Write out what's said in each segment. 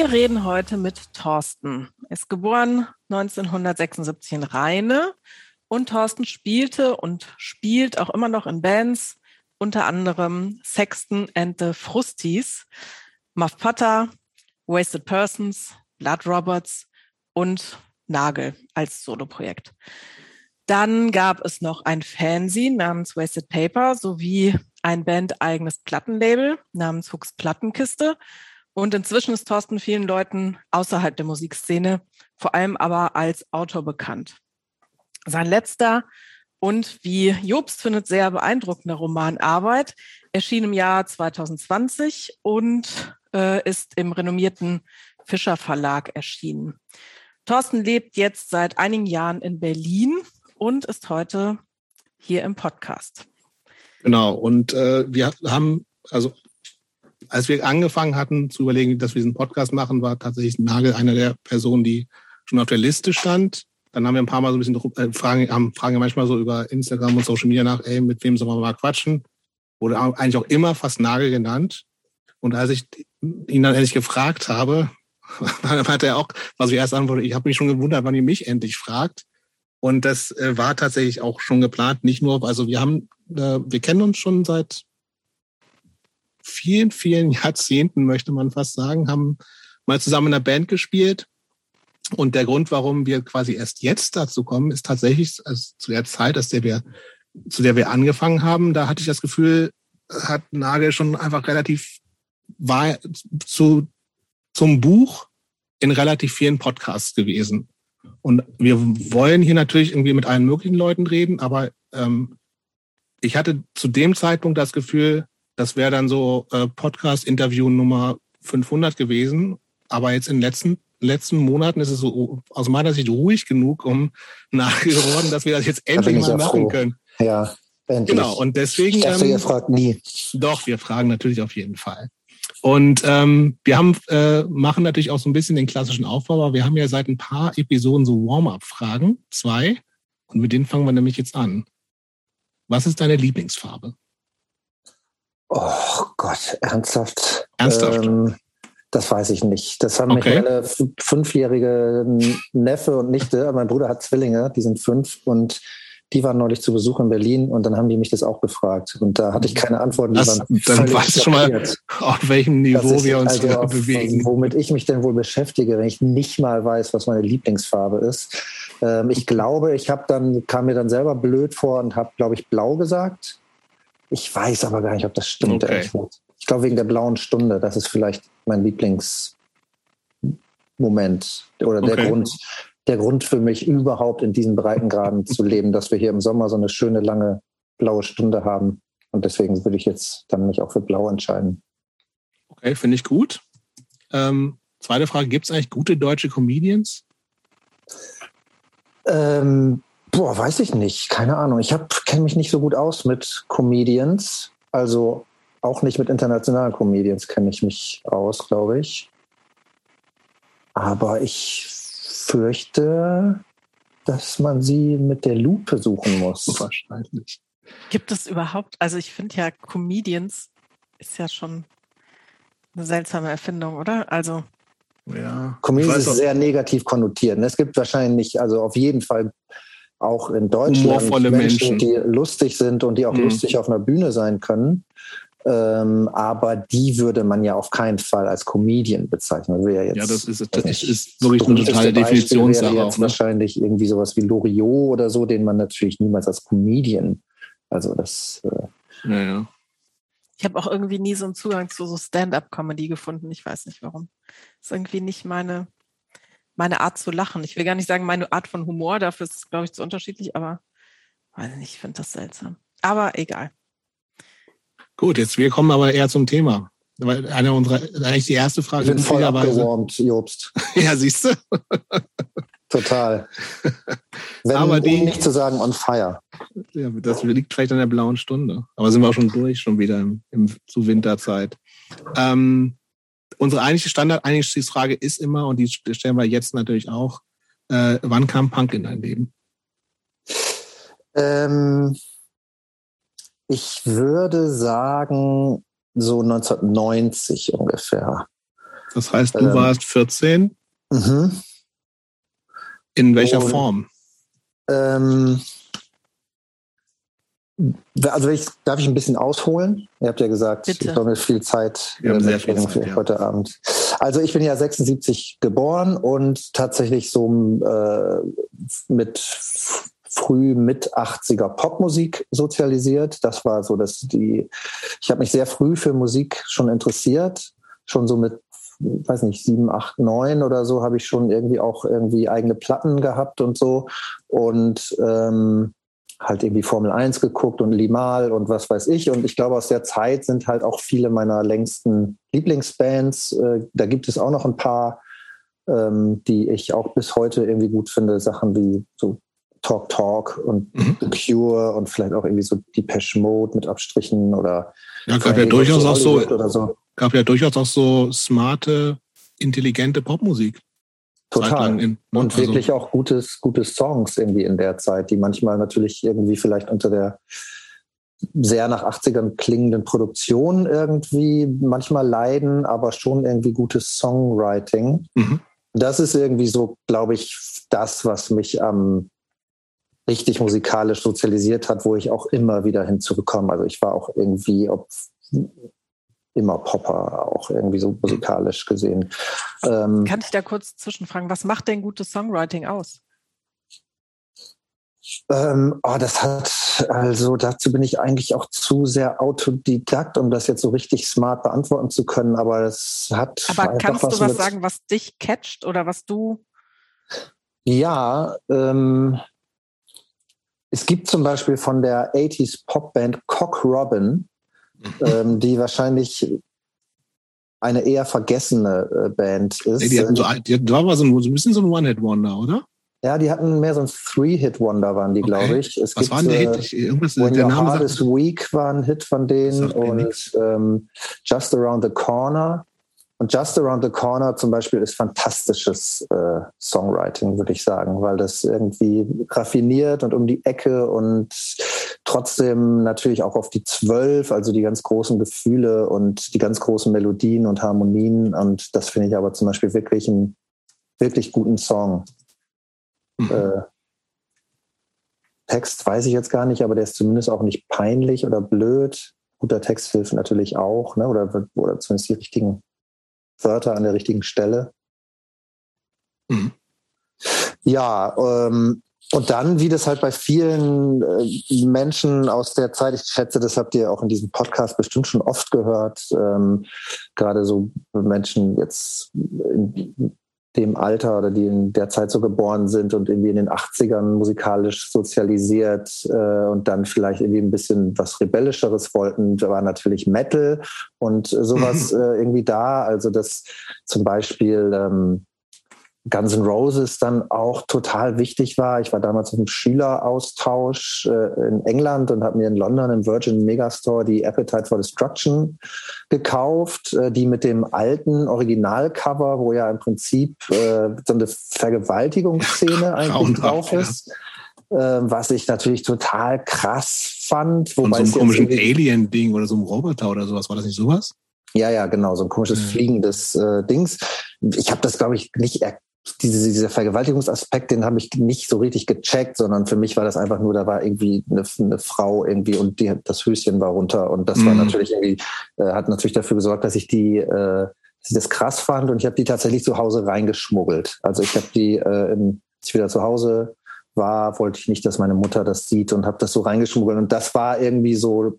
Wir reden heute mit Thorsten. Er ist geboren 1976 in Rheine und Thorsten spielte und spielt auch immer noch in Bands, unter anderem Sexton and the Frusties, Muff Potter, Wasted Persons, Blood Roberts und Nagel als Soloprojekt. Dann gab es noch ein Fanzine namens Wasted Paper sowie ein bandeigenes Plattenlabel namens Hooks Plattenkiste. Und inzwischen ist Thorsten vielen Leuten außerhalb der Musikszene, vor allem aber als Autor bekannt. Sein letzter und wie Jobst findet sehr beeindruckender Roman Arbeit erschien im Jahr 2020 und äh, ist im renommierten Fischer Verlag erschienen. Thorsten lebt jetzt seit einigen Jahren in Berlin und ist heute hier im Podcast. Genau, und äh, wir haben, also als wir angefangen hatten zu überlegen, dass wir diesen Podcast machen, war tatsächlich Nagel einer der Personen, die schon auf der Liste stand. Dann haben wir ein paar Mal so ein bisschen äh, Fragen, haben Fragen manchmal so über Instagram und Social Media nach, ey, mit wem sollen wir mal quatschen? Wurde eigentlich auch immer fast Nagel genannt. Und als ich ihn dann endlich gefragt habe, dann hat er auch, was ich erst antworte, ich habe mich schon gewundert, wann ihr mich endlich fragt. Und das äh, war tatsächlich auch schon geplant, nicht nur, also wir haben, äh, wir kennen uns schon seit vielen, vielen Jahrzehnten, möchte man fast sagen, haben mal zusammen in einer Band gespielt. Und der Grund, warum wir quasi erst jetzt dazu kommen, ist tatsächlich also zu der Zeit, aus der wir, zu der wir angefangen haben, da hatte ich das Gefühl, hat Nagel schon einfach relativ war zu, zum Buch in relativ vielen Podcasts gewesen. Und wir wollen hier natürlich irgendwie mit allen möglichen Leuten reden, aber ähm, ich hatte zu dem Zeitpunkt das Gefühl, das wäre dann so äh, Podcast-Interview Nummer 500 gewesen. Aber jetzt in den letzten, letzten Monaten ist es so aus meiner Sicht ruhig genug, um nachgeworden, dass wir das jetzt endlich mal machen froh. können. Ja, endlich. Genau, und deswegen. Ich dachte, ähm, ihr fragt nie. Doch, wir fragen natürlich auf jeden Fall. Und ähm, wir haben, äh, machen natürlich auch so ein bisschen den klassischen Aufbau, aber wir haben ja seit ein paar Episoden so Warm-up-Fragen, zwei. Und mit denen fangen wir nämlich jetzt an. Was ist deine Lieblingsfarbe? Oh Gott, ernsthaft? Ernsthaft? Ähm, das weiß ich nicht. Das haben okay. mich meine fünfjährige Neffe und Nichte, mein Bruder hat Zwillinge, die sind fünf und die waren neulich zu Besuch in Berlin und dann haben die mich das auch gefragt. Und da hatte ich keine Antworten. Das, dann weißt du schon mal, auf welchem Niveau ich, wir uns also auf, bewegen. Womit ich mich denn wohl beschäftige, wenn ich nicht mal weiß, was meine Lieblingsfarbe ist. Ähm, ich glaube, ich habe dann, kam mir dann selber blöd vor und habe, glaube ich, blau gesagt. Ich weiß aber gar nicht, ob das stimmt. Okay. Ich glaube, wegen der blauen Stunde, das ist vielleicht mein Lieblingsmoment oder der okay. Grund, der Grund für mich überhaupt in diesen Breitengraden zu leben, dass wir hier im Sommer so eine schöne lange blaue Stunde haben. Und deswegen würde ich jetzt dann mich auch für blau entscheiden. Okay, finde ich gut. Ähm, zweite Frage, gibt es eigentlich gute deutsche Comedians? Ähm, boah, weiß ich nicht. Keine Ahnung. Ich kenne mich nicht so gut aus mit Comedians. Also auch nicht mit internationalen Comedians kenne ich mich aus, glaube ich. Aber ich fürchte, dass man sie mit der Lupe suchen muss. Wahrscheinlich. Gibt es überhaupt, also ich finde ja, Comedians ist ja schon eine seltsame Erfindung, oder? Also. Ja. Comedians ist sehr negativ konnotiert. Es gibt wahrscheinlich, also auf jeden Fall auch in Deutschland Menschen, Menschen, die lustig sind und die auch mhm. lustig auf einer Bühne sein können. Ähm, aber die würde man ja auf keinen Fall als Comedian bezeichnen. ja, jetzt, ja, das ist, das ist, ist wirklich eine totale Definitionssache. Jetzt ne? wahrscheinlich irgendwie sowas wie Loriot oder so, den man natürlich niemals als Comedian. Also das. Äh, ja, ja. Ich habe auch irgendwie nie so einen Zugang zu so Stand-up-Comedy gefunden. Ich weiß nicht warum. Das ist irgendwie nicht meine, meine Art zu lachen. Ich will gar nicht sagen, meine Art von Humor, dafür ist es, glaube ich, zu unterschiedlich, aber weiß nicht, ich finde das seltsam. Aber egal. Gut, jetzt wir kommen aber eher zum Thema. Weil eine unserer, eigentlich die erste Frage. Ich bin voll abgewarmt, Jobst. ja, siehst du? Total. Wenn, aber die, um nicht zu sagen on fire. Ja, das liegt vielleicht an der blauen Stunde. Aber sind wir auch schon durch, schon wieder im, im zu Winterzeit. Ähm, unsere eigentliche Standard-Einstiegsfrage ist immer, und die stellen wir jetzt natürlich auch, äh, wann kam Punk in dein Leben? Ähm, ich würde sagen, so 1990 ungefähr. Das heißt, du ähm, warst 14? Mhm. In welcher Und, Form? Ähm, also ich, darf ich ein bisschen ausholen? Ihr habt ja gesagt, Bitte. ich habe viel Zeit, sehr viel Zeit für ja. heute Abend. Also ich bin ja 76 geboren und tatsächlich so äh, mit früh mit 80er Popmusik sozialisiert. Das war so, dass die, ich habe mich sehr früh für Musik schon interessiert, schon so mit weiß nicht, sieben, acht, neun oder so habe ich schon irgendwie auch irgendwie eigene Platten gehabt und so. Und ähm, halt irgendwie Formel 1 geguckt und Limal und was weiß ich. Und ich glaube, aus der Zeit sind halt auch viele meiner längsten Lieblingsbands. Äh, da gibt es auch noch ein paar, ähm, die ich auch bis heute irgendwie gut finde. Sachen wie so Talk Talk und mhm. The Cure und vielleicht auch irgendwie so Depeche Mode mit Abstrichen oder ja, gab ja durchaus auch so, so, gab ja durchaus auch so smarte, intelligente Popmusik. Total. In, ne? Und also wirklich auch gutes, gutes Songs irgendwie in der Zeit, die manchmal natürlich irgendwie vielleicht unter der sehr nach 80ern klingenden Produktion irgendwie manchmal leiden, aber schon irgendwie gutes Songwriting. Mhm. Das ist irgendwie so, glaube ich, das, was mich am richtig musikalisch sozialisiert hat, wo ich auch immer wieder hin zurückkomme. Also ich war auch irgendwie, ob immer Popper, auch irgendwie so musikalisch gesehen. Ähm, Kann ich da kurz zwischenfragen, was macht denn gutes Songwriting aus? Ähm, oh, das hat, also dazu bin ich eigentlich auch zu sehr Autodidakt, um das jetzt so richtig smart beantworten zu können, aber es hat. Aber kannst was du was sagen, was dich catcht oder was du. Ja, ähm, es gibt zum Beispiel von der 80s Popband Cock Robin. Ähm, die wahrscheinlich eine eher vergessene äh, Band ist. Nee, die hatten so, die hatten, war so ein, so ein bisschen so ein One-Hit-Wonder, oder? Ja, die hatten mehr so ein Three-Hit-Wonder, waren die, okay. glaube ich. Es Was gibt, waren der Hit? Äh, irgendwas, When der Your Name Heart is Weak war ein Hit von denen und ähm, Just Around the Corner und Just Around the Corner zum Beispiel ist fantastisches äh, Songwriting, würde ich sagen, weil das irgendwie raffiniert und um die Ecke und trotzdem natürlich auch auf die Zwölf, also die ganz großen Gefühle und die ganz großen Melodien und Harmonien. Und das finde ich aber zum Beispiel wirklich einen wirklich guten Song. Mhm. Äh, Text weiß ich jetzt gar nicht, aber der ist zumindest auch nicht peinlich oder blöd. Guter Text hilft natürlich auch, ne? oder, oder zumindest die richtigen Wörter an der richtigen Stelle. Mhm. Ja, ähm, und dann, wie das halt bei vielen äh, Menschen aus der Zeit, ich schätze, das habt ihr auch in diesem Podcast bestimmt schon oft gehört, ähm, gerade so Menschen jetzt in dem Alter oder die in der Zeit so geboren sind und irgendwie in den 80ern musikalisch sozialisiert äh, und dann vielleicht irgendwie ein bisschen was Rebellischeres wollten, da war natürlich Metal und sowas äh, irgendwie da. Also das zum Beispiel ähm, Guns N' Roses dann auch total wichtig war. Ich war damals auf einem Schüleraustausch äh, in England und habe mir in London im Virgin Megastore die Appetite for Destruction gekauft, äh, die mit dem alten Originalcover, wo ja im Prinzip äh, so eine Vergewaltigungsszene eigentlich drauf ist. Ähm, was ich natürlich total krass fand. Wobei Und so ein komischen Alien-Ding oder so ein Roboter oder sowas, war das nicht sowas? Ja, ja, genau, so ein komisches fliegendes äh, Dings. Ich habe das, glaube ich, nicht erkannt diese, dieser Vergewaltigungsaspekt, den habe ich nicht so richtig gecheckt, sondern für mich war das einfach nur, da war irgendwie eine, eine Frau irgendwie und die, das Höschen war runter und das mhm. war natürlich irgendwie, äh, hat natürlich dafür gesorgt, dass ich die, äh, dass ich das krass fand und ich habe die tatsächlich zu Hause reingeschmuggelt. Also ich habe die, äh, in, als ich wieder zu Hause war, wollte ich nicht, dass meine Mutter das sieht und habe das so reingeschmuggelt und das war irgendwie so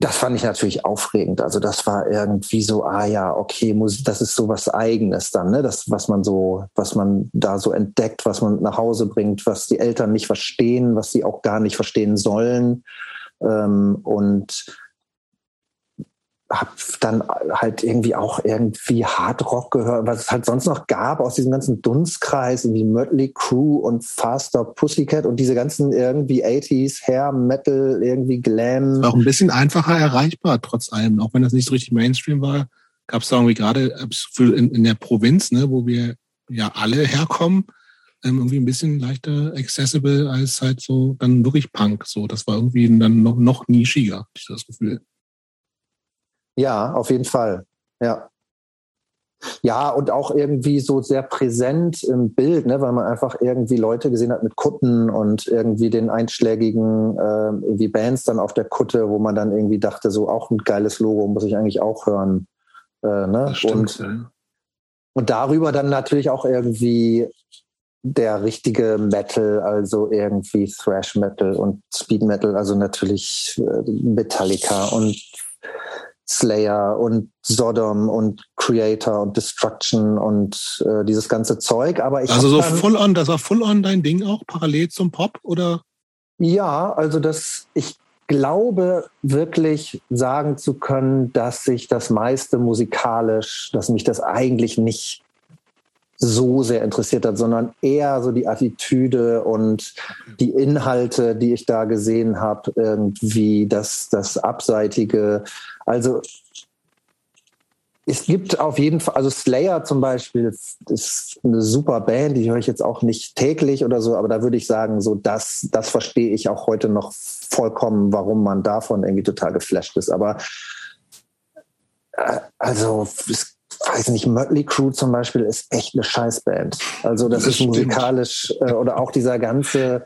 das fand ich natürlich aufregend. Also das war irgendwie so, ah ja, okay, das ist so was Eigenes dann, ne? Das, was man so, was man da so entdeckt, was man nach Hause bringt, was die Eltern nicht verstehen, was sie auch gar nicht verstehen sollen. Ähm, und habe dann halt irgendwie auch irgendwie Hardrock gehört, was es halt sonst noch gab aus diesem ganzen Dunstkreis, wie Mötley Crew und Faster Pussycat und diese ganzen irgendwie 80s Hair Metal, irgendwie Glam. War auch ein bisschen einfacher erreichbar, trotz allem, auch wenn das nicht so richtig Mainstream war, gab es da irgendwie gerade in, in der Provinz, ne, wo wir ja alle herkommen, ähm, irgendwie ein bisschen leichter accessible als halt so dann wirklich Punk. So, das war irgendwie dann noch, noch nischiger, ich das Gefühl. Ja, auf jeden Fall. Ja. Ja, und auch irgendwie so sehr präsent im Bild, ne, weil man einfach irgendwie Leute gesehen hat mit Kutten und irgendwie den einschlägigen äh, irgendwie Bands dann auf der Kutte, wo man dann irgendwie dachte, so auch ein geiles Logo, muss ich eigentlich auch hören. Äh, ne? Stimmt, und, ja. und darüber dann natürlich auch irgendwie der richtige Metal, also irgendwie Thrash Metal und Speed Metal, also natürlich äh, Metallica und Slayer und Sodom und Creator und Destruction und äh, dieses ganze Zeug. Aber ich Also so full on, das war full on dein Ding auch, parallel zum Pop oder? Ja, also das, ich glaube wirklich sagen zu können, dass sich das meiste musikalisch, dass mich das eigentlich nicht so sehr interessiert hat, sondern eher so die Attitüde und die Inhalte, die ich da gesehen habe, irgendwie das, das Abseitige. Also es gibt auf jeden Fall, also Slayer zum Beispiel ist eine super Band, die höre ich jetzt auch nicht täglich oder so, aber da würde ich sagen, so das, das verstehe ich auch heute noch vollkommen, warum man davon irgendwie total geflasht ist. Aber äh, also es weiß nicht, Mötley Crew zum Beispiel ist echt eine Scheißband. Also das, Das ist stimmt. musikalisch äh, oder auch dieser ganze,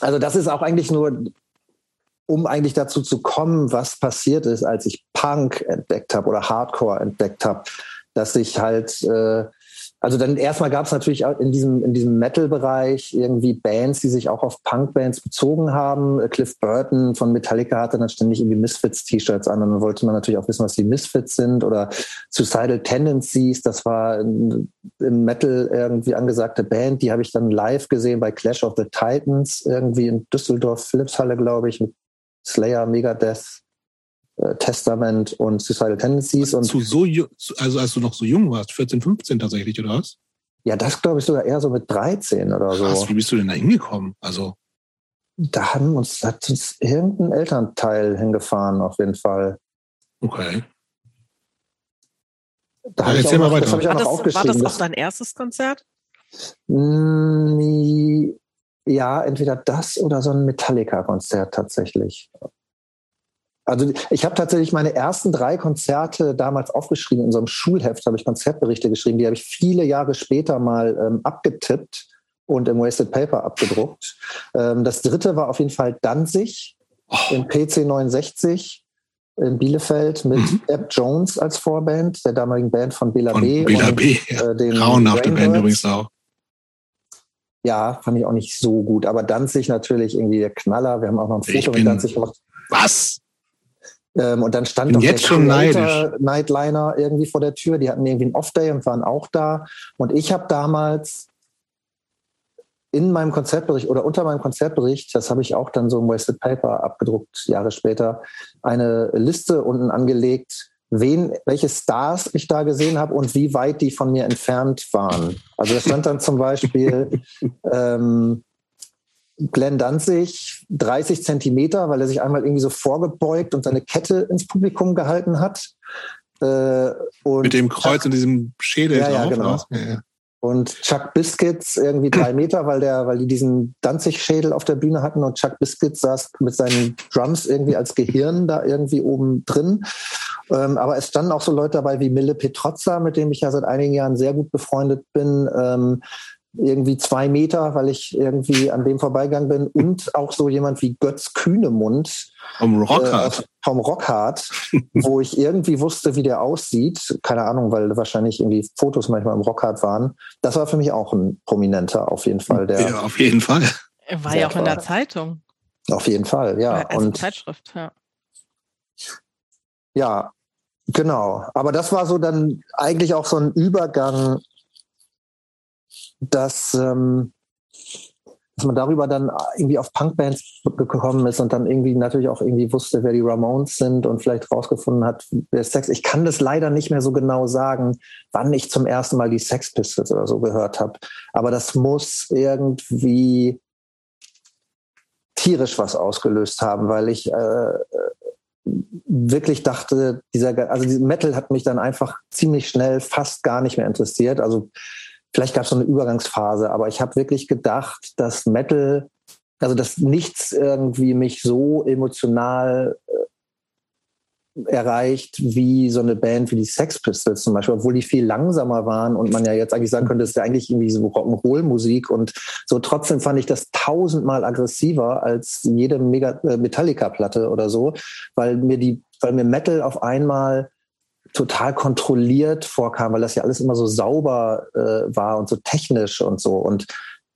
also das ist auch eigentlich nur, um eigentlich dazu zu kommen, was passiert ist, als ich Punk entdeckt habe oder Hardcore entdeckt habe, dass ich halt, äh, also dann erstmal gab es natürlich in diesem, in diesem Metal-Bereich irgendwie Bands, die sich auch auf Punk-Bands bezogen haben. Cliff Burton von Metallica hatte dann ständig irgendwie Misfits-T-Shirts an und dann wollte man natürlich auch wissen, was die Misfits sind oder Suicidal Tendencies, das war im Metal irgendwie angesagte Band, die habe ich dann live gesehen bei Clash of the Titans irgendwie in Düsseldorf, Philipshalle, glaube ich, mit Slayer, Megadeth, äh, Testament und Suicidal Tendencies und zu so, also als du noch so jung warst, 14, 15 tatsächlich, oder was? ja, das glaube ich sogar eher so mit 13 oder so. Krass, wie bist du denn da hingekommen? Also, Da haben uns, hat uns irgendein Elternteil hingefahren, auf jeden Fall. okay. Da Ja, erzähl mal noch, weiter. das habe ich auch War noch das, war das auch dein erstes Konzert? Mm, Ja, entweder das oder so ein Metallica-Konzert tatsächlich. Also ich habe tatsächlich meine ersten drei Konzerte damals aufgeschrieben. In so einem Schulheft habe ich Konzertberichte geschrieben. Die habe ich viele Jahre später mal ähm, abgetippt und im Wasted Paper abgedruckt. Ähm, das dritte war auf jeden Fall Danzig Oh, im PC 69 in Bielefeld mit Mhm. Ebb Jones als Vorband, der damaligen Band von Bela von B. Bela und, B. Äh, den Grauenhafte Band übrigens auch. Ja, fand ich auch nicht so gut. Aber Danzig natürlich irgendwie der Knaller. Wir haben auch noch ein Foto mit Danzig gemacht. Was? Ähm, und dann stand Bin doch der jetzt schon Nightliner irgendwie vor der Tür. Die hatten irgendwie einen Off-Day und waren auch da. Und ich habe damals in meinem Konzertbericht oder unter meinem Konzertbericht, das habe ich auch dann so im Wasted Paper abgedruckt, Jahre später, eine Liste unten angelegt, wen, welche Stars ich da gesehen habe und wie weit die von mir entfernt waren. Also da stand dann zum Beispiel ähm, Glenn Danzig 30 Zentimeter, weil er sich einmal irgendwie so vorgebeugt und seine Kette ins Publikum gehalten hat. Äh, und Mit dem Kreuz und diesem Schädel Ja, ja, genau. Ja, ja. und Chuck Biscuits irgendwie drei Meter, weil der, weil die diesen Danzig-Schädel auf der Bühne hatten und Chuck Biscuits saß mit seinen Drums irgendwie als Gehirn da irgendwie oben drin. Ähm, aber es standen auch so Leute dabei wie Mille Petrozza, mit dem ich ja seit einigen Jahren sehr gut befreundet bin. Ähm, irgendwie zwei Meter, weil ich irgendwie an dem vorbeigegangen bin und auch so jemand wie Götz Kühnemund, Vom äh, Rockhard. aus- vom Rockhard, wo ich irgendwie wusste, wie der aussieht. Keine Ahnung, weil wahrscheinlich irgendwie Fotos manchmal im Rockhard waren. Das war für mich auch ein Prominenter auf jeden Fall. Der, ja, auf jeden Fall. Er war ja auch in der. Zeitung. Auf jeden Fall, ja. als Und Zeitschrift, ja. ja, genau. Aber das war so dann eigentlich auch so ein Übergang, dass, ähm, dass man darüber dann irgendwie auf Punkbands gekommen ist und dann irgendwie natürlich auch irgendwie wusste, wer die Ramones sind und vielleicht rausgefunden hat, wer Sex. Ich kann das leider nicht mehr so genau sagen, wann ich zum ersten Mal die Sex Pistols oder so gehört habe. Aber das muss irgendwie tierisch was ausgelöst haben, weil ich äh, wirklich dachte, dieser, also Metal hat mich dann einfach ziemlich schnell fast gar nicht mehr interessiert. Also vielleicht gab es so eine Übergangsphase, aber ich habe wirklich gedacht, dass Metal, also dass nichts irgendwie mich so emotional äh, erreicht wie so eine Band wie die Sex Pistols zum Beispiel, obwohl die viel langsamer waren und man ja jetzt eigentlich sagen könnte, das ist ja eigentlich irgendwie so Rock'n'Roll-Musik und so. Trotzdem fand ich das tausendmal aggressiver als jede Mega äh, Metallica-Platte oder so, weil mir die, weil mir Metal auf einmal total kontrolliert vorkam, weil das ja alles immer so sauber äh, war und so technisch und so und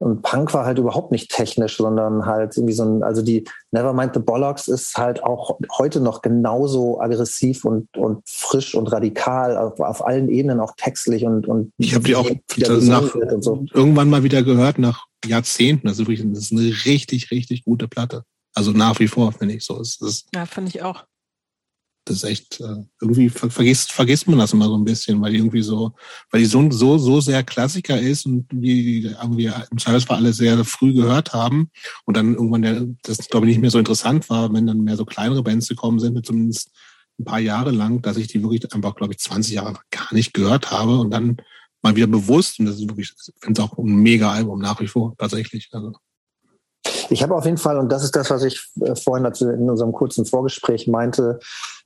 und Punk war halt überhaupt nicht technisch, sondern halt irgendwie so ein, also die Nevermind the Bollocks ist halt auch heute noch genauso aggressiv und, und frisch und radikal auf, auf allen Ebenen, auch textlich und, und ich habe die auch nach, so. irgendwann mal wieder gehört, nach Jahrzehnten. Also wirklich, das ist eine richtig, richtig gute Platte. Also nach wie vor, finde ich so. Es, es, ja, finde ich auch das ist echt, äh, irgendwie vergisst, vergisst man das immer so ein bisschen, weil die irgendwie so, weil die so, so, so sehr Klassiker ist und wie irgendwie im Zweifelsfall alle sehr früh gehört haben und dann irgendwann der, das glaube ich nicht mehr so interessant war, wenn dann mehr so kleinere Bands gekommen sind, zumindest ein paar Jahre lang, dass ich die wirklich einfach, glaube ich, 20 Jahre gar nicht gehört habe und dann mal wieder bewusst und das ist wirklich, ich finde es auch ein mega Album nach wie vor, tatsächlich. Also. Ich habe auf jeden Fall, und das ist das, was ich äh, vorhin in unserem kurzen Vorgespräch meinte,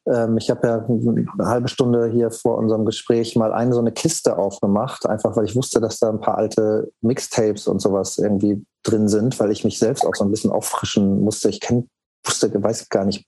ähm, ich habe ja eine halbe Stunde hier vor unserem Gespräch mal eine so eine Kiste aufgemacht, einfach weil ich wusste, dass da ein paar alte Mixtapes und sowas irgendwie drin sind, weil ich mich selbst auch so ein bisschen auffrischen musste. Ich kenn, wusste, weiß gar nicht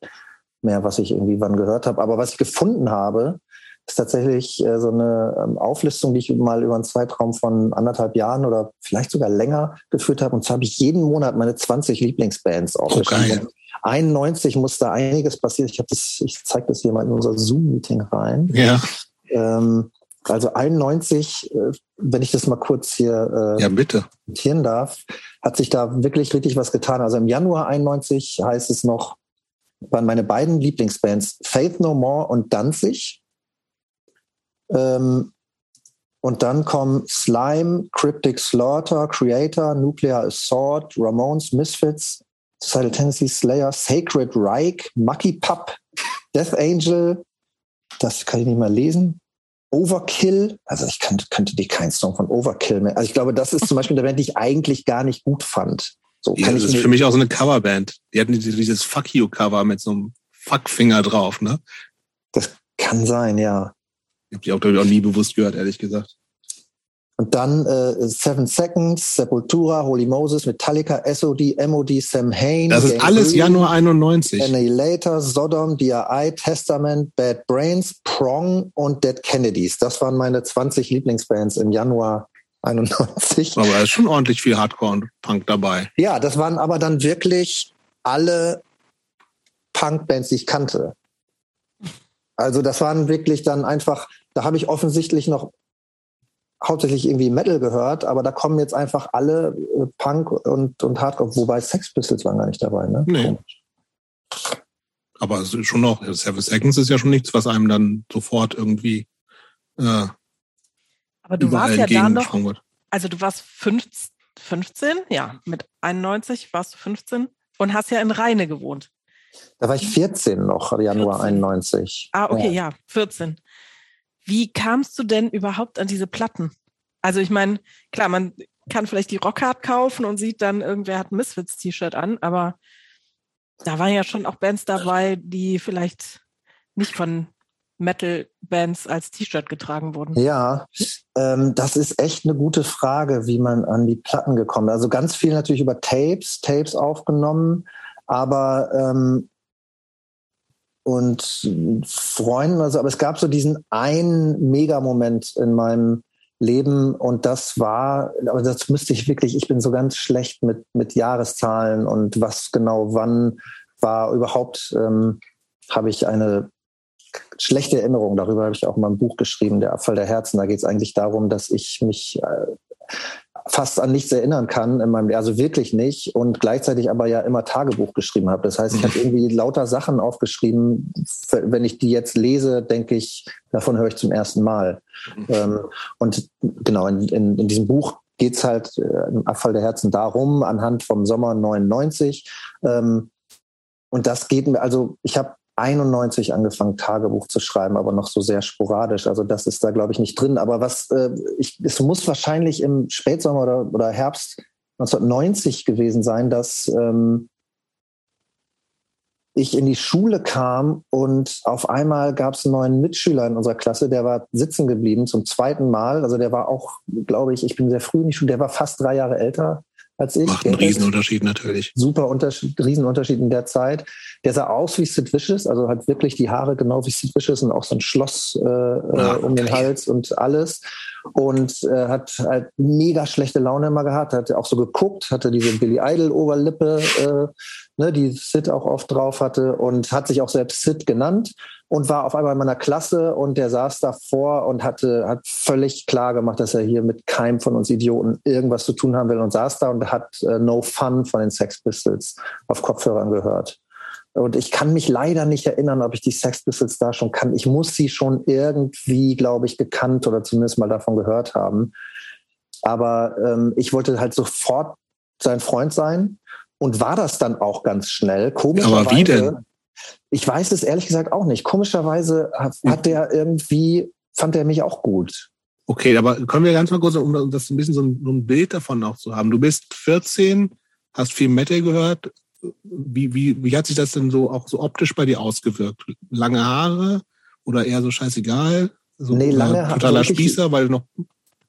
mehr, was ich irgendwie wann gehört habe. Aber was ich gefunden habe, ist tatsächlich äh, so eine ähm, Auflistung, die ich mal über einen Zeitraum von anderthalb Jahren oder vielleicht sogar länger geführt habe. Und zwar habe ich jeden Monat meine 20 Lieblingsbands aufgeschrieben. Oh, 91 muss da einiges passieren. Ich habe das, ich zeige das hier mal in unser Zoom-Meeting rein. Ja. Ähm, also 91, äh, wenn ich das mal kurz hier äh, ja, bitte. notieren darf, hat sich da wirklich richtig was getan. Also im Januar 91 heißt es noch, waren meine beiden Lieblingsbands Faith No More und Danzig. Ähm, und dann kommen Slime, Cryptic Slaughter, Creator, Nuclear Assault, Ramones, Misfits, Suicidal Tennessee Slayer, Sacred Reich, Mucky Pup, Death Angel, das kann ich nicht mal lesen. Overkill, also ich kann, könnte dir keinen Song von Overkill mehr. Also ich glaube, das ist zum Beispiel eine Band, die ich eigentlich gar nicht gut fand. So ja, das ist für mich auch so eine Coverband. Die hatten dieses Fuck You Cover mit so einem Fuckfinger drauf, ne? Das kann sein, ja. Ich habe die auch, glaube ich, auch nie bewusst gehört, ehrlich gesagt. Und dann äh, Seven Seconds, Sepultura, Holy Moses, Metallica, SOD, MOD, Sam Hain. Das ist Gang alles Green, Januar 91. Annihilator, Sodom, DRI, Testament, Bad Brains, Prong und Dead Kennedys. Das waren meine 20 Lieblingsbands im Januar 91. Aber da ist schon ordentlich viel Hardcore und Punk dabei. Ja, das waren aber dann wirklich alle Punk-Bands, die ich kannte. Also das waren wirklich dann einfach, da habe ich offensichtlich noch hauptsächlich irgendwie Metal gehört, aber da kommen jetzt einfach alle äh, Punk und, und Hardcore, wobei Sex Pistols waren gar nicht dabei, ne? Nee. Aber es ist schon noch, Seven Seconds ist ja schon nichts, was einem dann sofort irgendwie äh, Aber du warst ja da noch, also du warst 15, 15, ja, mit 91 warst du 15 und hast ja in Rheine gewohnt. Da war ich 14 noch, Januar 14. 91. Ah, okay, ja, ja 14. Wie kamst du denn überhaupt an diese Platten? Also ich meine, klar, man kann vielleicht die Rockhard kaufen und sieht dann, irgendwer hat ein Misfits-T-Shirt an, aber da waren ja schon auch Bands dabei, die vielleicht nicht von Metal-Bands als T-Shirt getragen wurden. Ja, ähm, das ist echt eine gute Frage, wie man an die Platten gekommen ist. Also ganz viel natürlich über Tapes, Tapes aufgenommen, aber ähm, und Freunden, also, aber es gab so diesen einen Megamoment in meinem Leben und das war, aber das müsste ich wirklich, ich bin so ganz schlecht mit, mit Jahreszahlen und was genau wann war überhaupt, ähm, habe ich eine schlechte Erinnerung. Darüber habe ich auch mal ein Buch geschrieben, Der Abfall der Herzen. Da geht es eigentlich darum, dass ich mich äh, fast an nichts erinnern kann in meinem also wirklich nicht und gleichzeitig aber ja immer Tagebuch geschrieben habe. Das heißt, ich habe irgendwie lauter Sachen aufgeschrieben. Wenn ich die jetzt lese, denke ich, davon höre ich zum ersten Mal. Mhm. Ähm, und genau in, in, in diesem Buch geht's halt äh, im Abfall der Herzen darum, anhand vom Sommer 99. Ähm, und das geht mir, also ich habe 91 angefangen, Tagebuch zu schreiben, aber noch so sehr sporadisch. Also das ist da, glaube ich, nicht drin. Aber was äh, ich, es muss wahrscheinlich im Spätsommer oder, oder Herbst 1990 gewesen sein, dass ähm, ich in die Schule kam und auf einmal gab es einen neuen Mitschüler in unserer Klasse, der war sitzen geblieben zum zweiten Mal. Also der war auch, glaube ich, ich bin sehr früh in die Schule, der war fast drei Jahre älter als ich. Macht einen Riesenunterschied natürlich. Super Unterschied, Riesenunterschied in der Zeit. Der sah aus wie Sid Vicious, also hat wirklich die Haare genau wie Sid Vicious und auch so ein Schloss äh, ja, um den Hals und alles. Und äh, hat halt mega schlechte Laune immer gehabt, hat auch so geguckt, hatte diese Billy Idol Oberlippe, äh, ne, die Sid auch oft drauf hatte und hat sich auch selbst Sid genannt und war auf einmal in meiner Klasse und der saß davor und hatte, hat völlig klar gemacht, dass er hier mit keinem von uns Idioten irgendwas zu tun haben will und saß da und hat äh, No Fun von den Sex Pistols auf Kopfhörern gehört. Und ich kann mich leider nicht erinnern, ob ich die Sex Pistols da schon kann. Ich muss sie schon irgendwie, glaube ich, gekannt oder zumindest mal davon gehört haben. Aber ähm, ich wollte halt sofort sein Freund sein und war das dann auch ganz schnell. Komischerweise, Aber wie denn? Ich weiß es ehrlich gesagt auch nicht. Komischerweise hat, hat der irgendwie, fand er mich auch gut. Okay, aber können wir ganz mal kurz, um das ein bisschen so ein, so ein Bild davon auch zu haben. Du bist 14, hast viel Metal gehört. Wie, wie, wie hat sich das denn so auch so optisch bei dir ausgewirkt? Lange Haare oder eher so scheißegal? So nee, lange Haare. Totaler Spießer, weil du noch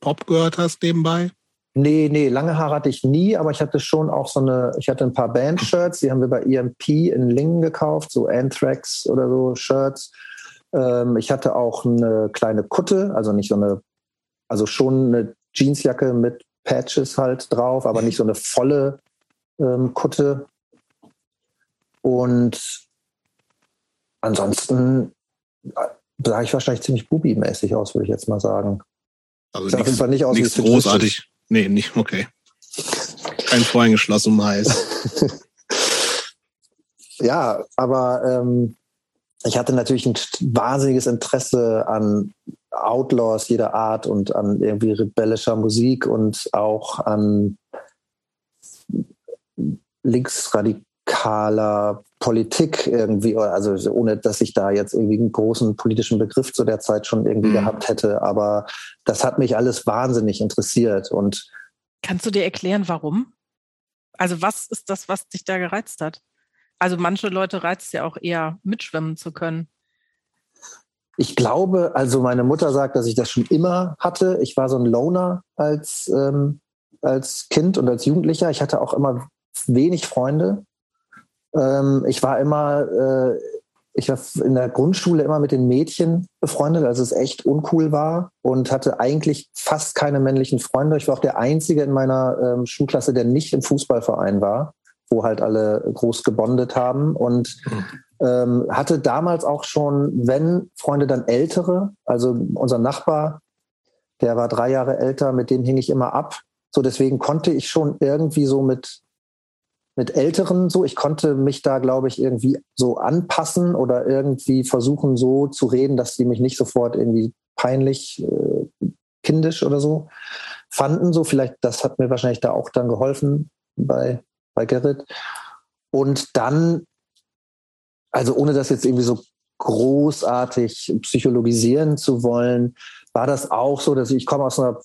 Pop gehört hast nebenbei? Nee, nee, lange Haare hatte ich nie, aber ich hatte schon auch so eine, ich hatte ein paar Band-Shirts, die haben wir bei EMP in Lingen gekauft, so Anthrax oder so Shirts. Ähm, ich hatte auch eine kleine Kutte, also nicht so eine, also schon eine Jeansjacke mit Patches halt drauf, aber nicht so eine volle ähm, Kutte. Und ansonsten äh, sah ich wahrscheinlich ziemlich bubi-mäßig aus, würde ich jetzt mal sagen. Also nichts, auf jeden Fall nicht aus nichts großartig. Nee, nicht, okay. Kein voreingeschlossen Mais. ja, aber ähm, ich hatte natürlich ein wahnsinniges Interesse an Outlaws jeder Art und an irgendwie rebellischer Musik und auch an linksradikaler Politik irgendwie, also ohne dass ich da jetzt irgendwie einen großen politischen Begriff zu der Zeit schon irgendwie mhm. gehabt hätte. Aber das hat mich alles wahnsinnig interessiert. Und kannst du dir erklären, warum? Also was ist das, was dich da gereizt hat? Also manche Leute reizt ja auch eher mitschwimmen zu können. Ich glaube, also meine Mutter sagt, dass ich das schon immer hatte. Ich war so ein Loner als, ähm, als Kind und als Jugendlicher. Ich hatte auch immer wenig Freunde. Ähm, ich war immer, äh, ich war in der Grundschule immer mit den Mädchen befreundet, als es echt uncool war und hatte eigentlich fast keine männlichen Freunde. Ich war auch der Einzige in meiner ähm, Schulklasse, der nicht im Fußballverein war, wo halt alle groß gebondet haben und ähm, hatte damals auch schon, wenn Freunde dann ältere, also unser Nachbar, der war drei Jahre älter, mit dem hing ich immer ab. So deswegen konnte ich schon irgendwie so mit mit Älteren so. Ich konnte mich da, glaube ich, irgendwie so anpassen oder irgendwie versuchen, so zu reden, dass die mich nicht sofort irgendwie peinlich, äh, kindisch oder so fanden. So vielleicht, das hat mir wahrscheinlich da auch dann geholfen bei, bei Gerrit. Und dann, also ohne das jetzt irgendwie so großartig psychologisieren zu wollen, war das auch so, dass ich, komme aus einer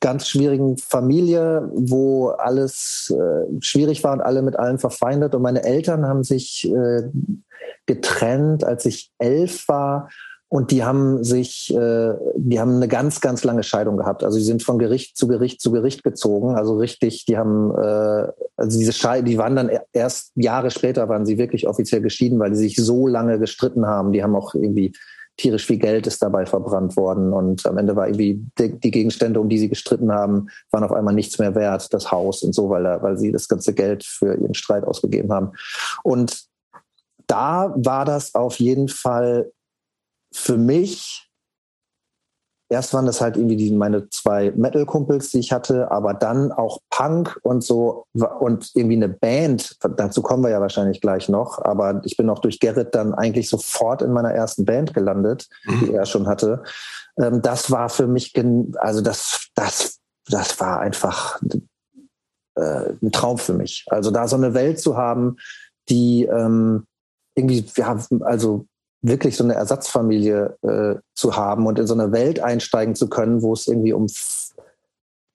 ganz schwierigen Familie, wo alles äh, schwierig war und alle mit allem verfeindet. Und meine Eltern haben sich äh, getrennt, als ich elf war. Und die haben sich, äh, die haben eine ganz, ganz lange Scheidung gehabt. Also die sind von Gericht zu Gericht zu Gericht gezogen. Also richtig, die haben, äh, also diese Scheidung, die waren dann erst Jahre später waren sie wirklich offiziell geschieden, weil die sich so lange gestritten haben. Die haben auch irgendwie tierisch viel Geld ist dabei verbrannt worden und am Ende war irgendwie die, Gegenstände, um die sie gestritten haben, waren auf einmal nichts mehr wert, das Haus und so, weil, weil sie das ganze Geld für ihren Streit ausgegeben haben. Und da war das auf jeden Fall für mich erst waren das halt irgendwie die, meine zwei Metal-Kumpels, die ich hatte, aber dann auch Punk und so und irgendwie eine Band. Dazu kommen wir ja wahrscheinlich gleich noch. Aber ich bin auch durch Gerrit dann eigentlich sofort in meiner ersten Band gelandet, mhm. die er schon hatte. Ähm, das war für mich, also das, das, das war einfach äh, ein Traum für mich. Also da so eine Welt zu haben, die ähm, irgendwie, ja, also wirklich so eine Ersatzfamilie äh, zu haben und in so eine Welt einsteigen zu können, wo es irgendwie um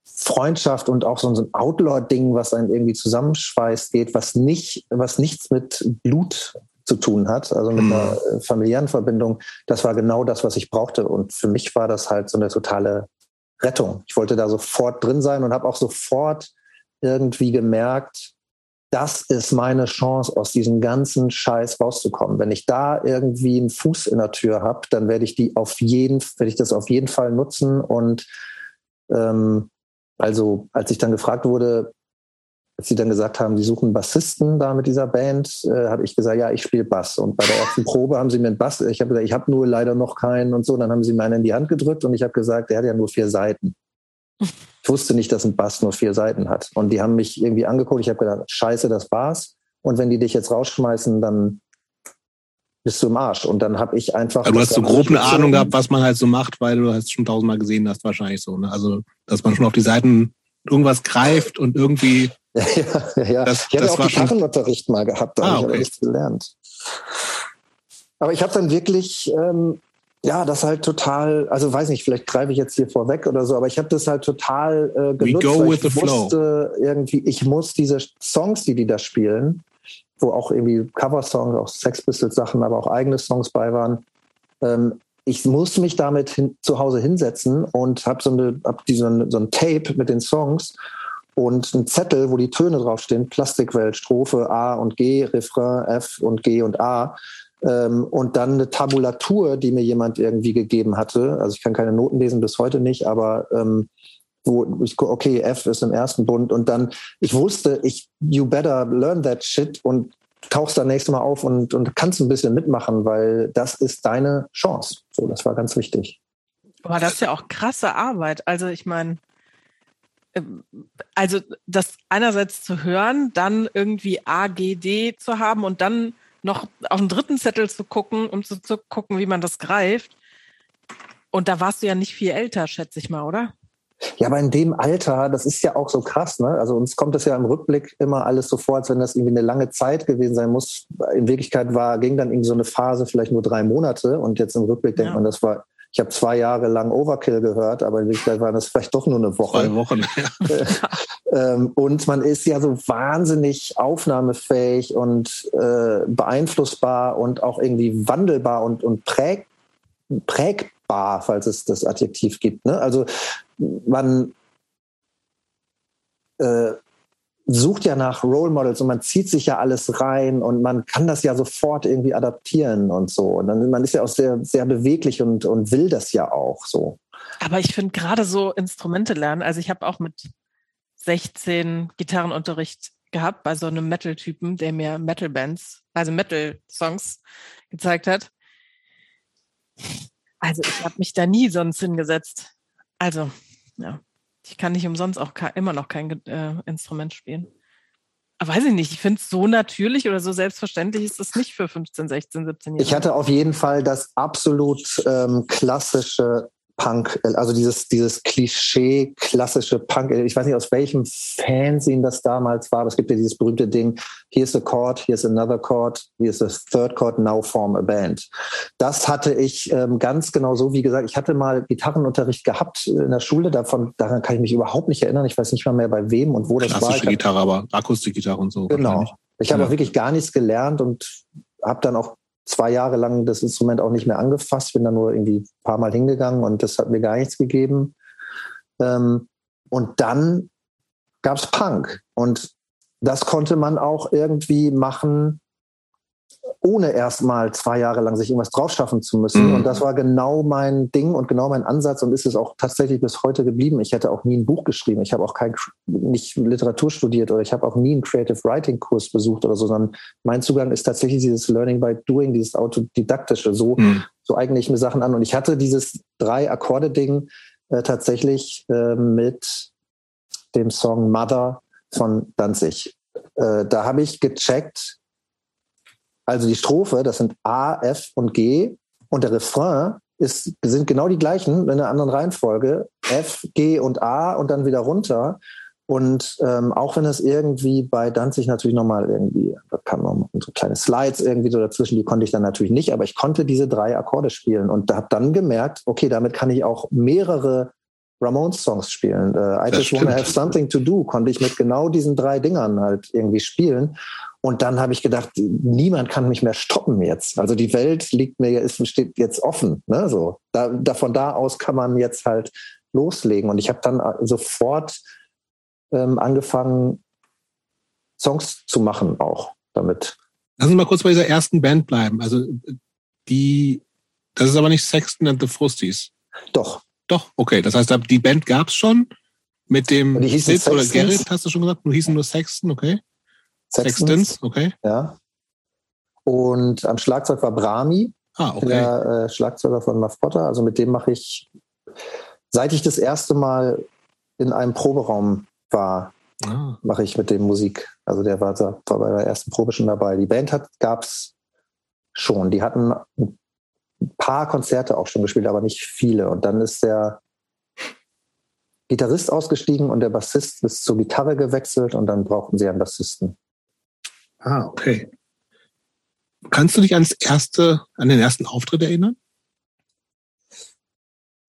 Freundschaft und auch so ein Outlaw-Ding, was einen irgendwie zusammenschweißt, geht, was nicht, was nichts mit Blut zu tun hat, also mit mhm. einer äh, familiären Verbindung. Das war genau das, was ich brauchte. Und für mich war das halt so eine totale Rettung. Ich wollte da sofort drin sein und habe auch sofort irgendwie gemerkt, das ist meine Chance, aus diesem ganzen Scheiß rauszukommen. Wenn ich da irgendwie einen Fuß in der Tür habe, dann werde ich die auf jeden, werde ich das auf jeden Fall nutzen. Und ähm, also, als ich dann gefragt wurde, als sie dann gesagt haben, sie suchen Bassisten da mit dieser Band, äh, habe ich gesagt, ja, ich spiele Bass. Und bei der ersten Probe haben sie mir einen Bass, ich habe gesagt, ich habe nur leider noch keinen und so. Und dann haben sie mir einen in die Hand gedrückt und ich habe gesagt, der hat ja nur vier Seiten. Ich wusste nicht, dass ein Bass nur vier Seiten hat. Und die haben mich irgendwie angeguckt. Ich habe gedacht, scheiße, das war's. Und wenn die dich jetzt rausschmeißen, dann bist du im Arsch. Und dann habe ich einfach. Aber du hast so grob eine Ahnung gehabt, was man halt so macht, weil du hast schon tausendmal gesehen hast, wahrscheinlich so. Ne? Also, dass man schon auf die Seiten irgendwas greift und irgendwie. ja, ja, ja. Das, ich hatte auch Gitarrenunterricht mal gehabt, da ah, habe ich nichts gelernt. Aber ich habe dann wirklich ähm, ja, das halt total, also weiß nicht, vielleicht greife ich jetzt hier vorweg oder so, aber ich habe das halt total äh, genutzt. We go with ich the wusste flow. irgendwie, ich muss diese Songs, die die da spielen, wo auch irgendwie Cover-Songs, auch Sex Pistols Sachen, aber auch eigene Songs bei waren, ähm, ich musste mich damit hin, zu Hause hinsetzen und habe so, eine, hab diese, so ein Tape mit den Songs und einen Zettel, wo die Töne draufstehen, Plastikwelt, Strophe A und G, Refrain F und G und A ähm, und dann eine Tabulatur, die mir jemand irgendwie gegeben hatte. Also ich kann keine Noten lesen bis heute nicht, aber ähm, wo ich okay, F ist im ersten Bund und dann, ich wusste, ich, you better learn that shit und tauchst dann nächstes Mal auf und, und kannst ein bisschen mitmachen, weil das ist deine Chance. So, das war ganz wichtig. Aber das ist ja auch krasse Arbeit. Also ich meine, ähm, also das einerseits zu hören, dann irgendwie A, G, D zu haben und dann noch auf den dritten Zettel zu gucken, um zu, zu gucken, wie man das greift. Und da warst du ja nicht viel älter, schätze ich mal, oder? Ja, aber in dem Alter, das ist ja auch so krass, ne? Also uns kommt das ja im Rückblick immer alles so vor, als wenn das irgendwie eine lange Zeit gewesen sein muss. In Wirklichkeit war, ging dann irgendwie so eine Phase vielleicht nur drei Monate und jetzt im Rückblick ja. denkt man, das war ich habe zwei Jahre lang Overkill gehört, aber in Wirklichkeit waren das vielleicht doch nur eine Woche. Zwei Wochen, ja. Ähm, und man ist ja so wahnsinnig aufnahmefähig und äh, beeinflussbar und auch irgendwie wandelbar und, und präg, prägbar, falls es das Adjektiv gibt. Ne? Also man äh, sucht ja nach Role Models und man zieht sich ja alles rein und man kann das ja sofort irgendwie adaptieren und so. Und dann, man ist ja auch sehr, sehr beweglich und, und will das ja auch so. Aber ich finde gerade so Instrumente lernen, also ich habe auch mit 16 Gitarrenunterricht gehabt bei so einem Metal-Typen, der mir Metal-Bands, also Metal-Songs gezeigt hat. Also ich habe mich da nie sonst hingesetzt. Also, ja. Ich kann nicht umsonst auch immer noch kein äh, Instrument spielen. Aber weiß ich nicht, ich finde es so natürlich oder so selbstverständlich ist es nicht für 15, 16, 17 Jahre. Ich hatte auf jeden Fall das absolut ähm, klassische Punk, also dieses, dieses Klischee, klassische Punk. Ich weiß nicht, aus welchem Fernsehen das damals war, aber es gibt ja dieses berühmte Ding, here's a chord, here's another chord, here's a third chord, now form a band. Das hatte ich ähm, ganz genau so, wie gesagt, ich hatte mal Gitarrenunterricht gehabt in der Schule, davon, daran kann ich mich überhaupt nicht erinnern. Ich weiß nicht mal mehr bei wem und wo das Klassische war. Klassische Gitarre, aber Akustikgitarre und so. Genau. Ich habe ja. auch wirklich gar nichts gelernt und habe dann auch zwei Jahre lang das Instrument auch nicht mehr angefasst, bin da nur irgendwie ein paar Mal hingegangen und das hat mir gar nichts gegeben. Ähm, und dann gab es Punk und das konnte man auch irgendwie machen, ohne erstmal zwei Jahre lang sich irgendwas draufschaffen zu müssen. Mhm. Und das war genau mein Ding und genau mein Ansatz und ist es auch tatsächlich bis heute geblieben. Ich hätte auch nie ein Buch geschrieben. Ich habe auch kein, nicht Literatur studiert oder ich habe auch nie einen Creative Writing Kurs besucht oder so, sondern mein Zugang ist tatsächlich dieses Learning by Doing, dieses autodidaktische. So, mhm. so eigne ich mir Sachen an. Und ich hatte dieses drei Akkorde Ding äh, tatsächlich äh, mit dem Song Mother von Danzig. Äh, da habe ich gecheckt, also die Strophe, das sind A, F und G und der Refrain ist, sind genau die gleichen in einer anderen Reihenfolge. F, G und A und dann wieder runter. Und ähm, auch wenn es irgendwie bei Danzig natürlich nochmal irgendwie, da kamen noch so kleine Slides irgendwie so dazwischen, die konnte ich dann natürlich nicht, aber ich konnte diese drei Akkorde spielen und habe dann gemerkt, okay, damit kann ich auch mehrere Ramones-Songs spielen. Äh, I just wanna have something to do, konnte ich mit genau diesen drei Dingern halt irgendwie spielen. Und dann habe ich gedacht, niemand kann mich mehr stoppen jetzt. Also die Welt liegt mir, ist, steht jetzt offen. Ne? So, da, da, von da aus kann man jetzt halt loslegen. Und ich habe dann äh, sofort ähm, angefangen, Songs zu machen auch damit. Lass uns mal kurz bei dieser ersten Band bleiben. Also die, das ist aber nicht Sexton and the Frusties. Doch. Doch, okay. Das heißt, die Band gab es schon mit dem Sid oder Gerrit, hast du schon gesagt? Du hießen nur Sexton, okay. Sextons, Sextons, okay. Ja. Und am Schlagzeug war Brahmi, ah, okay. der äh, Schlagzeuger von Muff Potter. Also mit dem mache ich, seit ich das erste Mal in einem Proberaum war, ah. mache ich mit dem Musik. Also der war, war bei der ersten Probe schon dabei. Die Band gab es schon. Die hatten ein paar Konzerte auch schon gespielt, aber nicht viele. Und dann ist der Gitarrist ausgestiegen und der Bassist ist zur Gitarre gewechselt und dann brauchten sie einen Bassisten. Ah, okay. Kannst du dich ans erste, an den ersten Auftritt erinnern?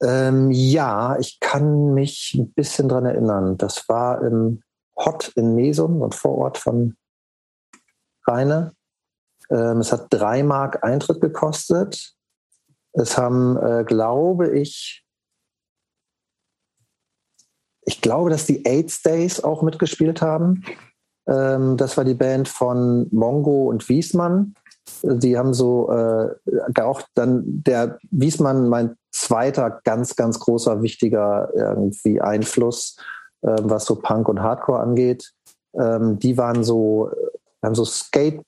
Ähm, ja, ich kann mich ein bisschen dran erinnern. Das war im Hot in Mesum und Vorort von Rheine. Ähm, es hat drei Mark Eintritt gekostet. Es haben, äh, glaube ich, ich glaube, dass die AIDS Days auch mitgespielt haben. Ähm, das war die Band von Mongo und Wiesmann. Die haben so äh, auch dann der Wiesmann, mein zweiter ganz, ganz großer, wichtiger irgendwie Einfluss, äh, was so Punk und Hardcore angeht. Ähm, die waren so, haben so Skate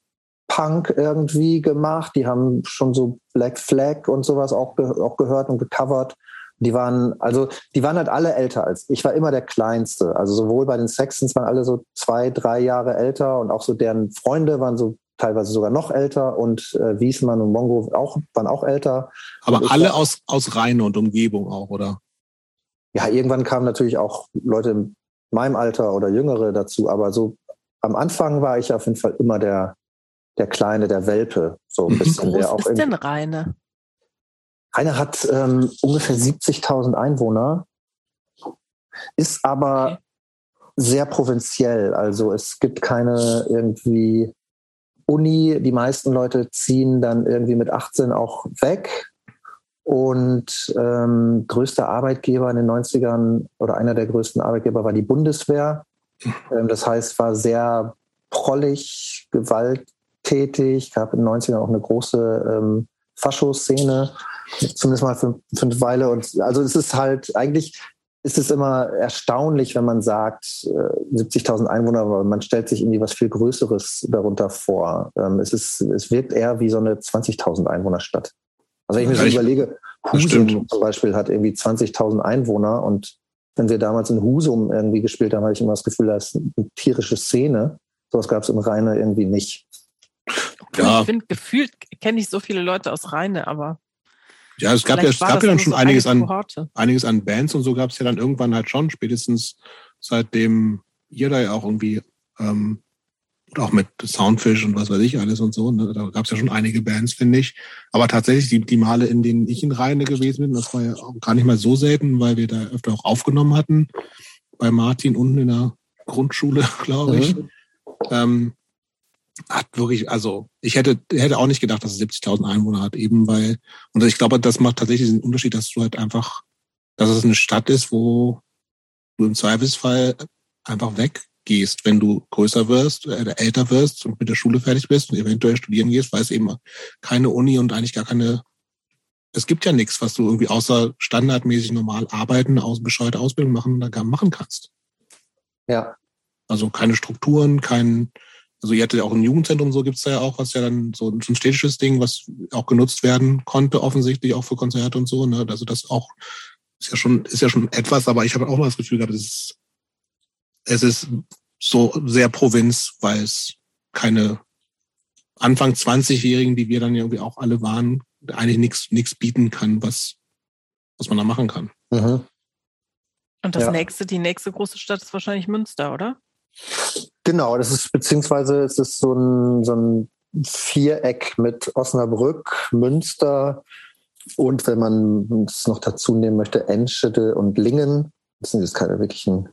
Punk irgendwie gemacht. Die haben schon so Black Flag und sowas auch, ge auch gehört und gecovert. Die waren, also, die waren halt alle älter als ich. war immer der Kleinste. Also sowohl bei den Sextons waren alle so zwei, drei Jahre älter und auch so deren Freunde waren so teilweise sogar noch älter und äh, Wiesmann und Mongo auch, waren auch älter. Aber alle war, aus, aus Rheine und Umgebung auch, oder? Ja, irgendwann kamen natürlich auch Leute in meinem Alter oder Jüngere dazu, aber so am Anfang war ich auf jeden Fall immer der, der Kleine, der Welpe. So ein bisschen. Wie groß der auch ist denn Rheine? Rheine hat ähm, ungefähr 70.000 Einwohner, ist aber sehr provinziell. Also es gibt keine irgendwie Uni. Die meisten Leute ziehen dann irgendwie mit 18 auch weg. Und ähm, größter Arbeitgeber in den 90ern oder einer der größten Arbeitgeber war die Bundeswehr. Ähm, das heißt, war sehr prollig, gewalttätig, gab in den 90ern auch eine große ähm, Faschoszene zumindest mal für, für eine Weile. Und also es ist halt eigentlich ist es immer erstaunlich, wenn man sagt, 70.000 äh, Einwohner, aber man stellt sich irgendwie was viel Größeres darunter vor. Ähm, es, ist, es wirkt eher wie so eine 20.000 Einwohnerstadt. Also wenn ich mir so überlege, Husum zum Beispiel hat irgendwie 20.000 Einwohner und wenn wir damals in Husum irgendwie gespielt haben, hatte ich immer das Gefühl, da ist eine tierische Szene. Sowas gab es im Rheine irgendwie nicht. Ja. Ich finde, gefühlt kenne ich so viele Leute aus Rheine, aber ja, es gab ja, es gab ja dann schon einiges an, einiges an Bands und so gab es ja dann irgendwann halt schon, spätestens seitdem ihr da ja auch irgendwie, ähm, auch mit Soundfish und was weiß ich alles und so, ne? da gab es ja schon einige Bands, finde ich. Aber tatsächlich, die, die Male, in denen ich in Reine gewesen bin, das war ja auch gar nicht mal so selten, weil wir da öfter auch aufgenommen hatten. Bei Martin unten in der Grundschule, glaube ich. Mhm. Ähm, hat wirklich, also ich hätte, hätte auch nicht gedacht, dass es 70.000 Einwohner hat, eben weil, und ich glaube, das macht tatsächlich den Unterschied, dass du halt einfach, dass es eine Stadt ist, wo du im Zweifelsfall einfach weggehst, wenn du größer wirst, äh, älter wirst und mit der Schule fertig bist und eventuell studieren gehst, weil es eben keine Uni und eigentlich gar keine, es gibt ja nichts, was du irgendwie außer standardmäßig normal arbeiten, aus bescheuerte Ausbildung machen, da gar machen kannst. Ja. Also keine Strukturen, kein, also ihr hattet ja auch ein Jugendzentrum, so gibt's da ja auch, was ja dann so ein städtisches Ding, was auch genutzt werden konnte, offensichtlich auch für Konzerte und so. Ne? Also das auch ist ja schon, ist ja schon etwas, aber ich habe auch mal das Gefühl gehabt, es ist, es ist so sehr Provinz, weil es keine Anfang 20-Jährigen, die wir dann irgendwie auch alle waren, eigentlich nichts nichts bieten kann, was, was man da machen kann. Mhm. Und das ja. nächste, die nächste große Stadt ist wahrscheinlich Münster, oder? Genau, das ist beziehungsweise es ist so ein, so ein Viereck mit Osnabrück, Münster und wenn man es noch dazu nehmen möchte, Enschede und Lingen. Das sind jetzt keine wirklichen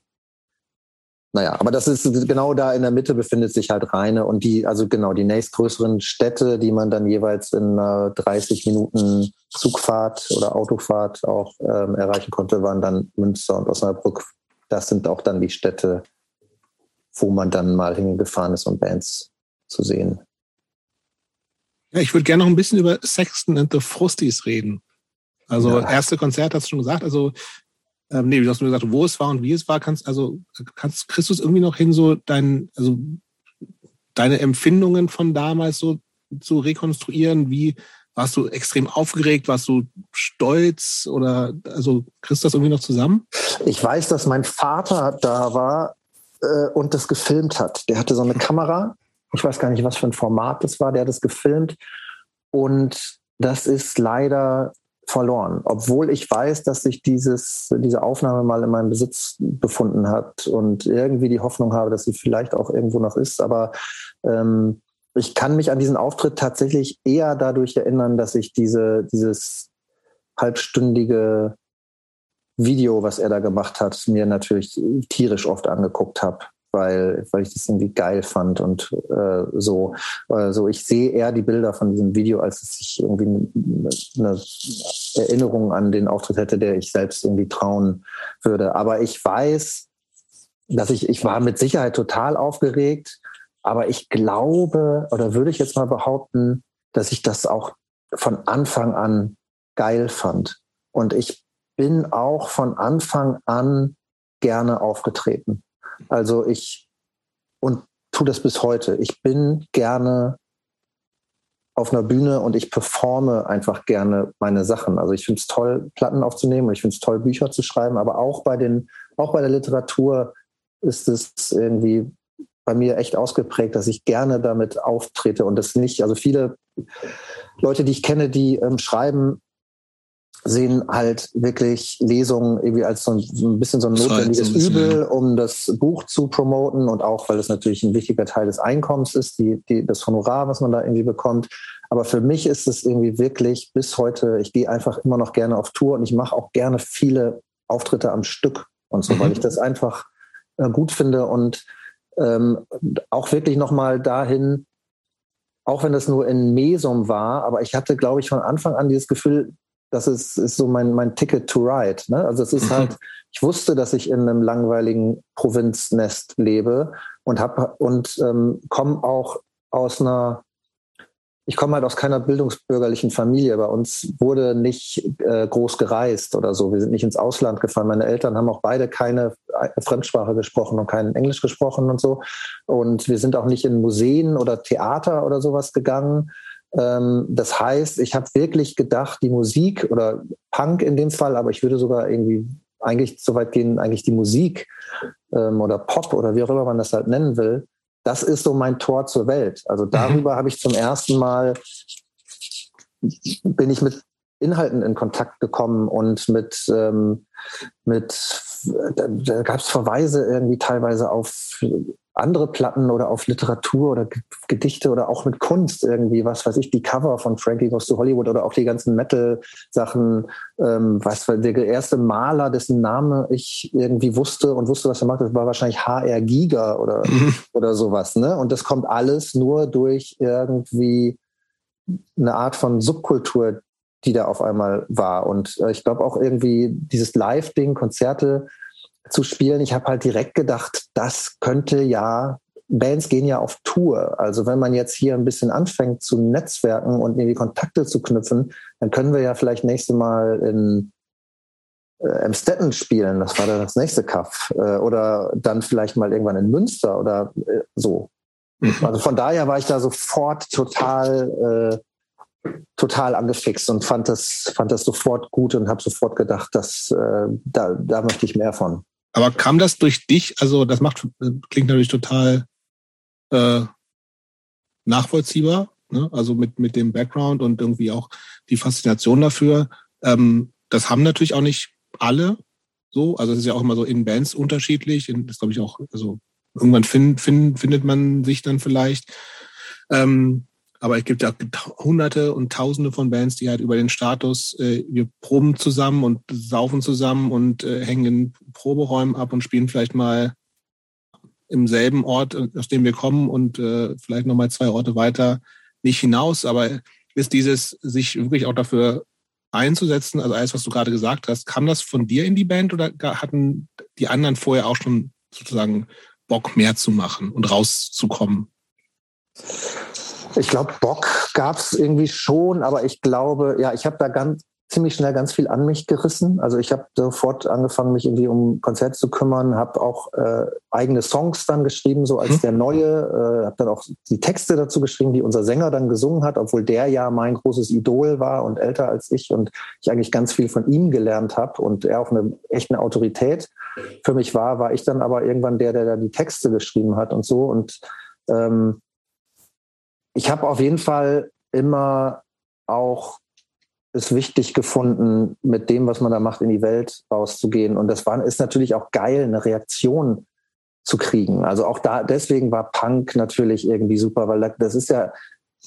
naja, aber das ist genau da in der Mitte befindet sich halt Rheine und die, also genau, die nächstgrößeren Städte, die man dann jeweils in äh, 30 Minuten Zugfahrt oder Autofahrt auch ähm, erreichen konnte, waren dann Münster und Osnabrück. Das sind auch dann die Städte, wo man dann mal hingefahren ist, um Bands zu sehen. Ja, ich würde gerne noch ein bisschen über Sexton and the Frosties reden. Also ja. erste Konzert hast du schon gesagt. Also ähm, nee, du hast nur gesagt, wo es war und wie es war. Kannst also kannst Christus irgendwie noch hin so dein also deine Empfindungen von damals so zu rekonstruieren? Wie warst du extrem aufgeregt? Warst du stolz oder also kriegst du das irgendwie noch zusammen? Ich weiß, dass mein Vater da war äh, und das gefilmt hat. Der hatte so eine Kamera. Ich weiß gar nicht, was für ein Format das war. Der hat es gefilmt und das ist leider verloren, obwohl ich weiß, dass sich dieses, diese Aufnahme mal in meinem Besitz befunden hat und irgendwie die Hoffnung habe, dass sie vielleicht auch irgendwo noch ist. Aber ähm, ich kann mich an diesen Auftritt tatsächlich eher dadurch erinnern, dass ich diese, dieses halbstündige Video, was er da gemacht hat, mir natürlich tierisch oft angeguckt habe weil, weil ich das irgendwie geil fand und äh, so. Also ich sehe eher die Bilder von diesem Video, als dass ich irgendwie eine Erinnerung an den Auftritt hätte, der ich selbst irgendwie trauen würde. Aber ich weiß, dass ich, ich war mit Sicherheit total aufgeregt, aber ich glaube, oder würde ich jetzt mal behaupten, dass ich das auch von Anfang an geil fand. Und ich bin auch von Anfang an gerne aufgetreten. Also ich und tu das bis heute. Ich bin gerne auf einer Bühne und ich performe einfach gerne meine Sachen. Also ich finde es toll, Platten aufzunehmen und ich finde es toll, Bücher zu schreiben, aber auch bei den, auch bei der Literatur ist es irgendwie bei mir echt ausgeprägt, dass ich gerne damit auftrete und das nicht, also viele Leute, die ich kenne, die ähm, schreiben sehen halt wirklich Lesungen irgendwie als so ein, so ein bisschen so ein notwendiges Übel, um das Buch zu promoten und auch, weil es natürlich ein wichtiger Teil des Einkommens ist, die, die, das Honorar, was man da irgendwie bekommt. Aber für mich ist es irgendwie wirklich bis heute, ich gehe einfach immer noch gerne auf Tour und ich mache auch gerne viele Auftritte am Stück und so, mhm. weil ich das einfach äh, gut finde und ähm, auch wirklich nochmal dahin, auch wenn das nur in Mesum war, aber ich hatte, glaube ich, von Anfang an dieses Gefühl, das ist, ist so mein, mein Ticket to Ride. Ne? Also es ist mhm. halt, ich wusste, dass ich in einem langweiligen Provinznest lebe und hab und ähm, komme auch aus einer, ich komme halt aus keiner bildungsbürgerlichen Familie. Bei uns wurde nicht äh, groß gereist oder so. Wir sind nicht ins Ausland gefahren. Meine Eltern haben auch beide keine äh, Fremdsprache gesprochen und kein Englisch gesprochen und so. Und wir sind auch nicht in Museen oder Theater oder sowas gegangen das heißt, ich habe wirklich gedacht, die Musik oder Punk in dem Fall, aber ich würde sogar irgendwie eigentlich so weit gehen, eigentlich die Musik ähm, oder Pop oder wie auch immer man das halt nennen will, das ist so mein Tor zur Welt. Also mhm. darüber mhm. habe ich zum ersten Mal bin ich mit Inhalten in Kontakt gekommen und mit, ähm, mit da, da gab es Verweise irgendwie teilweise auf andere Platten oder auf Literatur oder Gedichte oder auch mit Kunst irgendwie, was weiß ich, die Cover von Frankie Goes to Hollywood oder auch die ganzen Metal-Sachen, ähm, was der erste Maler, dessen Name ich irgendwie wusste und wusste, was er macht, das war wahrscheinlich HR Giga oder, mhm. oder sowas, ne? Und das kommt alles nur durch irgendwie eine Art von Subkultur, die da auf einmal war. Und äh, ich glaube auch irgendwie dieses Live-Ding, Konzerte, zu spielen. Ich habe halt direkt gedacht, das könnte ja, Bands gehen ja auf Tour. Also wenn man jetzt hier ein bisschen anfängt zu netzwerken und irgendwie Kontakte zu knüpfen, dann können wir ja vielleicht nächste Mal in äh, Emstetten spielen. Das war dann das nächste Kaff. Äh, oder dann vielleicht mal irgendwann in Münster oder äh, so. Mhm. Also von daher war ich da sofort total äh, total angefixt und fand das, fand das sofort gut und habe sofort gedacht, dass äh, da, da möchte ich mehr von. Aber kam das durch dich? Also das macht klingt natürlich total äh, nachvollziehbar. Ne? Also mit mit dem Background und irgendwie auch die Faszination dafür. Ähm, das haben natürlich auch nicht alle so. Also es ist ja auch immer so in Bands unterschiedlich. Das glaube ich auch. Also irgendwann find, find, findet man sich dann vielleicht. Ähm, Aber es gibt ja hunderte und tausende von Bands, die halt über den Status, äh, wir proben zusammen und saufen zusammen und äh, hängen in Proberäumen ab und spielen vielleicht mal im selben Ort, aus dem wir kommen und äh, vielleicht nochmal zwei Orte weiter nicht hinaus. Aber ist dieses, sich wirklich auch dafür einzusetzen, also alles, was du gerade gesagt hast, kam das von dir in die Band oder hatten die anderen vorher auch schon sozusagen Bock mehr zu machen und rauszukommen? Ich glaube, Bock gab es irgendwie schon, aber ich glaube, ja, ich habe da ganz ziemlich schnell ganz viel an mich gerissen. Also ich habe sofort angefangen, mich irgendwie um Konzerte zu kümmern, habe auch äh, eigene Songs dann geschrieben, so als hm. der neue, äh, habe dann auch die Texte dazu geschrieben, die unser Sänger dann gesungen hat, obwohl der ja mein großes Idol war und älter als ich und ich eigentlich ganz viel von ihm gelernt habe und er auch eine echte Autorität für mich war, war ich dann aber irgendwann der, der da die Texte geschrieben hat und so und ähm, ich habe auf jeden Fall immer auch es wichtig gefunden, mit dem, was man da macht, in die Welt rauszugehen. Und das war, ist natürlich auch geil, eine Reaktion zu kriegen. Also auch da, deswegen war Punk natürlich irgendwie super, weil das ist ja,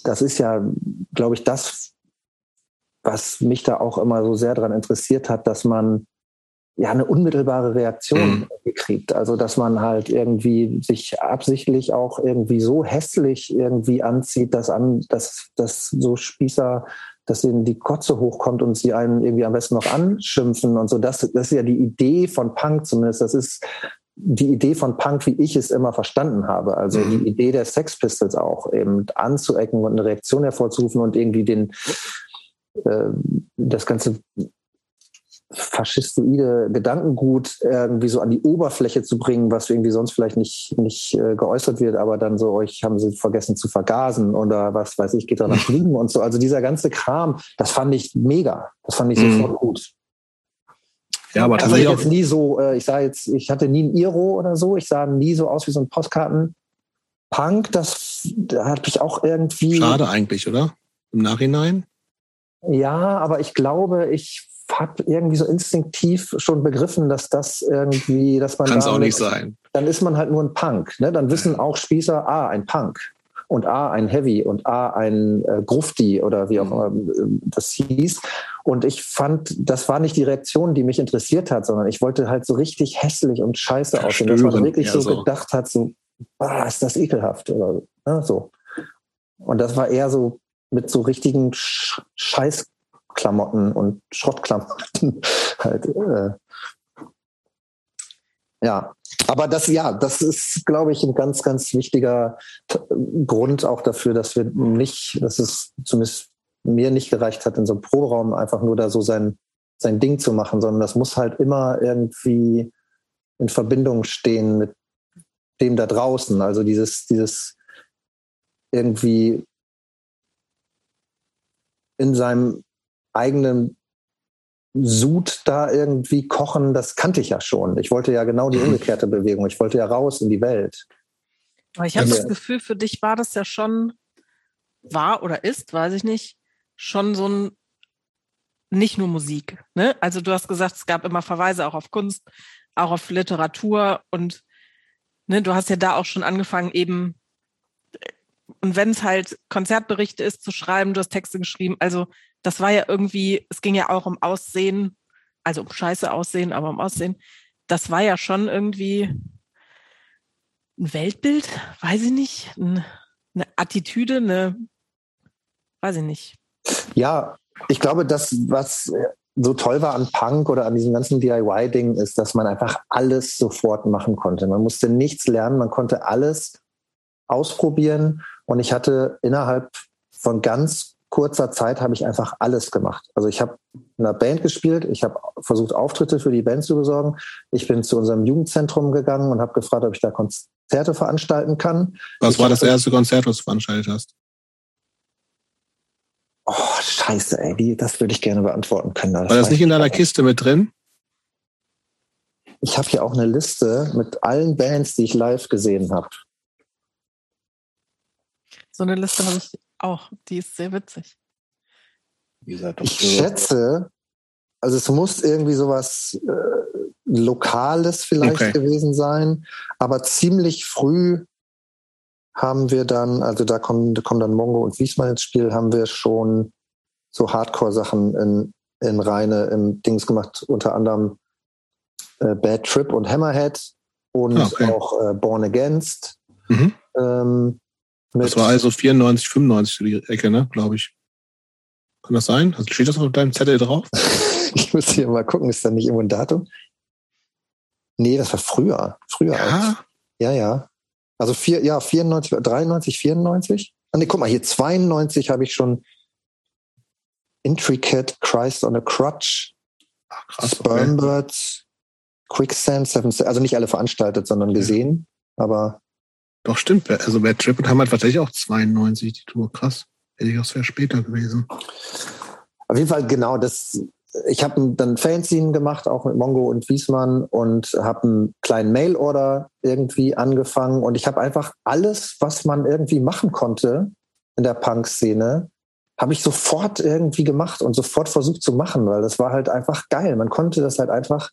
das ist ja, glaube ich, das, was mich da auch immer so sehr daran interessiert hat, dass man ja eine unmittelbare Reaktion mhm. kriegt. Also dass man halt irgendwie sich absichtlich auch irgendwie so hässlich irgendwie anzieht, dass an, dass, dass so Spießer, dass ihnen die Kotze hochkommt und sie einen irgendwie am besten noch anschimpfen und so. Das, das ist ja die Idee von Punk zumindest. Das ist die Idee von Punk, wie ich es immer verstanden habe. Also mhm. die Idee der Sex Pistols auch, eben anzuecken und eine Reaktion hervorzurufen und irgendwie den äh, das ganze faschistoide Gedankengut irgendwie so an die Oberfläche zu bringen, was irgendwie sonst vielleicht nicht, nicht äh, geäußert wird, aber dann so, euch haben sie vergessen zu vergasen oder was weiß ich, geht da nach drüben und so. Also dieser ganze Kram, das fand ich mega. Das fand ich mhm. sofort gut. Ja, aber also ich jetzt nie so, äh, ich sah jetzt, ich hatte nie ein Iro oder so, ich sah nie so aus wie so ein Postkarten-Punk, das da hatte ich auch irgendwie. Schade eigentlich, oder? Im Nachhinein? Ja, aber ich glaube, ich habe irgendwie so instinktiv schon begriffen, dass das irgendwie, dass man. Kann es auch nicht sein. Dann ist man halt nur ein Punk. Ne? Dann wissen auch Spießer, ah, ein Punk. Und A, ein Heavy und A, ein äh, Grufti oder wie auch mhm. immer äh, das hieß. Und ich fand, das war nicht die Reaktion, die mich interessiert hat, sondern ich wollte halt so richtig hässlich und scheiße aussehen, dass man wirklich so, so, gedacht hat, so, ah, ist das ekelhaft oder ne, so. Und das war eher so mit so richtigen Scheiß Klamotten und Schrottklamotten halt. Äh, ja, aber das, ja, das ist, glaube ich, ein ganz, ganz wichtiger Grund auch dafür, dass wir nicht, dass es zumindest mir nicht gereicht hat, in so einem Proberaum einfach nur da so sein, sein Ding zu machen, sondern das muss halt immer irgendwie in Verbindung stehen mit dem da draußen. Also dieses, dieses irgendwie in seinem eigenen Sud da irgendwie kochen, das kannte ich ja schon. Ich wollte ja genau die mhm. umgekehrte Bewegung. Ich wollte ja raus in die Welt. Aber ich habe das Gefühl, für dich war das ja schon, war oder ist, weiß ich nicht, schon so ein, nicht nur Musik. Ne? Also du hast gesagt, es gab immer Verweise auch auf Kunst, auch auf Literatur und ne, du hast ja da auch schon angefangen, eben, und wenn es halt Konzertberichte ist, zu schreiben, du hast Texte geschrieben, also das war ja irgendwie, es ging ja auch um Aussehen, also um scheiße Aussehen, aber um Aussehen. Das war ja schon irgendwie ein Weltbild, weiß ich nicht, eine Attitüde, eine, weiß ich nicht. Ja, ich glaube, das, was so toll war an Punk oder an diesem ganzen DIY-Ding, ist, dass man einfach alles sofort machen konnte. Man musste nichts lernen, man konnte alles ausprobieren. Und ich hatte innerhalb von ganz kurzer Zeit habe ich einfach alles gemacht. Also ich habe in einer Band gespielt, ich habe versucht, Auftritte für die Band zu besorgen. Ich bin zu unserem Jugendzentrum gegangen und habe gefragt, ob ich da Konzerte veranstalten kann. Was ich war das erste Konzert, was du veranstaltet hast? Oh, scheiße, ey, die, das würde ich gerne beantworten können. Das war das nicht in deiner Kiste mit drin? Ich habe hier auch eine Liste mit allen Bands, die ich live gesehen habe. So eine Liste habe ich auch. Die ist sehr witzig. Ich schätze, also es muss irgendwie sowas äh, Lokales vielleicht okay. gewesen sein, aber ziemlich früh haben wir dann, also da kommen, da kommen dann Mongo und Wiesmann ins Spiel, haben wir schon so Hardcore-Sachen in, in reine im Dings gemacht, unter anderem äh, Bad Trip und Hammerhead und ah, okay. auch äh, Born Against. Mhm. Ähm, das war also 94, 95 die Ecke, ne, glaube ich. Kann das sein? Also steht das auf deinem Zettel drauf? ich muss hier mal gucken, ist da nicht irgendwo ein Datum? Nee, das war früher. Früher. Ja, ja. ja. Also vier, ja, 94, 93, 94. Ah, nee, guck mal, hier 92 habe ich schon Intricate, Christ on a Crutch, Ach, krass, Spermbirds, okay. Quicksand, Seven, also nicht alle veranstaltet, sondern gesehen, ja. aber. Doch, stimmt. Also bei Trip haben halt tatsächlich auch 92 die Tour. Krass. Hätte ich auch sehr später gewesen. Auf jeden Fall, genau, das, ich habe dann Fanzine gemacht, auch mit Mongo und Wiesmann und habe einen kleinen Mailorder irgendwie angefangen und ich habe einfach alles, was man irgendwie machen konnte in der Punk-Szene, habe ich sofort irgendwie gemacht und sofort versucht zu machen, weil das war halt einfach geil. Man konnte das halt einfach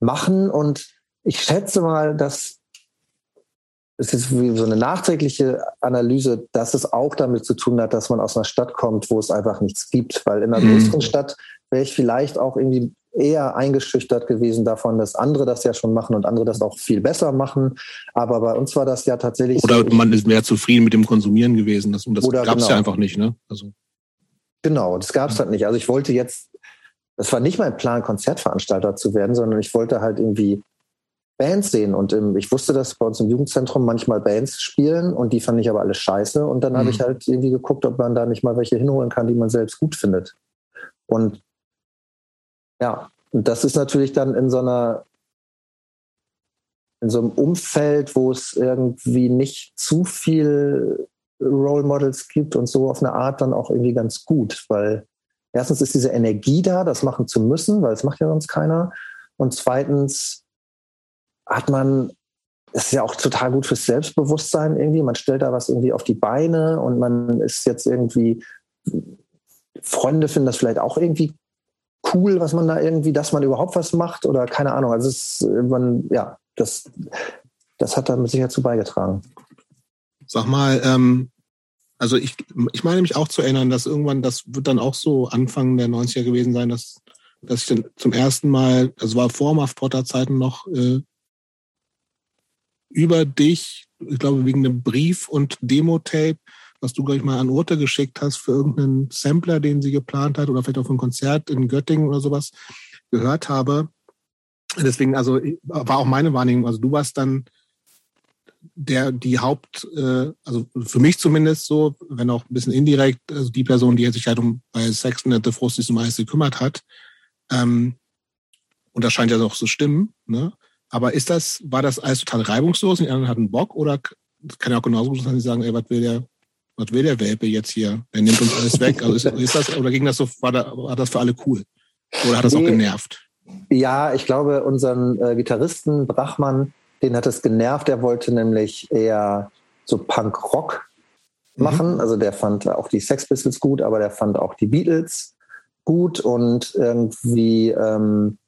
machen und ich schätze mal, dass ist wie so eine nachträgliche Analyse, dass es auch damit zu tun hat, dass man aus einer Stadt kommt, wo es einfach nichts gibt. Weil in einer mhm. größeren Stadt wäre ich vielleicht auch irgendwie eher eingeschüchtert gewesen davon, dass andere das ja schon machen und andere das auch viel besser machen. Aber bei uns war das ja tatsächlich. Oder so, man ist mehr zufrieden mit dem Konsumieren gewesen. Das, das gab es genau. ja einfach nicht, ne? Also. Genau, das gab es halt nicht. Also ich wollte jetzt, es war nicht mein Plan, Konzertveranstalter zu werden, sondern ich wollte halt irgendwie Bands sehen. Und im, ich wusste, dass bei uns im Jugendzentrum manchmal Bands spielen und die fand ich aber alle scheiße. Und dann mhm. habe ich halt irgendwie geguckt, ob man da nicht mal welche hinholen kann, die man selbst gut findet. Und ja, und das ist natürlich dann in so einer, in so einem Umfeld, wo es irgendwie nicht zu viel Role Models gibt und so auf eine Art dann auch irgendwie ganz gut, weil erstens ist diese Energie da, das machen zu müssen, weil es macht ja sonst keiner. Und zweitens hat man, es ist ja auch total gut fürs Selbstbewusstsein irgendwie. Man stellt da was irgendwie auf die Beine und man ist jetzt irgendwie, Freunde finden das vielleicht auch irgendwie cool, was man da irgendwie, dass man überhaupt was macht oder keine Ahnung. Also es, man, ja, das, das hat da mit Sicherheit zu beigetragen. Sag mal, ähm, also ich, ich meine mich auch zu erinnern, dass irgendwann, das wird dann auch so Anfang der 90er gewesen sein, dass, dass ich dann zum ersten Mal, also war vor Muff Potter Zeiten noch, äh, über dich, ich glaube wegen einem Brief und Demo-Tape, was du, glaube ich, mal an Urte geschickt hast für irgendeinen Sampler, den sie geplant hat oder vielleicht auch für ein Konzert in Göttingen oder sowas gehört habe. Deswegen, also war auch meine Wahrnehmung, also du warst dann der, die Haupt, äh, also für mich zumindest so, wenn auch ein bisschen indirekt, also die Person, die sich halt um bei Sexton and the Frosties um alles gekümmert hat. Ähm, und das scheint ja auch zu stimmen, ne? Aber ist das, war das alles total reibungslos und die anderen hatten Bock oder kann ja auch genauso sein, dass sie sagen, ey, was will der, was will der Welpe jetzt hier? Der nimmt uns alles weg. Also ist, ist das, oder ging das so, war, da, war das für alle cool? Oder hat das nee, auch genervt? Ja, ich glaube, unseren äh, Gitarristen Brachmann, den hat es genervt. Er wollte nämlich eher so Punk-Rock mhm. machen. Mhm. Also der fand auch die Sex Pistols gut, aber der fand auch die Beatles gut und irgendwie ähm,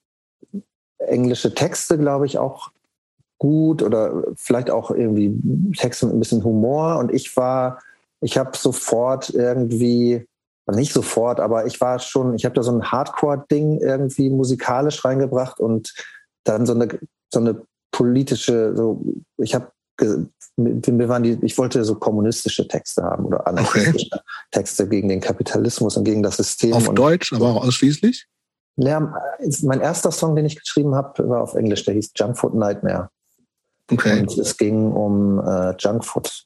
englische Texte, glaube ich, auch gut oder vielleicht auch irgendwie Texte mit ein bisschen Humor. Und ich war ich habe sofort irgendwie, nicht sofort, aber ich war schon, ich habe da so ein Hardcore-Ding irgendwie musikalisch reingebracht und dann so eine, so eine politische, so, ich habe mir waren die, ich wollte so kommunistische Texte haben oder anarchistische okay. Texte gegen den Kapitalismus und gegen das System. Auf Deutsch, aber auch ausschließlich? Ja, mein erster Song, den ich geschrieben habe, war auf Englisch, der hieß Junkfoot Nightmare. Okay. Und es ging um äh, Junkfoot.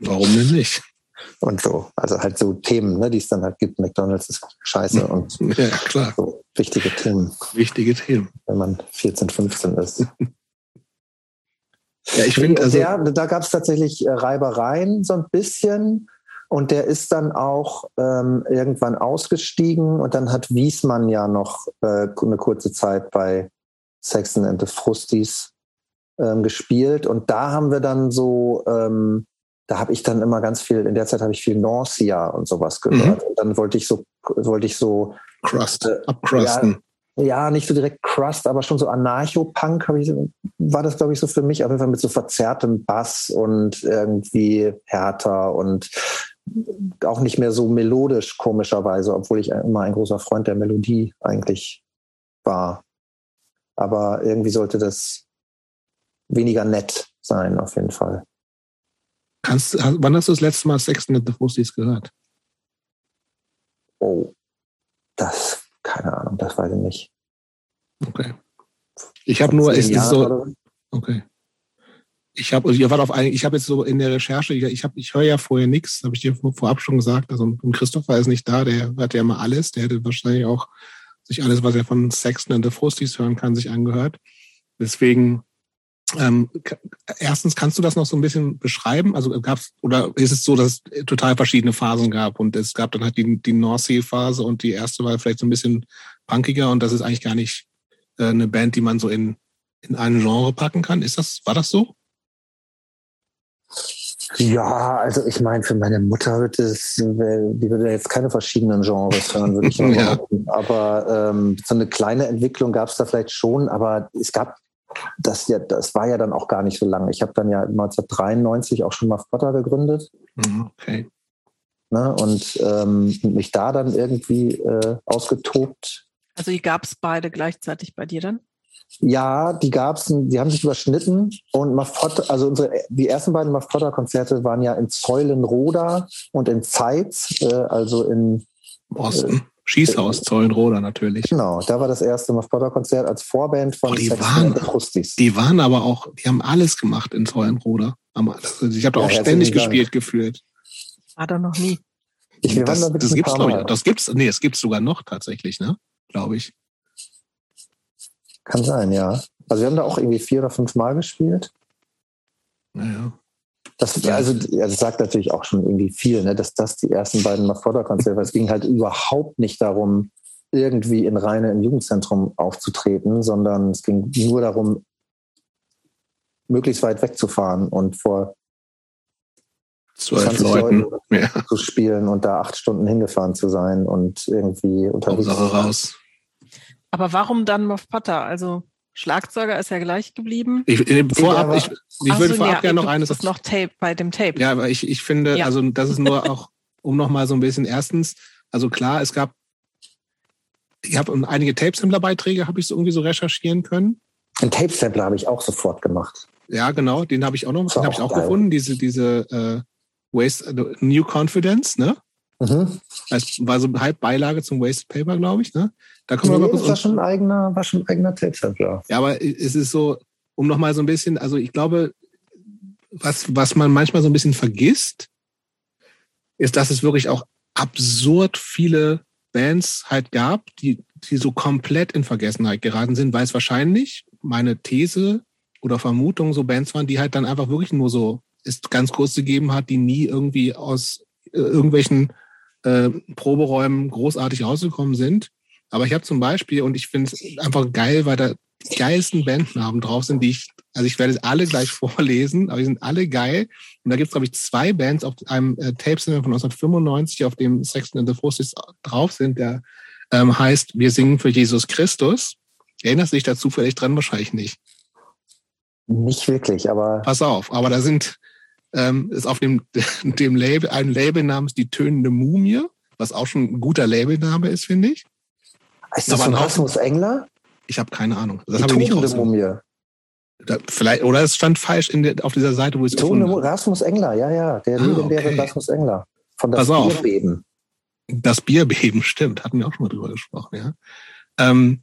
Warum denn nicht? Und so, also halt so Themen, ne, die es dann halt gibt. McDonalds ist scheiße und ja, klar. So wichtige Themen. Wichtige Themen. Wenn man 14, 15 ist. ja, ich finde, also der, da gab es tatsächlich äh, Reibereien so ein bisschen. Und der ist dann auch ähm, irgendwann ausgestiegen und dann hat Wiesmann ja noch äh, eine kurze Zeit bei Saxon and the Frusties ähm, gespielt und da haben wir dann so, ähm, da habe ich dann immer ganz viel, in der Zeit habe ich viel Nausea und sowas gehört. Mhm. Und dann wollte ich so, wollte ich so Crust, äh, abcrusten. ja, nicht so direkt Crust, aber schon so Anarcho-Punk ich, war das, glaube ich, so für mich. Auf jeden Fall mit so verzerrtem Bass und irgendwie härter und auch nicht mehr so melodisch, komischerweise, obwohl ich immer ein großer Freund der Melodie eigentlich war. Aber irgendwie sollte das weniger nett sein, auf jeden Fall. Kannst, wann hast du das letzte Mal Sex in the Fusties gehört? Oh, das, keine Ahnung, das weiß ich nicht. Okay. Ich habe nur, ist, ist so, okay. Ich habe, ihr wart auf ein, ich habe jetzt so in der Recherche, ich, ich habe, ich höre ja vorher nichts, habe ich dir vorab schon gesagt. Also Christopher ist nicht da, der hört ja immer alles, der hätte wahrscheinlich auch sich alles, was er von Sexton and the Frosties hören kann, sich angehört. Deswegen ähm, erstens, kannst du das noch so ein bisschen beschreiben? Also gab's oder ist es so, dass es total verschiedene Phasen gab und es gab dann halt die, die North Sea Phase und die erste war vielleicht so ein bisschen punkiger und das ist eigentlich gar nicht äh, eine Band, die man so in in ein Genre packen kann. Ist das war das so? Ja, also ich meine, für meine Mutter wird es, die würde jetzt keine verschiedenen Genres hören, würde ich mal ja. Aber ähm, so eine kleine Entwicklung gab es da vielleicht schon, aber es gab das ja, das war ja dann auch gar nicht so lange. Ich habe dann ja 1993 auch schon mal Potter gegründet. Mhm, okay. Ne, und ähm, mich da dann irgendwie äh, ausgetobt. Also die gab es beide gleichzeitig bei dir dann? Ja, die gab es, die haben sich überschnitten und Maffotta, also unsere, die ersten beiden Maffotta-Konzerte waren ja in Zeulenroda und in Zeitz, äh, also in Osten. Äh, Schießhaus Zeulenroda natürlich. Genau, da war das erste Maffotta-Konzert als Vorband von oh, die waren, Die waren aber auch, die haben alles gemacht in Zeulenroda. Also ich habe da ja, auch ständig gespielt gefühlt. War da noch nie. Ich, das, da das gibt's, glaube ich. Das gibt's, nee, es gibt's sogar noch tatsächlich, ne? Glaube ich. Kann sein, ja. Also wir haben da auch irgendwie vier oder fünf Mal gespielt. Naja. Das, also, das sagt natürlich auch schon irgendwie viel, ne, dass das die ersten beiden Mafroda-Konzerte, es ging halt überhaupt nicht darum, irgendwie in Reine im Jugendzentrum aufzutreten, sondern es ging nur darum, möglichst weit wegzufahren und vor zwölf Leuten, Leuten ja. zu spielen und da acht Stunden hingefahren zu sein und irgendwie unterwegs. raus. Aber warum dann Muff Potter? Also Schlagzeuger ist ja gleich geblieben. Ich, vorab, ich, ich würde so, vorab ja, gerne noch eines. Ist noch Tape bei dem Tape. Ja, aber ich, ich finde, ja. also das ist nur auch, um nochmal so ein bisschen erstens, also klar, es gab, ich habe einige Tape-Sampler-Beiträge, habe ich so irgendwie so recherchieren können. Ein Tape-Sampler habe ich auch sofort gemacht. Ja, genau, den habe ich auch noch, den habe ich auch geil. gefunden, diese, diese äh, Waste, uh, New Confidence, ne? Mhm. Das war so halb Beilage zum Wasted Paper, glaube ich. Ne? Da kommen nee, wir mal kurz. War schon ein eigener, war schon ein eigener Tape-Sampler. Ja, aber es ist so, um nochmal so ein bisschen, also ich glaube, was, was man manchmal so ein bisschen vergisst, ist, dass es wirklich auch absurd viele Bands halt gab, die, die so komplett in Vergessenheit geraten sind, weil es wahrscheinlich meine These oder Vermutung so Bands waren, die halt dann einfach wirklich nur so es ganz kurz gegeben hat, die nie irgendwie aus äh, irgendwelchen äh, Proberäumen großartig rausgekommen sind. Aber ich habe zum Beispiel, und ich finde es einfach geil, weil da die geilsten Bandnamen drauf sind, die ich, also ich werde es alle gleich vorlesen, aber die sind alle geil. Und da gibt es, glaube ich, zwei Bands auf einem äh, Tape von 1995, auf dem Sexton and the Forces drauf sind, der ähm, heißt Wir singen für Jesus Christus. Erinnerst du dich dazu vielleicht dran? Wahrscheinlich nicht. Nicht wirklich, aber. Pass auf, aber da sind ähm, ist auf dem, dem Label ein Label namens Die Tönende Mumie, was auch schon ein guter Labelname ist, finde ich. Ist das von Rasmus Engler? Ich habe keine Ahnung. Das habe ich nicht Mumie. Da, vielleicht, oder es stand falsch der, auf dieser Seite, wo es gefunden Rasmus Engler, ja, ja, der ah, legendäre okay. Rasmus Engler. Von das Pass Bierbeben. Auf. Das Bierbeben, stimmt, hatten wir auch schon mal drüber gesprochen, ja. Ähm,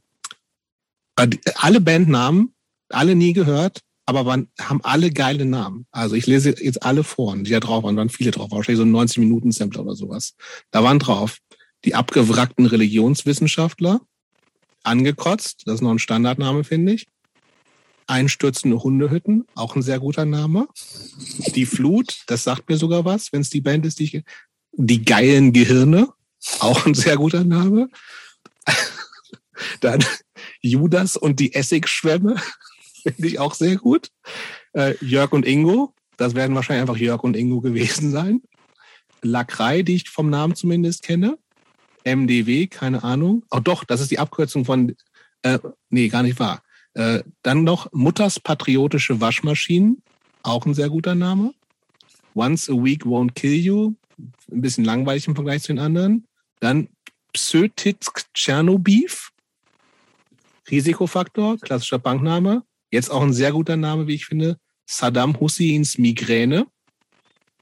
alle Bandnamen, alle nie gehört, aber waren, haben alle geile Namen. Also ich lese jetzt alle vor, die da drauf waren, waren viele drauf, wahrscheinlich so ein 90 Minuten Sampler oder sowas. Da waren drauf die abgewrackten Religionswissenschaftler, angekotzt, das ist noch ein Standardname, finde ich. Einstürzende Hundehütten, auch ein sehr guter Name. Die Flut, das sagt mir sogar was, wenn es die Band ist, die ich, die geilen Gehirne, auch ein sehr guter Name. Dann Judas und die Essigschwämme, finde ich auch sehr gut. Äh, Jörg und Ingo, das werden wahrscheinlich einfach Jörg und Ingo gewesen sein. Lacrei, die ich vom Namen zumindest kenne. MDW, keine Ahnung. Oh doch, das ist die Abkürzung von Äh, nee, gar nicht wahr. Äh, dann noch Mutters patriotische Waschmaschinen, auch ein sehr guter Name. Once a Week Won't Kill You, ein bisschen langweilig im Vergleich zu den anderen. Dann Psötitsk Tschernobeef, Risikofaktor, klassischer Bankname. Jetzt auch ein sehr guter Name, wie ich finde. Saddam Husseins Migräne.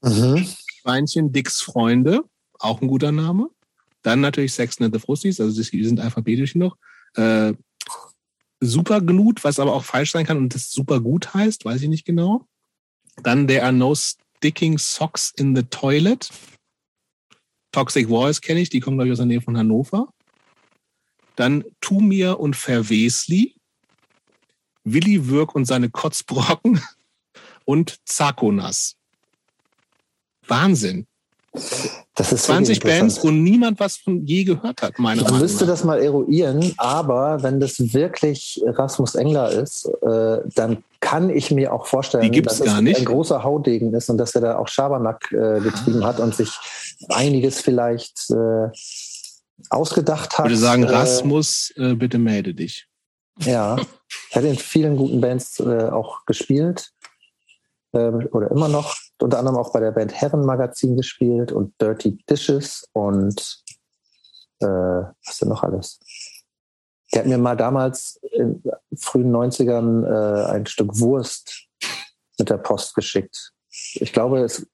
Mhm. Schweinchen Dicks Freunde, auch ein guter Name. Dann natürlich Sex and the Frusties, also die sind alphabetisch noch. Äh, Superglut, was aber auch falsch sein kann und das super gut heißt, weiß ich nicht genau. Dann There are no sticking socks in the toilet. Toxic Voice kenne ich, die kommen, glaube ich, aus der Nähe von Hannover. Dann Tumir und Verwesli. Willi Würk und seine Kotzbrocken. Und Zakonas. Wahnsinn. Das ist 20 Bands, wo niemand was von je gehört hat, meiner Meinung nach. müsste das mal eruieren, aber wenn das wirklich Rasmus Engler ist, äh, dann kann ich mir auch vorstellen, dass es ein großer Haudegen ist und dass er da auch Schabernack äh, getrieben ah. hat und sich einiges vielleicht äh, ausgedacht hat. Ich würde sagen, äh, Rasmus, äh, bitte melde dich. Ja, er hat in vielen guten Bands äh, auch gespielt oder immer noch, unter anderem auch bei der Band Herrenmagazin gespielt und Dirty Dishes und äh, was denn noch alles? Der hat mir mal damals in frühen 90ern äh, ein Stück Wurst mit der Post geschickt. Ich glaube, es,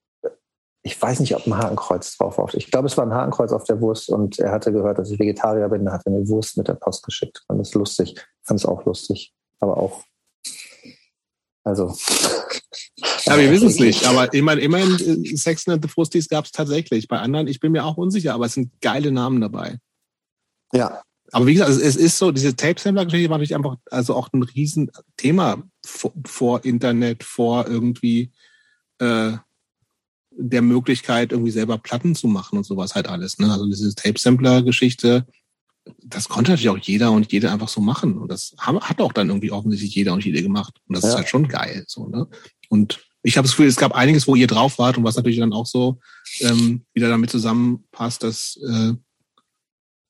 ich weiß nicht, ob ein Hakenkreuz drauf war. Ich glaube, es war ein Hakenkreuz auf der Wurst und er hatte gehört, dass ich Vegetarier bin. Hat er mir Wurst mit der Post geschickt. Fand es lustig. Fand es auch lustig. Aber auch, also ja, wir wissen es nicht. Aber immerhin, immerhin äh, Sex and the Frusties gab es tatsächlich. Bei anderen, ich bin mir auch unsicher, aber es sind geile Namen dabei. Ja. Aber wie gesagt, es ist so, diese Tape-Sampler-Geschichte war natürlich einfach also auch ein Riesenthema vor, vor Internet, vor irgendwie äh, der Möglichkeit, irgendwie selber Platten zu machen und sowas halt alles. Ne? Also diese Tape-Sampler-Geschichte, das konnte natürlich auch jeder und jede einfach so machen. Und das hat auch dann irgendwie offensichtlich jeder und jede gemacht. Und das ja. ist halt schon geil. So, ne? Und ich habe das Gefühl, es gab einiges, wo ihr drauf wart und was natürlich dann auch so ähm, wieder damit zusammenpasst, dass äh,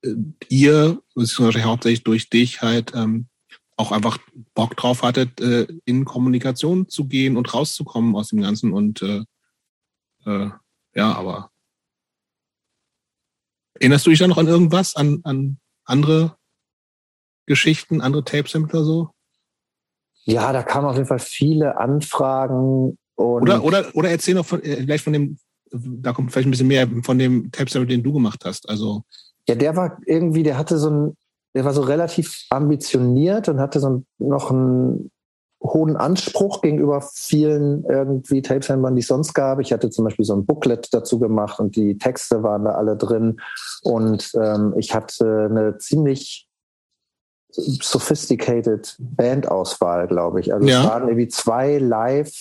äh ihr, beziehungsweise hauptsächlich durch dich halt ähm, auch einfach Bock drauf hattet, äh, in Kommunikation zu gehen und rauszukommen aus dem Ganzen und äh, äh, ja, aber erinnerst du dich da noch an irgendwas, an, an andere Geschichten, andere Tape-Sampler so? Ja, da kamen auf jeden Fall viele Anfragen oder, oder, oder erzähl noch von, äh, vielleicht von dem, da kommt vielleicht ein bisschen mehr von dem Tape den du gemacht hast. Also. Ja, der war irgendwie, der hatte so ein, der war so relativ ambitioniert und hatte so noch einen hohen Anspruch gegenüber vielen irgendwie Tape-Sampern, die es sonst gab. Ich hatte zum Beispiel so ein Booklet dazu gemacht und die Texte waren da alle drin. Und ähm, ich hatte eine ziemlich sophisticated Bandauswahl, glaube ich. Also ja. es waren irgendwie zwei Live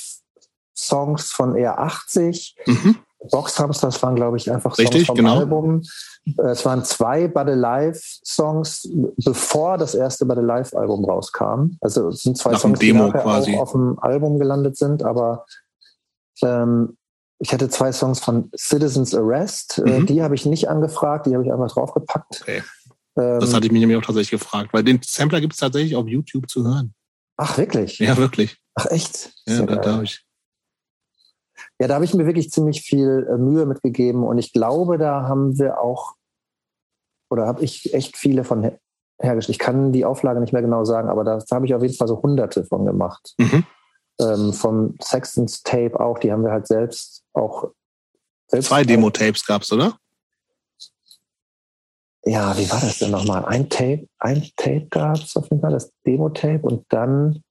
Songs von eher 80. Mhm. Boxhamsters waren, glaube ich, einfach Songs Richtig, vom genau. Album. Äh, es waren zwei But Alive Songs, bevor das erste But Alive Album rauskam. Also es sind zwei Nach Songs, die nachher quasi. auch auf dem Album gelandet sind, aber ähm, ich hatte zwei Songs von Citizens Arrest, äh, mhm. die habe ich nicht angefragt, die habe ich einfach draufgepackt. Okay. Ähm, das hatte ich mich nämlich auch tatsächlich gefragt, weil den Sampler gibt es tatsächlich auf YouTube zu hören. Ach, wirklich? Ja, wirklich. Ach, echt? Ja, da, da habe ich ja, da habe ich mir wirklich ziemlich viel äh, Mühe mitgegeben und ich glaube, da haben wir auch oder habe ich echt viele von hergestellt. Ich kann die Auflage nicht mehr genau sagen, aber da habe ich auf jeden Fall so hunderte von gemacht. Mhm. Ähm, vom Sextons Tape auch, die haben wir halt selbst auch. Selbst Zwei Demo-Tapes gab es, oder? Ja, wie war das denn nochmal? Ein Tape, ein Tape gab es auf jeden Fall, das Demo-Tape und dann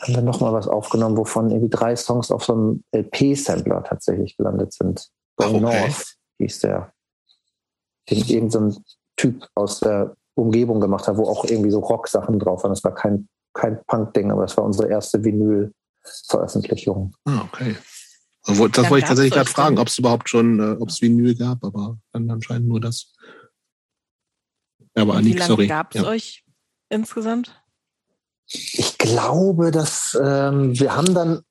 haben wir nochmal was aufgenommen, wovon irgendwie drei Songs auf so einem LP-Sampler tatsächlich gelandet sind. Going okay. North hieß der. Den irgendein so Typ aus der Umgebung gemacht hat, wo auch irgendwie so Rock-Sachen drauf waren. Das war kein, kein Punk-Ding, aber das war unsere erste Vinyl-Veröffentlichung. Ah, okay. Also, das ja, wollte ich tatsächlich gerade fragen, ob es überhaupt schon, äh, ob es Vinyl gab, aber dann anscheinend nur das. Ja, aber Annik, sorry. Wie lange gab es ja. euch insgesamt? Ich glaube, dass ähm, wir haben dann,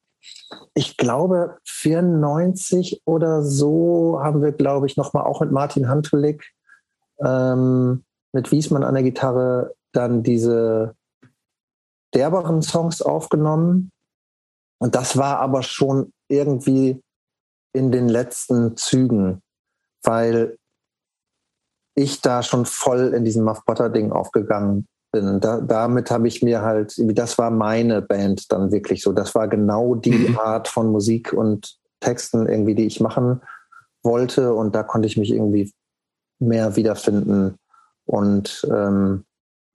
ich glaube, 94 oder so haben wir, glaube ich, nochmal auch mit Martin Hantulik ähm, mit Wiesmann an der Gitarre dann diese derberen Songs aufgenommen. Und das war aber schon irgendwie in den letzten Zügen, weil ich da schon voll in diesem Muff Potter Ding aufgegangen bin. Da, damit habe ich mir halt, das war meine Band dann wirklich so. Das war genau die mhm. Art von Musik und Texten irgendwie, die ich machen wollte. Und da konnte ich mich irgendwie mehr wiederfinden. Und, ähm,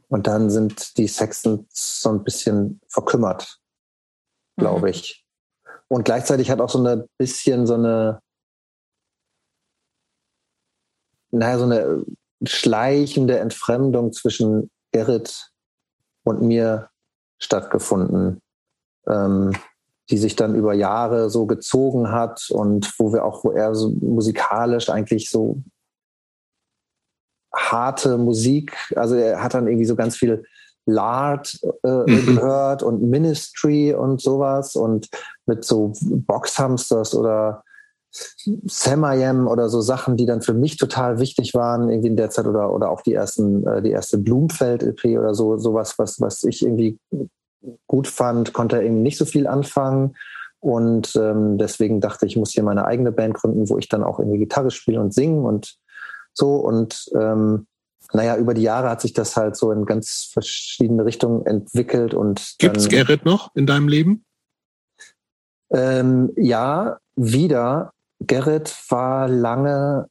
und dann sind die Sextons so ein bisschen verkümmert, glaube mhm. ich. Und gleichzeitig hat auch so ein bisschen so eine, naja, so eine schleichende Entfremdung zwischen Gerrit und mir stattgefunden, ähm, die sich dann über Jahre so gezogen hat und wo wir auch, wo er so musikalisch eigentlich so harte Musik, also er hat dann irgendwie so ganz viel Lard äh, mhm. gehört und Ministry und sowas und mit so Boxhamsters oder Samayam oder so Sachen, die dann für mich total wichtig waren irgendwie in der Zeit oder oder auch die ersten äh, die erste Blumfeld EP oder so sowas was was ich irgendwie gut fand, konnte er eben nicht so viel anfangen und ähm, deswegen dachte ich, ich muss hier meine eigene Band gründen, wo ich dann auch irgendwie Gitarre spiele und singen und so und ähm, naja, über die Jahre hat sich das halt so in ganz verschiedene Richtungen entwickelt und. Gibt's Gerrit noch in deinem Leben? Ähm, ja, wieder. Gerrit war lange,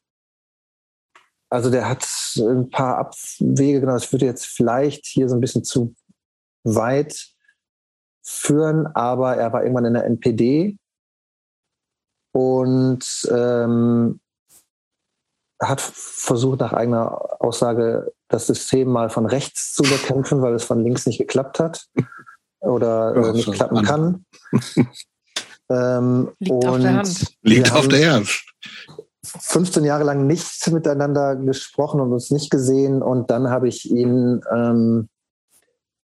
also der hat ein paar Abwege genommen. Das würde jetzt vielleicht hier so ein bisschen zu weit führen, aber er war irgendwann in der NPD und ähm, hat versucht, nach eigener Aussage das System mal von rechts zu bekämpfen, weil es von links nicht geklappt hat oder ja, nicht klappen an. kann. ähm, Liegt auf der Hand. Liegt auf der Hand. 15 Jahre lang nicht miteinander gesprochen und uns nicht gesehen. Und dann habe ich ihn ähm,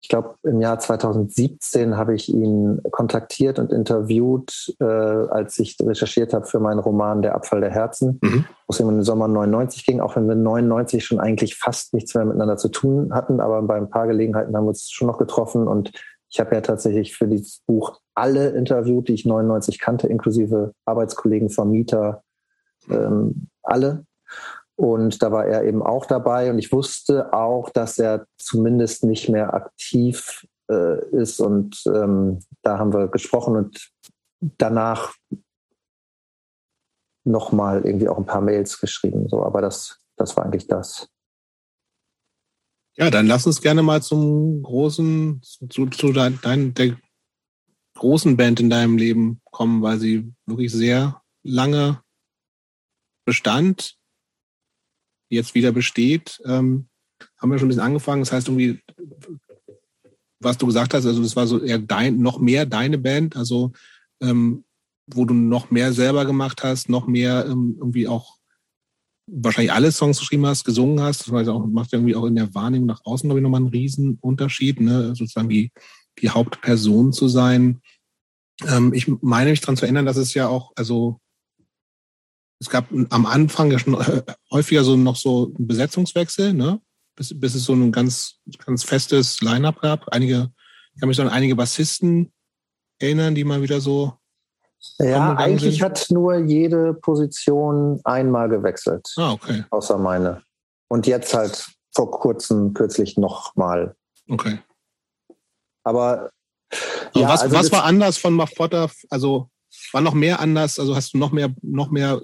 ich glaube, im Jahr 2017 habe ich ihn kontaktiert und interviewt, äh, als ich recherchiert habe für meinen Roman Der Abfall der Herzen, mhm. wo es im Sommer 99 ging, auch wenn wir 99 schon eigentlich fast nichts mehr miteinander zu tun hatten, aber bei ein paar Gelegenheiten haben wir uns schon noch getroffen und ich habe ja tatsächlich für dieses Buch alle interviewt, die ich 99 kannte, inklusive Arbeitskollegen, Vermieter, ähm, alle. Und da war er eben auch dabei. Und ich wusste auch, dass er zumindest nicht mehr aktiv äh, ist. Und ähm, da haben wir gesprochen und danach nochmal irgendwie auch ein paar Mails geschrieben. So, aber das, das war eigentlich das. Ja, dann lass uns gerne mal zum großen, zu, zu dein, der großen Band in deinem Leben kommen, weil sie wirklich sehr lange bestand jetzt wieder besteht, ähm, haben wir schon ein bisschen angefangen. Das heißt irgendwie, was du gesagt hast, also das war so eher dein, noch mehr deine Band, also ähm, wo du noch mehr selber gemacht hast, noch mehr ähm, irgendwie auch wahrscheinlich alle Songs geschrieben hast, gesungen hast. Das auch, macht irgendwie auch in der Wahrnehmung nach außen, glaube ich, nochmal einen riesen Unterschied, ne? sozusagen die, die Hauptperson zu sein. Ähm, ich meine mich daran zu erinnern, dass es ja auch, also es gab am Anfang ja schon häufiger so noch so einen Besetzungswechsel, ne? Bis, bis es so ein ganz, ganz festes Line-up gab. Einige, ich kann mich so an einige Bassisten erinnern, die mal wieder so. Ja, eigentlich sind. hat nur jede Position einmal gewechselt. Ah, okay. Außer meine. Und jetzt halt vor kurzem, kürzlich nochmal. Okay. Aber. Ja, was, also was war anders von Muff Potter? Also war noch mehr anders? Also hast du noch mehr, noch mehr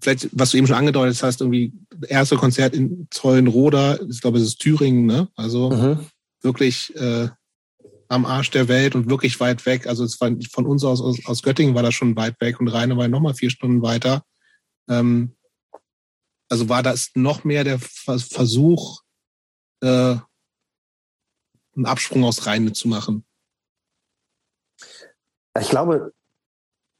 vielleicht, was du eben schon angedeutet hast, irgendwie erste Konzert in Zollenroda, ich glaube, es ist Thüringen, ne? Also mhm. wirklich äh, am Arsch der Welt und wirklich weit weg. Also es war von uns aus, aus, aus Göttingen war das schon weit weg und Rheine war nochmal vier Stunden weiter. Ähm, also war das noch mehr der Versuch, äh, einen Absprung aus Rheine zu machen? Ich glaube,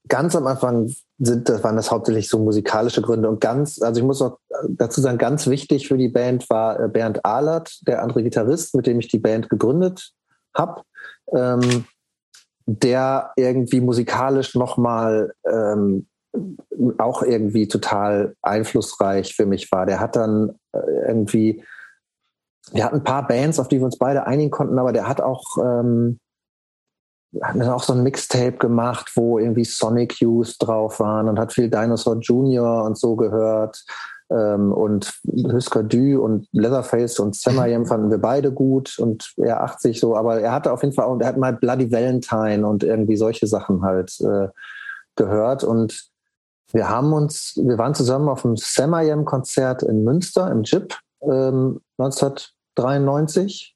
ganz am Anfang sind, das waren das hauptsächlich so musikalische Gründe. Und ganz, also ich muss noch dazu sagen, ganz wichtig für die Band war äh, Bernd Ahlert, der andere Gitarrist, mit dem ich die Band gegründet habe, ähm, der irgendwie musikalisch nochmal ähm, auch irgendwie total einflussreich für mich war. Der hat dann äh, irgendwie wir hatten ein paar Bands, auf die wir uns beide einigen konnten, aber der hat auch, ähm, hat dann auch so ein Mixtape gemacht, wo irgendwie Sonic Youth drauf waren und hat viel Dinosaur Junior und so gehört. Ähm, und Husker Du und Leatherface und Samayem mhm. fanden wir beide gut und er 80 so, aber er hatte auf jeden Fall auch, er hat mal Bloody Valentine und irgendwie solche Sachen halt äh, gehört und wir haben uns, wir waren zusammen auf dem Samayem-Konzert in Münster im JIP ähm, 1993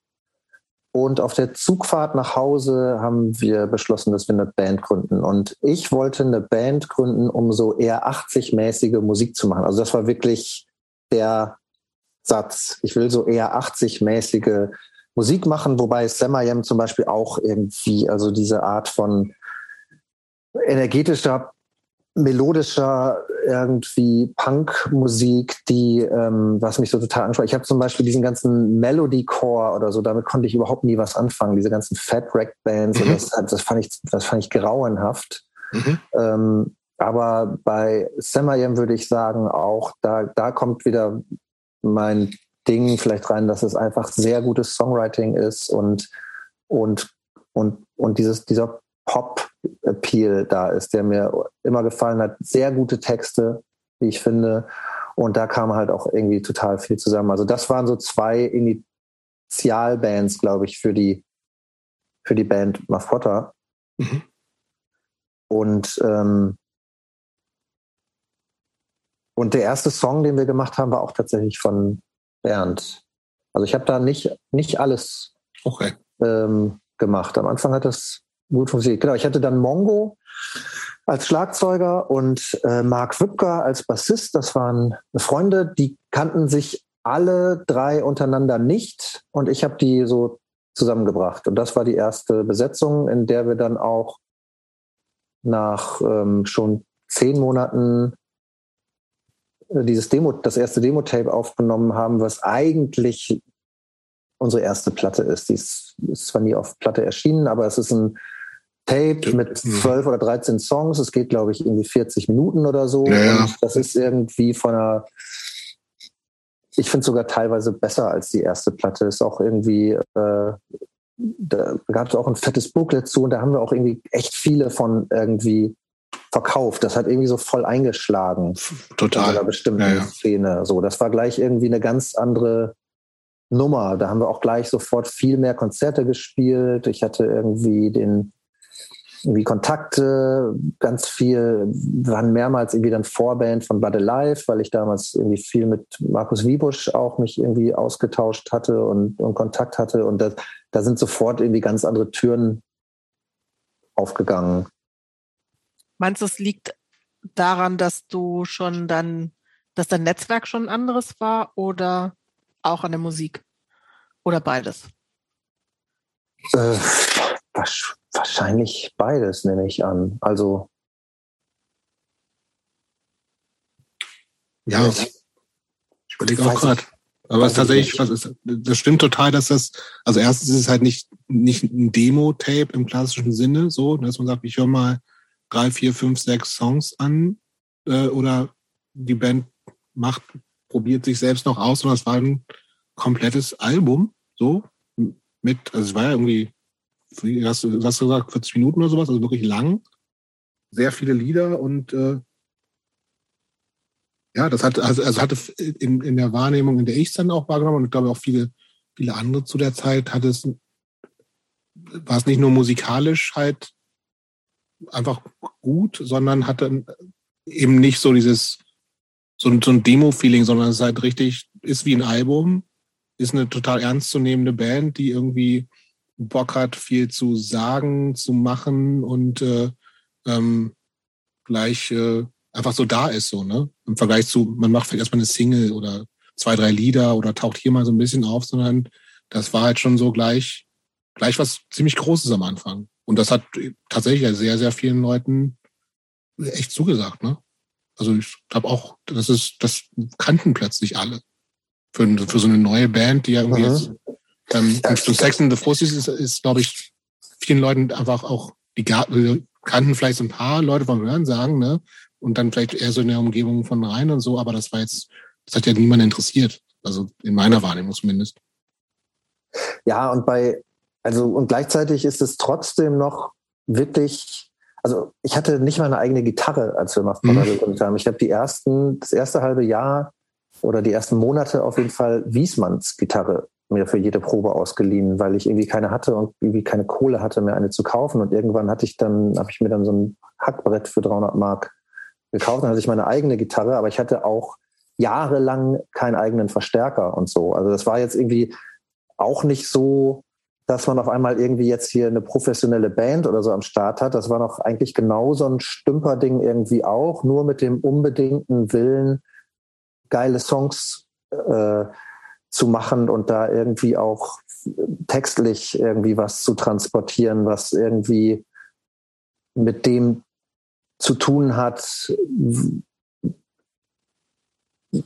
und auf der Zugfahrt nach Hause haben wir beschlossen, dass wir eine Band gründen. Und ich wollte eine Band gründen, um so eher 80-mäßige Musik zu machen. Also das war wirklich der Satz. Ich will so eher 80-mäßige Musik machen, wobei Samayem zum Beispiel auch irgendwie, also diese Art von energetischer melodischer irgendwie Punkmusik, die ähm, was mich so total anspricht. Ich habe zum Beispiel diesen ganzen Melody-Core oder so, damit konnte ich überhaupt nie was anfangen. Diese ganzen Fat Rack Bands, mhm. das, das fand ich, das fand ich grauenhaft. Mhm. Ähm, aber bei Samayem würde ich sagen, auch da, da kommt wieder mein Ding vielleicht rein, dass es einfach sehr gutes Songwriting ist und und und und dieses dieser Pop-Appeal da ist, der mir immer gefallen hat. Sehr gute Texte, wie ich finde. Und da kam halt auch irgendwie total viel zusammen. Also das waren so zwei Initialbands, glaube ich, für die, für die Band Mafotta. Mhm. Und, ähm, und der erste Song, den wir gemacht haben, war auch tatsächlich von Bernd. Also ich habe da nicht, nicht alles okay. ähm, gemacht. Am Anfang hat das gut funktioniert. Genau, ich hatte dann Mongo als Schlagzeuger und äh, Mark Wübker als Bassist. Das waren Freunde, die kannten sich alle drei untereinander nicht und ich habe die so zusammengebracht. Und das war die erste Besetzung, in der wir dann auch nach ähm, schon zehn Monaten äh, dieses Demo, das erste Demo-Tape aufgenommen haben, was eigentlich unsere erste Platte ist. Die ist, ist zwar nie auf Platte erschienen, aber es ist ein Tape mit zwölf oder 13 Songs. Es geht, glaube ich, irgendwie 40 Minuten oder so. Ja, Und das ist irgendwie von einer, ich finde sogar teilweise besser als die erste Platte. Ist auch irgendwie, äh, da gab es auch ein fettes Booklet zu und da haben wir auch irgendwie echt viele von irgendwie verkauft. Das hat irgendwie so voll eingeschlagen. Total. In einer bestimmten ja, ja. Szene. So, das war gleich irgendwie eine ganz andere Nummer. Da haben wir auch gleich sofort viel mehr Konzerte gespielt. Ich hatte irgendwie den irgendwie Kontakte, ganz viel, wir waren mehrmals irgendwie dann Vorband von Bud Alive, weil ich damals irgendwie viel mit Markus Wiebusch auch mich irgendwie ausgetauscht hatte und, und Kontakt hatte und das, da sind sofort irgendwie ganz andere Türen aufgegangen. Meinst du, es liegt daran, dass du schon dann, dass dein Netzwerk schon ein anderes war oder auch an der Musik? Oder beides? Äh, Wahrscheinlich beides, nehme ich an. Also. Ja, ich überlege auch gerade. Aber was tatsächlich, was ist, das stimmt total, dass das, also erstens ist es halt nicht, nicht ein Demo-Tape im klassischen Sinne, so, dass man sagt, ich höre mal drei, vier, fünf, sechs Songs an, äh, oder die Band macht, probiert sich selbst noch aus, sondern es war ein komplettes Album, so, mit, also es war ja irgendwie wie hast du, hast gesagt, 40 Minuten oder sowas, also wirklich lang. Sehr viele Lieder und äh, ja, das hat, also, also hatte in, in der Wahrnehmung, in der ich es dann auch wahrgenommen und ich glaube auch viele, viele andere zu der Zeit, hat es, war es nicht nur musikalisch halt einfach gut, sondern hatte eben nicht so dieses, so, so ein Demo-Feeling, sondern es ist halt richtig, ist wie ein Album, ist eine total ernstzunehmende Band, die irgendwie Bock hat, viel zu sagen, zu machen und äh, ähm, gleich äh, einfach so da ist, so, ne? Im Vergleich zu, man macht vielleicht erstmal eine Single oder zwei, drei Lieder oder taucht hier mal so ein bisschen auf, sondern das war halt schon so gleich, gleich was ziemlich Großes am Anfang. Und das hat tatsächlich sehr, sehr vielen Leuten echt zugesagt, ne? Also ich glaube auch, das ist, das kannten plötzlich alle. Für, für so eine neue Band, die ja irgendwie mhm. jetzt ähm, ja, und Sex and the Pussies ist, ist glaube ich, vielen Leuten einfach auch, die kannten vielleicht ein paar Leute vom Hören sagen, ne? Und dann vielleicht eher so in der Umgebung von rein und so, aber das war jetzt, das hat ja niemand interessiert. Also in meiner Wahrnehmung zumindest. Ja, und bei, also und gleichzeitig ist es trotzdem noch wirklich, also ich hatte nicht mal eine eigene Gitarre, als wir Mafia mhm. gegründet haben. Ich habe die ersten, das erste halbe Jahr oder die ersten Monate auf jeden Fall Wiesmanns Gitarre mir für jede Probe ausgeliehen, weil ich irgendwie keine hatte und irgendwie keine Kohle hatte, mir eine zu kaufen. Und irgendwann hatte ich dann, habe ich mir dann so ein Hackbrett für 300 Mark gekauft. Dann hatte ich meine eigene Gitarre, aber ich hatte auch jahrelang keinen eigenen Verstärker und so. Also das war jetzt irgendwie auch nicht so, dass man auf einmal irgendwie jetzt hier eine professionelle Band oder so am Start hat. Das war noch eigentlich genau so ein Stümperding irgendwie auch, nur mit dem unbedingten Willen, geile Songs äh, zu machen und da irgendwie auch textlich irgendwie was zu transportieren, was irgendwie mit dem zu tun hat,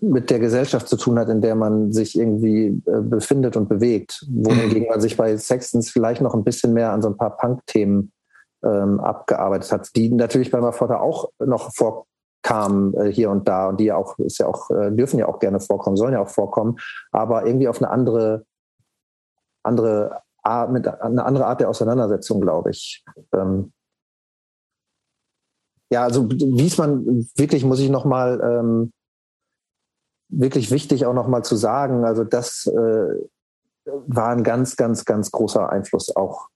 mit der Gesellschaft zu tun hat, in der man sich irgendwie äh, befindet und bewegt. Wohingegen man sich bei Sextons vielleicht noch ein bisschen mehr an so ein paar Punk-Themen ähm, abgearbeitet hat, die natürlich bei Mafotta auch noch vor kamen äh, hier und da und die ja auch ist ja auch äh, dürfen ja auch gerne vorkommen, sollen ja auch vorkommen, aber irgendwie auf eine andere andere Art, mit eine andere Art der Auseinandersetzung, glaube ich. Ähm, ja, also wie es man wirklich muss ich noch mal ähm, wirklich wichtig auch noch mal zu sagen. Also das äh, war ein ganz ganz ganz großer Einfluss auch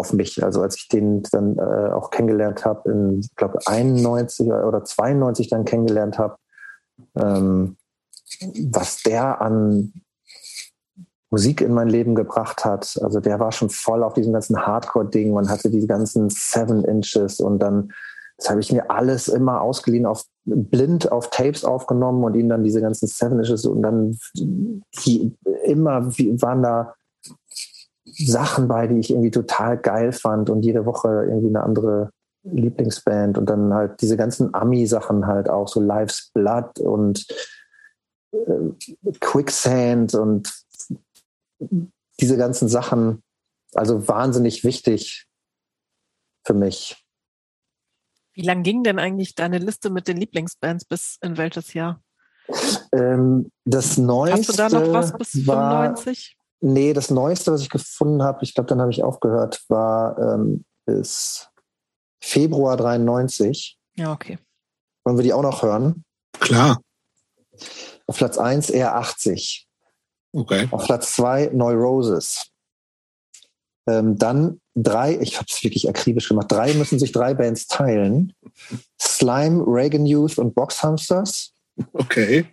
auf mich. Also als ich den dann äh, auch kennengelernt habe, in, glaube, 91 oder 92 dann kennengelernt habe, ähm, was der an Musik in mein Leben gebracht hat. Also der war schon voll auf diesem ganzen Hardcore-Ding. Man hatte die ganzen Seven Inches und dann, das habe ich mir alles immer ausgeliehen, auf blind auf Tapes aufgenommen und ihnen dann diese ganzen Seven Inches und dann die, immer wie, waren da Sachen bei, die ich irgendwie total geil fand und jede Woche irgendwie eine andere Lieblingsband und dann halt diese ganzen Ami-Sachen halt auch, so Life's Blood und äh, Quicksand und diese ganzen Sachen, also wahnsinnig wichtig für mich. Wie lang ging denn eigentlich deine Liste mit den Lieblingsbands bis in welches Jahr? Ähm, das neueste Hast du da noch was bis war, 95? Nee, das Neueste, was ich gefunden habe, ich glaube, dann habe ich aufgehört, war ähm, bis Februar 93. Ja, okay. Wollen wir die auch noch hören? Klar. Auf Platz 1 eher 80. Okay. Auf Platz 2 Neuroses. Ähm, dann drei, ich habe es wirklich akribisch gemacht, drei müssen sich drei Bands teilen. Slime, Reagan Youth und Boxhamsters. Okay.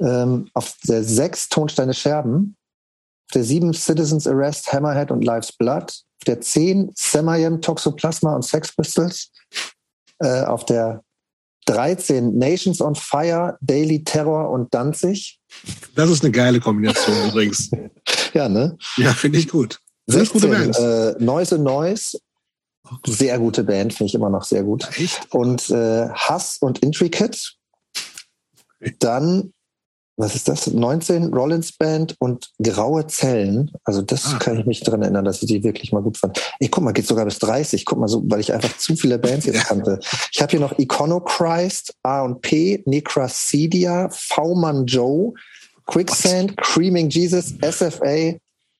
Ähm, auf der 6 Tonsteine Scherben. Auf der 7 Citizens Arrest, Hammerhead und Life's Blood. Auf der 10 Semayem, Toxoplasma und Sex Pistols. Äh, auf der 13 Nations on Fire, Daily Terror und Danzig. Das ist eine geile Kombination übrigens. ja, ne? Ja, finde ich gut. 16, gute Bands. Äh, Noise Noise. Sehr gute Band, finde ich immer noch sehr gut. Echt? Und äh, Hass und Intricate. Dann was ist das? 19 Rollins Band und Graue Zellen. Also das ah. kann ich mich daran erinnern, dass ich die wirklich mal gut fand. Ich guck mal, geht sogar bis 30. Guck mal so, weil ich einfach zu viele Bands jetzt kannte. Ich habe hier noch Iconochrist, A und P, Necracedia, V-Man Joe, Quicksand, What? Creaming Jesus, SFA,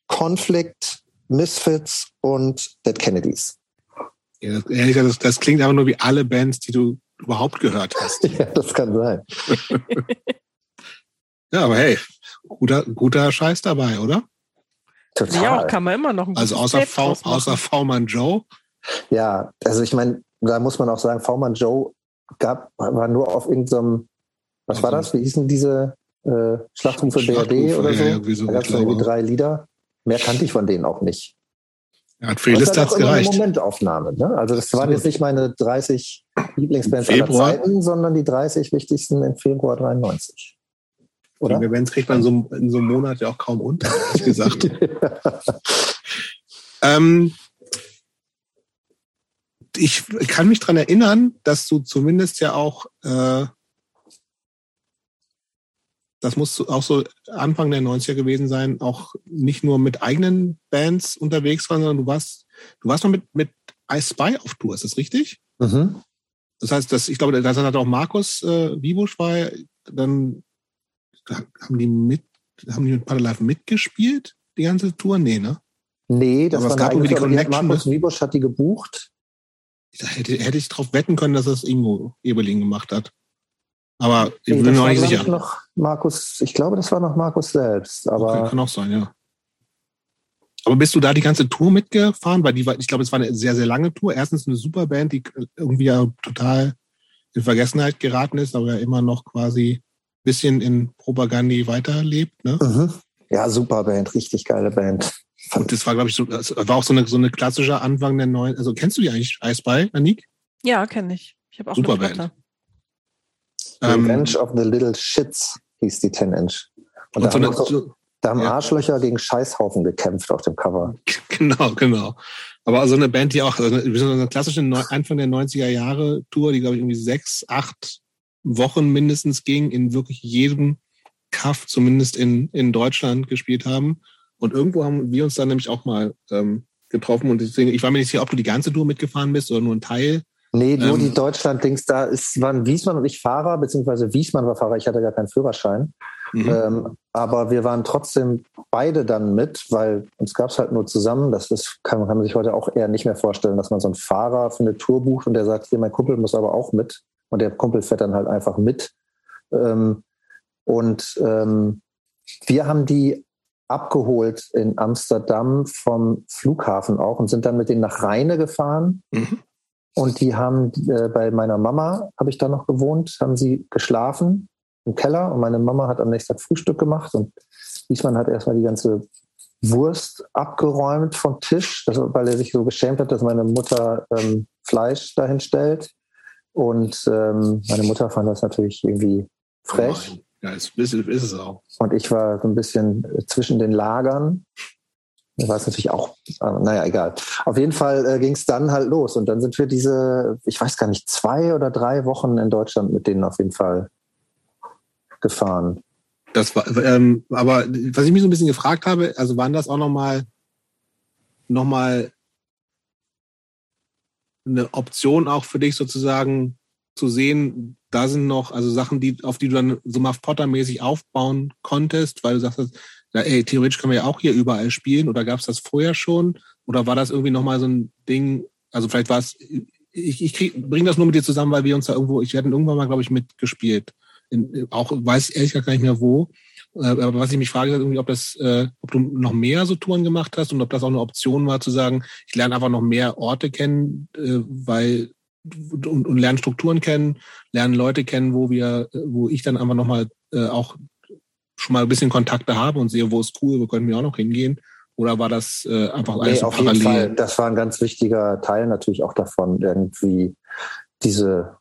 Conflict, Misfits und Dead Kennedys. Ja, das, das klingt aber nur wie alle Bands, die du überhaupt gehört hast. ja, das kann sein. Ja, aber hey, guter, guter Scheiß dabei, oder? Total. Ja, kann man immer noch ein Also außer, v, außer V-Mann Joe. Ja, also ich meine, da muss man auch sagen, V-Mann Joe gab, war nur auf irgendeinem, was also, war das? Wie hießen diese äh, Schlachtrufe BRD oder so? Ja, so da gab es irgendwie drei Lieder. Mehr kannte ich von denen auch nicht. Ja, für die Liste hat es gereicht. Eine Momentaufnahme. Ne? Also das Absolut. waren jetzt nicht meine 30 Lieblingsbands aller Zeiten, sondern die 30 wichtigsten im Februar 93. Oder? Die Events kriegt man so, in so einem Monat ja auch kaum unter, ehrlich gesagt. ähm, ich kann mich dran erinnern, dass du zumindest ja auch, äh, das muss auch so Anfang der 90er gewesen sein, auch nicht nur mit eigenen Bands unterwegs waren, sondern du warst, du warst noch mit, mit I Spy auf Tour, ist das richtig? Mhm. Das heißt, dass, ich glaube, da hat auch Markus äh, Vibusch war dann haben die mit, haben die mit Paddle Live mitgespielt? die ganze Tour? Nee, ne? Nee, das Aber es war gab irgendwie die Connection, Markus? Wiebusch hat die gebucht. Da hätte, hätte ich drauf wetten können, dass das Ingo Eberlin gemacht hat. Aber ich Nee, bin mir noch nicht sicher. Ich, noch Markus, ich glaube, das war noch Markus selbst. Aber okay, kann auch sein, ja. Aber bist du da die ganze Tour mitgefahren? Weil die war, ich glaube, es war eine sehr, sehr lange Tour. Erstens eine super Band, die irgendwie ja total in Vergessenheit geraten ist, aber ja immer noch quasi bisschen in Propagandi weiterlebt. Ne? Mhm. Ja, super Band, richtig geile Band. Und das war, glaube ich, so, das war auch so eine, so eine klassische Anfang der neuen. Also kennst du die eigentlich, Ice Spy, Anik? Ja, kenne ich. Ich habe auch Super eine Band. Ähm, Revenge of the Little Shits hieß die 10-Inch. Und, und da, so haben eine, auch so, so, da haben ja. Arschlöcher gegen Scheißhaufen gekämpft auf dem Cover. Genau, genau. Aber so eine Band, die auch, also eine, so eine klassische Neu- Anfang der 90er Jahre Tour, die, glaube ich, irgendwie sechs, acht Wochen mindestens ging, in wirklich jedem Kaff, zumindest in, in Deutschland, gespielt haben. Und irgendwo haben wir uns dann nämlich auch mal ähm, getroffen. Und deswegen, ich war mir nicht sicher, ob du die ganze Tour mitgefahren bist oder nur ein Teil. Nee, nur Ähm. die Deutschland-Dings, da ist, waren Wiesmann und ich Fahrer, beziehungsweise Wiesmann war Fahrer, ich hatte gar keinen Führerschein. Mhm. Ähm, aber wir waren trotzdem beide dann mit, weil uns gab es halt nur zusammen. Das ist, kann, kann man sich heute auch eher nicht mehr vorstellen, dass man so einen Fahrer für eine Tour bucht und der sagt, hier, mein Kumpel muss aber auch mit. Und der Kumpel fährt dann halt einfach mit. Ähm, und ähm, wir haben die abgeholt in Amsterdam vom Flughafen auch und sind dann mit denen nach Rheine gefahren. Mhm. Und die haben äh, bei meiner Mama, habe ich da noch gewohnt, haben sie geschlafen im Keller und meine Mama hat am nächsten Tag Frühstück gemacht und Wiesmann hat erstmal die ganze Wurst abgeräumt vom Tisch, weil er sich so geschämt hat, dass meine Mutter ähm, Fleisch dahin stellt. Und ähm, meine Mutter fand das natürlich irgendwie frech. Ja, ist, ist, ist es auch. Und ich war so ein bisschen äh, zwischen den Lagern. Ich weiß natürlich auch, aber naja, egal. Auf jeden Fall äh, ging es dann halt los. Und dann sind wir diese, ich weiß gar nicht, zwei oder drei Wochen in Deutschland mit denen auf jeden Fall gefahren. Das war, ähm, aber was ich mich so ein bisschen gefragt habe, also waren das auch nochmal noch mal eine Option auch für dich sozusagen zu sehen, da sind noch also Sachen, die auf die du dann so Muff Potter mäßig aufbauen konntest, weil du sagst, ja, ey, theoretisch können wir ja auch hier überall spielen oder gab es das vorher schon oder war das irgendwie nochmal so ein Ding, also vielleicht war es, ich, ich krieg, bring das nur mit dir zusammen, weil wir uns da irgendwo, ich werde irgendwann mal, glaube ich, mitgespielt. In, auch weiß ehrlich gar nicht mehr wo. Äh, Aber was ich mich frage, ist irgendwie, ob das, äh, ob du noch mehr so Touren gemacht hast und ob das auch eine Option war, zu sagen, ich lerne einfach noch mehr Orte kennen, äh, weil und, und lernen Strukturen kennen, lernen Leute kennen, wo wir, wo ich dann einfach nochmal äh, auch schon mal ein bisschen Kontakte habe und sehe, wo ist cool, wo können wir auch noch hingehen. Oder war das äh, einfach alles Nee, auf jeden parallel? Fall. Das war ein ganz wichtiger Teil natürlich auch davon, irgendwie diese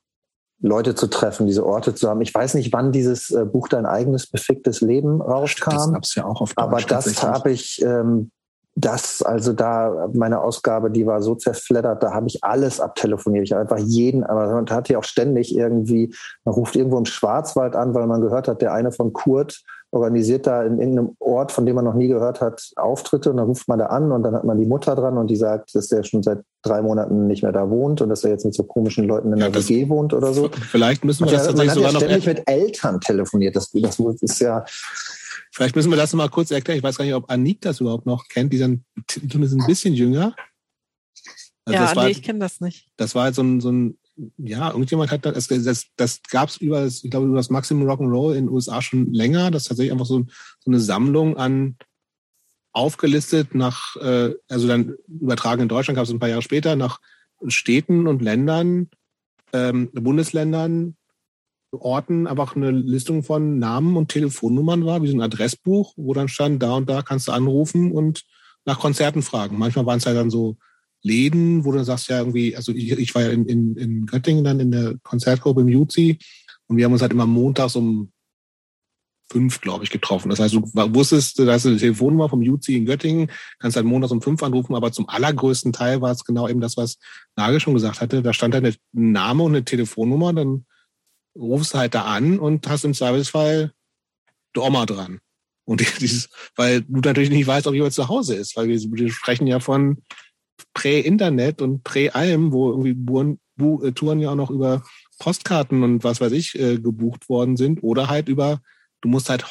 Leute zu treffen, diese Orte zu haben. Ich weiß nicht, wann dieses äh, Buch Dein eigenes beficktes Leben Das rauskam. gab's ja auch auf Deutsch Aber das habe ich, ähm, das, also da, meine Ausgabe, die war so zerfleddert, da habe ich alles abtelefoniert. Ich habe einfach jeden, aber man hat ja auch ständig irgendwie, man ruft irgendwo im Schwarzwald an, weil man gehört hat, der eine von Kurt organisiert da in irgendeinem Ort, von dem man noch nie gehört hat, Auftritte und dann ruft man da an und dann hat man die Mutter dran und die sagt, dass der schon seit drei Monaten nicht mehr da wohnt und dass er jetzt mit so komischen Leuten in Ja, der das- WG wohnt oder so. Vielleicht müssen wir das ja, man tatsächlich hat ja sogar noch ständig mit Eltern telefoniert. Das, das ist ja, Vielleicht müssen wir das mal kurz erklären. Ich weiß gar nicht, ob Anik das überhaupt noch kennt. Die sind zumindest ein bisschen jünger. Also ja, das, war, nee, ich kenne das nicht. das war halt so ein, so ein, ja, irgendjemand hat das, das, das gab es über, das, ich glaube, über das Maximum Rock'n'Roll in den USA schon länger. Das ist tatsächlich einfach so, so eine Sammlung an aufgelistet nach, äh, also dann übertragen in Deutschland, gab es ein paar Jahre später, nach Städten und Ländern, ähm, Bundesländern, Orten einfach eine Listung von Namen und Telefonnummern war, wie so ein Adressbuch, wo dann stand, da und da kannst du anrufen und nach Konzerten fragen. Manchmal waren es halt dann so Läden, wo du sagst ja irgendwie, also ich, ich war ja in, in, in Göttingen dann in der Konzertgruppe im Juzi und wir haben uns halt immer montags um fünf, glaube ich, getroffen. Das heißt, du wusstest, da du eine Telefonnummer vom Juzi in Göttingen, kannst halt montags um fünf anrufen, aber zum allergrößten Teil war es genau eben das, was Nagel schon gesagt hatte. Da stand halt ein Name und eine Telefonnummer, dann rufst du halt da an und hast im Zweifelsfall die Oma dran. Und dieses, weil du natürlich nicht weißt, ob jemand zu Hause ist, weil wir, wir sprechen ja von Prä-Internet und Prä-Allem, wo irgendwie Buren, Bu, äh, Touren ja auch noch über Postkarten und was weiß ich äh, gebucht worden sind oder halt über, du musst halt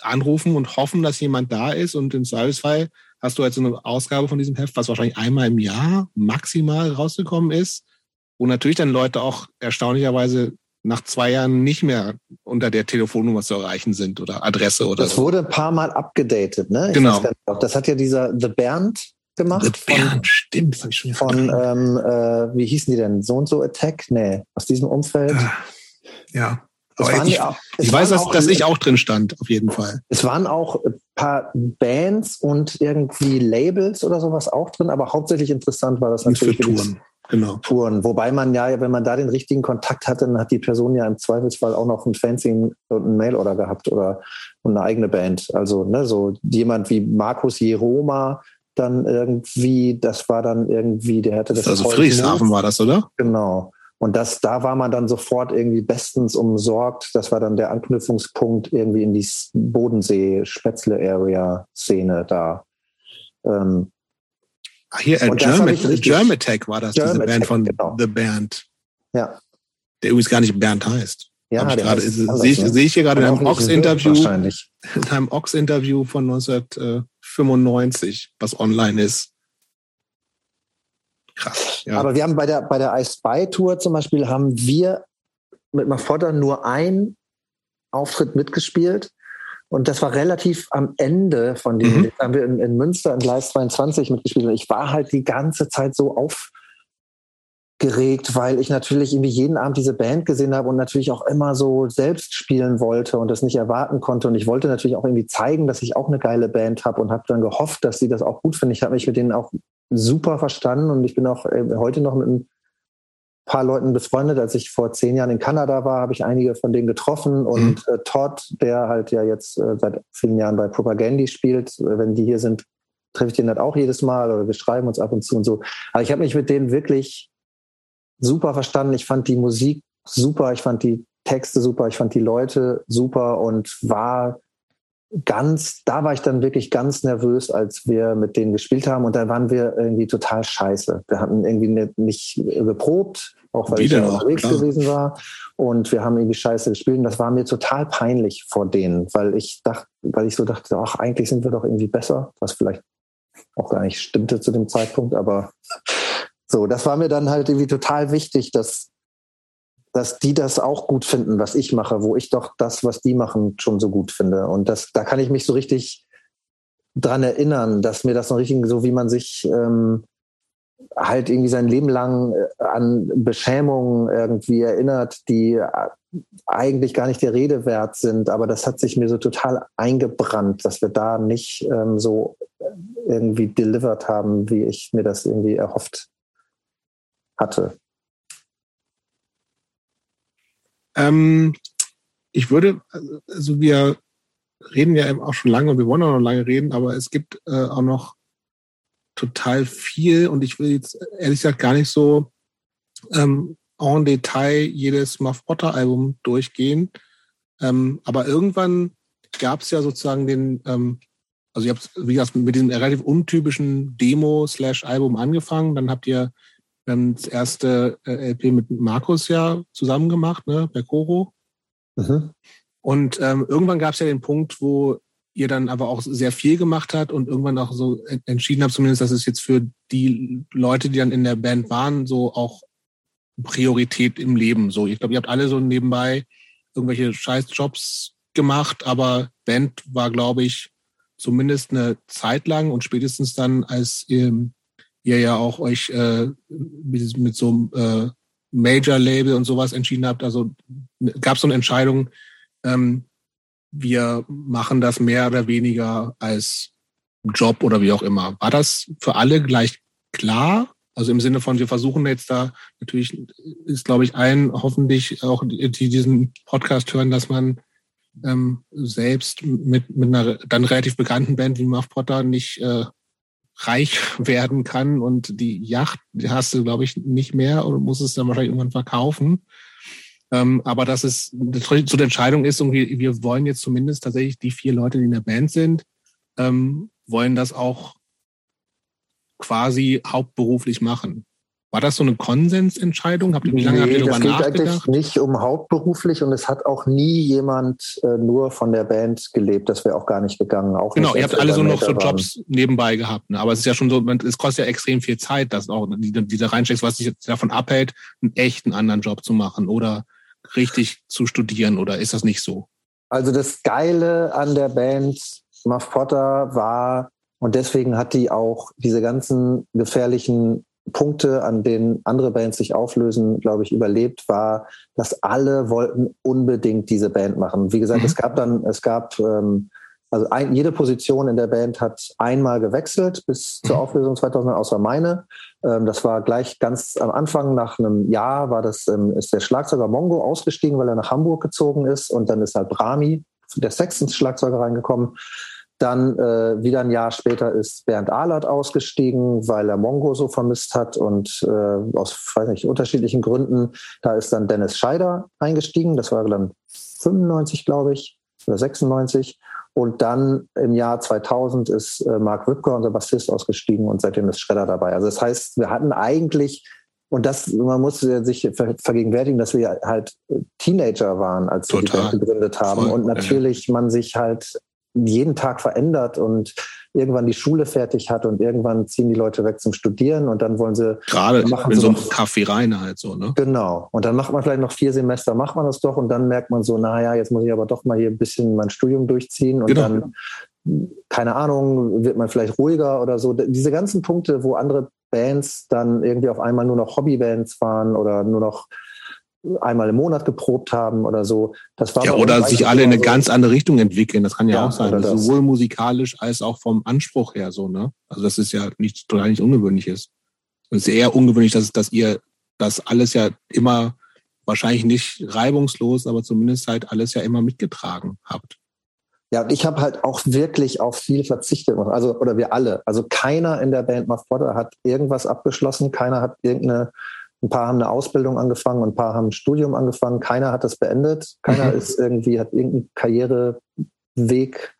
anrufen und hoffen, dass jemand da ist und im Zweifelsfall hast du halt so eine Ausgabe von diesem Heft, was wahrscheinlich einmal im Jahr maximal rausgekommen ist, wo natürlich dann Leute auch erstaunlicherweise nach zwei Jahren nicht mehr unter der Telefonnummer zu erreichen sind oder Adresse oder das so. Wurde ein paar Mal abgedatet, ne? Ich genau. Das hat ja dieser The Bernd gemacht. Bernd, stimmt. Von, schon von ähm, äh, wie hießen die denn? So und so Attack? Nee, aus diesem Umfeld. Ah, ja. Aber ich, auch, ich weiß, dass, dass ich auch drin stand, auf jeden Fall. Es waren auch ein paar Bands und irgendwie Labels oder sowas auch drin, aber hauptsächlich interessant war das natürlich für Touren genau. Touren. Wobei man ja, wenn man da den richtigen Kontakt hatte, dann hat die Person ja im Zweifelsfall auch noch ein Fanzine und ein Mailorder gehabt oder eine eigene Band. Also ne, so jemand wie Markus Jeroma dann irgendwie, das war dann irgendwie, der hatte das. Also Friedrichshafen war das, oder? Genau. Und das, da war man dann sofort irgendwie bestens umsorgt. Das war dann der Anknüpfungspunkt irgendwie in die Bodensee-Spätzle-Area-Szene da. Ähm, hier, äh, Germ Attack war das, Germ diese Band von genau. The Band. Ja. Der übrigens gar nicht Bernd heißt. Ja, ich grade, sehe ich, ne? seh ich hier gerade in einem Ox-Interview, in einem Ox-Interview von 1995, was online ist. Krass. Ja. Aber wir haben bei der, bei der I Spy Tour zum Beispiel haben wir mit Mafotta nur einen Auftritt mitgespielt. Und das war relativ am Ende von dem, mhm. haben wir in, in, Münster in Gleis 22 mitgespielt. Und ich war halt die ganze Zeit so aufgeregt, weil ich natürlich irgendwie jeden Abend diese Band gesehen habe und natürlich auch immer so selbst spielen wollte und das nicht erwarten konnte. Und ich wollte natürlich auch irgendwie zeigen, dass ich auch eine geile Band habe und habe dann gehofft, dass sie das auch gut finden. Ich habe mich mit denen auch super verstanden und ich bin auch äh, heute noch mit einem paar Leuten befreundet. Als ich vor zehn Jahren in Kanada war, habe ich einige von denen getroffen. Und mhm. äh, Todd, der halt ja jetzt äh, seit vielen Jahren bei Propagandy spielt, wenn die hier sind, treffe ich den halt auch jedes Mal oder wir schreiben uns ab und zu und so. Aber ich habe mich mit denen wirklich super verstanden. Ich fand die Musik super, ich fand die Texte super, ich fand die Leute super und war ganz, da war ich dann wirklich ganz nervös, als wir mit denen gespielt haben und da waren wir irgendwie total scheiße. Wir hatten irgendwie nicht geprobt, auch weil Wieder ich unterwegs klar. gewesen war und wir haben irgendwie scheiße gespielt und das war mir total peinlich vor denen, weil ich dachte, weil ich so dachte, ach, eigentlich sind wir doch irgendwie besser, was vielleicht auch gar nicht stimmte zu dem Zeitpunkt, aber so, das war mir dann halt irgendwie total wichtig, dass dass die das auch gut finden, was ich mache, wo ich doch das, was die machen, schon so gut finde. Und das, da kann ich mich so richtig dran erinnern, dass mir das noch richtig, so wie man sich ähm, halt irgendwie sein Leben lang äh, an Beschämungen irgendwie erinnert, die äh, eigentlich gar nicht der Rede wert sind. Aber das hat sich mir so total eingebrannt, dass wir da nicht ähm, so irgendwie delivered haben, wie ich mir das irgendwie erhofft hatte. Ähm, ich würde, also wir reden ja eben auch schon lange und wir wollen auch noch lange reden, aber es gibt äh, auch noch total viel und ich will jetzt ehrlich gesagt gar nicht so ähm, en Detail jedes Muff Potter Album durchgehen. Ähm, aber irgendwann gab es ja sozusagen den, ähm, also ihr habt, wie gesagt, mit diesem relativ untypischen Demo-Slash-Album angefangen, dann habt ihr wir haben das erste äh, LP mit Markus ja zusammen gemacht, ne, bei Coro. Mhm. Und ähm, irgendwann gab es ja den Punkt, wo ihr dann aber auch sehr viel gemacht habt und irgendwann auch so entschieden habt, zumindest, dass es jetzt für die Leute, die dann in der Band waren, so auch Priorität im Leben. So, ich glaube, ihr habt alle so nebenbei irgendwelche Scheißjobs gemacht, aber Band war, glaube ich, zumindest eine Zeit lang und spätestens dann, als ihr ihr ja auch euch äh, mit, mit so einem äh, Major-Label und sowas entschieden habt. Also gab es so eine Entscheidung, ähm, wir machen das mehr oder weniger als Job oder wie auch immer. War das für alle gleich klar? Also im Sinne von, wir versuchen jetzt da, natürlich ist, glaube ich, allen hoffentlich auch, die, die diesen Podcast hören, dass man ähm, selbst mit, mit einer dann relativ bekannten Band wie Muff Potter nicht äh, reich werden kann und die Yacht die hast du, glaube ich, nicht mehr oder musst es dann wahrscheinlich irgendwann verkaufen. Ähm, aber dass es so der Entscheidung ist, irgendwie, wir wollen jetzt zumindest tatsächlich die vier Leute, die in der Band sind, ähm, wollen das auch quasi hauptberuflich machen. War das so eine Konsensentscheidung? Habt ihr, wie lange nee, habt ihr darüber das geht eigentlich nicht um hauptberuflich und es hat auch nie jemand äh, nur von der Band gelebt. Das wäre auch gar nicht gegangen. Auch genau, ihr habt alle so noch so Jobs waren. nebenbei gehabt. Ne? Aber es ist ja schon so, es kostet ja extrem viel Zeit, dass auch die, die da reinsteckst, was dich jetzt davon abhält, einen echten anderen Job zu machen oder richtig zu studieren. Oder ist das nicht so? Also das Geile an der Band Muff Potter war, und deswegen hat die auch diese ganzen gefährlichen Punkte, an denen andere Bands sich auflösen, glaube ich, überlebt, war, dass alle wollten unbedingt diese Band machen. Wie gesagt, mhm. es gab dann, es gab, ähm, also ein, jede Position in der Band hat einmal gewechselt bis zur mhm. Auflösung 2000, außer meine. Ähm, das war gleich ganz am Anfang, nach einem Jahr, war das, ähm, ist der Schlagzeuger Mongo ausgestiegen, weil er nach Hamburg gezogen ist und dann ist halt Brami, der Sextons-Schlagzeuger reingekommen. Dann äh, wieder ein Jahr später ist Bernd Ahlert ausgestiegen, weil er Mongo so vermisst hat und äh, aus weiß nicht, unterschiedlichen Gründen. Da ist dann Dennis Scheider eingestiegen. Das war dann 95, glaube ich, oder 96. Und dann im Jahr 2000 ist äh, Mark Wipker, unser Bassist, ausgestiegen und seitdem ist Schredder dabei. Also das heißt, wir hatten eigentlich und das, man muss sich vergegenwärtigen, dass wir halt Teenager waren, als wir Total. die Band gegründet haben. Voll. Und natürlich man sich halt jeden Tag verändert und irgendwann die Schule fertig hat und irgendwann ziehen die Leute weg zum Studieren und dann wollen sie gerade in so einem Kaffee rein halt so ne? Genau. Und dann macht man vielleicht noch vier Semester macht man das doch und dann merkt man so naja jetzt muss ich aber doch mal hier ein bisschen mein Studium durchziehen und genau. dann keine Ahnung wird man vielleicht ruhiger oder so. Diese ganzen Punkte wo andere Bands dann irgendwie auf einmal nur noch Hobbybands waren oder nur noch einmal im Monat geprobt haben oder so. Das war ja, oder sich alle in eine so. ganz andere Richtung entwickeln. Das kann ja, ja auch sein. Sowohl musikalisch als auch vom Anspruch her so, ne? Also das ist ja nichts total nicht ungewöhnliches. Es ist eher ungewöhnlich, dass, dass ihr das alles ja immer wahrscheinlich nicht reibungslos, aber zumindest halt alles ja immer mitgetragen habt. Ja, und ich habe halt auch wirklich auf viel verzichtet. Also, oder wir alle. Also keiner in der Band Muff Potter hat irgendwas abgeschlossen, keiner hat irgendeine ein paar haben eine Ausbildung angefangen und ein paar haben ein Studium angefangen. Keiner hat das beendet. Keiner mhm. ist irgendwie, hat irgendeinen Karriereweg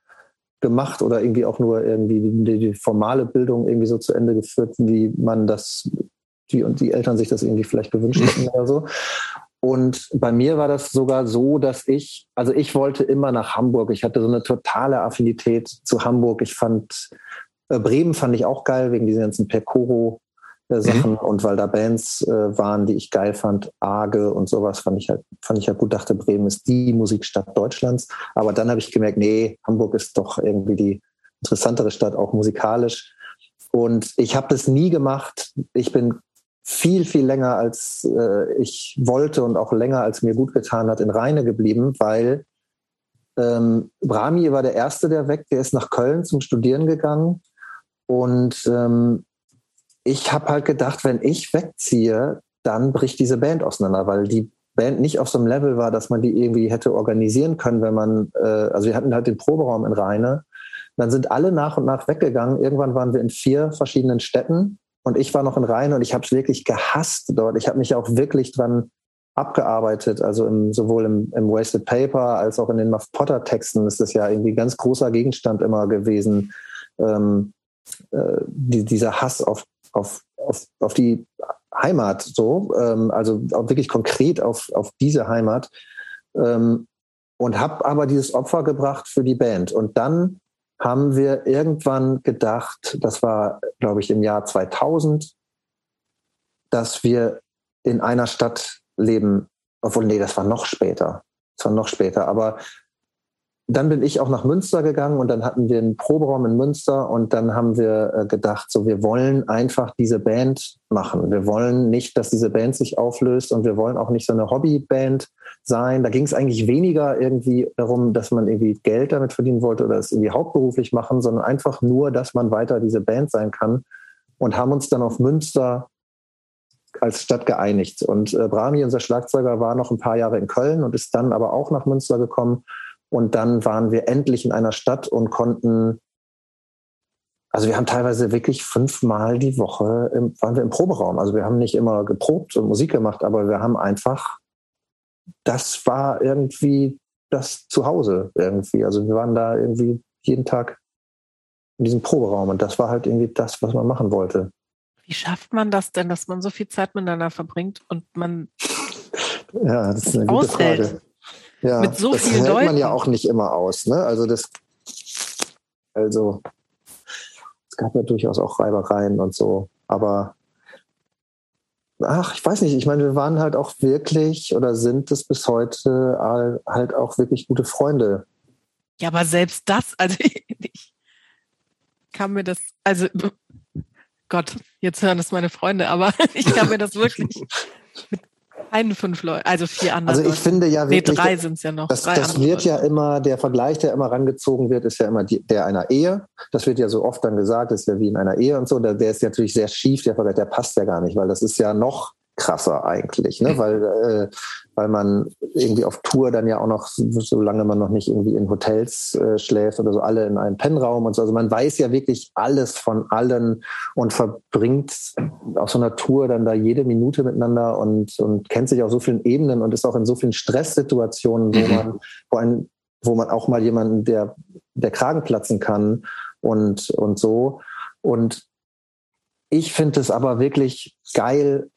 gemacht oder irgendwie auch nur irgendwie die, die, formale Bildung irgendwie so zu Ende geführt, wie man das, die und die Eltern sich das irgendwie vielleicht gewünscht hätten oder so. Und bei mir war das sogar so, dass ich, also ich wollte immer nach Hamburg. Ich hatte so eine totale Affinität zu Hamburg. Ich fand, äh, Bremen fand ich auch geil wegen diesen ganzen Percoro äh, Sachen mhm. und weil da Bands äh, waren, die ich geil fand, Arge und sowas, fand ich halt, fand ich halt gut, dachte, Bremen ist die Musikstadt Deutschlands. Aber dann habe ich gemerkt, nee, Hamburg ist doch irgendwie die interessantere Stadt, auch musikalisch. Und ich habe das nie gemacht. Ich bin viel, viel länger als äh, ich wollte und auch länger als mir gut getan hat, in Rheine geblieben, weil ähm, Brahmi war der Erste, der weg, der ist nach Köln zum Studieren gegangen. Und ähm, ich habe halt gedacht, wenn ich wegziehe, dann bricht diese Band auseinander, weil die Band nicht auf so einem Level war, dass man die irgendwie hätte organisieren können, wenn man, äh, also wir hatten halt den Proberaum in Rheine. Dann sind alle nach und nach weggegangen. Irgendwann waren wir in vier verschiedenen Städten und ich war noch in Rheine und ich habe es wirklich gehasst dort. Ich habe mich auch wirklich dran abgearbeitet, also im, sowohl im, im, Wasted Paper als auch in den Muff Potter Texten ist das ja irgendwie ganz großer Gegenstand immer gewesen. Ähm, äh, die, dieser Hass auf auf, auf, auf die Heimat so, ähm, also wirklich konkret auf, auf diese Heimat ähm, und habe aber dieses Opfer gebracht für die Band. Und dann haben wir irgendwann gedacht, das war, glaube ich, im Jahr 2000, dass wir in einer Stadt leben, obwohl, nee, das war noch später. Das war noch später, aber dann bin ich auch nach Münster gegangen und dann hatten wir einen Proberaum in Münster und dann haben wir äh, gedacht, so wir wollen einfach diese Band machen. Wir wollen nicht, dass diese Band sich auflöst und wir wollen auch nicht so eine Hobbyband sein. Da ging es eigentlich weniger irgendwie darum, dass man irgendwie Geld damit verdienen wollte oder es irgendwie hauptberuflich machen, sondern einfach nur, dass man weiter diese Band sein kann und haben uns dann auf Münster als Stadt geeinigt. Und äh, Brahmi, unser Schlagzeuger, war noch ein paar Jahre in Köln und ist dann aber auch nach Münster gekommen und dann waren wir endlich in einer Stadt und konnten, also wir haben teilweise wirklich fünfmal die Woche, im, waren wir im Proberaum. Also wir haben nicht immer geprobt und Musik gemacht, aber wir haben einfach, das war irgendwie das Zuhause irgendwie. Also wir waren da irgendwie jeden Tag in diesem Proberaum und das war halt irgendwie das, was man machen wollte. Wie schafft man das denn, dass man so viel Zeit miteinander verbringt und man ja, das ist eine gute aushält? Frage. Ja, mit so das vielen hält Leuten. man ja auch nicht immer aus. Ne? Also das, also es gab ja durchaus auch Reibereien und so, aber ach, ich weiß nicht, ich meine, wir waren halt auch wirklich oder sind es bis heute halt auch wirklich gute Freunde. Ja, aber selbst das, also ich kann mir das, also Gott, jetzt hören es meine Freunde, aber ich kann mir das wirklich mit einen fünf Leute, also vier andere. Also ich finde ja wirklich, nee, drei sind es ja noch. Das, das wird Leute. ja immer, der Vergleich, der immer rangezogen wird, ist ja immer die, der einer Ehe. Das wird ja so oft dann gesagt, ist ja wie in einer Ehe und so. Der, der ist natürlich sehr schief, der Vergleich, der passt ja gar nicht, weil das ist ja noch krasser eigentlich, ne? weil, äh, weil man irgendwie auf Tour dann ja auch noch, solange man noch nicht irgendwie in Hotels äh, schläft oder so, alle in einem Pennraum und so. Also man weiß ja wirklich alles von allen und verbringt auf so einer Tour dann da jede Minute miteinander und, und kennt sich auf so vielen Ebenen und ist auch in so vielen Stresssituationen, wo mhm. man, wo, ein, wo man auch mal jemanden, der, der Kragen platzen kann und, und so. Und ich finde es aber wirklich geil,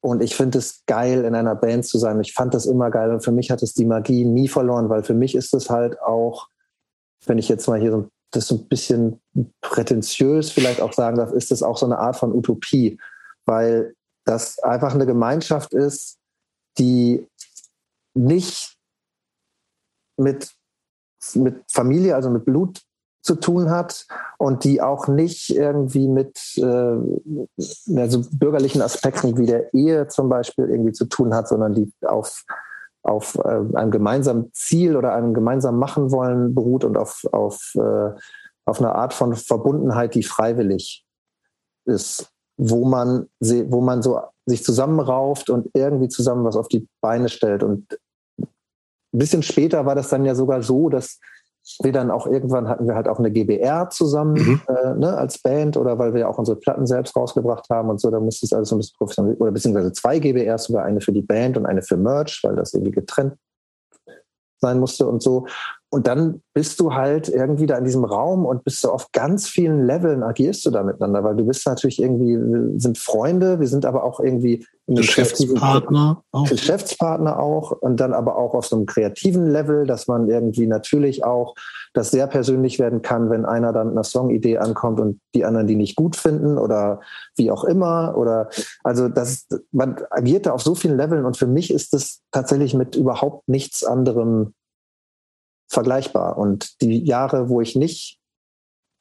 und ich finde es geil, in einer Band zu sein. Ich fand das immer geil und für mich hat es die Magie nie verloren, weil für mich ist es halt auch, wenn ich jetzt mal hier so, das so ein bisschen prätentiös vielleicht auch sagen darf, ist es auch so eine Art von Utopie, weil das einfach eine Gemeinschaft ist, die nicht mit, mit Familie, also mit Blut zu tun hat und die auch nicht irgendwie mit äh, also bürgerlichen Aspekten wie der Ehe zum Beispiel irgendwie zu tun hat, sondern die auf, auf äh, einem gemeinsamen Ziel oder einem gemeinsam machen wollen beruht und auf, auf, äh, auf einer Art von Verbundenheit, die freiwillig ist, wo man, wo man so sich zusammenrauft und irgendwie zusammen was auf die Beine stellt. Und ein bisschen später war das dann ja sogar so, dass wir dann auch irgendwann hatten wir halt auch eine GBR zusammen mhm. äh, ne, als Band oder weil wir auch unsere Platten selbst rausgebracht haben und so, da musste es alles so ein bisschen professionell oder beziehungsweise zwei GBRs, sogar eine für die Band und eine für Merch, weil das irgendwie getrennt sein musste und so. Und dann bist du halt irgendwie da in diesem Raum und bist du auf ganz vielen Leveln agierst du da miteinander, weil du bist natürlich irgendwie, wir sind Freunde, wir sind aber auch irgendwie Geschäftspartner auch. Geschäftspartner auch und dann aber auch auf so einem kreativen Level, dass man irgendwie natürlich auch das sehr persönlich werden kann, wenn einer dann einer Songidee ankommt und die anderen die nicht gut finden oder wie auch immer oder also das man agiert da auf so vielen Leveln und für mich ist das tatsächlich mit überhaupt nichts anderem vergleichbar. Und die Jahre, wo ich nicht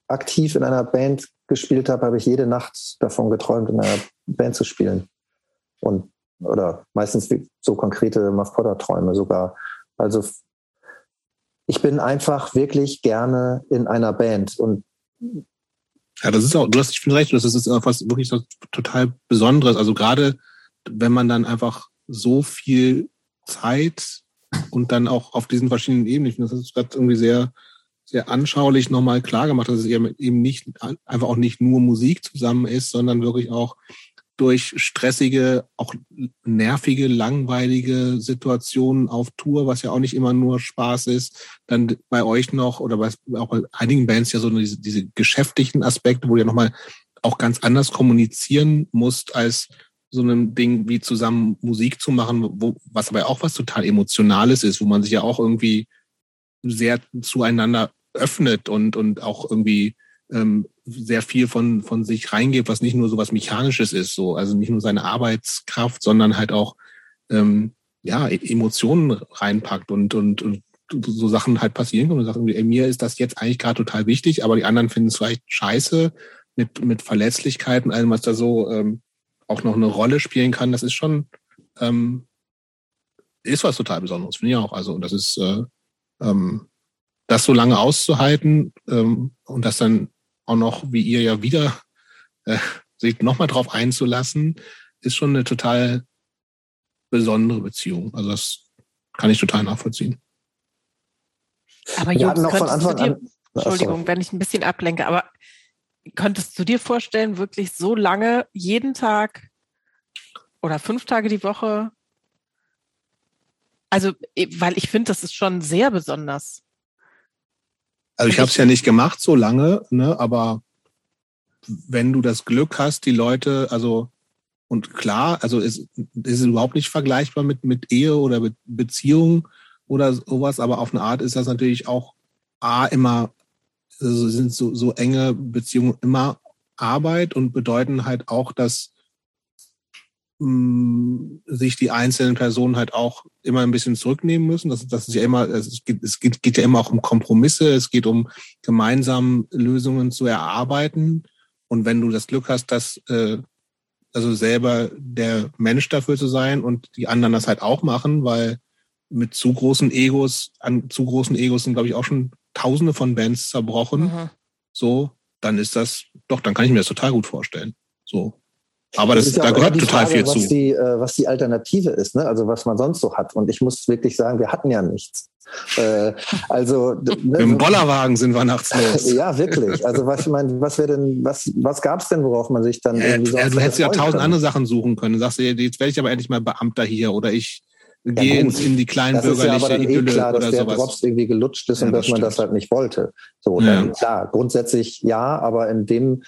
aktiv in einer Band gespielt habe, habe ich jede Nacht davon geträumt, in einer Band zu spielen. Und oder meistens so konkrete Muff-Potter-Träume sogar. Also ich bin einfach wirklich gerne in einer Band und ja, das ist auch, du hast, ich finde recht, das ist was wirklich total Besonderes. Also gerade wenn man dann einfach so viel Zeit und dann auch auf diesen verschiedenen Ebenen. Ich finde, das ist gerade irgendwie sehr, sehr anschaulich nochmal klar gemacht, dass es eben nicht einfach auch nicht nur Musik zusammen ist, sondern wirklich auch durch stressige, auch nervige, langweilige Situationen auf Tour, was ja auch nicht immer nur Spaß ist, dann bei euch noch oder bei, auch bei einigen Bands ja so diese, diese geschäftlichen Aspekte, wo ja nochmal auch ganz anders kommunizieren musst als so einem Ding wie zusammen Musik zu machen, wo, was aber auch was total Emotionales ist, wo man sich ja auch irgendwie sehr zueinander öffnet und, und auch irgendwie ähm, sehr viel von, von sich reingeht, was nicht nur so was Mechanisches ist, so, also nicht nur seine Arbeitskraft, sondern halt auch ähm, ja, e-, Emotionen reinpackt und, und, und so Sachen halt passieren können und irgendwie, ey, mir ist das jetzt eigentlich gerade total wichtig, aber die anderen finden es vielleicht scheiße mit, mit Verletzlichkeiten, allem, was da so ähm, auch noch eine Rolle spielen kann, das ist schon, ähm, ist was total Besonderes, finde ich auch. Also, und das ist, äh, ähm, das so lange auszuhalten ähm, und das dann auch noch, wie ihr ja wieder, äh, sich nochmal drauf einzulassen, ist schon eine total besondere Beziehung. Also das kann ich total nachvollziehen. Aber Jungs, noch von Anfang dir, an, Entschuldigung, wenn ich ein bisschen ablenke, aber Könntest du dir vorstellen, wirklich so lange jeden Tag oder fünf Tage die Woche? Also, weil ich finde, das ist schon sehr besonders. Also ich habe es ja nicht gemacht so lange, ne, aber wenn du das Glück hast, die Leute, also und klar, also es ist überhaupt nicht vergleichbar mit, mit Ehe oder mit Beziehung oder sowas, aber auf eine Art ist das natürlich auch A, immer, also sind so, so enge Beziehungen immer Arbeit und bedeuten halt auch, dass mh, sich die einzelnen Personen halt auch immer ein bisschen zurücknehmen müssen. Das, das ist ja immer, es geht, es geht, geht ja immer auch um Kompromisse, es geht um gemeinsam Lösungen zu erarbeiten. Und wenn du das Glück hast, dass äh, also selber der Mensch dafür zu sein und die anderen das halt auch machen, weil mit zu großen Egos, an zu großen Egos sind, glaube ich, auch schon tausende von Bands zerbrochen. Mhm. So, dann ist das, doch, dann kann ich mir das total gut vorstellen. So. Aber das, das da gehört total Frage, viel was zu. Die, äh, was die Alternative ist, ne? also was man sonst so hat. Und ich muss wirklich sagen, wir hatten ja nichts. Äh, also ne, im Bollerwagen sind wir nachts los. ja, wirklich. Also was ich meine, was wäre denn, was, was gab es denn, worauf man sich dann ja, irgendwie ja, Du hättest ja tausend können. andere Sachen suchen können. Du sagst du, jetzt werde ich aber endlich mal Beamter hier oder ich ja, gehe in, in die kleinen das ist ja aber eh klar, dass der sowas. Drops irgendwie gelutscht ist ja, und dass man das halt nicht wollte. So, dann, klar, grundsätzlich ja, aber in dem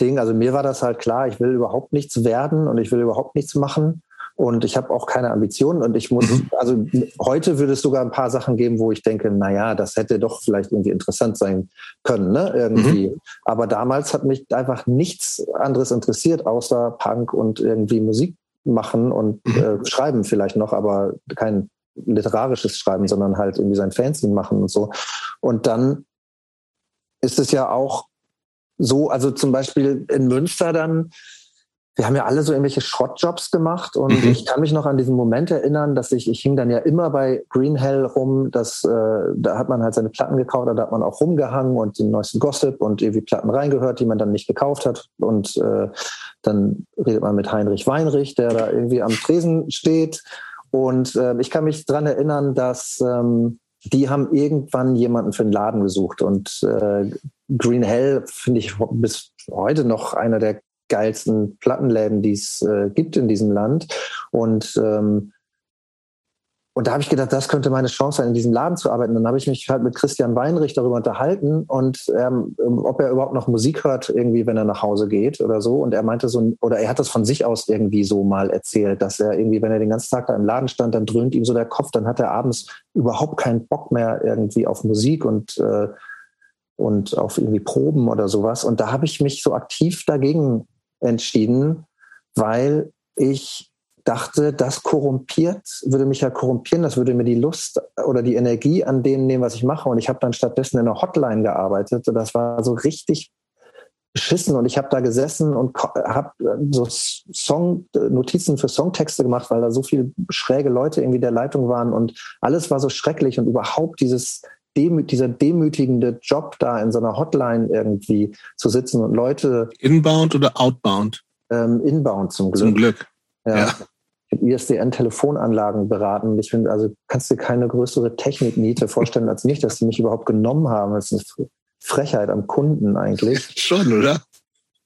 Ding, also mir war das halt klar, ich will überhaupt nichts werden und ich will überhaupt nichts machen und ich habe auch keine Ambitionen und ich muss, mhm. also heute würde es sogar ein paar Sachen geben, wo ich denke, naja, das hätte doch vielleicht irgendwie interessant sein können, ne, irgendwie. Mhm. Aber damals hat mich einfach nichts anderes interessiert, außer Punk und irgendwie Musik machen und mhm. äh, schreiben vielleicht noch, aber kein literarisches Schreiben, sondern halt irgendwie sein Fanzine machen und so. Und dann ist es ja auch so, also zum Beispiel in Münster dann, wir haben ja alle so irgendwelche Schrottjobs gemacht und mhm. ich kann mich noch an diesen Moment erinnern, dass ich, ich hing dann ja immer bei Green Hell rum, dass, äh, da hat man halt seine Platten gekauft, da hat man auch rumgehangen und den neuesten Gossip und irgendwie Platten reingehört, die man dann nicht gekauft hat und äh, dann redet man mit Heinrich Weinrich, der da irgendwie am Tresen steht und äh, ich kann mich dran erinnern, dass ähm, die haben irgendwann jemanden für den Laden gesucht und äh, Green Hell finde ich bis heute noch einer der geilsten Plattenläden, die es äh, gibt in diesem Land. Und ähm, und da habe ich gedacht, das könnte meine Chance sein, in diesem Laden zu arbeiten. Dann habe ich mich halt mit Christian Weinrich darüber unterhalten und ähm, ob er überhaupt noch Musik hört, irgendwie, wenn er nach Hause geht oder so. Und er meinte so, oder er hat das von sich aus irgendwie so mal erzählt, dass er irgendwie, wenn er den ganzen Tag da im Laden stand, dann dröhnt ihm so der Kopf, dann hat er abends überhaupt keinen Bock mehr irgendwie auf Musik und äh, und auf irgendwie Proben oder sowas. Und da habe ich mich so aktiv dagegen entschieden, weil ich dachte, das korrumpiert, würde mich ja korrumpieren, das würde mir die Lust oder die Energie an dem nehmen, was ich mache. Und ich habe dann stattdessen in einer Hotline gearbeitet. Und das war so richtig beschissen. Und ich habe da gesessen und habe so Song, Notizen für Songtexte gemacht, weil da so viele schräge Leute irgendwie der Leitung waren. Und alles war so schrecklich. Und überhaupt dieses demü dieser demütigende Job da in so einer Hotline irgendwie zu sitzen und Leute. Inbound oder outbound? Ähm, inbound zum Glück. Zum Glück. Ja. ja. Habe ISDN-Telefonanlagen beraten. Ich finde, also kannst du keine größere Technikniete vorstellen als nicht, dass sie mich überhaupt genommen haben. Das ist eine Frechheit am Kunden eigentlich. Schon, oder?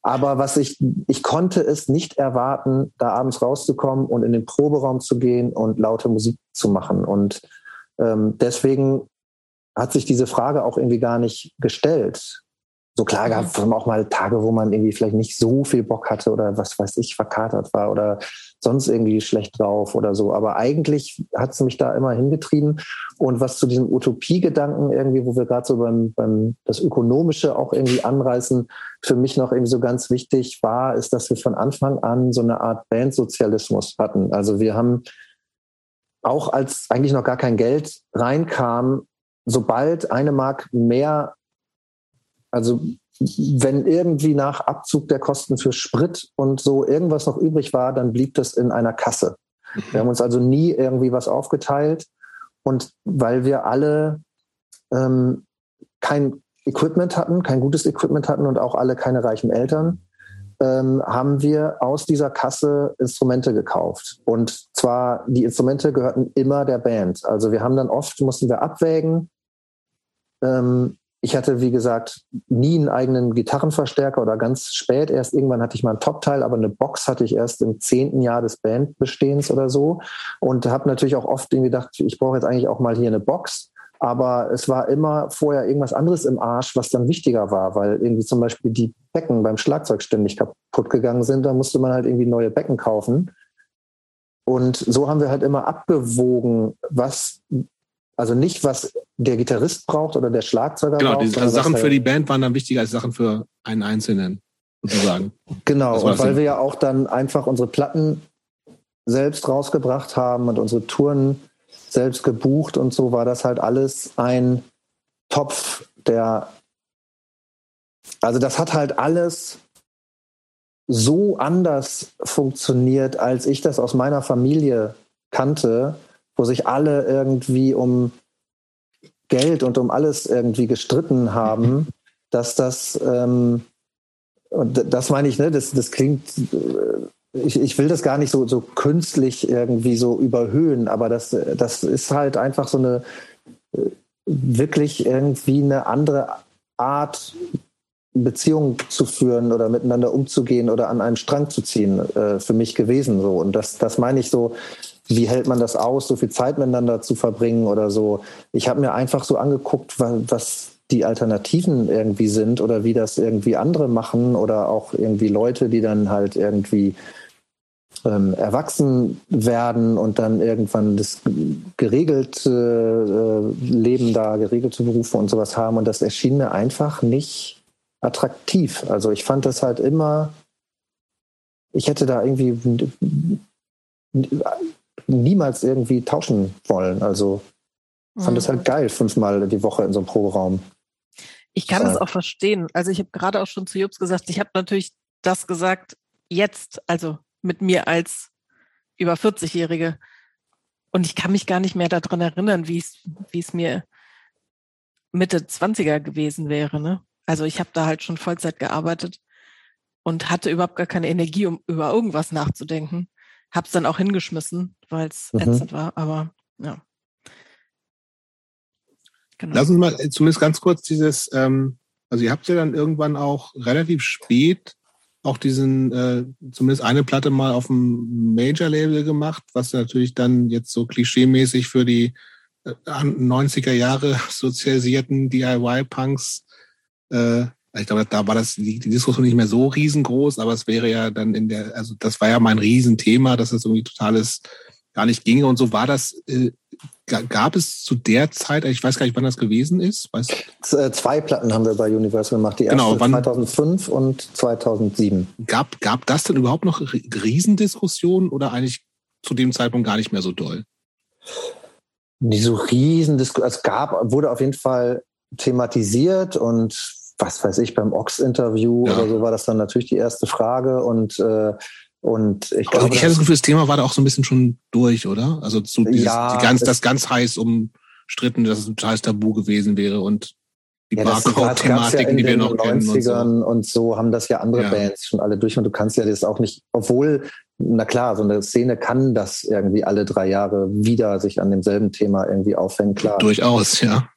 Aber was ich, ich konnte es nicht erwarten, da abends rauszukommen und in den Proberaum zu gehen und laute Musik zu machen. Und ähm, deswegen hat sich diese Frage auch irgendwie gar nicht gestellt. So klar gab es auch mal Tage, wo man irgendwie vielleicht nicht so viel Bock hatte oder was weiß ich, verkatert war oder sonst irgendwie schlecht drauf oder so. Aber eigentlich hat es mich da immer hingetrieben. Und was zu diesem Utopiegedanken irgendwie, wo wir gerade so beim, beim das Ökonomische auch irgendwie anreißen, für mich noch irgendwie so ganz wichtig war, ist, dass wir von Anfang an so eine Art Bandsozialismus hatten. Also wir haben auch als eigentlich noch gar kein Geld reinkam, sobald eine Mark mehr, also wenn irgendwie nach Abzug der Kosten für Sprit und so irgendwas noch übrig war, dann blieb das in einer Kasse. Mhm. Wir haben uns also nie irgendwie was aufgeteilt. Und weil wir alle ähm, kein Equipment hatten, kein gutes Equipment hatten und auch alle keine reichen Eltern, ähm, haben wir aus dieser Kasse Instrumente gekauft. Und zwar, die Instrumente gehörten immer der Band. Also wir haben dann oft, mussten wir abwägen, ähm, ich hatte, wie gesagt, nie einen eigenen Gitarrenverstärker oder ganz spät erst. Irgendwann hatte ich mal ein Top-Teil, aber eine Box hatte ich erst im zehnten Jahr des Bandbestehens oder so. Und habe natürlich auch oft gedacht, ich brauche jetzt eigentlich auch mal hier eine Box. aber es war immer vorher irgendwas anderes im Arsch, was dann wichtiger war, weil irgendwie zum Beispiel die Becken beim Schlagzeug ständig kaputt gegangen sind. Da musste man halt irgendwie neue Becken kaufen. Und so haben wir halt immer abgewogen, was, also nicht, was der Gitarrist braucht oder der Schlagzeuger genau, braucht. Genau, also Sachen für die Band waren dann wichtiger als Sachen für einen Einzelnen, sozusagen. Genau, und weil wir ja auch dann einfach unsere Platten selbst rausgebracht haben und unsere Touren selbst gebucht und so, war das halt alles ein Topf, der, also das hat halt alles so anders funktioniert, als ich das aus meiner Familie kannte, wo sich alle irgendwie um Geld und um alles irgendwie gestritten haben, dass das, ähm, und das meine ich, ne, das, das klingt, äh, ich, ich will das gar nicht so, so künstlich irgendwie so überhöhen, aber das, das ist halt einfach so eine äh, wirklich irgendwie eine andere Art Beziehungen zu führen oder miteinander umzugehen oder an einen Strang zu ziehen, äh, für mich gewesen. So. Und das, das meine ich so, wie hält man das aus, so viel Zeit miteinander zu verbringen oder so. Ich habe mir einfach so angeguckt, was, die Alternativen irgendwie sind oder wie das irgendwie andere machen oder auch irgendwie Leute, die dann halt irgendwie ähm, erwachsen werden und dann irgendwann das geregelte äh, Leben da, geregelte Berufe und sowas haben. Und das erschien mir einfach nicht attraktiv. Also ich fand das halt immer, ich hätte da irgendwie niemals irgendwie tauschen wollen. Also fand mhm. das halt geil, fünfmal die Woche in so einem Proberaum. Ich kann es auch verstehen. Also ich habe gerade auch schon zu Jobs gesagt, ich habe natürlich das gesagt, jetzt, also mit mir als über 40-Jährige. Und ich kann mich gar nicht mehr daran erinnern, wie es, wie es mir Mitte 20er gewesen wäre. Ne? Also ich habe da halt schon Vollzeit gearbeitet und hatte überhaupt gar keine Energie, um über irgendwas nachzudenken. Hab's dann auch hingeschmissen, weil es mhm. ätzend war, aber ja. Genau. Lass uns mal zumindest ganz kurz dieses, ähm, also ihr habt ja dann irgendwann auch relativ spät auch diesen, äh, zumindest eine Platte mal auf dem Major-Label gemacht, was natürlich dann jetzt so klischeemäßig für die 90er äh, Jahre sozialisierten DIY-Punks äh, ich glaube, da war das die, die Diskussion nicht mehr so riesengroß, aber es wäre ja dann in der, also das war ja mein Riesenthema, dass es irgendwie totales gar nicht ginge und so war das. Äh, gab es zu der Zeit, ich weiß gar nicht, wann das gewesen ist. Weißt äh, Zwei Platten haben wir bei Universal gemacht, die erste genau, wann, 2005 und 2007. Gab, gab das denn überhaupt noch Riesendiskussionen oder eigentlich zu dem Zeitpunkt gar nicht mehr so doll? Die so Riesendiskussionen, es gab, wurde auf jeden Fall thematisiert und was weiß ich, beim Ox-Interview ja. oder so war das dann natürlich die erste Frage und äh, und ich glaube, also ich hatte das Gefühl, das Thema war da auch so ein bisschen schon durch, oder? Also zu dieses, ja, ganz, das ganz heiß umstritten, dass es ein scheiß Tabu gewesen wäre und die ja, Barcode-Thematiken, ja die wir noch kennen. Und so. und so haben das ja andere ja. Bands schon alle durch und du kannst ja das auch nicht, obwohl, na klar, so eine Szene kann das irgendwie alle drei Jahre wieder sich an demselben Thema irgendwie aufhängen, klar. Durchaus, ja.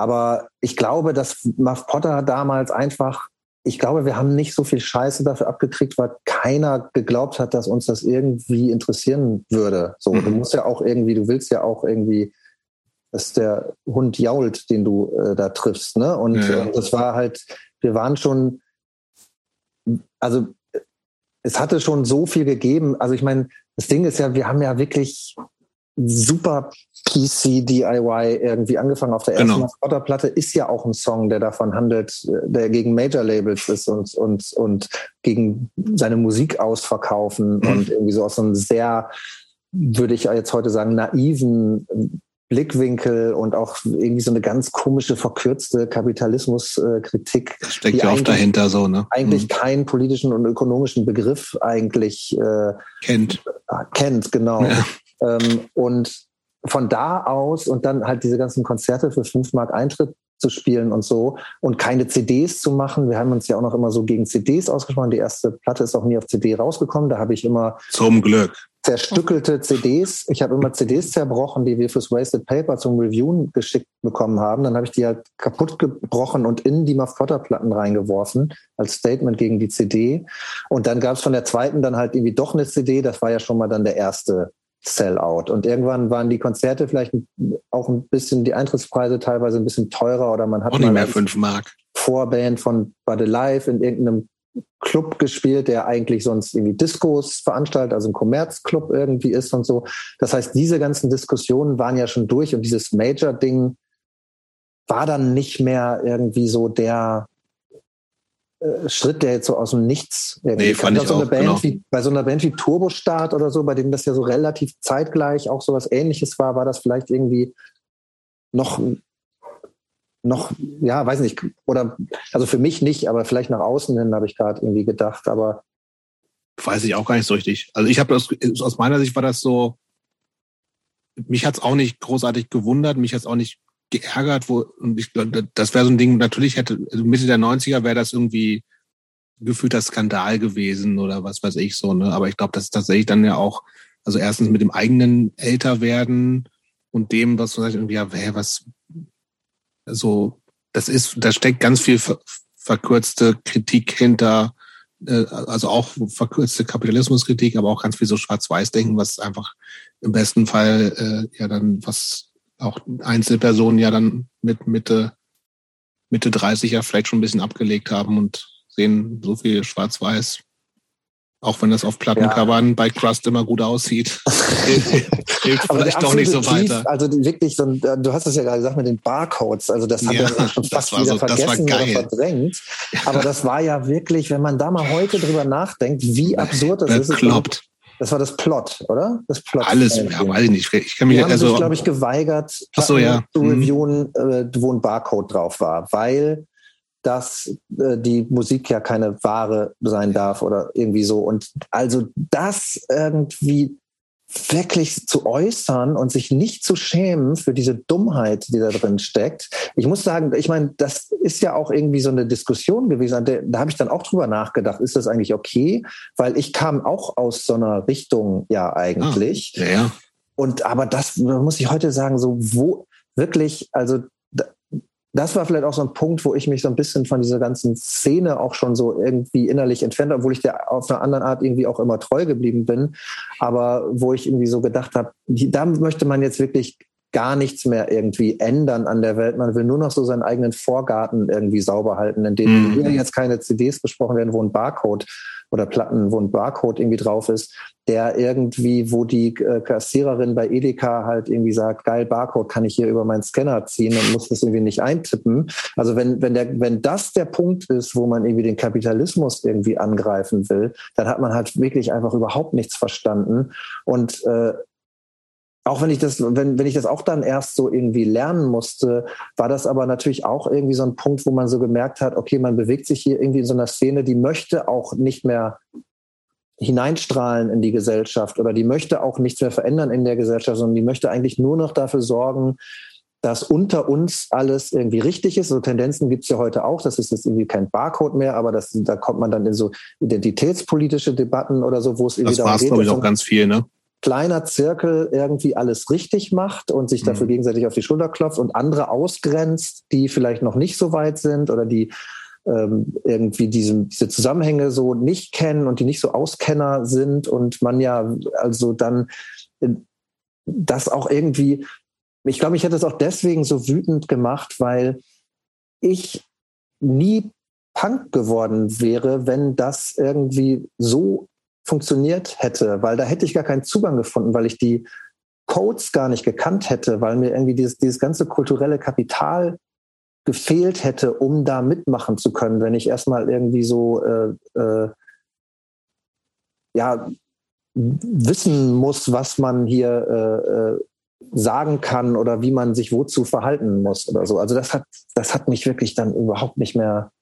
Aber ich glaube, dass Muff Potter damals einfach, ich glaube, wir haben nicht so viel Scheiße dafür abgekriegt, weil keiner geglaubt hat, dass uns das irgendwie interessieren würde. So, mhm. du musst ja auch irgendwie, du willst ja auch irgendwie, dass der Hund jault, den du äh, da triffst, ne? Und, ja. und das war halt, wir waren schon, also es hatte schon so viel gegeben. Also ich meine, das Ding ist ja, wir haben ja wirklich super PC DIY irgendwie angefangen auf der ersten genau. Maskotter-Platte ist ja auch ein Song, der davon handelt, der gegen Major Labels ist und, und, und gegen seine Musik ausverkaufen mhm. und irgendwie so aus so einem sehr, würde ich jetzt heute sagen, naiven Blickwinkel und auch irgendwie so eine ganz komische, verkürzte Kapitalismuskritik. Das steckt ja auch dahinter so, ne? Eigentlich mhm. keinen politischen und ökonomischen Begriff eigentlich äh, kennt. Kennt, genau. Ja. Ähm, und von da aus und dann halt diese ganzen Konzerte für fünf Mark Eintritt zu spielen und so und keine CDs zu machen. Wir haben uns ja auch noch immer so gegen CDs ausgesprochen. Die erste Platte ist auch nie auf CD rausgekommen. Da habe ich immer zum Glück zerstückelte CDs. Ich habe immer CDs zerbrochen, die wir fürs Wasted Paper zum Reviewen geschickt bekommen haben. Dann habe ich die halt kaputt gebrochen und in die Muff Potter Platten reingeworfen als Statement gegen die CD. Und dann gab es von der zweiten dann halt irgendwie doch eine CD. Das war ja schon mal dann der erste Sellout. Und irgendwann waren die Konzerte vielleicht auch ein bisschen, die Eintrittspreise teilweise ein bisschen teurer oder man hat auch nicht mehr fünf Mark. Vorband von Bud Alive in irgendeinem Club gespielt, der eigentlich sonst irgendwie Diskos veranstaltet, also ein Kommerzclub irgendwie ist und so. Das heißt, diese ganzen Diskussionen waren ja schon durch und dieses Major-Ding war dann nicht mehr irgendwie so der Schritt, der jetzt so aus dem Nichts nee, fand ich so auch, Band genau. wie, bei so einer Band wie Turbostart oder so, bei dem das ja so relativ zeitgleich auch so was ähnliches war, war das vielleicht irgendwie noch noch, ja, weiß nicht, oder also für mich nicht, aber vielleicht nach außen hin habe ich gerade irgendwie gedacht, aber Weiß ich auch gar nicht so richtig. Also ich habe das, aus meiner Sicht war das so, mich hat's auch nicht großartig gewundert, mich hat's auch nicht geärgert, wo, und ich glaube, das wäre so ein Ding, natürlich hätte, also Mitte der 90er wäre das irgendwie gefühlter Skandal gewesen oder was weiß ich so, ne? Aber ich glaube, das ist tatsächlich dann ja auch, also erstens mit dem eigenen Älterwerden und dem, was sagt, irgendwie, ja, hä, was, so, das ist, da steckt ganz viel ver verkürzte Kritik hinter, äh, also auch verkürzte Kapitalismuskritik, aber auch ganz viel so Schwarz-Weiß-Denken, was einfach im besten Fall äh, ja dann, was auch Einzelpersonen ja dann mit Mitte, Mitte 30 ja vielleicht schon ein bisschen abgelegt haben und sehen so viel Schwarz-Weiß. Auch wenn das auf Plattencovern ja. bei Crust immer gut aussieht, hilft vielleicht doch nicht so weiter. Also wirklich, so ein, du hast es ja gerade gesagt mit den Barcodes. Also das hat ja, ja schon fast wieder so, vergessen oder verdrängt. Aber das war ja wirklich, wenn man da mal heute drüber nachdenkt, wie absurd das ist. Das war das Plot, oder? Das Plot. Alles, ja, weiß ich nicht. Ich kann mich Die haben also, sich, glaube ich, geweigert, Ach so, ja. zu Mhm. reviewen, äh, wo ein Barcode drauf war, weil dass äh, die Musik ja keine Ware sein darf oder irgendwie so. Und also das irgendwie wirklich zu äußern und sich nicht zu schämen für diese Dummheit, die da drin steckt. Ich muss sagen, ich meine, das ist ja auch irgendwie so eine Diskussion gewesen. Da, da habe ich dann auch drüber nachgedacht, ist das eigentlich okay? Weil ich kam auch aus so einer Richtung ja eigentlich. Ah, ja, ja. Und aber das muss ich heute sagen, so wo wirklich, also das war vielleicht auch so ein Punkt, wo ich mich so ein bisschen von dieser ganzen Szene auch schon so irgendwie innerlich entfernt habe, obwohl ich der auf einer anderen Art irgendwie auch immer treu geblieben bin. Aber wo ich irgendwie so gedacht habe, da möchte man jetzt wirklich gar nichts mehr irgendwie ändern an der Welt. Man will nur noch so seinen eigenen Vorgarten irgendwie sauber halten, in dem Mhm. hier jetzt keine CDs besprochen werden, wo ein Barcode oder Platten, wo ein Barcode irgendwie drauf ist, der irgendwie, wo die äh, Kassiererin bei Edeka halt irgendwie sagt, geil, Barcode kann ich hier über meinen Scanner ziehen und muss das irgendwie nicht eintippen. Also wenn, wenn der, wenn das der Punkt ist, wo man irgendwie den Kapitalismus irgendwie angreifen will, dann hat man halt wirklich einfach überhaupt nichts verstanden. Und äh, auch wenn ich das, wenn, wenn ich das auch dann erst so irgendwie lernen musste, war das aber natürlich auch irgendwie so ein Punkt, wo man so gemerkt hat, okay, man bewegt sich hier irgendwie in so einer Szene, die möchte auch nicht mehr hineinstrahlen in die Gesellschaft oder die möchte auch nichts mehr verändern in der Gesellschaft, sondern die möchte eigentlich nur noch dafür sorgen, dass unter uns alles irgendwie richtig ist. So Tendenzen gibt es ja heute auch. Das ist jetzt irgendwie kein Barcode mehr, aber das, da kommt man dann in so identitätspolitische Debatten oder so, wo es irgendwie Das war es, glaube ich, auch ganz viel, ne? Kleiner Zirkel irgendwie alles richtig macht und sich dafür Mhm. gegenseitig auf die Schulter klopft und andere ausgrenzt, die vielleicht noch nicht so weit sind oder die ähm, irgendwie diese, diese Zusammenhänge so nicht kennen und die nicht so Auskenner sind und man ja also dann äh, das auch irgendwie, ich glaube, ich hätte es auch deswegen so wütend gemacht, weil ich nie Punk geworden wäre, wenn das irgendwie so funktioniert hätte, weil da hätte ich gar keinen Zugang gefunden, weil ich die Codes gar nicht gekannt hätte, weil mir irgendwie dieses, dieses ganze kulturelle Kapital gefehlt hätte, um da mitmachen zu können, wenn ich erstmal irgendwie so äh, äh, ja wissen muss, was man hier äh, äh, sagen kann oder wie man sich wozu verhalten muss oder so. Also das hat, das hat mich wirklich dann überhaupt nicht mehr.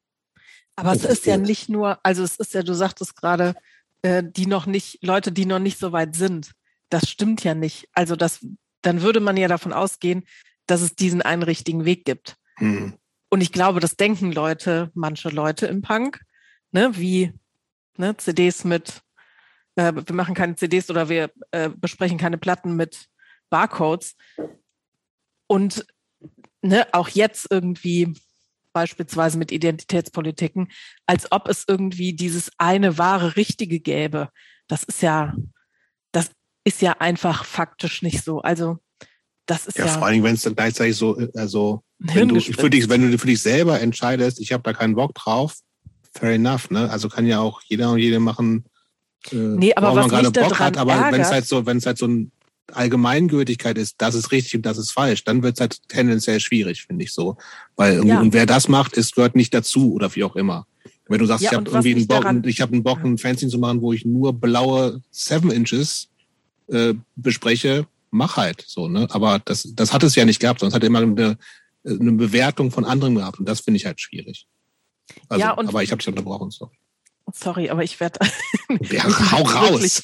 Aber es ist ja nicht nur, also es ist ja, du sagtest gerade, äh, die noch nicht, Leute, die noch nicht so weit sind. Das stimmt ja nicht. Also das, dann würde man ja davon ausgehen, dass es diesen einen richtigen Weg gibt. Hm. Und ich glaube, das denken Leute, manche Leute im Punk, ne, wie ne, CDs mit, äh, wir machen keine CDs oder wir äh, besprechen keine Platten mit Barcodes. Und ne, auch jetzt irgendwie beispielsweise mit Identitätspolitiken, als ob es irgendwie dieses eine wahre Richtige gäbe. Das ist ja, das ist ja einfach faktisch nicht so. Also das ist ja. Ja, vor allen Dingen, wenn es dann gleichzeitig so, also wenn du, für dich, wenn du für dich selber entscheidest, ich habe da keinen Bock drauf, fair enough, ne? Also kann ja auch jeder und jede machen, äh, nee, aber was man gerade Bock hat, aber wenn es halt so, wenn es halt so ein Allgemeingültigkeit ist, das ist richtig und das ist falsch, dann wird es halt tendenziell schwierig, finde ich so. Weil ja. und wer das macht, ist, gehört nicht dazu oder wie auch immer. Wenn du sagst, ja, ich habe irgendwie einen Bock, ich habe einen Bock, ein Fanzine zu machen, wo ich nur blaue Seven Inches äh, bespreche, mach halt so, ne? Aber das, das hat es ja nicht gehabt, sonst hat er immer eine, eine Bewertung von anderen gehabt und das finde ich halt schwierig. Also, ja, und aber ich habe dich unterbrochen, so. Sorry, aber ich werde ja, hau raus.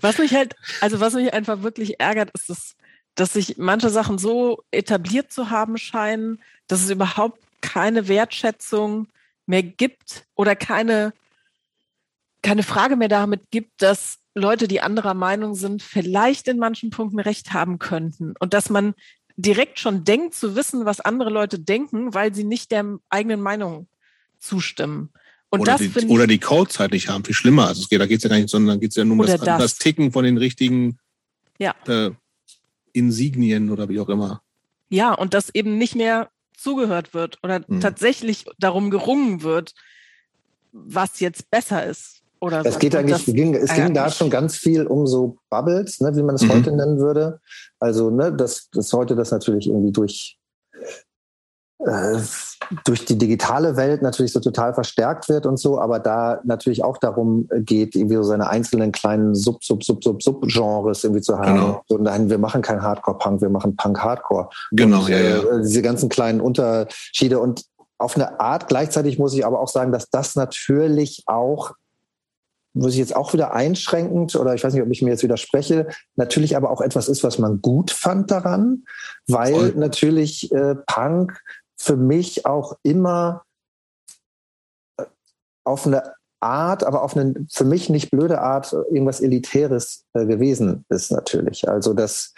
was mich halt, also was mich einfach wirklich ärgert, ist, dass, dass sich manche Sachen so etabliert zu haben scheinen, dass es überhaupt keine Wertschätzung mehr gibt oder keine, keine Frage mehr damit gibt, dass Leute, die anderer Meinung sind, vielleicht in manchen Punkten recht haben könnten. Und dass man direkt schon denkt zu wissen, was andere Leute denken, weil sie nicht der eigenen Meinung zustimmen. Und oder, das die, oder die Codes halt nicht haben, viel schlimmer. Also es geht, da geht es ja gar nicht, sondern geht es ja nur um das, das. das, Ticken von den richtigen ja. äh, Insignien oder wie auch immer. Ja, und dass eben nicht mehr zugehört wird oder hm. tatsächlich darum gerungen wird, was jetzt besser ist. Oder es so. geht eigentlich, das, ging, es ging da schon ganz viel um so Bubbles, ne, wie man es mhm. heute nennen würde. Also, ne, dass, dass heute das natürlich irgendwie durch durch die digitale Welt natürlich so total verstärkt wird und so, aber da natürlich auch darum geht, irgendwie so seine einzelnen kleinen Sub, Sub, Sub, Sub, Sub-Genres irgendwie zu haben. Genau. So, nein, wir machen kein Hardcore-Punk, wir machen Punk-Hardcore. Genau, und, ja, ja. Äh, diese ganzen kleinen Unterschiede und auf eine Art gleichzeitig muss ich aber auch sagen, dass das natürlich auch muss ich jetzt auch wieder einschränkend oder ich weiß nicht, ob ich mir jetzt widerspreche, natürlich aber auch etwas ist, was man gut fand daran, weil Voll. natürlich äh, Punk für mich auch immer äh, auf eine Art, aber auf eine für mich nicht blöde Art irgendwas Elitäres äh, gewesen ist natürlich. Also dass,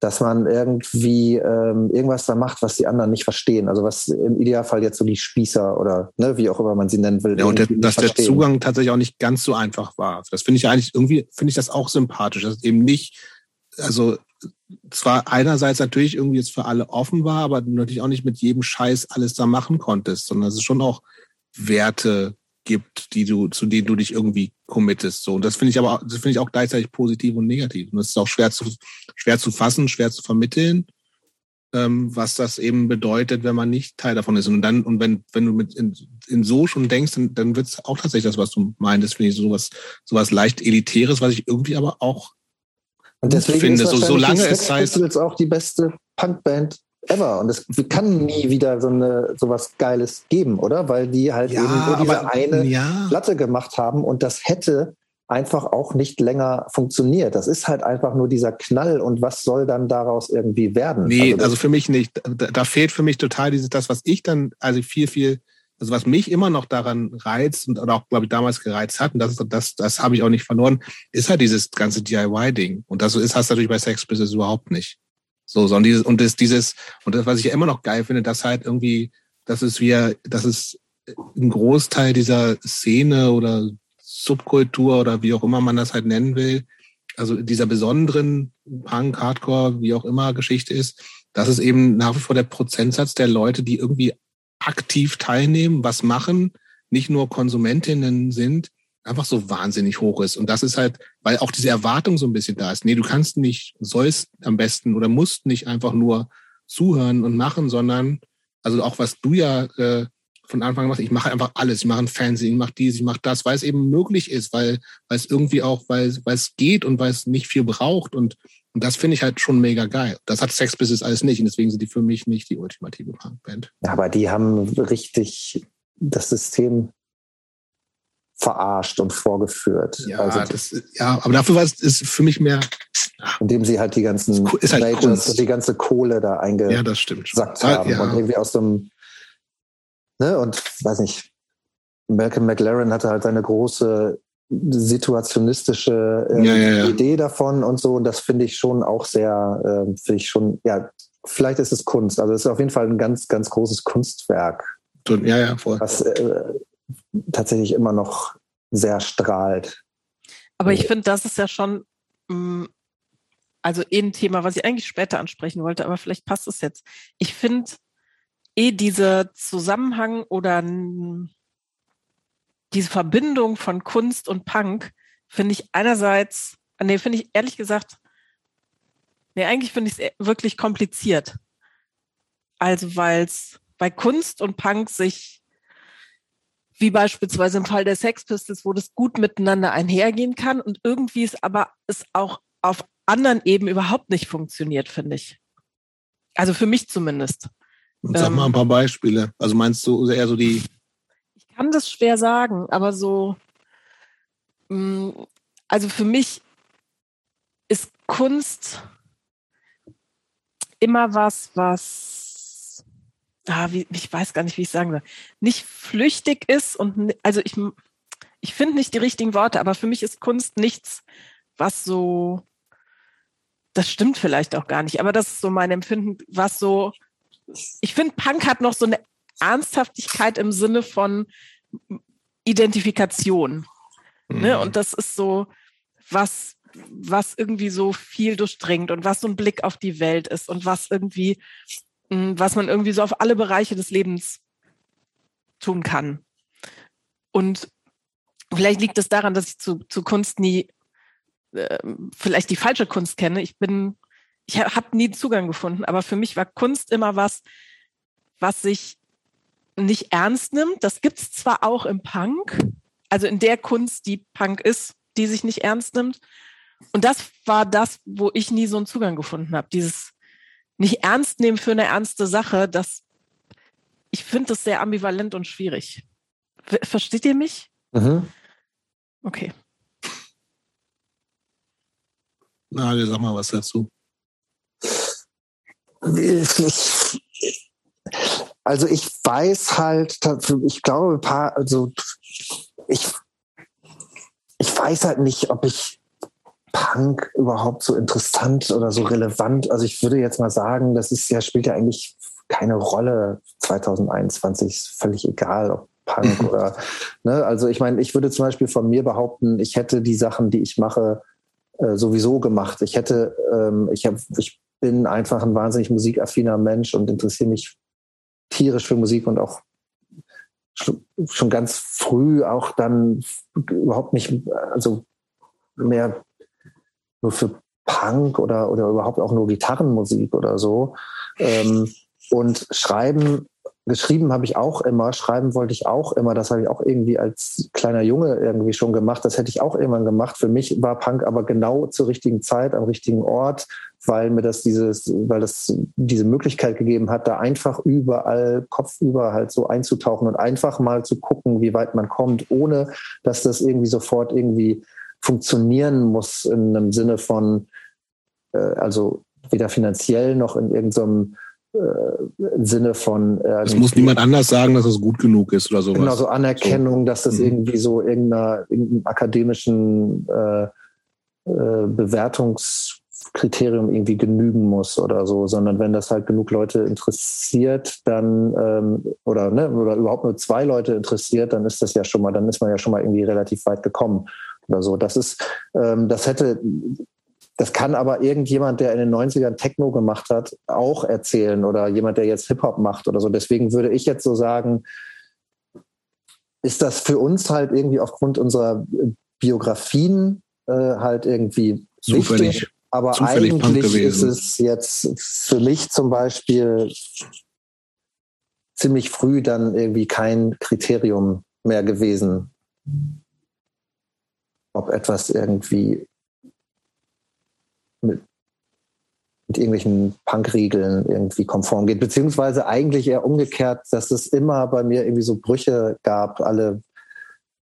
dass man irgendwie ähm, irgendwas da macht, was die anderen nicht verstehen. Also was im Idealfall jetzt so die Spießer oder ne, wie auch immer man sie nennen will. Ja, und der, dass verstehen. der Zugang tatsächlich auch nicht ganz so einfach war. Das finde ich eigentlich irgendwie, finde ich das auch sympathisch, dass eben nicht, also zwar einerseits natürlich irgendwie jetzt für alle offen war, aber natürlich auch nicht mit jedem Scheiß alles da machen konntest, sondern es schon auch Werte gibt, die du, zu denen du dich irgendwie committest. So. Und das finde ich aber, das finde ich auch gleichzeitig positiv und negativ. Und das ist auch schwer zu, schwer zu fassen, schwer zu vermitteln, ähm, was das eben bedeutet, wenn man nicht Teil davon ist. Und dann, und wenn, wenn du mit in, in so schon denkst, dann, dann wird es auch tatsächlich das, was du meintest, finde ich sowas, sowas leicht Elitäres, was ich irgendwie aber auch und deswegen finde, ist so, solange es heißt, auch die beste Punkband ever. Und es kann nie wieder so eine sowas Geiles geben, oder? Weil die halt ja, eben nur diese aber, eine ja. Platte gemacht haben und das hätte einfach auch nicht länger funktioniert. Das ist halt einfach nur dieser Knall und was soll dann daraus irgendwie werden? Nee, also, also für mich nicht. Da, da, fehlt für mich total dieses, das, was ich dann, also viel, viel also was mich immer noch daran reizt und auch, glaube ich, damals gereizt hat, und das, das, das habe ich auch nicht verloren, ist halt dieses ganze DIY-Ding. Und das ist, hast du natürlich bei Sex Business überhaupt nicht. So, sondern dieses, und das, dieses, und das, was ich immer noch geil finde, dass halt irgendwie, das ist wie, das ist ein Großteil dieser Szene oder Subkultur oder wie auch immer man das halt nennen will, also dieser besonderen Punk, Hardcore, wie auch immer Geschichte ist, das ist eben nach wie vor der Prozentsatz der Leute, die irgendwie aktiv teilnehmen, was machen, nicht nur Konsumentinnen sind, einfach so wahnsinnig hoch ist. Und das ist halt, weil auch diese Erwartung so ein bisschen da ist. Nee, du kannst nicht, sollst am besten oder musst nicht einfach nur zuhören und machen, sondern, also auch was du ja äh, von Anfang an machst, ich mache einfach alles. Ich mache ein Fernsehen, ich mache dies, ich mache das, weil es eben möglich ist, weil, weil es irgendwie auch, weil, weil es geht und weil es nicht viel braucht und und das finde ich halt schon mega geil. Das hat Sex Business alles nicht und deswegen sind die für mich nicht die ultimative Punkband. Ja, aber die haben richtig das System verarscht und vorgeführt. Ja, also, das, ja aber dafür war es ist für mich mehr. Indem sie halt die ganzen ist halt Majors und die ganze Kohle da eingesackt ja, haben. Ja. Und irgendwie aus dem, ne, und weiß nicht, Malcolm McLaren hatte halt seine große situationistische äh, ja, ja, ja. Idee davon und so. Und das finde ich schon auch sehr, äh, finde ich schon, ja, vielleicht ist es Kunst. Also es ist auf jeden Fall ein ganz, ganz großes Kunstwerk. Ja, ja, voll. Was äh, tatsächlich immer noch sehr strahlt. Aber ich finde, das ist ja schon, mm, also eh ein Thema, was ich eigentlich später ansprechen wollte, aber vielleicht passt es jetzt. Ich finde eh dieser Zusammenhang oder diese Verbindung von Kunst und Punk finde ich einerseits, nee, finde ich ehrlich gesagt, nee, eigentlich finde ich es wirklich kompliziert. Also, weil es bei Kunst und Punk sich, wie beispielsweise im Fall der Sex Pistols, wo das gut miteinander einhergehen kann und irgendwie es aber es auch auf anderen Ebenen überhaupt nicht funktioniert, finde ich. Also für mich zumindest. Sag mal ein ähm, paar Beispiele. Also meinst du eher so die kann das schwer sagen, aber so, mm, also für mich ist Kunst immer was, was, ah, wie, ich weiß gar nicht, wie ich sagen soll, nicht flüchtig ist und, also ich, ich finde nicht die richtigen Worte, aber für mich ist Kunst nichts, was so, das stimmt vielleicht auch gar nicht, aber das ist so mein Empfinden, was so, ich finde, Punk hat noch so eine Ernsthaftigkeit im Sinne von Identifikation. Ne? Mhm. Ne? Und das ist so was, was irgendwie so viel durchdringt und was so ein Blick auf die Welt ist und was irgendwie, hm, was man irgendwie so auf alle Bereiche des Lebens tun kann. Und vielleicht liegt es daran, dass ich zu, zu Kunst nie äh, vielleicht die falsche Kunst kenne. Ich bin, ich habe nie Zugang gefunden, aber für mich war Kunst immer was, was sich nicht ernst nimmt. Das gibt es zwar auch im Punk, also in der Kunst, die Punk ist, die sich nicht ernst nimmt. Und das war das, wo ich nie so einen Zugang gefunden habe. Dieses nicht ernst nehmen für eine ernste Sache, das, ich finde das sehr ambivalent und schwierig. Versteht ihr mich? Mhm. Okay. Na, sag mal was dazu. Also ich weiß halt, ich glaube, ein paar, also ich, ich weiß halt nicht, ob ich Punk überhaupt so interessant oder so relevant. Also ich würde jetzt mal sagen, das ist ja, spielt ja eigentlich keine Rolle 2021, ist völlig egal, ob Punk oder, ne, also ich meine, ich würde zum Beispiel von mir behaupten, ich hätte die Sachen, die ich mache, äh, sowieso gemacht. Ich hätte, ähm, ich habe, ich bin einfach ein wahnsinnig musikaffiner Mensch und interessiere mich tierisch für Musik und auch schon ganz früh auch dann überhaupt nicht, also mehr nur für Punk oder, oder überhaupt auch nur Gitarrenmusik oder so. Ähm, und schreiben geschrieben habe ich auch immer, schreiben wollte ich auch immer. Das habe ich auch irgendwie als kleiner Junge irgendwie schon gemacht. Das hätte ich auch irgendwann gemacht. Für mich war Punk aber genau zur richtigen Zeit, am richtigen Ort, weil mir das dieses, weil das diese Möglichkeit gegeben hat, da einfach überall kopfüber halt so einzutauchen und einfach mal zu gucken, wie weit man kommt, ohne dass das irgendwie sofort irgendwie funktionieren muss in einem Sinne von, äh, also weder finanziell noch in irgendeinem äh, Sinne von. Äh, es muss niemand anders sagen, dass es gut genug ist oder sowas. Genau, so Anerkennung, so. dass das mhm. irgendwie so irgendeiner, irgendeinem akademischen äh, äh, Bewertungskriterium irgendwie genügen muss oder so, sondern wenn das halt genug Leute interessiert, dann ähm, oder ne, oder überhaupt nur zwei Leute interessiert, dann ist das ja schon mal, dann ist man ja schon mal irgendwie relativ weit gekommen oder so. Das ist, ähm, das hätte das kann aber irgendjemand, der in den 90ern Techno gemacht hat, auch erzählen oder jemand, der jetzt Hip-Hop macht oder so. Deswegen würde ich jetzt so sagen, ist das für uns halt irgendwie aufgrund unserer Biografien äh, halt irgendwie zufällig, wichtig. Aber zufällig eigentlich ist es jetzt für mich zum Beispiel ziemlich früh dann irgendwie kein Kriterium mehr gewesen, ob etwas irgendwie mit, mit irgendwelchen Punkregeln irgendwie konform geht. Beziehungsweise eigentlich eher umgekehrt, dass es immer bei mir irgendwie so Brüche gab, alle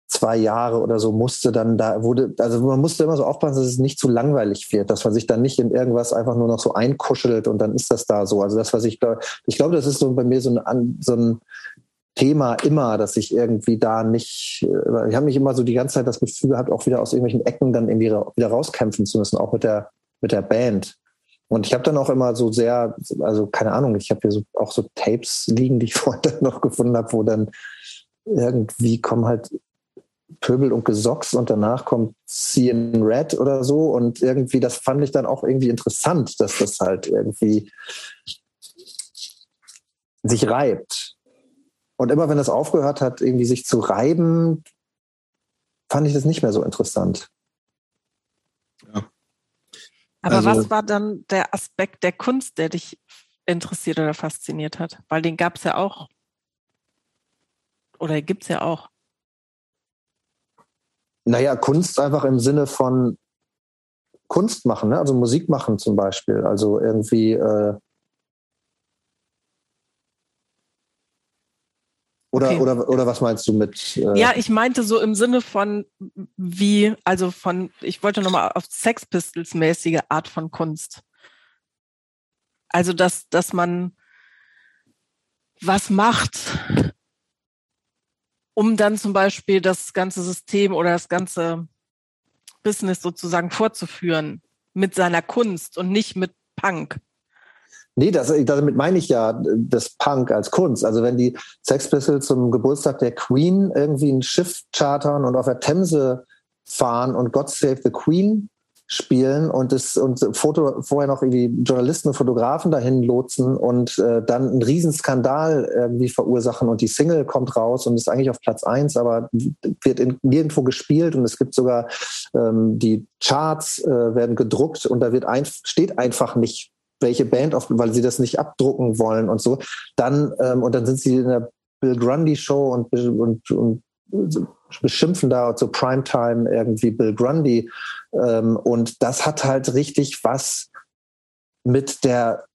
zwei Jahre oder so musste dann da wurde, also man musste immer so aufpassen, dass es nicht zu langweilig wird, dass man sich dann nicht in irgendwas einfach nur noch so einkuschelt und dann ist das da so. Also das, was ich glaube, ich glaube, das ist so bei mir so ein, so ein Thema immer, dass ich irgendwie da nicht, äh, ich habe mich immer so die ganze Zeit das Gefühl gehabt, auch wieder aus irgendwelchen Ecken dann irgendwie wieder rauskämpfen zu müssen, auch mit der mit der Band. Und ich habe dann auch immer so sehr, also keine Ahnung, ich habe hier so, auch so Tapes liegen, die ich vorher noch gefunden habe, wo dann irgendwie kommen halt Pöbel und Gesocks und danach kommt CN Red oder so und irgendwie, das fand ich dann auch irgendwie interessant, dass das halt irgendwie sich reibt. Und immer wenn das aufgehört hat, irgendwie sich zu reiben, fand ich das nicht mehr so interessant. Aber also, was war dann der Aspekt der Kunst, der dich interessiert oder fasziniert hat? Weil den gab es ja auch. Oder gibt es ja auch. Naja, Kunst einfach im Sinne von Kunst machen, ne? also Musik machen zum Beispiel. Also irgendwie äh, Oder, okay. oder, oder was meinst du mit? Äh ja, ich meinte so im Sinne von wie, also von, ich wollte nochmal auf Sex Pistols mäßige Art von Kunst. Also, dass, dass man was macht, um dann zum Beispiel das ganze System oder das ganze Business sozusagen fortzuführen mit seiner Kunst und nicht mit Punk. Nee, das, damit meine ich ja das Punk als Kunst. Also wenn die Sex Pistols zum Geburtstag der Queen irgendwie ein Schiff chartern und auf der Themse fahren und God Save the Queen spielen und es und Foto vorher noch irgendwie Journalisten und Fotografen dahin lotsen und äh, dann einen Riesenskandal irgendwie verursachen und die Single kommt raus und ist eigentlich auf Platz eins, aber wird in, nirgendwo gespielt und es gibt sogar ähm, die Charts äh, werden gedruckt und da wird ein, steht einfach nicht welche Band auf, weil sie das nicht abdrucken wollen und so. Dann, ähm, und dann sind sie in der Bill Grundy Show und, und, und beschimpfen da zur Primetime irgendwie Bill Grundy. Ähm, und das hat halt richtig was mit der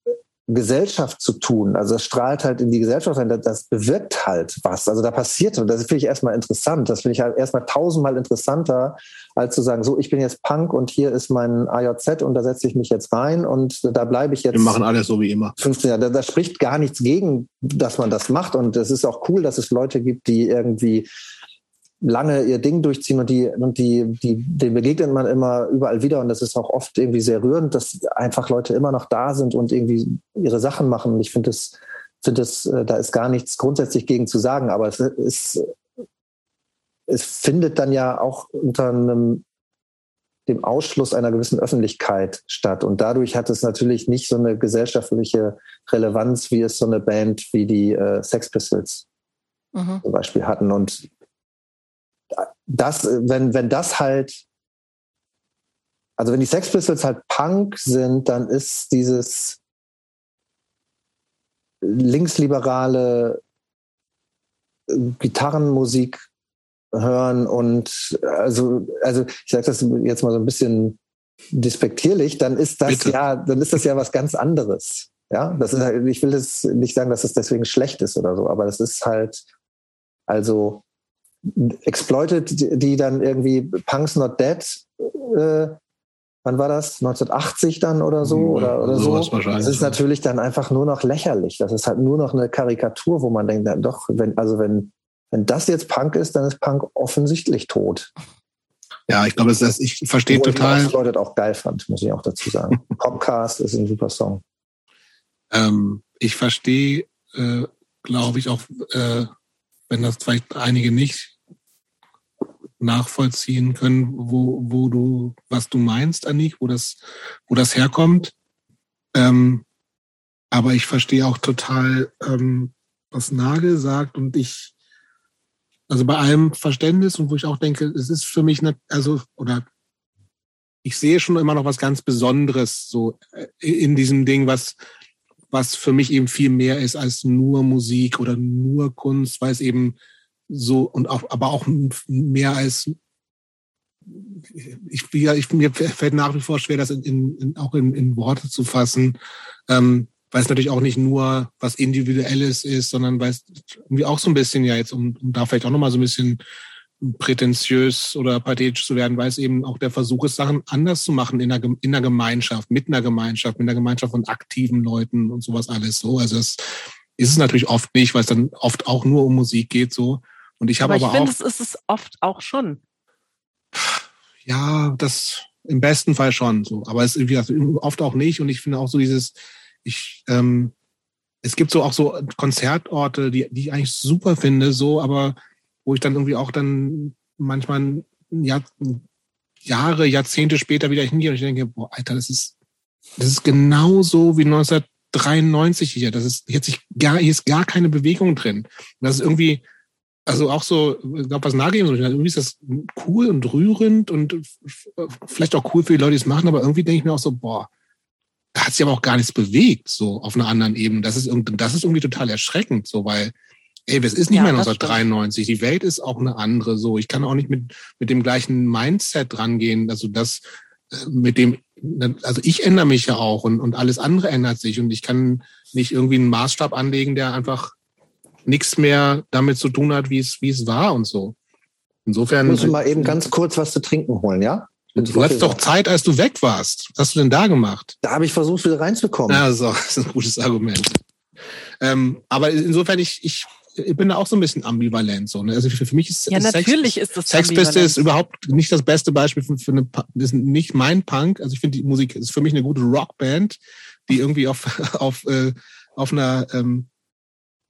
Gesellschaft zu tun. Also es strahlt halt in die Gesellschaft rein, das bewirkt halt was. Also da passiert und das finde ich erstmal interessant. Das finde ich halt erstmal tausendmal interessanter, als zu sagen, so, ich bin jetzt Punk und hier ist mein AJZ und da setze ich mich jetzt rein und da bleibe ich jetzt. Wir machen alles so wie immer. 15 Jahre. Da, da spricht gar nichts gegen, dass man das macht. Und es ist auch cool, dass es Leute gibt, die irgendwie lange ihr Ding durchziehen und die, und die, die, denen begegnet man immer überall wieder und das ist auch oft irgendwie sehr rührend, dass einfach Leute immer noch da sind und irgendwie ihre Sachen machen. Und ich finde es, finde es, äh, da ist gar nichts grundsätzlich gegen zu sagen, aber es ist, es findet dann ja auch unter einem, dem Ausschluss einer gewissen Öffentlichkeit statt. Und dadurch hat es natürlich nicht so eine gesellschaftliche Relevanz, wie es so eine Band wie die äh, Sex Pistols mhm. zum Beispiel hatten. Und das, wenn, wenn das halt, also wenn die Sex Pistols halt Punk sind, dann ist dieses linksliberale äh, Gitarrenmusik hören und also, also ich sage das jetzt mal so ein bisschen despektierlich, dann ist das Bitte. ja, dann ist das ja was ganz anderes. Ja, das ist halt, ich will das nicht sagen, dass es deswegen schlecht ist oder so, aber das ist halt, also Exploited, die dann irgendwie Punks Not Dead, äh, wann war das? 1980 dann oder so? Oder, oder so. Das ist natürlich dann einfach nur noch lächerlich. Das ist halt nur noch eine Karikatur, wo man denkt, na doch, wenn, also wenn, wenn das jetzt Punk ist, dann ist Punk offensichtlich tot. Ja, ich glaube, das, ich verstehe total. Ich Leute auch geil fand, muss ich auch dazu sagen. Popcast ist ein super Song. Ähm, ich verstehe, äh, glaube ich, auch äh, wenn das vielleicht einige nicht nachvollziehen können, wo, wo du, was du meinst, Annik, wo das, wo das herkommt. Ähm, aber ich verstehe auch total, ähm, was Nagel sagt und ich, also bei allem Verständnis und wo ich auch denke, es ist für mich, nicht, also, oder ich sehe schon immer noch was ganz Besonderes so äh, in diesem Ding, was, was für mich eben viel mehr ist als nur Musik oder nur Kunst, weil es eben so und auch, aber auch mehr als ich, ja, ich, mir fällt nach wie vor schwer, das in, in, auch in, in Worte zu fassen, ähm, weil es natürlich auch nicht nur was Individuelles ist, sondern weil es irgendwie auch so ein bisschen ja jetzt, um, um da vielleicht auch nochmal so ein bisschen prätentiös oder pathetisch zu werden, weil es eben auch der Versuch ist, Sachen anders zu machen in einer, in einer Gemeinschaft, mit einer Gemeinschaft, mit einer Gemeinschaft von aktiven Leuten und sowas alles so. Also das ist es natürlich oft nicht, weil es dann oft auch nur um Musik geht so. Und ich habe aber, aber ich finde, es ist es oft auch schon. Ja, das im besten Fall schon so. Aber es ist oft auch nicht. Und ich finde auch so dieses, ich, ähm, es gibt so auch so Konzertorte, die, die ich eigentlich super finde, so, aber wo ich dann irgendwie auch dann manchmal Jahr, Jahre, Jahrzehnte später wieder hingehe und ich denke, boah, Alter, das ist, das ist genauso wie 1993 hier. Das ist, hier, hat sich gar, hier ist gar keine Bewegung drin. Das ist irgendwie, also auch so, ich glaube, was Nagel so, irgendwie ist das cool und rührend und vielleicht auch cool für die Leute, die es machen, aber irgendwie denke ich mir auch so, boah, da hat sich aber auch gar nichts bewegt, so auf einer anderen Ebene. Das ist, das ist irgendwie total erschreckend, so, weil, ey, es ist nicht ja, mehr 1993. Die Welt ist auch eine andere, so. Ich kann auch nicht mit, mit dem gleichen Mindset rangehen. Also das, äh, mit dem, also ich ändere mich ja auch und, und alles andere ändert sich und ich kann nicht irgendwie einen Maßstab anlegen, der einfach nichts mehr damit zu tun hat, wie es, wie es war und so. Insofern. Muss du mal eben ganz kurz was zu trinken holen, ja? Du hattest doch Zeit, als du weg warst. Was hast du denn da gemacht? Da habe ich versucht, wieder reinzukommen. Ja, so, das ist ein gutes Argument. Ähm, aber insofern, ich, ich, ich bin da auch so ein bisschen ambivalent. So, ne? Also für, für mich ist ja, Sex, natürlich ist das Sexpiste ist überhaupt nicht das beste Beispiel für, für eine, das ist nicht mein Punk. Also ich finde die Musik ist für mich eine gute Rockband, die irgendwie auf, auf, äh, auf einer ähm,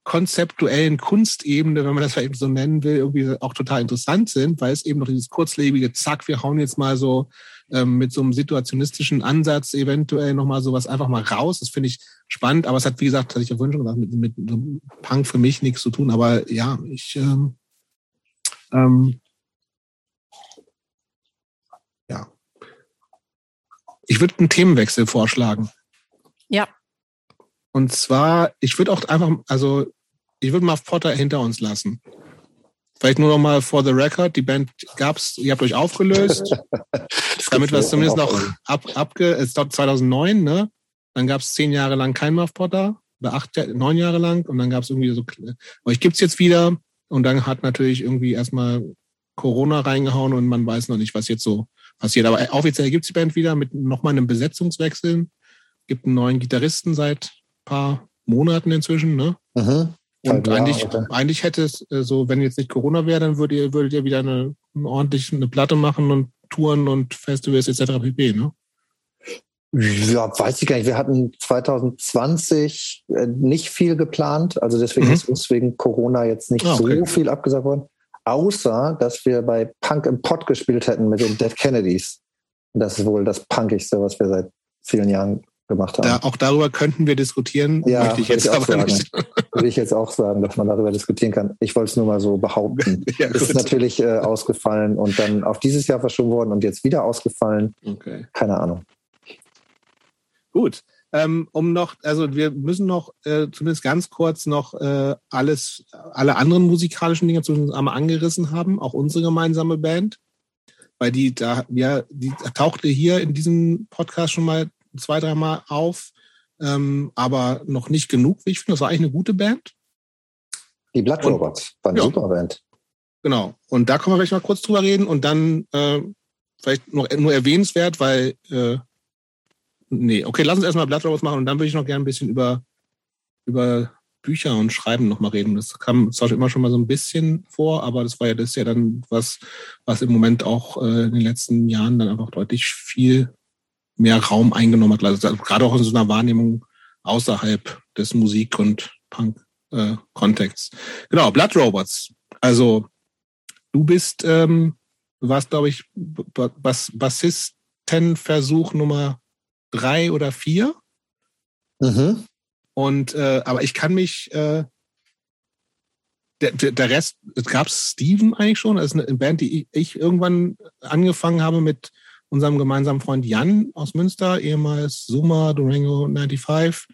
konzeptuellen Kunstebene, wenn man das vielleicht so nennen will, irgendwie auch total interessant sind, weil es eben noch dieses kurzlebige Zack, wir hauen jetzt mal so ähm, mit so einem situationistischen Ansatz eventuell nochmal sowas einfach mal raus. Das finde ich spannend, aber es hat, wie gesagt, hatte ich ja vorhin schon gesagt, mit, mit, mit Punk für mich nichts zu tun. Aber ja, ich ähm, ähm, ja. Ich würde einen Themenwechsel vorschlagen. Ja. Und zwar, ich würde auch einfach, also ich würde mal Potter hinter uns lassen. Vielleicht nur noch mal for the record, die Band gab's, ihr habt euch aufgelöst, damit wir es zumindest noch ab, abge, es dauert 2009, ne? Dann gab's zehn Jahre lang kein Muff Potter, oder acht, neun Jahre lang, und dann gab's irgendwie so, euch gibt's jetzt wieder, und dann hat natürlich irgendwie erstmal Corona reingehauen und man weiß noch nicht, was jetzt so passiert. Aber offiziell gibt's die Band wieder mit nochmal einem Besetzungswechsel. Gibt einen neuen Gitarristen seit paar Monaten inzwischen, ne? Mhm. Und ja, eigentlich, okay. eigentlich hätte es äh, so, wenn jetzt nicht Corona wäre, dann würdet ihr, würdet ihr wieder eine, eine ordentlich eine Platte machen und Touren und Festivals etc. pp, ne? Ja, weiß ich gar nicht. Wir hatten 2020 äh, nicht viel geplant. Also deswegen mhm. ist uns wegen Corona jetzt nicht ah, okay. so viel abgesagt worden. Außer, dass wir bei Punk im Pod gespielt hätten mit den Dead Kennedys. Das ist wohl das Punkigste, was wir seit vielen Jahren gemacht haben. Da, auch darüber könnten wir diskutieren, ja, möchte ich jetzt ich aber sagen. nicht. Würde ich jetzt auch sagen, dass man darüber diskutieren kann. Ich wollte es nur mal so behaupten. ja, ist natürlich äh, ausgefallen und dann auf dieses Jahr verschoben worden und jetzt wieder ausgefallen. Okay. Keine Ahnung. Gut. Ähm, um noch, also wir müssen noch äh, zumindest ganz kurz noch äh, alles, alle anderen musikalischen Dinge zumindest einmal angerissen haben, auch unsere gemeinsame Band, weil die da, ja, die tauchte hier in diesem Podcast schon mal zwei, dreimal auf, ähm, aber noch nicht genug, wie ich finde. Das war eigentlich eine gute Band. Die Blood Robots war eine ja, super Band. Genau. Und da können wir vielleicht mal kurz drüber reden und dann äh, vielleicht noch nur erwähnenswert, weil äh, nee, okay, lass uns erstmal Blood Robots machen und dann würde ich noch gerne ein bisschen über, über Bücher und Schreiben nochmal reden. Das kam zwar immer schon mal so ein bisschen vor, aber das war ja das ist ja dann was, was im Moment auch äh, in den letzten Jahren dann einfach deutlich viel mehr Raum eingenommen hat. Also gerade auch in so einer Wahrnehmung außerhalb des Musik- und Punk-Kontexts. Äh, genau, Blood Robots. Also du bist, ähm, du warst, glaube ich, Bass Bassistenversuch Nummer drei oder vier. Mhm. Und äh, aber ich kann mich äh, der, der Rest, es gab Steven eigentlich schon, das ist eine Band, die ich irgendwann angefangen habe mit unserem gemeinsamen Freund Jan aus Münster, ehemals Zuma, Durango 95.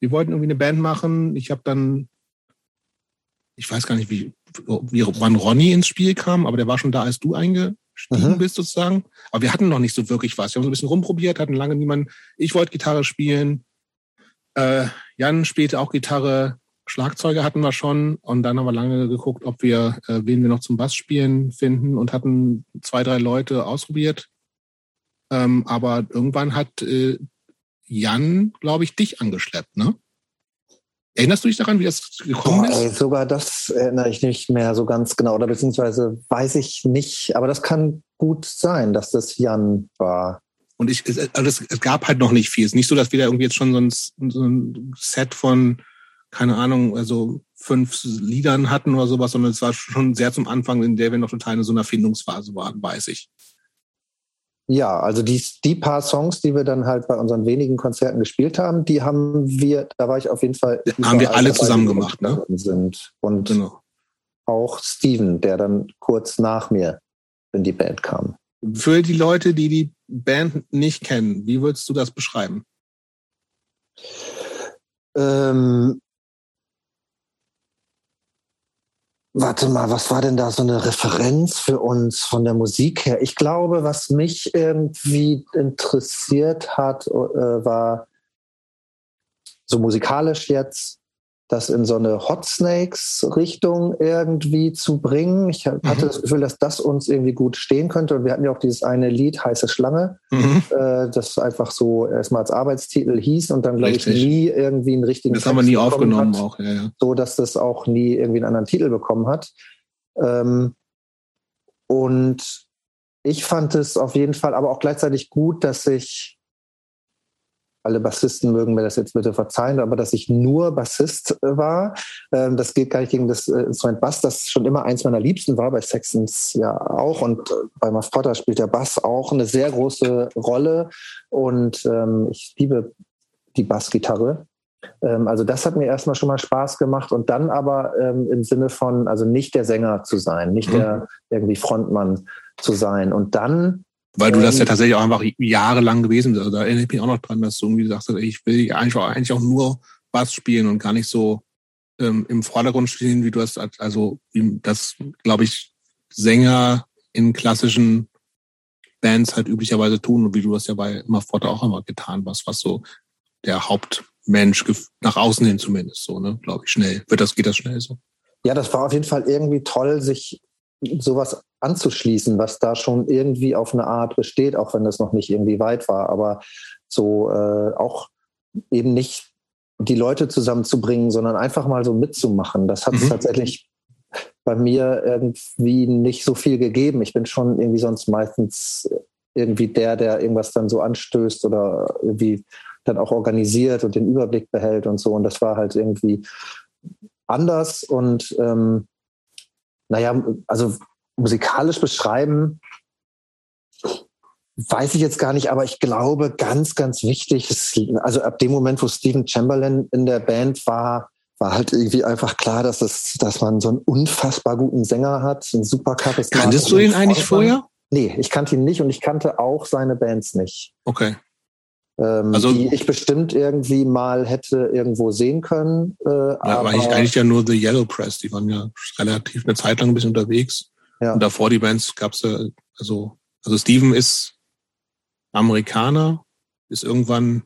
Wir wollten irgendwie eine Band machen. Ich habe dann, ich weiß gar nicht, wie, wie, wann Ronny ins Spiel kam, aber der war schon da, als du eingestiegen mhm. bist sozusagen. Aber wir hatten noch nicht so wirklich was. Wir haben so ein bisschen rumprobiert, hatten lange niemanden. Ich wollte Gitarre spielen. Äh, Jan spielte auch Gitarre. Schlagzeuge hatten wir schon und dann haben wir lange geguckt, ob wir, äh, wen wir noch zum Bass spielen finden und hatten zwei, drei Leute ausprobiert. Ähm, aber irgendwann hat äh, Jan, glaube ich, dich angeschleppt, ne? Erinnerst du dich daran, wie das gekommen Boah, ist? sogar das erinnere ich nicht mehr so ganz genau, oder beziehungsweise weiß ich nicht, aber das kann gut sein, dass das Jan war. Und ich, also es, es, gab halt noch nicht viel. Es ist nicht so, dass wir da irgendwie jetzt schon so ein, so ein Set von keine Ahnung, also fünf Liedern hatten oder sowas, sondern es war schon sehr zum Anfang, in der wir noch total in so einer Findungsphase waren, weiß ich. Ja, also die, die paar Songs, die wir dann halt bei unseren wenigen Konzerten gespielt haben, die haben wir, da war ich auf jeden Fall. Haben wir alle zusammen gemacht, ne? Sind. Und genau. auch Steven, der dann kurz nach mir in die Band kam. Für die Leute, die die Band nicht kennen, wie würdest du das beschreiben? Ähm, Warte mal, was war denn da so eine Referenz für uns von der Musik her? Ich glaube, was mich irgendwie interessiert hat, äh, war so musikalisch jetzt das in so eine Hot Snakes Richtung irgendwie zu bringen. Ich hatte mhm. das Gefühl, dass das uns irgendwie gut stehen könnte. Und wir hatten ja auch dieses eine Lied, Heiße Schlange, mhm. äh, das einfach so erstmal als Arbeitstitel hieß und dann, glaube ich, nie irgendwie einen richtigen Das Text haben wir nie aufgenommen hat, auch, ja, ja. So, dass das auch nie irgendwie einen anderen Titel bekommen hat. Ähm, und ich fand es auf jeden Fall aber auch gleichzeitig gut, dass ich alle Bassisten mögen mir das jetzt bitte verzeihen, aber dass ich nur Bassist äh, war, ähm, das geht gar nicht gegen das äh, Instrument Bass, das schon immer eins meiner Liebsten war, bei Saxons ja auch und äh, bei Muff Potter spielt der Bass auch eine sehr große Rolle und ähm, ich liebe die Bassgitarre. Ähm, also das hat mir erstmal schon mal Spaß gemacht und dann aber ähm, im Sinne von, also nicht der Sänger zu sein, nicht mhm. der irgendwie Frontmann zu sein und dann weil du das ja ähm, tatsächlich auch einfach jahrelang gewesen bist. Also da erinnere ich mich auch noch dran, dass du irgendwie sagst, ich will eigentlich auch, eigentlich auch nur Bass spielen und gar nicht so ähm, im Vordergrund stehen, wie du hast, also das, glaube ich, Sänger in klassischen Bands halt üblicherweise tun und wie du das ja bei Mafforte auch immer getan hast, was so der Hauptmensch nach außen hin zumindest so, ne, glaube ich, schnell. Wird das, geht das schnell so? Ja, das war auf jeden Fall irgendwie toll, sich sowas anzuschließen, was da schon irgendwie auf eine Art besteht, auch wenn das noch nicht irgendwie weit war, aber so äh, auch eben nicht die Leute zusammenzubringen, sondern einfach mal so mitzumachen. Das hat es mhm. tatsächlich bei mir irgendwie nicht so viel gegeben. Ich bin schon irgendwie sonst meistens irgendwie der, der irgendwas dann so anstößt oder irgendwie dann auch organisiert und den Überblick behält und so. Und das war halt irgendwie anders und ähm, naja, also musikalisch beschreiben, weiß ich jetzt gar nicht, aber ich glaube, ganz, ganz wichtig ist, also ab dem Moment, wo Stephen Chamberlain in der Band war, war halt irgendwie einfach klar, dass es, dass man so einen unfassbar guten Sänger hat, einen super Charisma. Kanntest du ihn eigentlich vorher? Nee, ich kannte ihn nicht und ich kannte auch seine Bands nicht. Okay ähm, also, die ich bestimmt irgendwie mal hätte irgendwo sehen können. Äh, ja, aber eigentlich, eigentlich ja nur The Yellow Press, die waren ja relativ eine Zeit lang ein bisschen unterwegs. Ja. Und davor die Bands gab es ja, also, also Steven ist Amerikaner, ist irgendwann,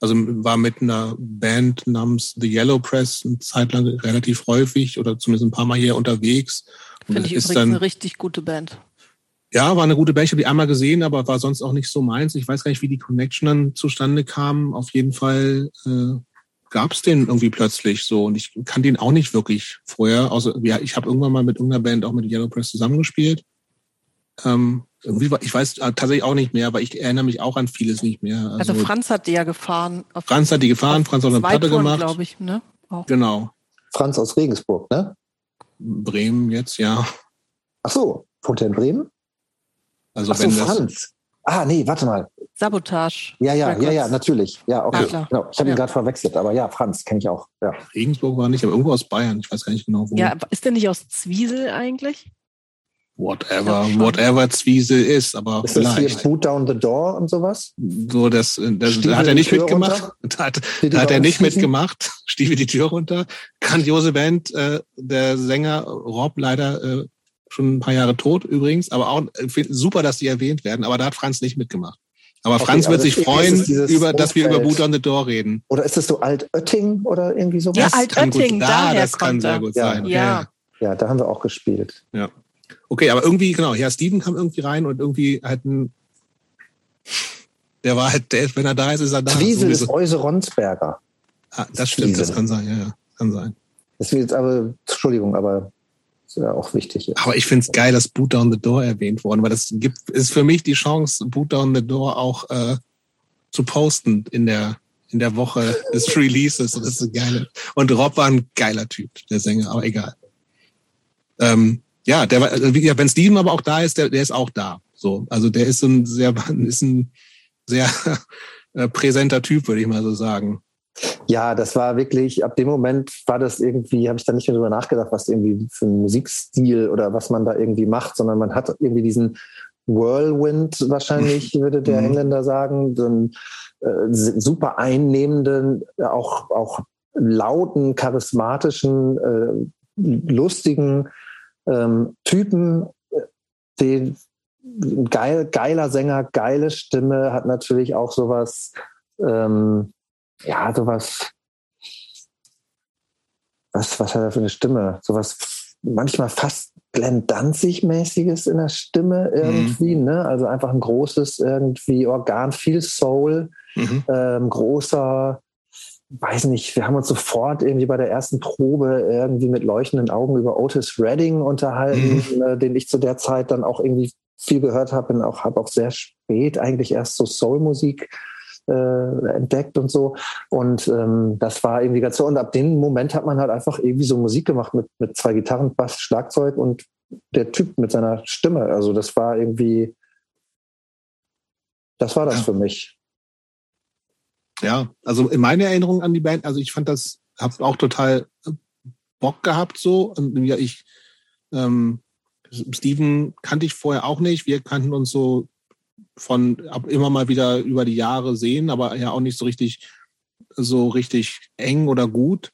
also war mit einer Band namens The Yellow Press eine Zeit lang relativ häufig oder zumindest ein paar Mal hier unterwegs. Finde ich übrigens dann, eine richtig gute Band. Ja, war eine gute Band. Ich habe die einmal gesehen, aber war sonst auch nicht so meins. Ich weiß gar nicht, wie die Connection dann zustande kam. Auf jeden Fall äh, gab es den irgendwie plötzlich so. Und ich kann den auch nicht wirklich vorher. Außer, ja, ich habe irgendwann mal mit irgendeiner Band auch mit Yellow Press zusammengespielt. Ähm, irgendwie war, ich weiß äh, tatsächlich auch nicht mehr, aber ich erinnere mich auch an vieles nicht mehr. Also, also Franz hat die ja gefahren. Franz hat die gefahren, Franz hat eine Platte gemacht. glaube ich, ne? Auch. Genau. Franz aus Regensburg, ne? Bremen jetzt, ja. Ach so, wohnt er in Bremen? Also Ach so, wenn Franz. Ah, nee, warte mal. Sabotage. Ja, ja, ja, ja, natürlich. Ja, okay. Ja, genau. Ich habe ja. ihn gerade verwechselt, aber ja, Franz kenne ich auch. Ja. Regensburg war nicht, aber irgendwo aus Bayern. Ich weiß gar nicht genau, wo. Ja, ist der nicht aus Zwiesel eigentlich? Whatever, whatever Zwiesel ist, aber ist vielleicht. das hier Boot Down the Door und sowas? So, das, das da hat er nicht mitgemacht. Da hat, da hat er nicht mitgemacht. Stiefel die Tür runter. Grandiose Band. Äh, der Sänger Rob leider äh, schon ein paar Jahre tot übrigens, aber auch super, dass die erwähnt werden. Aber da hat Franz nicht mitgemacht. Aber okay, Franz wird sich freuen, über, dass wir über Boot on the Door reden. Oder ist das so Altötting oder irgendwie sowas? Ja, Altötting, da, das kann sehr gut ja. sein. Okay. Ja. ja, da haben wir auch gespielt. Ja. Okay, aber irgendwie, genau, ja, Steven kam irgendwie rein und irgendwie halt ein, der war halt, der, wenn er da ist, ist er da. Zwiesel ist Euse Ronsberger. Ah, das stimmt, das kann sein, ja, ja, kann sein. Das wird jetzt aber, Entschuldigung, aber ist ja auch wichtig. Aber ich finde es geil, dass Boot Down the Door erwähnt worden, weil das gibt, ist für mich die Chance, Boot Down the Door auch äh, zu posten in der, in der Woche des Releases. Das ist so geil. Und Rob war ein geiler Typ, der Sänger, aber egal. Ähm, ja, der war, also wie gesagt, wenn Steven aber auch da ist, der, der ist auch da. So, also der ist so ein sehr, ist ein sehr äh, präsenter Typ, würde ich mal so sagen. Ja, das war wirklich, ab dem Moment war das irgendwie, habe ich da nicht mehr drüber nachgedacht, was irgendwie für ein Musikstil oder was man da irgendwie macht, sondern man hat irgendwie diesen Whirlwind wahrscheinlich, würde der mhm. Engländer sagen, so einen äh, super einnehmenden, auch, auch lauten, charismatischen, äh, lustigen ähm, Typen, den geil, geiler Sänger, geile Stimme, hat natürlich auch sowas, ähm, ja, sowas, was, was hat er für eine Stimme? Sowas manchmal fast Glenn Danzig-mäßiges in der Stimme irgendwie, mhm. ne? Also einfach ein großes irgendwie Organ, viel Soul, mhm. ähm, großer, weiß nicht, wir haben uns sofort irgendwie bei der ersten Probe irgendwie mit leuchtenden Augen über Otis Redding unterhalten, mhm. äh, den ich zu der Zeit dann auch irgendwie viel gehört habe und auch habe auch sehr spät eigentlich erst so Soul-Musik äh, entdeckt und so. Und ähm, das war irgendwie ganz so. Und ab dem Moment hat man halt einfach irgendwie so Musik gemacht mit, mit zwei Gitarren, Bass, Schlagzeug und der Typ mit seiner Stimme. Also das war irgendwie, das war das für mich. Ja, also in meiner Erinnerung an die Band, also ich fand das, habe auch total Bock gehabt so. Und ja, ich, ähm, Steven kannte ich vorher auch nicht. Wir kannten uns so von immer mal wieder über die Jahre sehen, aber ja auch nicht so richtig so richtig eng oder gut.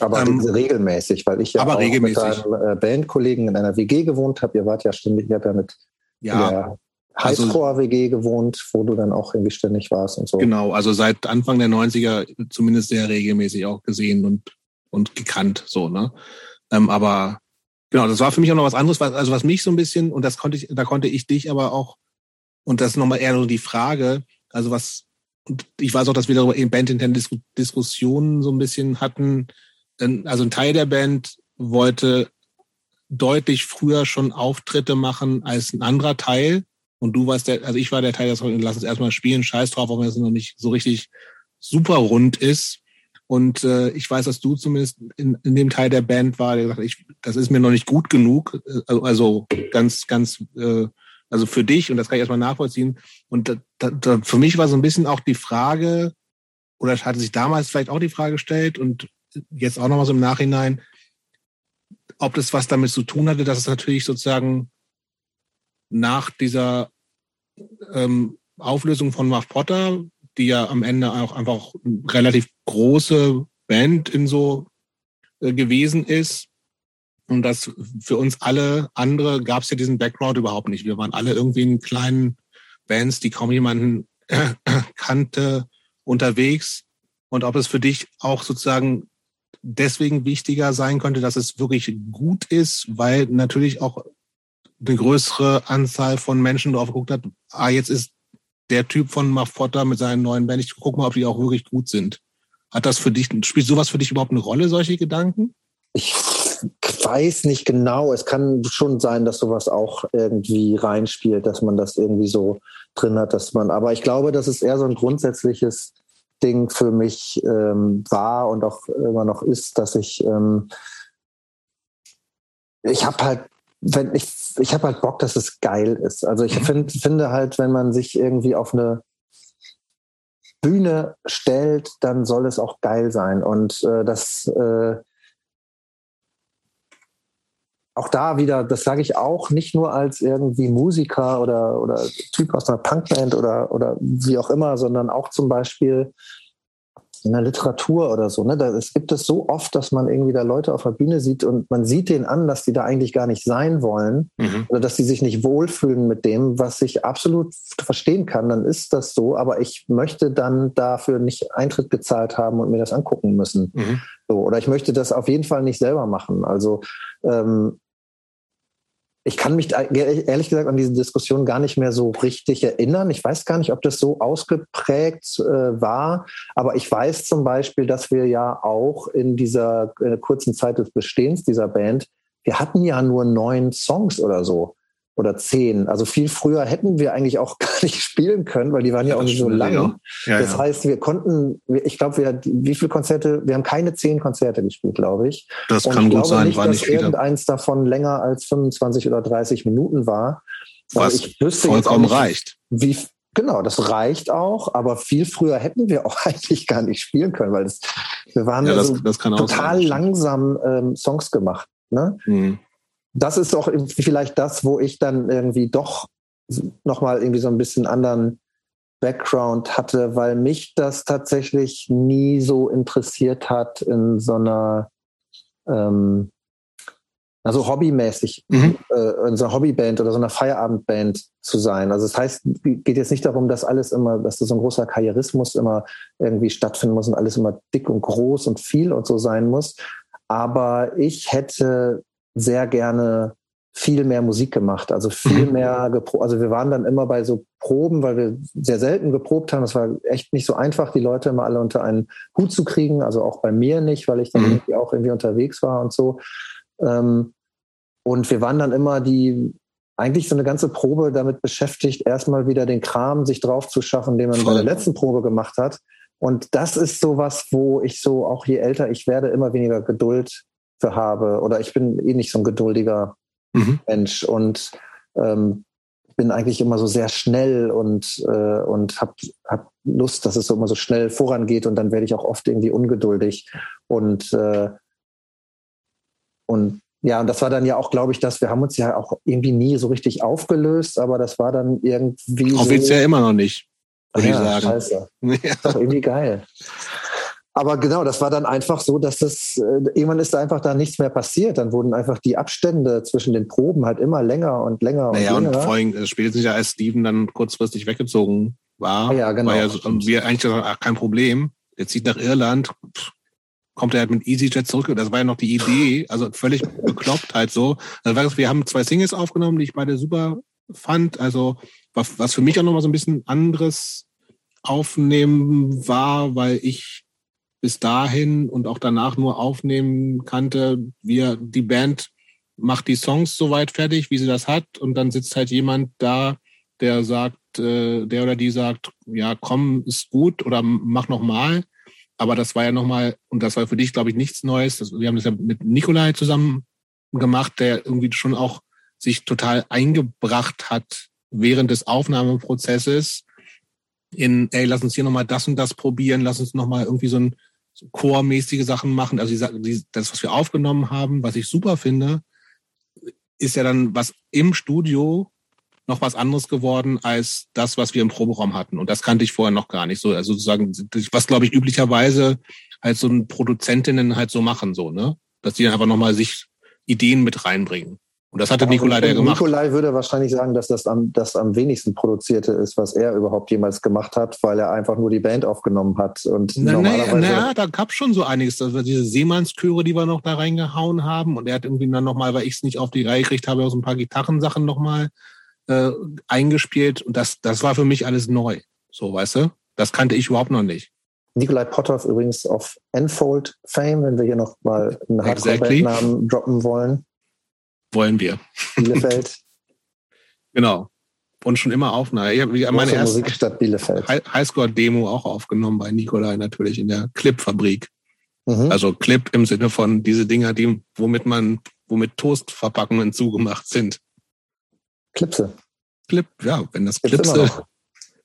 Aber ähm, regelmäßig, weil ich ja auch regelmäßig. mit einem äh, Bandkollegen in einer WG gewohnt habe. Ihr wart ja ständig, ihr habt ja mit ja, der Highscore-WG also, gewohnt, wo du dann auch irgendwie ständig warst und so. Genau, also seit Anfang der 90er zumindest sehr regelmäßig auch gesehen und, und gekannt, so, ne? Ähm, aber genau, das war für mich auch noch was anderes, was, also was mich so ein bisschen, und das konnte ich, da konnte ich dich aber auch und das ist nochmal eher so die Frage, also was, ich weiß auch, dass wir darüber in bandinterne Diskussionen so ein bisschen hatten. Also ein Teil der Band wollte deutlich früher schon Auftritte machen als ein anderer Teil. Und du warst der, also ich war der Teil, der sagt, lass uns erstmal spielen, scheiß drauf, auch wenn es noch nicht so richtig super rund ist. Und äh, ich weiß, dass du zumindest in, in dem Teil der Band war, der gesagt hat, ich, das ist mir noch nicht gut genug. Also, also ganz, ganz äh, also für dich, und das kann ich erstmal nachvollziehen. Und da, da, da, für mich war so ein bisschen auch die Frage, oder hatte sich damals vielleicht auch die Frage gestellt und jetzt auch nochmal so im Nachhinein, ob das was damit zu tun hatte, dass es natürlich sozusagen nach dieser ähm, Auflösung von Muff Potter, die ja am Ende auch einfach eine relativ große Band in so äh, gewesen ist, und das für uns alle andere gab es ja diesen Background überhaupt nicht. Wir waren alle irgendwie in kleinen Bands, die kaum jemanden kannte, unterwegs. Und ob es für dich auch sozusagen deswegen wichtiger sein könnte, dass es wirklich gut ist, weil natürlich auch eine größere Anzahl von Menschen drauf geguckt hat, ah, jetzt ist der Typ von Muff Potter mit seinen neuen Band, ich guck mal, ob die auch wirklich gut sind. Hat das für dich, spielt sowas für dich überhaupt eine Rolle, solche Gedanken? Ich weiß nicht genau. Es kann schon sein, dass sowas auch irgendwie reinspielt, dass man das irgendwie so drin hat, dass man. Aber ich glaube, das ist eher so ein grundsätzliches Ding für mich ähm, war und auch immer noch ist, dass ich ähm, ich habe halt wenn ich ich habe halt Bock, dass es geil ist. Also ich mhm. find, finde halt, wenn man sich irgendwie auf eine Bühne stellt, dann soll es auch geil sein und äh, das äh, auch da wieder, das sage ich auch nicht nur als irgendwie Musiker oder, oder Typ aus einer Punkband oder, oder wie auch immer, sondern auch zum Beispiel in der Literatur oder so. Ne? Da, es gibt es so oft, dass man irgendwie da Leute auf der Bühne sieht und man sieht denen an, dass die da eigentlich gar nicht sein wollen mhm. oder dass die sich nicht wohlfühlen mit dem, was ich absolut verstehen kann. Dann ist das so, aber ich möchte dann dafür nicht Eintritt gezahlt haben und mir das angucken müssen. Mhm. So, oder ich möchte das auf jeden Fall nicht selber machen. Also ähm, ich kann mich ehrlich gesagt an diese Diskussion gar nicht mehr so richtig erinnern. Ich weiß gar nicht, ob das so ausgeprägt äh, war, aber ich weiß zum Beispiel, dass wir ja auch in dieser äh, kurzen Zeit des Bestehens dieser Band, wir hatten ja nur neun Songs oder so. Oder zehn. Also viel früher hätten wir eigentlich auch gar nicht spielen können, weil die waren ja, auch nicht so lang. Ja, das ja. heißt, wir konnten, ich glaube, wir wie viele Konzerte? Wir haben keine zehn Konzerte gespielt, glaube ich. Das Und kann gut sein, nicht, war nicht dass wieder. irgendeins davon länger als 25 oder 30 Minuten war. Was ich wüsste vollkommen nicht, reicht. Wie, Genau, das reicht auch, aber viel früher hätten wir auch eigentlich gar nicht spielen können, weil das, wir waren ja, das, das total sein. langsam ähm, Songs gemacht. Ne? Mhm. Das ist auch vielleicht das, wo ich dann irgendwie doch nochmal irgendwie so ein bisschen anderen Background hatte, weil mich das tatsächlich nie so interessiert hat in so einer ähm, also hobbymäßig mhm. äh, in so einer Hobbyband oder so einer Feierabendband zu sein. Also das heißt, geht jetzt nicht darum, dass alles immer, dass da so ein großer Karrierismus immer irgendwie stattfinden muss und alles immer dick und groß und viel und so sein muss. Aber ich hätte sehr gerne viel mehr Musik gemacht, also viel mhm. mehr geprobt. Also wir waren dann immer bei so Proben, weil wir sehr selten geprobt haben. Es war echt nicht so einfach, die Leute immer alle unter einen Hut zu kriegen. Also auch bei mir nicht, weil ich dann mhm. irgendwie auch irgendwie unterwegs war und so. Ähm, und wir waren dann immer die, eigentlich so eine ganze Probe damit beschäftigt, erstmal wieder den Kram sich drauf zu schaffen, den man Voll. bei der letzten Probe gemacht hat. Und das ist so was, wo ich so, auch je älter ich werde, immer weniger Geduld für habe. Oder ich bin eh nicht so ein geduldiger mhm. Mensch und ähm, bin eigentlich immer so sehr schnell und, äh, und habe hab Lust, dass es so immer so schnell vorangeht und dann werde ich auch oft irgendwie ungeduldig. Und äh, und ja, und das war dann ja auch, glaube ich, dass wir haben uns ja auch irgendwie nie so richtig aufgelöst, aber das war dann irgendwie. Offiziell so, immer noch nicht, würde ja, ich sagen. Scheiße. Ja. Ist doch irgendwie geil. Aber genau, das war dann einfach so, dass das, äh, irgendwann ist da einfach da nichts mehr passiert. Dann wurden einfach die Abstände zwischen den Proben halt immer länger und länger naja, und länger. und vor allem äh, spätestens ja, als Steven dann kurzfristig weggezogen war, ja, genau. war ja so, und wir eigentlich gesagt, ach, kein Problem. Der zieht nach Irland, kommt er halt mit EasyJet zurück. Das war ja noch die Idee, also völlig bekloppt halt so. Also wir haben zwei Singles aufgenommen, die ich beide super fand. Also was für mich auch nochmal so ein bisschen anderes aufnehmen war, weil ich bis dahin und auch danach nur aufnehmen kannte, wir, die Band macht die Songs soweit fertig, wie sie das hat, und dann sitzt halt jemand da, der sagt, äh, der oder die sagt, ja, komm, ist gut oder mach noch mal. Aber das war ja nochmal, und das war für dich, glaube ich, nichts Neues. Das, wir haben das ja mit Nikolai zusammen gemacht, der irgendwie schon auch sich total eingebracht hat während des Aufnahmeprozesses in, ey, lass uns hier nochmal das und das probieren, lass uns nochmal irgendwie so ein chormäßige Sachen machen. Also die, die, das, was wir aufgenommen haben, was ich super finde, ist ja dann was im Studio noch was anderes geworden als das, was wir im Proberaum hatten. Und das kannte ich vorher noch gar nicht so. Also sozusagen, was glaube ich üblicherweise halt so ein Produzentinnen halt so machen, so, ne? Dass die dann einfach nochmal sich Ideen mit reinbringen. Und das hatte ja, Nikolai der gemacht. Nikolai würde wahrscheinlich sagen, dass das am, das am wenigsten produzierte ist, was er überhaupt jemals gemacht hat, weil er einfach nur die Band aufgenommen hat. Und na, normalerweise na, na, da gab schon so einiges. Also diese Seemannschöre, die wir noch da reingehauen haben. Und er hat irgendwie dann nochmal, weil ich es nicht auf die Reihe gekriegt habe, auch so ein paar Gitarrensachen nochmal äh, eingespielt und das, das war für mich alles neu. So, weißt du? Das kannte ich überhaupt noch nicht. Nikolai Potthoff übrigens auf Enfold Fame, wenn wir hier noch mal einen Hardcore-Namen exactly. droppen wollen. Wollen wir. Bielefeld. genau. Und schon immer aufnehmen. Ich habe meine erste Musikstadt Bielefeld. Highscore-Demo auch aufgenommen bei Nikolai natürlich in der Clip-Fabrik. Mhm. Also Clip im Sinne von diese Dinger, die, womit man, womit Toastverpackungen zugemacht sind. Klipse. Clip, ja, wenn das Klipse.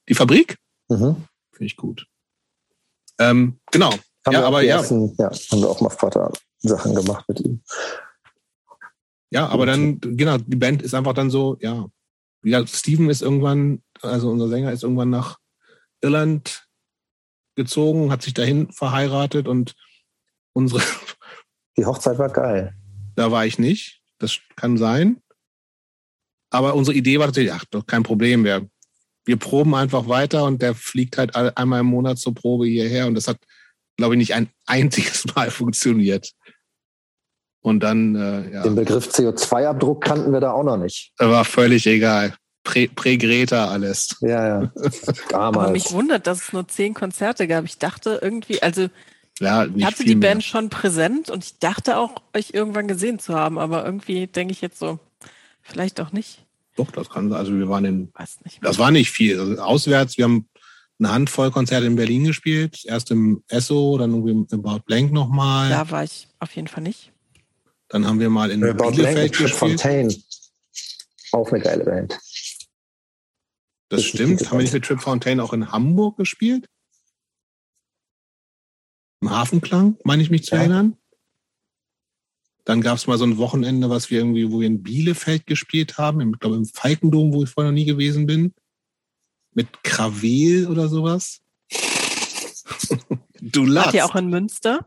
Die Fabrik? Mhm. Finde ich gut. Ähm, genau. Haben ja, aber ja. Ersten, ja. Haben wir auch mal Vater Sachen gemacht mit ihm. Ja, aber dann, genau, die Band ist einfach dann so, ja. Ja, Steven ist irgendwann, also unser Sänger ist irgendwann nach Irland gezogen, hat sich dahin verheiratet und unsere. Die Hochzeit war geil. Da war ich nicht. Das kann sein. Aber unsere Idee war tatsächlich, ach, doch kein Problem. Wir, wir proben einfach weiter und der fliegt halt einmal im Monat zur Probe hierher und das hat, glaube ich, nicht ein einziges Mal funktioniert. Und dann, äh, ja. Den Begriff CO2-Abdruck kannten wir da auch noch nicht. War völlig egal. Prä-Greta -Prä alles. Ja, ja. Damals. Aber mich wundert, dass es nur zehn Konzerte gab. Ich dachte irgendwie, also ja, ich hatte die Band mehr. schon präsent und ich dachte auch, euch irgendwann gesehen zu haben, aber irgendwie denke ich jetzt so, Vielleicht auch nicht. Doch, das kann sein. Also wir waren in, Weiß nicht. das war nicht viel. Also auswärts, wir haben eine Handvoll Konzerte in Berlin gespielt. Erst im Esso, dann irgendwie im About Blank nochmal. Da war ich auf jeden Fall nicht. Dann haben wir mal in About Blank Bielefeld gespielt. Fontaine. Auch eine geile Band. Das Richtig stimmt. Haben wir nicht mit Trip Fontaine auch in Hamburg gespielt? Im Hafenklang, meine ich mich zu Ja. erinnern. Dann gab es mal so ein Wochenende, was wir irgendwie, wo wir in Bielefeld gespielt haben, im, ich glaube im Falkendom, wo ich vorher noch nie gewesen bin. Mit Krawel oder sowas. du Wart lachst. ihr auch in Münster?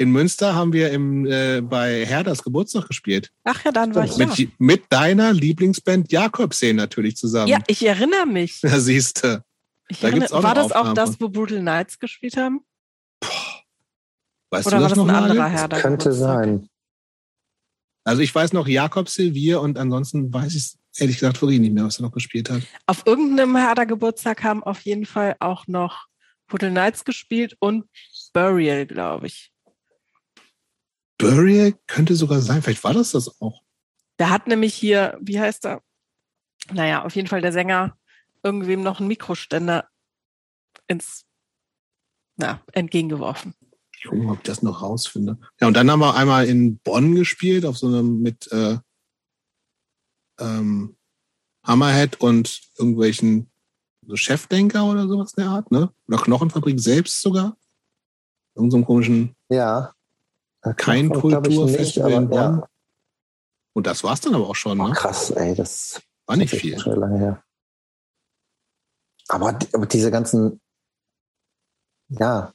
In Münster haben wir im, äh, bei Herdas Geburtstag gespielt. Ach ja, dann war ich da. Mit, mit deiner Lieblingsband Jakobsee natürlich zusammen. Ja, ich erinnere mich. Da siehst du. Ich Da gibt's auch war das auch Aufnahmen das, wo Brutal Knights gespielt haben? Weißt Oder du war das das noch ein anderer Herr? da Könnte Geburtstag? sein. Also ich weiß noch Jakobsee, wir und ansonsten weiß ich ehrlich gesagt wirklich nicht mehr, was er noch gespielt hat. Auf irgendeinem Herder Geburtstag haben auf jeden Fall auch noch Brutal Knights gespielt und Burial, glaube ich. Burial könnte sogar sein, vielleicht war das das auch. Der hat nämlich hier, wie heißt er? Naja, auf jeden Fall der Sänger irgendwem noch einen Mikroständer ins, na, entgegengeworfen. Ich gucke mal, ob ich das noch rausfinde. Ja, und dann haben wir einmal in Bonn gespielt, auf so einem mit äh, ähm, Hammerhead und irgendwelchen so Chefdenker oder sowas in der Art, ne? Oder Knochenfabrik selbst sogar. Irgend so einem komischen Ja. Kein Kulturfestival in Bonn. ja. Und das war's dann aber auch schon, Oh, ne? krass, ey, das War nicht viel. Schon lange her. Aber, aber diese ganzen, ja,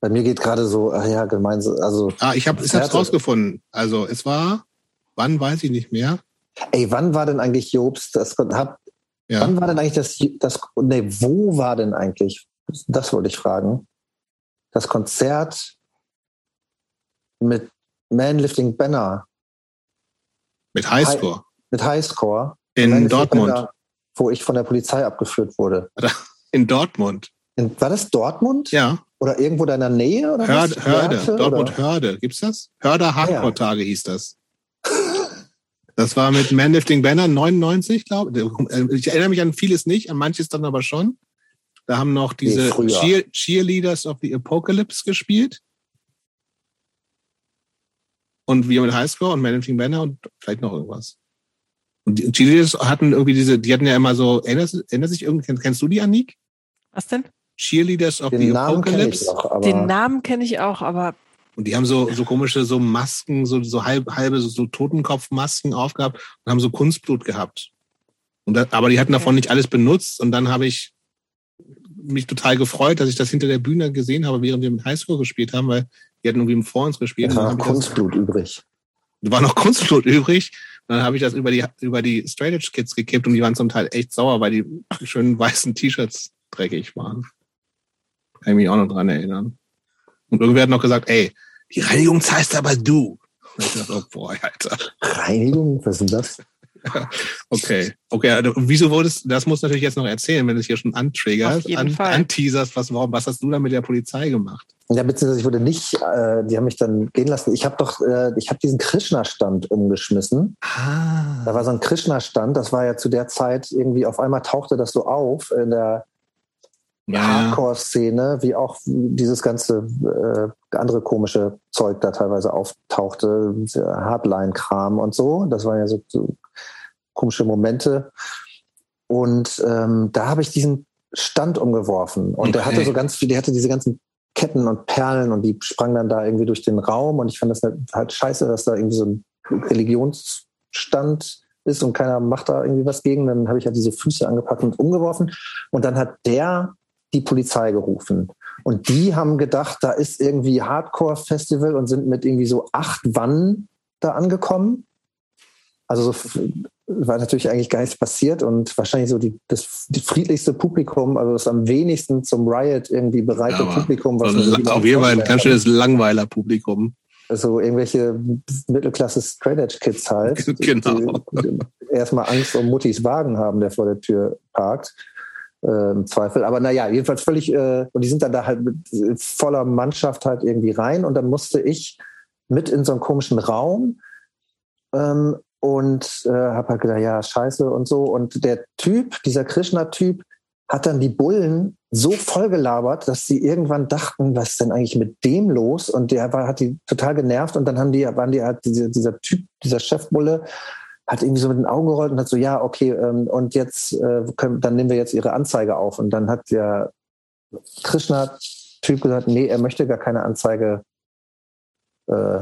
bei mir geht gerade so, ach ja, gemeinsam, also, Ah, ich habe Konzerte. rausgefunden. Also es war, wann weiß ich nicht mehr. ey, wann war denn eigentlich Jobst, das hat, Ja. wann war denn eigentlich das, das, nee, wo war denn eigentlich, das wollte ich fragen, das Konzert mit Manlifting Banner, Mit Highscore. mit Highscore. In Manlifting Dortmund. Banner, wo ich von der Polizei abgeführt wurde. In Dortmund. In, war das Dortmund? Ja. Oder irgendwo da in der Nähe? Oder Hörde, was? Hörde. Werte, Dortmund oder? Hörde. Gibt's das? Hörder ja. Hardcore-Tage hieß das. Das war mit Manlifting Banner 99, glaube ich. Ich erinnere mich an vieles nicht, an manches dann aber schon. Da haben noch diese früher. Cheer Cheerleaders of the Apocalypse gespielt. Und wir mit Highscore und Manlifting Banner und vielleicht noch irgendwas. Und die Cheerleaders hatten irgendwie diese, die hatten ja immer so, erinnert, erinnert sich irgendwie, kennst du die, Anik? Was denn? Cheerleaders of Den the Namen kenne ich Apocalypse. aber Den Namen kenne ich auch, aber Und die haben so, so komische, so Masken, so, so halb, halbe, so, so Totenkopfmasken aufgehabt und haben so Kunstblut gehabt. Und da, aber die hatten davon nicht alles benutzt. Und dann habe ich mich total gefreut, dass ich das hinter der Bühne gesehen habe, während wir mit Highschool gespielt haben, weil die hatten irgendwie vor uns gespielt. dann war noch das- Kunstblut übrig. war noch Kunstblut übrig. Und dann habe ich das über die, über die Straight Edge Kids gekippt und die waren zum Teil echt sauer, weil die schönen weißen T-Shirts dreckig waren. Kann ich mich auch noch dran erinnern. Und irgendwer hat noch gesagt, ey, die Reinigung zahlst aber du. Und ich dachte, oh boy, Alter. Reinigung, was ist denn das? Okay. Okay, also, wieso wurdest, das muss natürlich jetzt noch erzählen, wenn du es hier schon jeden an, anteaserst, was, warum, was hast du da mit der Polizei gemacht? Ja, beziehungsweise ich wurde nicht, äh, die haben mich dann gehen lassen. Ich habe doch, äh, ich habe diesen Krishna-Stand umgeschmissen. Ah. Da war so ein Krishna-Stand, das war ja zu der Zeit irgendwie, auf einmal tauchte das so auf in der ja, Hardcore-Szene, wie auch dieses ganze äh, andere komische Zeug da teilweise auftauchte, Hardline-Kram und so. Das waren ja so, so komische Momente. Und ähm, da habe ich diesen Stand umgeworfen. Und der Okay. hatte so ganz viel, der hatte diese ganzen Ketten und Perlen und die sprangen dann da irgendwie durch den Raum. Und ich fand das halt, halt scheiße, dass da irgendwie so ein Religionsstand ist und keiner macht da irgendwie was gegen. Dann habe ich halt diese Füße angepackt und umgeworfen. Und dann hat der die Polizei gerufen. Und die haben gedacht, da ist irgendwie Hardcore-Festival und sind mit irgendwie so acht Wannen da angekommen. Also so war natürlich eigentlich gar nichts passiert und wahrscheinlich so die, das die friedlichste Publikum, also das am wenigsten zum Riot irgendwie bereite Ja, Publikum, was Also, überhaupt auf jeden Fall ein ganz schönes Langweiler-Publikum. Also irgendwelche Mittelklasse Straight Edge Kids halt. Genau. Die, die erstmal Angst um Muttis Wagen haben, der vor der Tür parkt. Im Zweifel. Aber naja, jedenfalls völlig, äh, und die sind dann da halt mit voller Mannschaft halt irgendwie rein und dann musste ich mit in so einen komischen Raum ähm, und äh, habe halt gedacht, ja, scheiße und so. Und der Typ, dieser Krishna-Typ, hat dann die Bullen so vollgelabert, dass sie irgendwann dachten, was ist denn eigentlich mit dem los? Und der war, hat die total genervt und dann haben die, waren die halt, diese, dieser Typ, dieser Chefbulle, hat irgendwie so mit den Augen gerollt und hat so, ja, okay, ähm, und jetzt äh, können, dann nehmen wir jetzt ihre Anzeige auf. Und dann hat der Krishna-Typ gesagt, nee, er möchte gar keine Anzeige äh,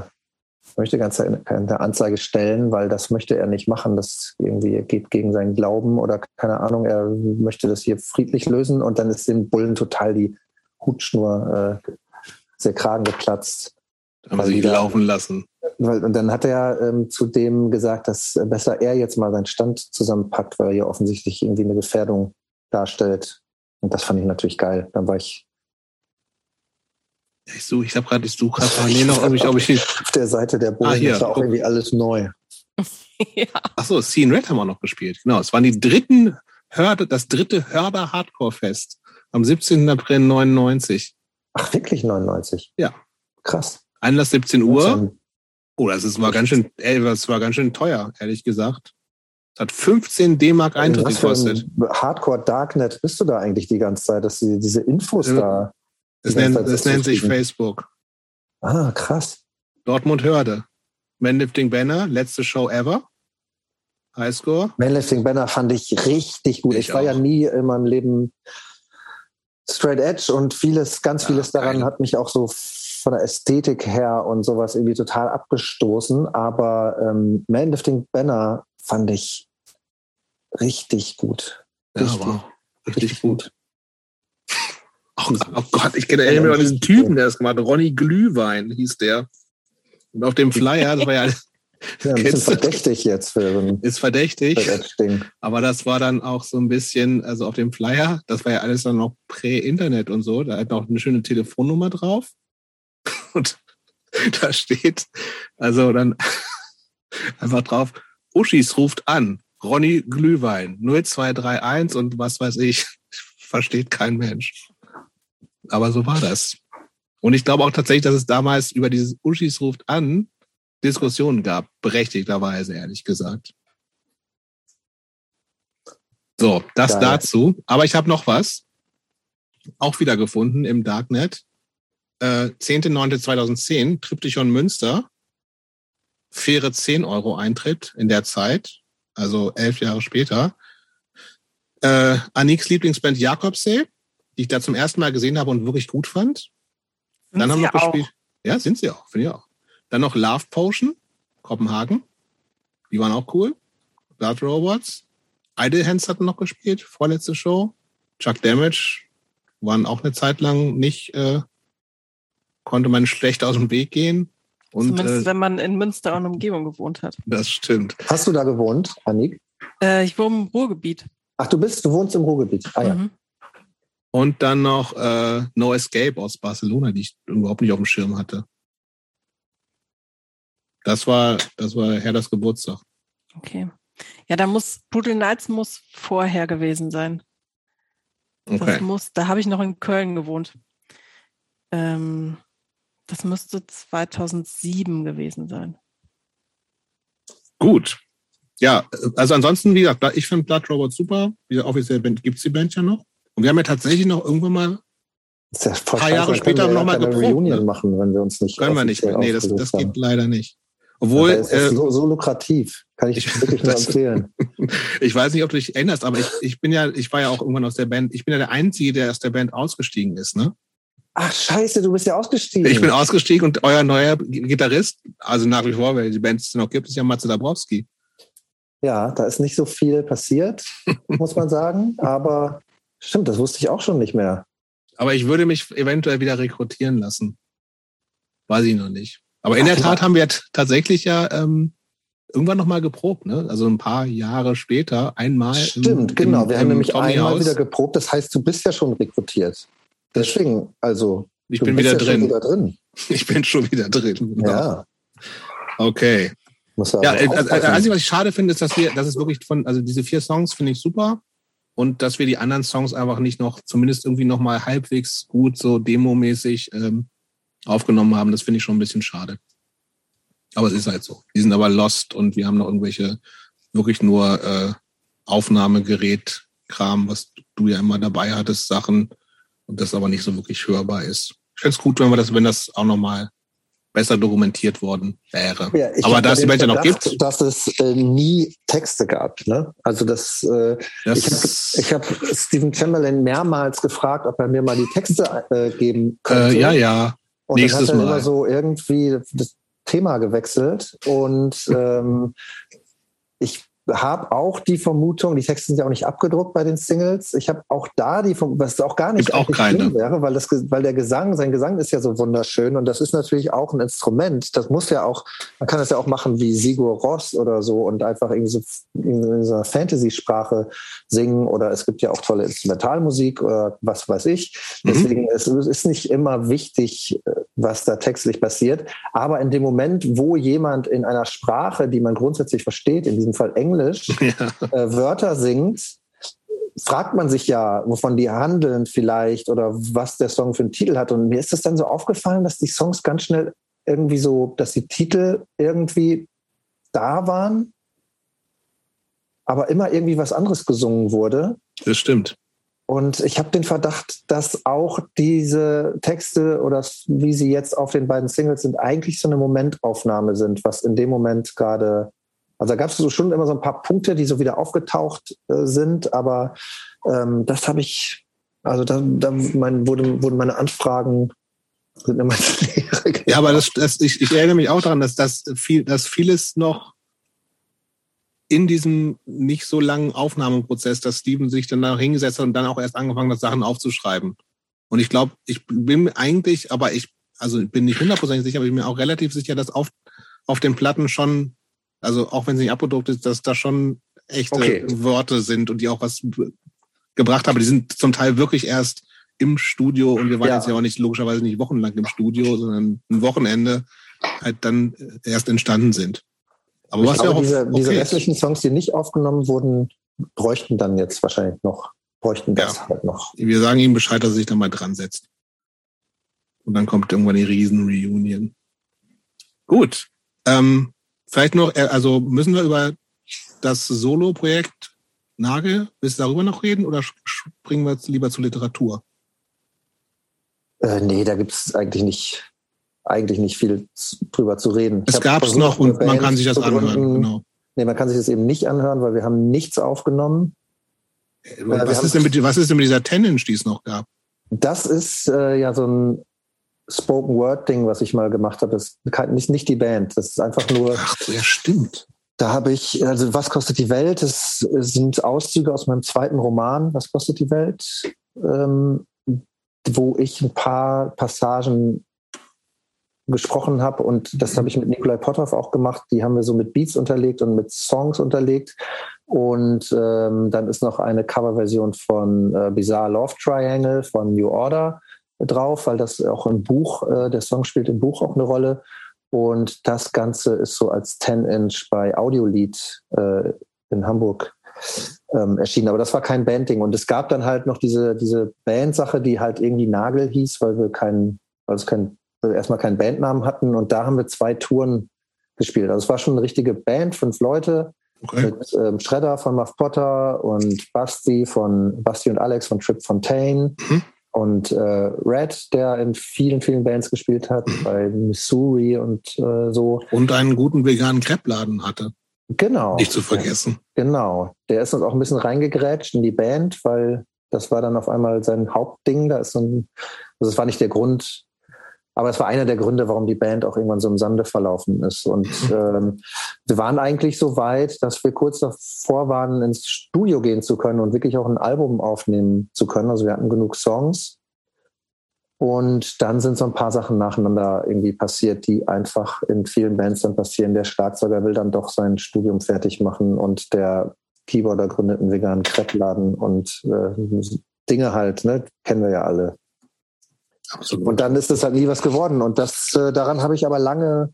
möchte ganz keine Anzeige stellen, weil das möchte er nicht machen. Das irgendwie geht gegen seinen Glauben oder keine Ahnung. Er möchte das hier friedlich lösen und dann ist dem Bullen total die Hutschnur, äh, der Kragen geplatzt. Haben sie ihn laufen lassen. Weil, und dann hat er ähm, zu dem gesagt, dass besser er jetzt mal seinen Stand zusammenpackt, weil er hier offensichtlich irgendwie eine Gefährdung darstellt. Und das fand ich natürlich geil. Dann war ich ich suche, ich habe gerade, ich suche gerade parallel noch, ob ich, ob ich auf der Seite der Bullen ah, hier, ist auch irgendwie alles neu. ja. Ach so, Scene Red haben wir noch gespielt. Genau, es waren die dritten Hörde, das dritte Hörder Hardcore Fest am 17. April 99. Ach, wirklich 99? Ja. Krass. Einlass 17 Uhr. Oh, das ist, war ganz schön, ey, das war ganz schön teuer, ehrlich gesagt. Es hat 15 D-Mark Eintritt gekostet. Hardcore Darknet bist du da eigentlich die ganze Zeit, dass sie diese Infos äh, da das, nennt, das nennt sich Facebook. Ah, krass. Dortmund Hörde. Manlifting Banner, letzte Show ever. Highscore. Manlifting Banner fand ich richtig gut. Ich, ich war auch. ja nie in meinem Leben straight edge und vieles, ganz vieles ja, daran geil. hat mich auch so von der Ästhetik her und sowas irgendwie total abgestoßen. Aber ähm, Manlifting Banner fand ich richtig gut. Richtig, ja, wow. richtig, richtig gut. gut. Oh, oh Gott, ich kenne erinnere mich an diesen Typen, der das gemacht hat. Ronny Glühwein hieß der. Und auf dem Flyer, das war ja. Ja, ein bisschen verdächtig jetzt für Ist verdächtig. Aber das war dann auch so ein bisschen, also auf dem Flyer, das war ja alles dann noch Prä-Internet und so. Da hat noch eine schöne Telefonnummer drauf. Und da steht, also dann einfach drauf, Uschis ruft an. Ronny Glühwein 0231 und was weiß ich. Versteht kein Mensch. Aber so war das. Und ich glaube auch tatsächlich, dass es damals über dieses Uschis ruft an Diskussionen gab, berechtigterweise, ehrlich gesagt. So, das Geil. dazu. Aber ich habe noch was. Auch wieder gefunden im Darknet. Äh, 10.9.2010, Triptychon Münster. Faire 10 Euro Eintritt in der Zeit, also elf Jahre später. Äh, Aniks Lieblingsband Jakobsee die ich da zum ersten Mal gesehen habe und wirklich gut fand. Sind Dann haben wir noch gespielt. Ja, sind sie auch, finde ich auch. Dann noch Love Potion, Kopenhagen. Die waren auch cool. Blood Robots. Idle Hands hatten noch gespielt, vorletzte Show. Chuck Damage waren auch eine Zeit lang nicht, äh, konnte man schlecht aus dem Weg gehen. Und, Zumindest, äh, wenn man in Münster und Umgebung gewohnt hat. Das stimmt. Hast du da gewohnt, Annik? Äh, ich wohne im Ruhrgebiet. Ach, du bist, du wohnst im Ruhrgebiet. Ah ja. Mhm. Und dann noch äh, No Escape aus Barcelona, die ich überhaupt nicht auf dem Schirm hatte. Das war, das war Herders Geburtstag. Okay. Ja, da muss, Brutal Nights muss vorher gewesen sein. Okay. Das muss, da habe ich noch in Köln gewohnt. Ähm, das müsste 2007 gewesen sein. Gut. Ja, also ansonsten, wie gesagt, ich finde Blood Robot super. Wie offiziell gibt es die Band ja noch. Und wir haben ja tatsächlich noch irgendwann mal ein paar Jahre später nochmal eine Reunion ne? machen, wenn wir uns nicht. Können wir nicht. Nee, das, das geht leider nicht. Obwohl. Das ist äh, so, so, lukrativ. Kann ich, ich wirklich nur empfehlen. ich weiß nicht, ob du dich erinnerst, aber ich, ich bin ja, ich war ja auch irgendwann aus der Band. Ich bin ja der Einzige, der aus der Band ausgestiegen ist, ne? Ach, scheiße, du bist ja ausgestiegen. Ich bin ausgestiegen und euer neuer Gitarrist, also nach wie vor, weil die Band es noch gibt, ist ja Matze Dabrowski. Ja, da ist nicht so viel passiert, muss man sagen. Aber Stimmt, das wusste ich auch schon nicht mehr. Aber ich würde mich eventuell wieder rekrutieren lassen. Weiß ich noch nicht. Aber in Ach, der Tat haben wir tatsächlich ja ähm, irgendwann nochmal geprobt, ne? Also ein paar Jahre später einmal. Stimmt, im, genau. Wir im, haben nämlich einmal wieder geprobt. Das heißt, du bist ja schon rekrutiert. Deswegen, also. Ich bin wieder, ja drin. wieder drin. Ich bin schon wieder drin. Genau. Ja. Okay. ja, also, also, Einzige, was ich schade finde, ist, dass wir, das ist wirklich von, also diese vier Songs finde ich super und dass wir die anderen Songs einfach nicht noch, zumindest irgendwie noch mal halbwegs gut so demomäßig ähm, aufgenommen haben, das finde ich schon ein bisschen schade. Aber es ist halt so. Die sind aber lost und wir haben noch irgendwelche wirklich nur äh, Aufnahmegerät-Kram, was du ja immer dabei hattest, Sachen und das aber nicht so wirklich hörbar ist. Ich fände es gut, wenn wir das, wenn das auch nochmal besser dokumentiert worden wäre. Ja, Aber da es die Band ja noch gibt. Dass es äh, nie Texte gab. Ne? Also das, äh, das ich habe hab Stephen Chamberlain mehrmals gefragt, ob er mir mal die Texte äh, geben könnte. Äh, ja, ja. Und Nächstes dann hat er Mal. immer so irgendwie das Thema gewechselt. Und ähm, ich habe auch die Vermutung, die Texte sind ja auch nicht abgedruckt bei den Singles. Ich habe auch da die, was auch gar nicht auch keine. wäre, weil das, weil der Gesang, sein Gesang ist ja so wunderschön und das ist natürlich auch ein Instrument. Das muss ja auch, man kann das ja auch machen wie Sigur Ross oder so und einfach irgendwie so in so einer Fantasy-Sprache singen oder es gibt ja auch tolle Instrumentalmusik oder was weiß ich. Mhm. Deswegen mhm. es ist nicht immer wichtig, äh, was da textlich passiert. Aber in dem Moment, wo jemand in einer Sprache, die man grundsätzlich versteht, in diesem Fall Englisch, Englisch ja. äh, Wörter singt, fragt man sich ja, wovon die handeln vielleicht oder was der Song für einen Titel hat. Und mir ist es dann so aufgefallen, dass die Songs ganz schnell irgendwie so, dass die Titel irgendwie da waren, aber immer irgendwie was anderes gesungen wurde. Das stimmt. Und ich habe den Verdacht, dass auch diese Texte oder wie sie jetzt auf den beiden Singles sind, eigentlich so eine Momentaufnahme sind, was in dem Moment gerade also da gab es so schon immer so ein paar Punkte, die so wieder aufgetaucht äh, sind, aber ähm, das habe ich, also da, da mein, wurde, wurden meine Anfragen sind immer. Ja, aber das, das, ich, ich erinnere mich auch daran, dass das viel, dass vieles noch in diesem nicht so langen Aufnahmeprozess, dass Steven sich dann da hingesetzt hat und dann auch erst angefangen hat, Sachen aufzuschreiben. Und ich glaube, ich bin eigentlich, aber ich, also bin nicht hundertprozentig sicher, aber ich bin mir auch relativ sicher, dass auf, auf den Platten schon also auch wenn sie nicht abgedruckt ist, dass da schon echte okay. Worte sind und die auch was gebracht haben. Die sind zum Teil wirklich erst im Studio und wir waren ja. jetzt ja auch nicht logischerweise nicht wochenlang im Studio, sondern ein Wochenende halt dann erst entstanden sind. Aber was ja auch diese, okay diese restlichen Songs, die nicht aufgenommen wurden, bräuchten dann jetzt wahrscheinlich noch, bräuchten das ja. halt noch. Wir sagen ihm Bescheid, dass er sich da mal dran setzt. Und dann kommt irgendwann die Riesen-Reunion. Gut. Ähm, Vielleicht noch, äh, also müssen wir über das Solo-Projekt Nagel, willst du darüber noch reden oder springen wir jetzt lieber zur Literatur? Äh, nee, da gibt es eigentlich nicht, eigentlich nicht viel drüber zu reden. Es gab es noch und man kann sich das anhören, genau. Nee, man kann sich das eben nicht anhören, weil wir haben nichts aufgenommen. Äh, was, ist denn mit, was ist denn mit dieser Tenninch, die es noch gab? Das ist äh, ja so ein Spoken Word Ding, was ich mal gemacht habe. Das ist nicht, nicht die Band. Das ist einfach nur. Ach, ja, stimmt. Da habe ich, also was kostet die Welt? Das sind Auszüge aus meinem zweiten Roman, Was kostet die Welt? Ähm, wo ich ein paar Passagen gesprochen habe und das habe ich mit Nikolai Potthoff auch gemacht. Die haben wir so mit Beats unterlegt und mit Songs unterlegt. Und ähm, dann ist noch eine Coverversion von äh, Bizarre Love Triangle von New Order drauf, weil das auch im Buch, äh, der Song spielt im Buch auch eine Rolle. Und das Ganze ist so als 10-Inch bei Audiolied äh, in Hamburg ähm, erschienen. Aber das war kein Bandding. Und es gab dann halt noch diese, diese Bandsache, die halt irgendwie Nagel hieß, weil wir keinen, weil es kein, weil wir erstmal keinen Bandnamen hatten. Und da haben wir zwei Touren gespielt. Also es war schon eine richtige Band, fünf Leute. Okay. Mit ähm, Shredder von Muff Potter und Basti von Basti und Alex von Trip Fontaine. Mhm und äh, Red, der in vielen, vielen Bands gespielt hat, bei Missouri und äh, so. Und einen guten veganen Kreppladen hatte. Genau. Nicht zu vergessen. Genau. Der ist uns auch ein bisschen reingegrätscht in die Band, weil das war dann auf einmal sein Hauptding. Da ist so ein, also es war nicht der Grund, aber es war einer der Gründe, warum die Band auch irgendwann so im Sande verlaufen ist. Und mhm. ähm, wir waren eigentlich so weit, dass wir kurz davor waren, ins Studio gehen zu können und wirklich auch ein Album aufnehmen zu können. Also wir hatten genug Songs. Und dann sind so ein paar Sachen nacheinander irgendwie passiert, die einfach in vielen Bands dann passieren. Der Schlagzeuger will dann doch sein Studium fertig machen und der Keyboarder gründet einen veganen Kreppladen und äh, Dinge halt, ne? Kennen wir ja alle. Absolut. Und dann ist es halt nie was geworden. Und das, äh, daran habe ich aber lange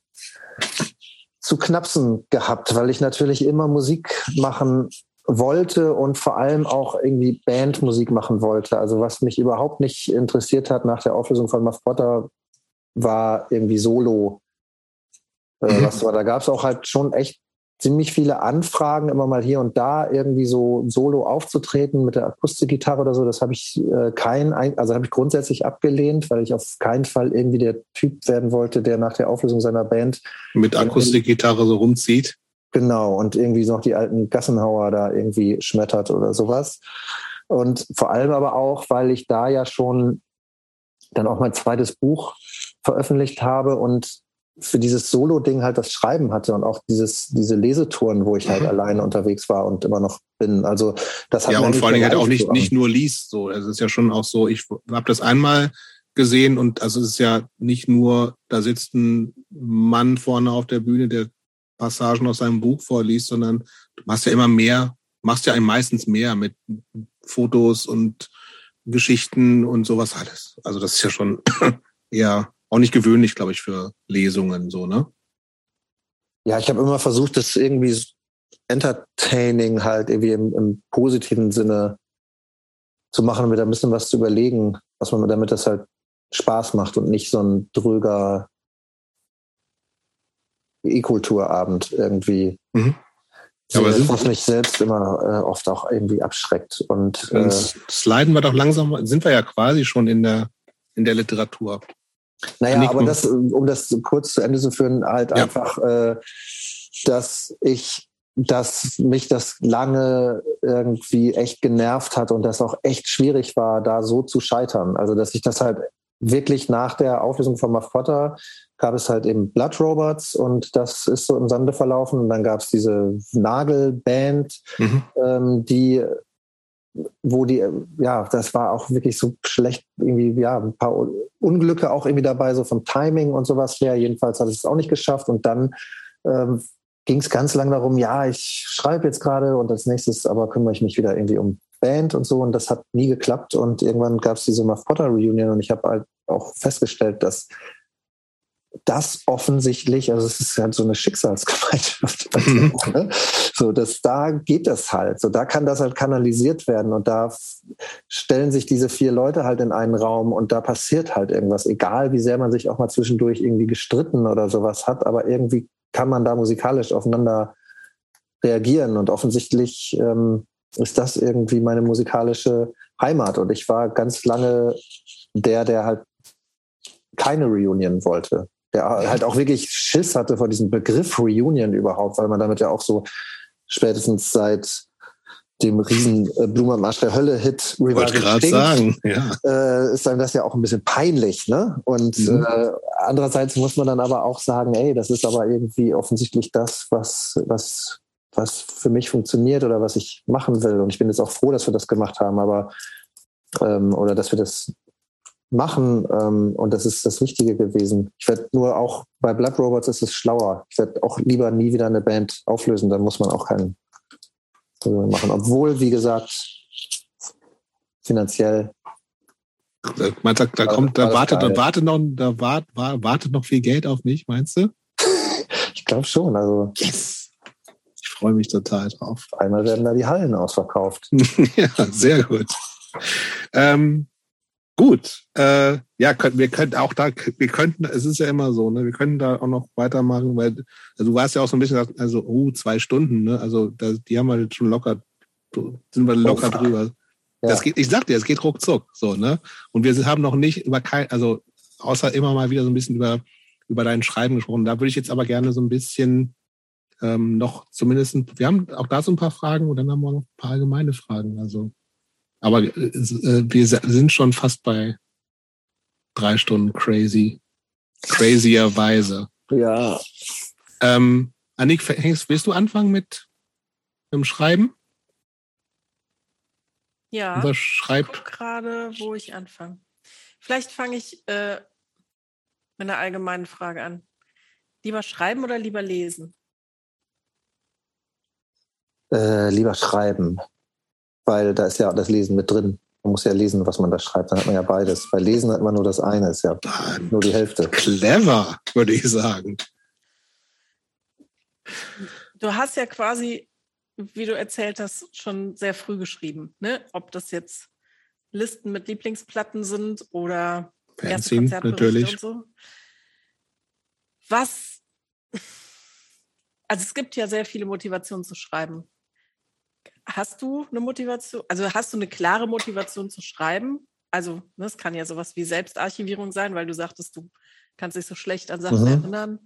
zu knapsen gehabt, weil ich natürlich immer Musik machen wollte und vor allem auch irgendwie Bandmusik machen wollte. Also was mich überhaupt nicht interessiert hat nach der Auflösung von Muff Potter war irgendwie Solo Äh, mhm. was, da gab es auch halt schon echt ziemlich viele Anfragen, immer mal hier und da irgendwie so solo aufzutreten mit der Akustikgitarre oder so. Das habe ich äh, kein, also habe ich grundsätzlich abgelehnt, weil ich auf keinen Fall irgendwie der Typ werden wollte, der nach der Auflösung seiner Band mit Akustikgitarre so rumzieht. Genau, und irgendwie noch die alten Gassenhauer da irgendwie schmettert oder sowas. Und vor allem aber auch, weil ich da ja schon dann auch mein zweites Buch veröffentlicht habe und für dieses Solo-Ding halt das Schreiben hatte und auch dieses, diese Lesetouren, wo ich halt mhm. alleine unterwegs war und immer noch bin. Also das hat Ja, und vor allen Dingen halt auch nicht, nicht nur liest. So, es ist ja schon auch so, ich habe das einmal gesehen und also es ist ja nicht nur, da sitzt ein Mann vorne auf der Bühne, der Passagen aus seinem Buch vorliest, sondern du machst ja immer mehr, machst ja meistens mehr mit Fotos und Geschichten und sowas alles. Also das ist ja schon eher auch nicht gewöhnlich, glaube ich, für Lesungen so, ne? Ja, ich habe immer versucht, das irgendwie entertaining halt irgendwie im, im, positiven Sinne zu machen, mit ein bisschen was zu überlegen, was man damit das halt Spaß macht und nicht so ein dröger E-Kulturabend irgendwie. Mhm. Ja, aber was mich selbst immer äh, oft auch irgendwie abschreckt. Und äh, sliden wir doch langsam, sind wir ja quasi schon in der, in der Literatur. Naja, aber das, um das kurz zu Ende zu führen, halt ja. einfach, äh, dass ich, dass mich das lange irgendwie echt genervt hat und das auch echt schwierig war, da so zu scheitern. Also, dass ich das halt wirklich nach der Auflösung von Muff Potter gab es halt eben Blood Robots und das ist so im Sande verlaufen. Und dann gab es diese Nagelband, mhm. ähm, die wo die, ja, das war auch wirklich so schlecht, irgendwie, ja, ein paar Unglücke auch irgendwie dabei, so vom Timing und sowas her. Jedenfalls hat es auch nicht geschafft. Und dann ähm, ging es ganz lang darum, ja, ich schreibe jetzt gerade und als nächstes aber kümmere ich mich wieder irgendwie um Band und so. Und das hat nie geklappt. Und irgendwann gab es diese Muff Potter Reunion und ich habe halt auch festgestellt, dass das offensichtlich, also es ist halt so eine Schicksalsgemeinschaft, mhm. ne? so dass da geht das halt, so da kann das halt kanalisiert werden und da stellen sich diese vier Leute halt in einen Raum und da passiert halt irgendwas, egal wie sehr man sich auch mal zwischendurch irgendwie gestritten oder sowas hat, aber irgendwie kann man da musikalisch aufeinander reagieren und offensichtlich ähm, ist das irgendwie meine musikalische Heimat und ich war ganz lange der, der halt keine Reunion wollte der halt auch wirklich Schiss hatte vor diesem Begriff Reunion überhaupt, weil man damit ja auch so spätestens seit dem riesen äh, Blume am Arsch der Hölle Hit Revival gerade sagen, ja. äh, ist einem das ja auch ein bisschen peinlich, ne? Und mhm. äh, andererseits muss man dann aber auch sagen, ey, das ist aber irgendwie offensichtlich das, was was was für mich funktioniert oder was ich machen will. Und ich bin jetzt auch froh, dass wir das gemacht haben, aber ähm, oder dass wir das machen. Ähm, und das ist das Wichtige gewesen. Ich werde nur auch bei Blood Robots ist es schlauer. Ich werde auch lieber nie wieder eine Band auflösen. Dann muss man auch keinen machen. Obwohl, wie gesagt, finanziell. Man sagt, da kommt, da wartet, da wartet noch, da wart, wartet noch viel Geld auf mich, meinst du? ich glaube schon. Also yes. Ich freue mich total drauf. Einmal werden da die Hallen ausverkauft. ja, sehr gut. Ähm, Gut, äh, ja, können, wir könnten auch da, wir könnten, es ist ja immer so, ne, wir können da auch noch weitermachen, weil also du warst ja auch so ein bisschen, also, oh, zwei Stunden, ne, also da, die haben wir jetzt schon locker, sind wir locker oh, drüber. Ja. Das geht, ich sag dir, es geht ruckzuck, so, ne, und wir haben noch nicht über kein, also außer immer mal wieder so ein bisschen über über dein Schreiben gesprochen. Da würde ich jetzt aber gerne so ein bisschen ähm, noch zumindest, wir haben auch da so ein paar Fragen und dann haben wir noch ein paar allgemeine Fragen. Also aber äh, wir sind schon fast bei drei Stunden crazy. Crazierweise. Ja. Ähm, Annik, willst du anfangen mit dem Schreiben? Ja. Was schreibt? gerade, wo ich anfange. Vielleicht fange ich äh, mit einer allgemeinen Frage an. Lieber schreiben oder lieber lesen? Äh, lieber schreiben weil da ist ja das Lesen mit drin. Man muss ja lesen, was man da schreibt. Dann hat man ja beides. Bei Lesen hat man nur das eine, ist ja nur die Hälfte. Clever, würde ich sagen. Du hast ja quasi, wie du erzählt hast, schon sehr früh geschrieben. Ne? Ob das jetzt Listen mit Lieblingsplatten sind oder Fanzine, natürlich. Und so. Was Also es gibt ja sehr viele Motivationen zu schreiben. Hast du eine Motivation, also hast du eine klare Motivation zu schreiben? Also, das ne, kann ja sowas wie Selbstarchivierung sein, weil du sagtest, du kannst dich so schlecht an Sachen mhm. erinnern.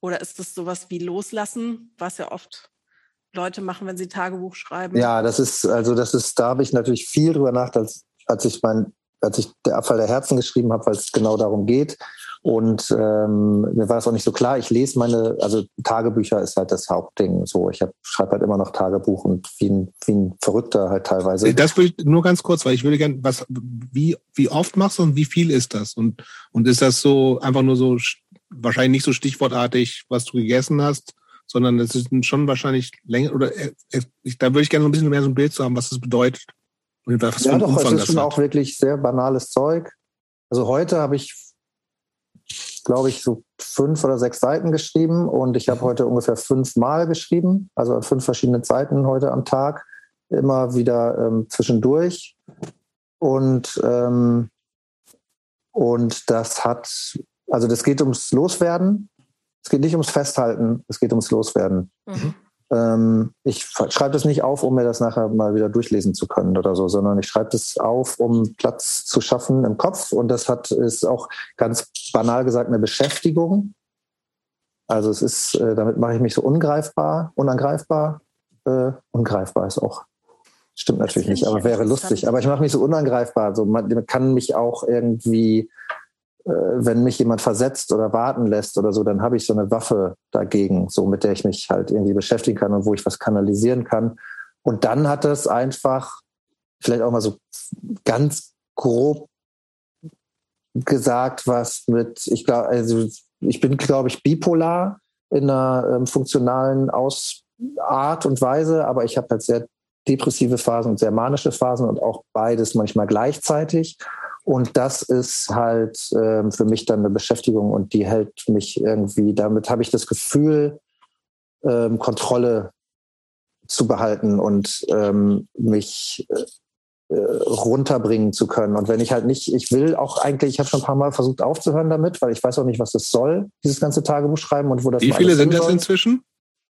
Oder ist das sowas wie Loslassen, was ja oft Leute machen, wenn sie Tagebuch schreiben? Ja, das ist, also das ist, da habe ich natürlich viel drüber nachgedacht, als, als ich mein, als ich der Abfall der Herzen geschrieben habe, weil es genau darum geht. Und ähm, mir war es auch nicht so klar. Ich lese meine, also Tagebücher ist halt das Hauptding. So, ich schreibe halt immer noch Tagebuch und wie ein, wie ein Verrückter halt teilweise. Das will ich nur ganz kurz, weil ich würde gerne, was, wie, wie oft machst du und wie viel ist das? Und, und ist das so einfach nur so wahrscheinlich nicht so stichwortartig, was du gegessen hast, sondern es ist schon wahrscheinlich länger oder äh, äh, da würde ich gerne so ein bisschen mehr so ein Bild zu haben, was das bedeutet. Und was ja, doch, Umfang es ist schon auch wirklich sehr banales Zeug. Also heute habe ich glaube ich, so fünf oder sechs Seiten geschrieben und ich habe heute ungefähr fünfmal geschrieben, also an fünf verschiedenen Seiten heute am Tag, immer wieder ähm, zwischendurch. Und, ähm, und das hat, also das geht ums Loswerden. Es geht nicht ums Festhalten, es geht ums Loswerden. Mhm. Ähm, ich schreibe das nicht auf, um mir das nachher mal wieder durchlesen zu können oder so, sondern ich schreibe das auf, um Platz zu schaffen im Kopf. Und das hat ist auch ganz banal gesagt eine Beschäftigung. Also es ist, äh, damit mache ich mich so ungreifbar, unangreifbar. Äh, ungreifbar ist auch Stimmt natürlich nicht, aber wäre lustig. Aber ich mache mich so unangreifbar. Also man, man, kann mich auch irgendwie wenn mich jemand versetzt oder warten lässt oder so, dann habe ich so eine Waffe dagegen, so mit der ich mich halt irgendwie beschäftigen kann und wo ich was kanalisieren kann. Und dann hat es einfach vielleicht auch mal so ganz grob gesagt, was mit, ich glaube, also ich bin, glaube ich, bipolar in einer ähm, funktionalen Ausart und Weise, aber ich habe halt sehr depressive Phasen und sehr manische Phasen und auch beides manchmal gleichzeitig. Und das ist halt ähm, für mich dann eine Beschäftigung und die hält mich irgendwie, damit habe ich das Gefühl, ähm, Kontrolle zu behalten und ähm, mich äh, äh, runterbringen zu können. Und wenn ich halt nicht, ich will auch eigentlich, ich habe schon ein paar Mal versucht aufzuhören damit, weil ich weiß auch nicht, was das soll, dieses ganze Tagebuch schreiben und wo das Wie viele sind das inzwischen?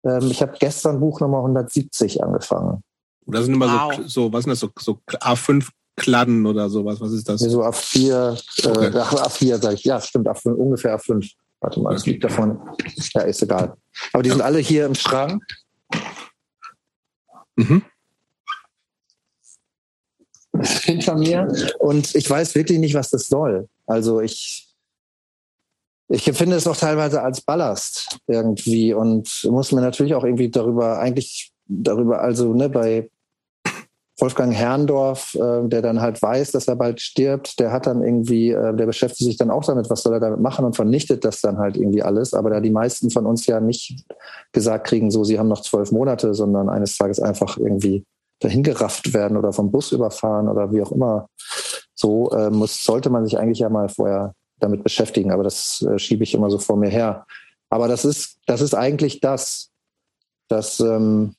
Ähm, ich habe gestern Buch Nummer 170 angefangen. Das sind immer wow. so, so, was sind das, so, so A5 Kladden oder sowas. Was ist das? So A4, äh, okay. äh, A4 sage ich. Ja, stimmt, A5, ungefähr A5. Warte mal, das liegt davon. Ja, ist egal. Aber die sind alle hier im Schrank. Mhm. Hinter mir. Und ich weiß wirklich nicht, was das soll. Also ich, ich empfinde es auch teilweise als Ballast irgendwie und muss mir natürlich auch irgendwie darüber, eigentlich darüber, also ne, bei Wolfgang Herrndorf, äh, der dann halt weiß, dass er bald stirbt, der hat dann irgendwie, äh, der beschäftigt sich dann auch damit, was soll er damit machen und vernichtet das dann halt irgendwie alles. Aber da die meisten von uns ja nicht gesagt kriegen, so, sie haben noch zwölf Monate, sondern eines Tages einfach irgendwie dahingerafft werden oder vom Bus überfahren oder wie auch immer. So äh, muss, sollte man sich eigentlich ja mal vorher damit beschäftigen. Aber das äh, schiebe ich immer so vor mir her. Aber das ist, das ist eigentlich das, dass ähm,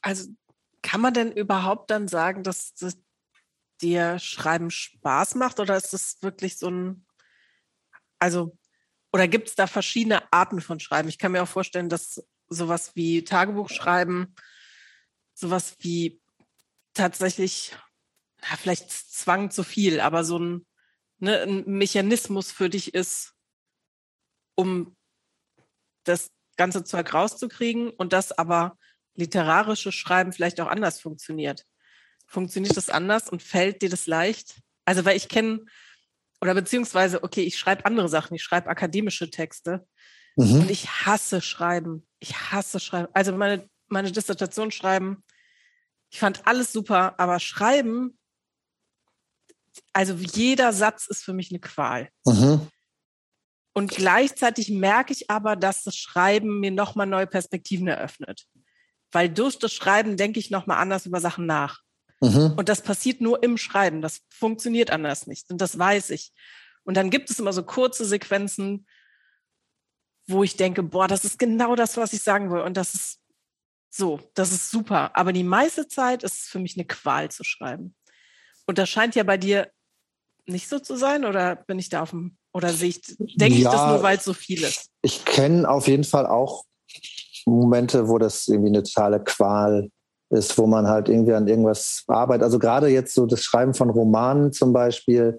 also kann man denn überhaupt dann sagen, dass, dass dir Schreiben Spaß macht oder ist das wirklich so ein, also, oder gibt es da verschiedene Arten von Schreiben? Ich kann mir auch vorstellen, dass sowas wie Tagebuch schreiben, sowas wie tatsächlich, ja, vielleicht Zwang zu viel, aber so ein, ne, ein Mechanismus für dich ist, um das ganze Zeug rauszukriegen und das aber literarische Schreiben vielleicht auch anders funktioniert. Funktioniert das anders und fällt dir das leicht? Also, weil ich kenne, oder beziehungsweise, okay, ich schreibe andere Sachen, ich schreibe akademische Texte mhm. und ich hasse Schreiben. Ich hasse Schreiben. Also meine, meine Dissertation schreiben, ich fand alles super, aber Schreiben, also jeder Satz ist für mich eine Qual. Mhm. Und gleichzeitig merke ich aber, dass das Schreiben mir nochmal neue Perspektiven eröffnet weil durch das Schreiben denke ich nochmal anders über Sachen nach. Mhm. Und das passiert nur im Schreiben. Das funktioniert anders nicht. Und das weiß ich. Und dann gibt es immer so kurze Sequenzen, wo ich denke, boah, das ist genau das, was ich sagen will. Und das ist so, das ist super. Aber die meiste Zeit ist es für mich eine Qual zu schreiben. Und das scheint ja bei dir nicht so zu sein oder bin ich da auf dem, oder sehe ich, denke ja, ich das nur, weil es so viel ist? Ich kenne auf jeden Fall auch Momente, wo das irgendwie eine totale Qual ist, wo man halt irgendwie an irgendwas arbeitet. Also gerade jetzt so das Schreiben von Romanen zum Beispiel,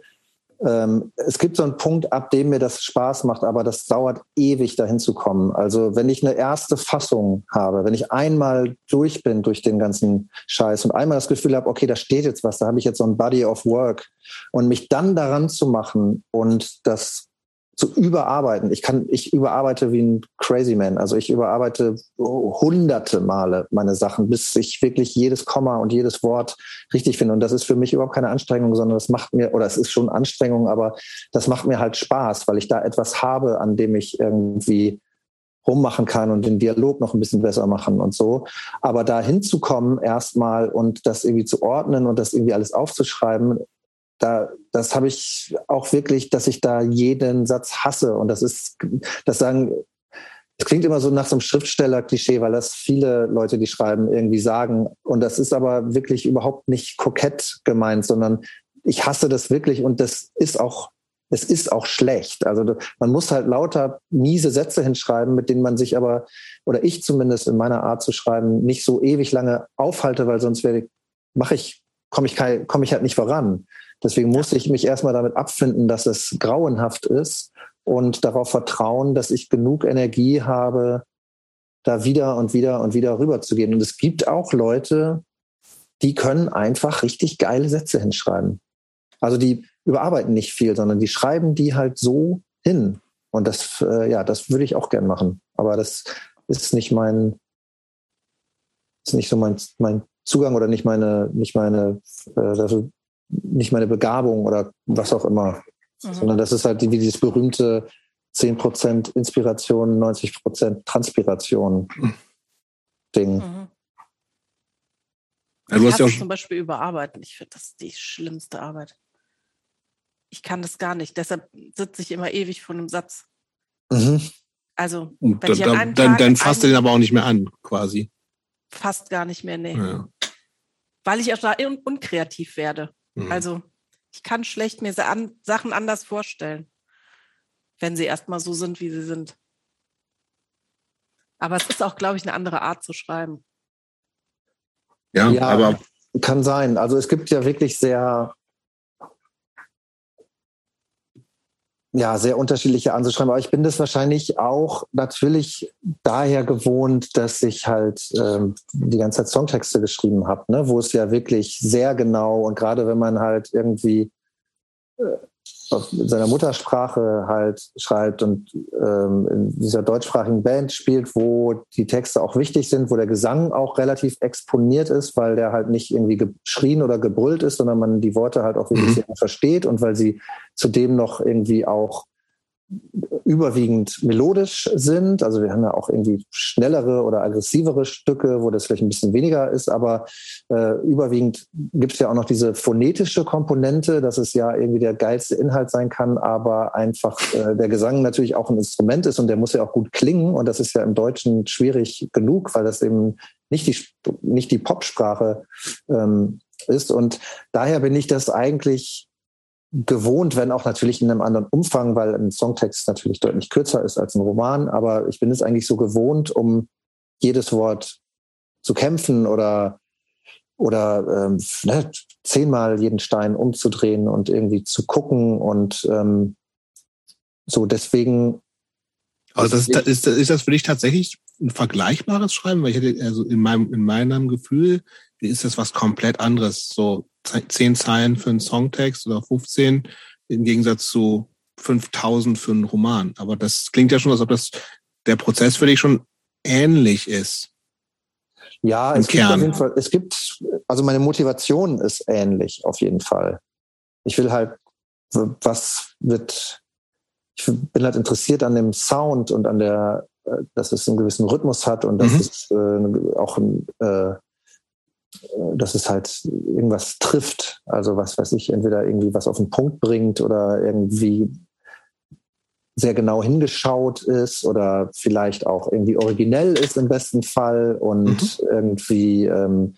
ähm, es gibt so einen Punkt, ab dem mir das Spaß macht, aber das dauert ewig, dahin zu kommen. Also wenn ich eine erste Fassung habe, wenn ich einmal durch bin durch den ganzen Scheiß und einmal das Gefühl habe, okay, da steht jetzt was, da habe ich jetzt so ein Body of Work und mich dann daran zu machen und das zu überarbeiten. Ich kann, ich überarbeite wie ein Crazy Man. Also ich überarbeite hunderte Male meine Sachen, bis ich wirklich jedes Komma und jedes Wort richtig finde. Und das ist für mich überhaupt keine Anstrengung, sondern das macht mir, oder es ist schon Anstrengung, aber das macht mir halt Spaß, weil ich da etwas habe, an dem ich irgendwie rummachen kann und den Dialog noch ein bisschen besser machen und so. Aber da hinzukommen erstmal und das irgendwie zu ordnen und das irgendwie alles aufzuschreiben, da, das habe ich auch wirklich, dass ich da jeden Satz hasse. Und das ist, das sagen, es klingt immer so nach so einem Schriftsteller-Klischee, weil das viele Leute, die schreiben, irgendwie sagen. Und das ist aber wirklich überhaupt nicht kokett gemeint, sondern ich hasse das wirklich und das ist auch, es ist auch schlecht. Also man muss halt lauter miese Sätze hinschreiben, mit denen man sich aber, oder ich zumindest in meiner Art zu schreiben, nicht so ewig lange aufhalte, weil sonst werde, mache ich, komme ich, komme ich halt nicht voran. Deswegen musste ich mich erstmal damit abfinden, dass es grauenhaft ist und darauf vertrauen, dass ich genug Energie habe, da wieder und wieder und wieder rüberzugehen. Und es gibt auch Leute, die können einfach richtig geile Sätze hinschreiben. Also die überarbeiten nicht viel, sondern die schreiben die halt so hin. Und das, äh, ja, das würde ich auch gern machen. Aber das ist nicht mein, ist nicht so mein, mein Zugang oder nicht meine, nicht meine, äh, dafür nicht meine Begabung oder was auch immer, mhm. sondern das ist halt wie dieses berühmte 10% Inspiration, 90% Transpiration Ding. Mhm. Ich hasse ja zum Beispiel überarbeiten. Ich finde das die schlimmste Arbeit. Ich kann das gar nicht. Deshalb sitze ich immer ewig vor einem Satz. Mhm. Also, wenn da, ich an einem dann, Tag dann fasst du den aber auch nicht mehr an, quasi. Fast gar nicht mehr, nee. Ja. Weil ich auch da un unkreativ werde. Mhm. Also ich kann schlecht mir Sachen anders vorstellen, wenn sie erstmal so sind, wie sie sind. Aber es ist auch, glaube ich, eine andere Art zu schreiben. Ja, ja, aber kann sein. Also es gibt ja wirklich sehr ja, sehr unterschiedliche anzuschreiben. Aber ich bin das wahrscheinlich auch natürlich daher gewohnt, dass ich halt ähm, die ganze Zeit Songtexte geschrieben habe, ne? wo es ja wirklich sehr genau und gerade wenn man halt irgendwie auf seiner Muttersprache halt schreibt und ähm, in dieser deutschsprachigen Band spielt, wo die Texte auch wichtig sind, wo der Gesang auch relativ exponiert ist, weil der halt nicht irgendwie geschrien oder gebrüllt ist, sondern man die Worte halt auch wirklich mhm. versteht und weil sie zudem noch irgendwie auch überwiegend melodisch sind. Also wir haben ja auch irgendwie schnellere oder aggressivere Stücke, wo das vielleicht ein bisschen weniger ist, aber äh, überwiegend gibt es ja auch noch diese phonetische Komponente, dass es ja irgendwie der geilste Inhalt sein kann, aber einfach äh, der Gesang natürlich auch ein Instrument ist und der muss ja auch gut klingen und das ist ja im Deutschen schwierig genug, weil das eben nicht die, nicht die Popsprache ähm, ist und daher bin ich das eigentlich gewohnt, wenn auch natürlich in einem anderen Umfang, weil ein Songtext natürlich deutlich kürzer ist als ein Roman. Aber ich bin es eigentlich so gewohnt, um jedes Wort zu kämpfen oder oder ähm, ne, zehnmal jeden Stein umzudrehen und irgendwie zu gucken und ähm, so deswegen. Also das, ist, ist, ist das für dich tatsächlich ein vergleichbares Schreiben? Weil ich hätte also in meinem in meinem Gefühl ist das was komplett anderes. So zehn Zeilen für einen Songtext oder 15 im Gegensatz zu 5000 für einen Roman. Aber das klingt ja schon, als ob das der Prozess für dich schon ähnlich ist. Ja, es gibt auf jeden Fall, es gibt, also meine Motivation ist ähnlich auf jeden Fall. Ich will halt, was wird, ich bin halt interessiert an dem Sound und an der, äh, dass es einen gewissen Rhythmus hat und dass mhm. es äh, auch ein, äh, dass es halt irgendwas trifft. Also was weiß ich, entweder irgendwie was auf den Punkt bringt oder irgendwie sehr genau hingeschaut ist oder vielleicht auch irgendwie originell ist im besten Fall und mhm. irgendwie ähm,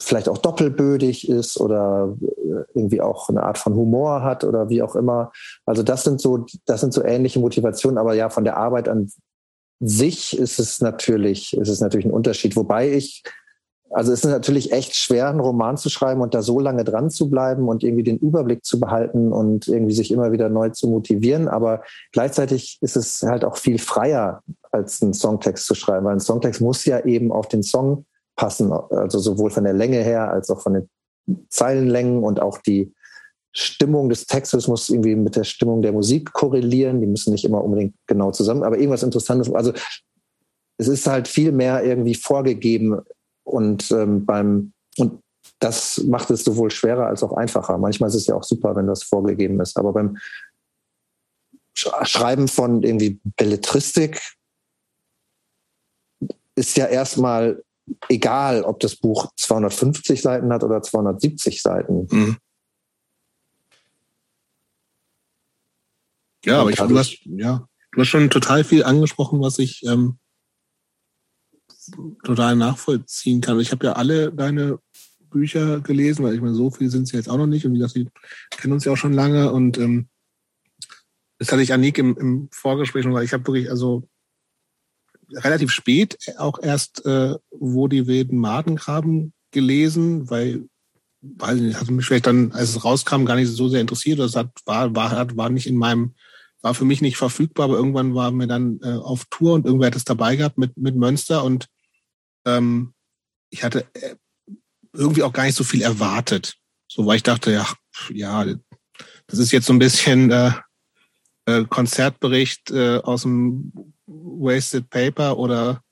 vielleicht auch doppelbödig ist oder äh, irgendwie auch eine Art von Humor hat oder wie auch immer. Also das sind so, das sind so ähnliche Motivationen, aber ja, von der Arbeit an sich ist es natürlich, ist es natürlich ein Unterschied. Wobei ich, also es ist natürlich echt schwer, einen Roman zu schreiben und da so lange dran zu bleiben und irgendwie den Überblick zu behalten und irgendwie sich immer wieder neu zu motivieren. Aber gleichzeitig ist es halt auch viel freier, als einen Songtext zu schreiben, weil ein Songtext muss ja eben auf den Song passen, also sowohl von der Länge her als auch von den Zeilenlängen und auch die Stimmung des Textes muss irgendwie mit der Stimmung der Musik korrelieren. Die müssen nicht immer unbedingt genau zusammen, aber irgendwas Interessantes. Also es ist halt viel mehr irgendwie vorgegeben und ähm, beim und das macht es sowohl schwerer als auch einfacher. Manchmal ist es ja auch super, wenn das vorgegeben ist, aber beim Schreiben von irgendwie Belletristik ist ja erstmal egal, ob das Buch 250 Seiten hat oder 270 Seiten. Mhm. Ja, aber ich, du, hast, ja, du hast schon total viel angesprochen, was ich ähm, total nachvollziehen kann. Ich habe ja alle deine Bücher gelesen, weil ich meine, so viel sind es jetzt auch noch nicht. Und wie gesagt, wir kennen uns ja auch schon lange. Und ähm, das hatte ich Anik im, im Vorgespräch schon gesagt. Ich habe wirklich, also relativ spät auch erst äh, Wo die wilden Maden graben gelesen, weil weiß ich nicht, hat mich vielleicht dann, als es rauskam, gar nicht so sehr interessiert. Das hat, war, war, war nicht in meinem, war für mich nicht verfügbar, aber irgendwann war mir dann äh, auf Tour und irgendwer hat es dabei gehabt mit, mit Mönster und ähm, ich hatte äh, irgendwie auch gar nicht so viel erwartet. So, weil ich dachte, ja, ja, das ist jetzt so ein bisschen äh, äh, Konzertbericht äh, aus dem Wasted Paper oder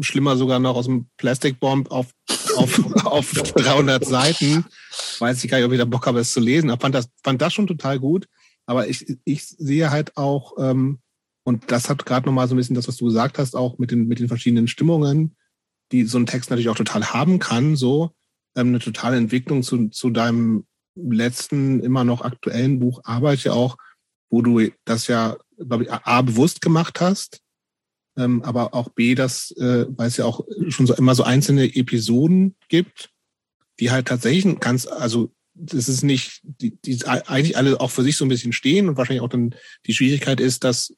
schlimmer sogar noch aus dem Plastic Bomb auf, auf, auf 300 Seiten. Weiß ich gar nicht, ob ich da Bock habe, es zu lesen. Aber fand das, fand das schon total gut. Aber ich, ich sehe halt auch, ähm, und das hat gerade nochmal so ein bisschen das, was du gesagt hast, auch mit den, mit den verschiedenen Stimmungen, die so ein Text natürlich auch total haben kann, so ähm, eine totale Entwicklung zu, zu deinem letzten, immer noch aktuellen Buch Arbeit ja auch, wo du das ja glaube ich, A, bewusst gemacht hast, ähm, aber auch B, dass, äh, weil es ja auch schon so immer so einzelne Episoden gibt, die halt tatsächlich ganz, also das ist nicht, die, die eigentlich alle auch für sich so ein bisschen stehen und wahrscheinlich auch dann die Schwierigkeit ist, dass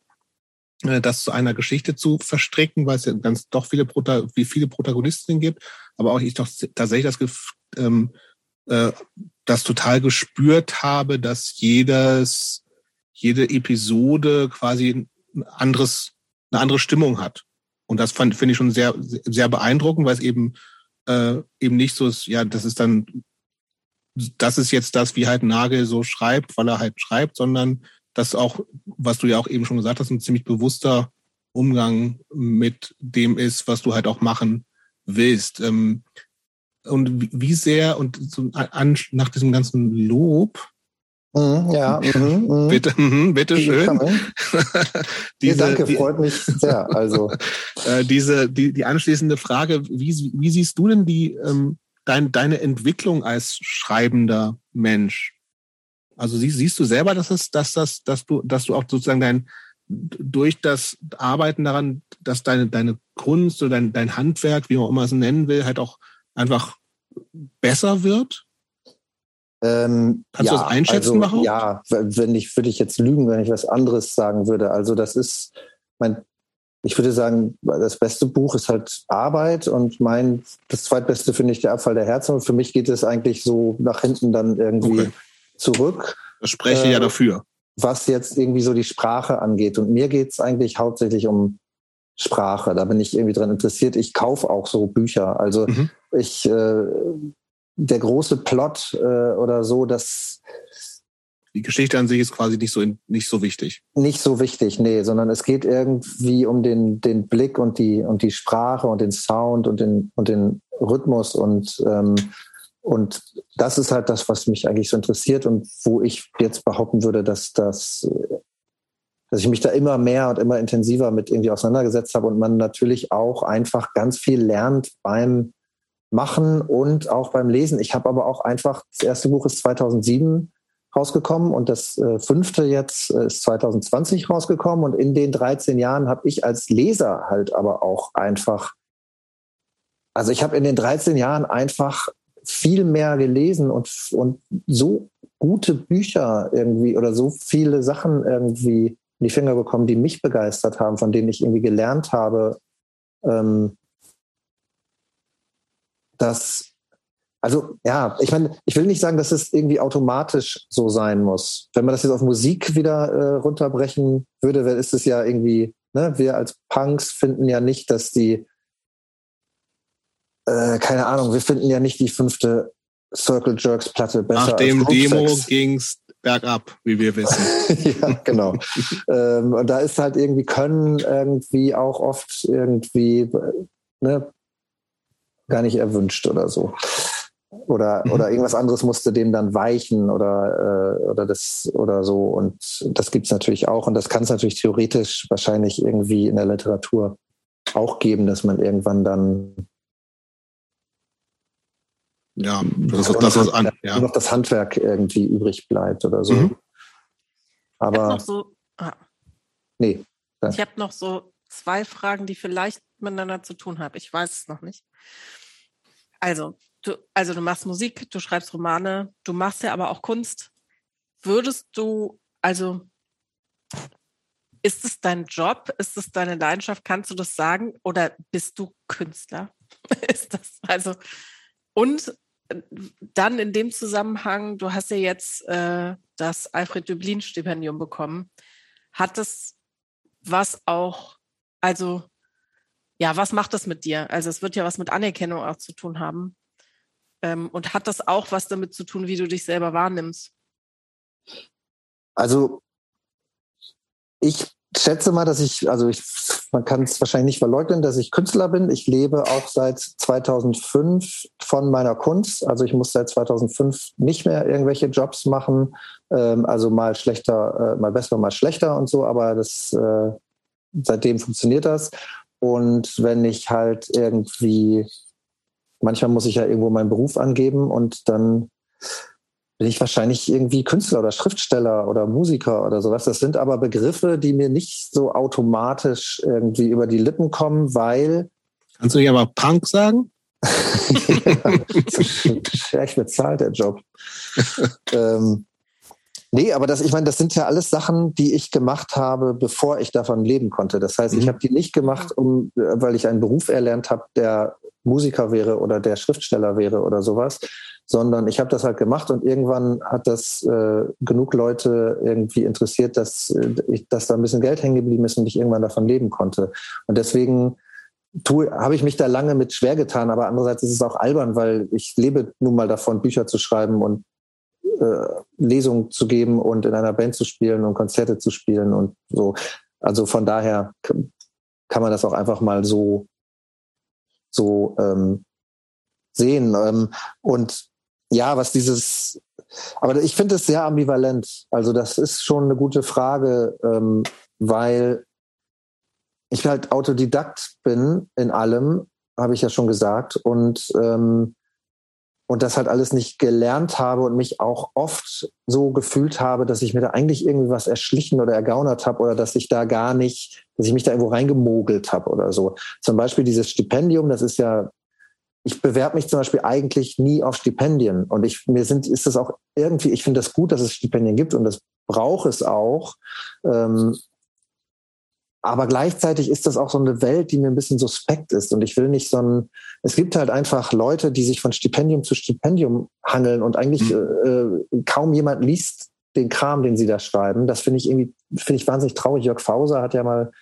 das zu einer Geschichte zu verstricken, weil es ja ganz doch viele, wie viele Protagonistinnen gibt, aber auch ich doch tatsächlich das ähm, äh, das total gespürt habe, dass jedes jede Episode quasi ein anderes, eine andere Stimmung hat. Und das fand, finde ich schon sehr, sehr beeindruckend, weil es eben, äh, eben nicht so ist, ja, das ist dann, das ist jetzt das, wie halt Nagel so schreibt, weil er halt schreibt, sondern das auch, was du ja auch eben schon gesagt hast, ein ziemlich bewusster Umgang mit dem ist, was du halt auch machen willst. Ähm, und wie sehr, und nach diesem ganzen Lob, Mhm, ja, mhm, mhm. bitte, mhm, bitte schön. diese, ja, danke, freut mich sehr. Also äh, diese die, die anschließende Frage: Wie, wie siehst du denn die ähm, dein, deine Entwicklung als schreibender Mensch? Also siehst, siehst du selber, dass es, dass das, dass du, dass du auch sozusagen dein durch das Arbeiten daran, dass deine deine Kunst oder dein dein Handwerk, wie man immer es nennen will, halt auch einfach besser wird? Ähm, Kannst ja, du das einschätzen also, Ja, wenn ich, würde ich jetzt lügen, wenn ich was anderes sagen würde. Also das ist, mein, ich würde sagen, das beste Buch ist halt Arbeit und mein, das zweitbeste finde ich der Abfall der Herzen. Und für mich geht es eigentlich so nach hinten dann irgendwie okay. Zurück. Das spreche äh, ja dafür. Was jetzt irgendwie so die Sprache angeht. Und mir geht es eigentlich hauptsächlich um Sprache. Da bin ich irgendwie dran interessiert. Ich kaufe auch so Bücher. Also mhm. ich äh, der große Plot äh, oder so, das die Geschichte an sich ist quasi nicht so nicht so wichtig. Nicht so wichtig, nee, sondern es geht irgendwie um den den Blick und die und die Sprache und den Sound und den und den Rhythmus und ähm, und das ist halt das, was mich eigentlich so interessiert und wo ich jetzt behaupten würde, dass das dass ich mich da immer mehr und immer intensiver mit irgendwie auseinandergesetzt habe und man natürlich auch einfach ganz viel lernt beim machen und auch beim Lesen. Ich habe aber auch einfach, das erste Buch ist 2007 rausgekommen und das äh, fünfte jetzt äh, ist 2020 rausgekommen und in den 13 Jahren habe ich als Leser halt aber auch einfach also ich habe in den 13 Jahren einfach viel mehr gelesen und, und so gute Bücher irgendwie oder so viele Sachen irgendwie in die Finger bekommen, die mich begeistert haben, von denen ich irgendwie gelernt habe, ähm, dass, also ja, ich meine, ich will nicht sagen, dass es irgendwie automatisch so sein muss. Wenn man das jetzt auf Musik wieder äh, runterbrechen würde, ist es ja irgendwie, ne, wir als Punks finden ja nicht, dass die äh, keine Ahnung, wir finden ja nicht die fünfte Circle Jerks Platte besser. Nach dem Demo ging's bergab, wie wir wissen. ja, genau. ähm, und da ist halt irgendwie Können irgendwie auch oft irgendwie ne, gar nicht erwünscht oder so. Oder, mhm. oder irgendwas anderes musste dem dann weichen oder, äh, oder das oder so. Und das gibt's natürlich auch. Und das kann es natürlich theoretisch wahrscheinlich irgendwie in der Literatur auch geben, dass man irgendwann dann ja, das ist das, was an, ja. noch das Handwerk irgendwie übrig bleibt oder so. Mhm. Aber. Ich so, ah. Nee. Ich habe noch so zwei Fragen, die vielleicht miteinander zu tun haben. Ich weiß es noch nicht. Also, du, also du machst Musik, du schreibst Romane, du machst ja aber auch Kunst. Würdest du, also ist es dein Job? Ist es deine Leidenschaft? Kannst du das sagen? Oder bist du Künstler? ist das also und dann in dem Zusammenhang, du hast ja jetzt äh, das Alfred Döblin Stipendium bekommen. Hat das was auch, also ja, was macht das mit dir? Also es wird ja was mit Anerkennung auch zu tun haben. Ähm, und hat das auch was damit zu tun, wie du dich selber wahrnimmst? Also ich schätze mal, dass ich, also ich, man kann es wahrscheinlich nicht verleugnen, dass ich Künstler bin. Ich lebe auch seit 2005 von meiner Kunst. Also ich muss seit 2005 nicht mehr irgendwelche Jobs machen. Ähm, also mal schlechter, äh, mal besser, mal schlechter und so. Aber das, äh, seitdem funktioniert das. Und wenn ich halt irgendwie, manchmal muss ich ja irgendwo meinen Beruf angeben und dann bin ich wahrscheinlich irgendwie Künstler oder Schriftsteller oder Musiker oder sowas. Das sind aber Begriffe, die mir nicht so automatisch irgendwie über die Lippen kommen, weil. Kannst du nicht aber Punk sagen? Schlecht bezahlt, der Job. ähm, nee, aber das, ich meine, das sind ja alles Sachen, die ich gemacht habe, bevor ich davon leben konnte. Das heißt, mhm. ich habe die nicht gemacht, um, weil ich einen Beruf erlernt habe, der Musiker wäre oder der Schriftsteller wäre oder sowas, sondern ich habe das halt gemacht und irgendwann hat das äh, genug Leute irgendwie interessiert, dass, äh, ich, dass da ein bisschen Geld hängen geblieben ist und ich irgendwann davon leben konnte. Und deswegen habe ich mich da lange mit schwer getan, aber andererseits ist es auch albern, weil ich lebe nun mal davon, Bücher zu schreiben und äh, Lesungen zu geben und in einer Band zu spielen und Konzerte zu spielen und so. Also von daher kann man das auch einfach mal so so ähm, sehen. Ähm, und ja, was dieses, aber ich finde es sehr ambivalent. Also das ist schon eine gute Frage, ähm, weil ich halt Autodidakt bin in allem, habe ich ja schon gesagt, und ähm, und das halt alles nicht gelernt habe und mich auch oft so gefühlt habe, dass ich mir da eigentlich irgendwie was erschlichen oder ergaunert habe oder dass ich da gar nicht, dass ich mich da irgendwo reingemogelt habe oder so. Zum Beispiel dieses Stipendium, das ist ja ich bewerbe mich zum Beispiel eigentlich nie auf Stipendien. Und ich, mir sind, ist das auch irgendwie, ich finde das gut, dass es Stipendien gibt und das braucht es auch. Ähm, aber gleichzeitig ist das auch so eine Welt, die mir ein bisschen suspekt ist. Und ich will nicht so ein, es gibt halt einfach Leute, die sich von Stipendium zu Stipendium hangeln und eigentlich mhm. äh, kaum jemand liest den Kram, den sie da schreiben. Das finde ich irgendwie, finde ich wahnsinnig traurig. Jörg Fauser hat ja mal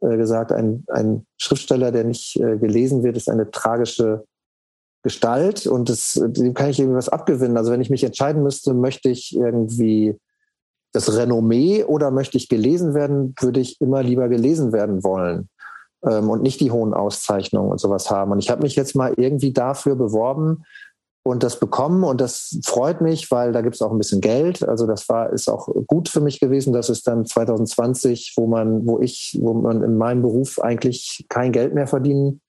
äh, gesagt, ein, ein Schriftsteller, der nicht äh, gelesen wird, ist eine tragische Gestalt und das, dem kann ich irgendwie was abgewinnen. Also wenn ich mich entscheiden müsste, möchte ich irgendwie das Renommee oder möchte ich gelesen werden, würde ich immer lieber gelesen werden wollen ähm, und nicht die hohen Auszeichnungen und sowas haben. Und ich habe mich jetzt mal irgendwie dafür beworben und das bekommen und das freut mich, weil da gibt es auch ein bisschen Geld. Also das war ist auch gut für mich gewesen. Das ist dann 2020, wo man, wo ich, wo man in meinem Beruf eigentlich kein Geld mehr verdienen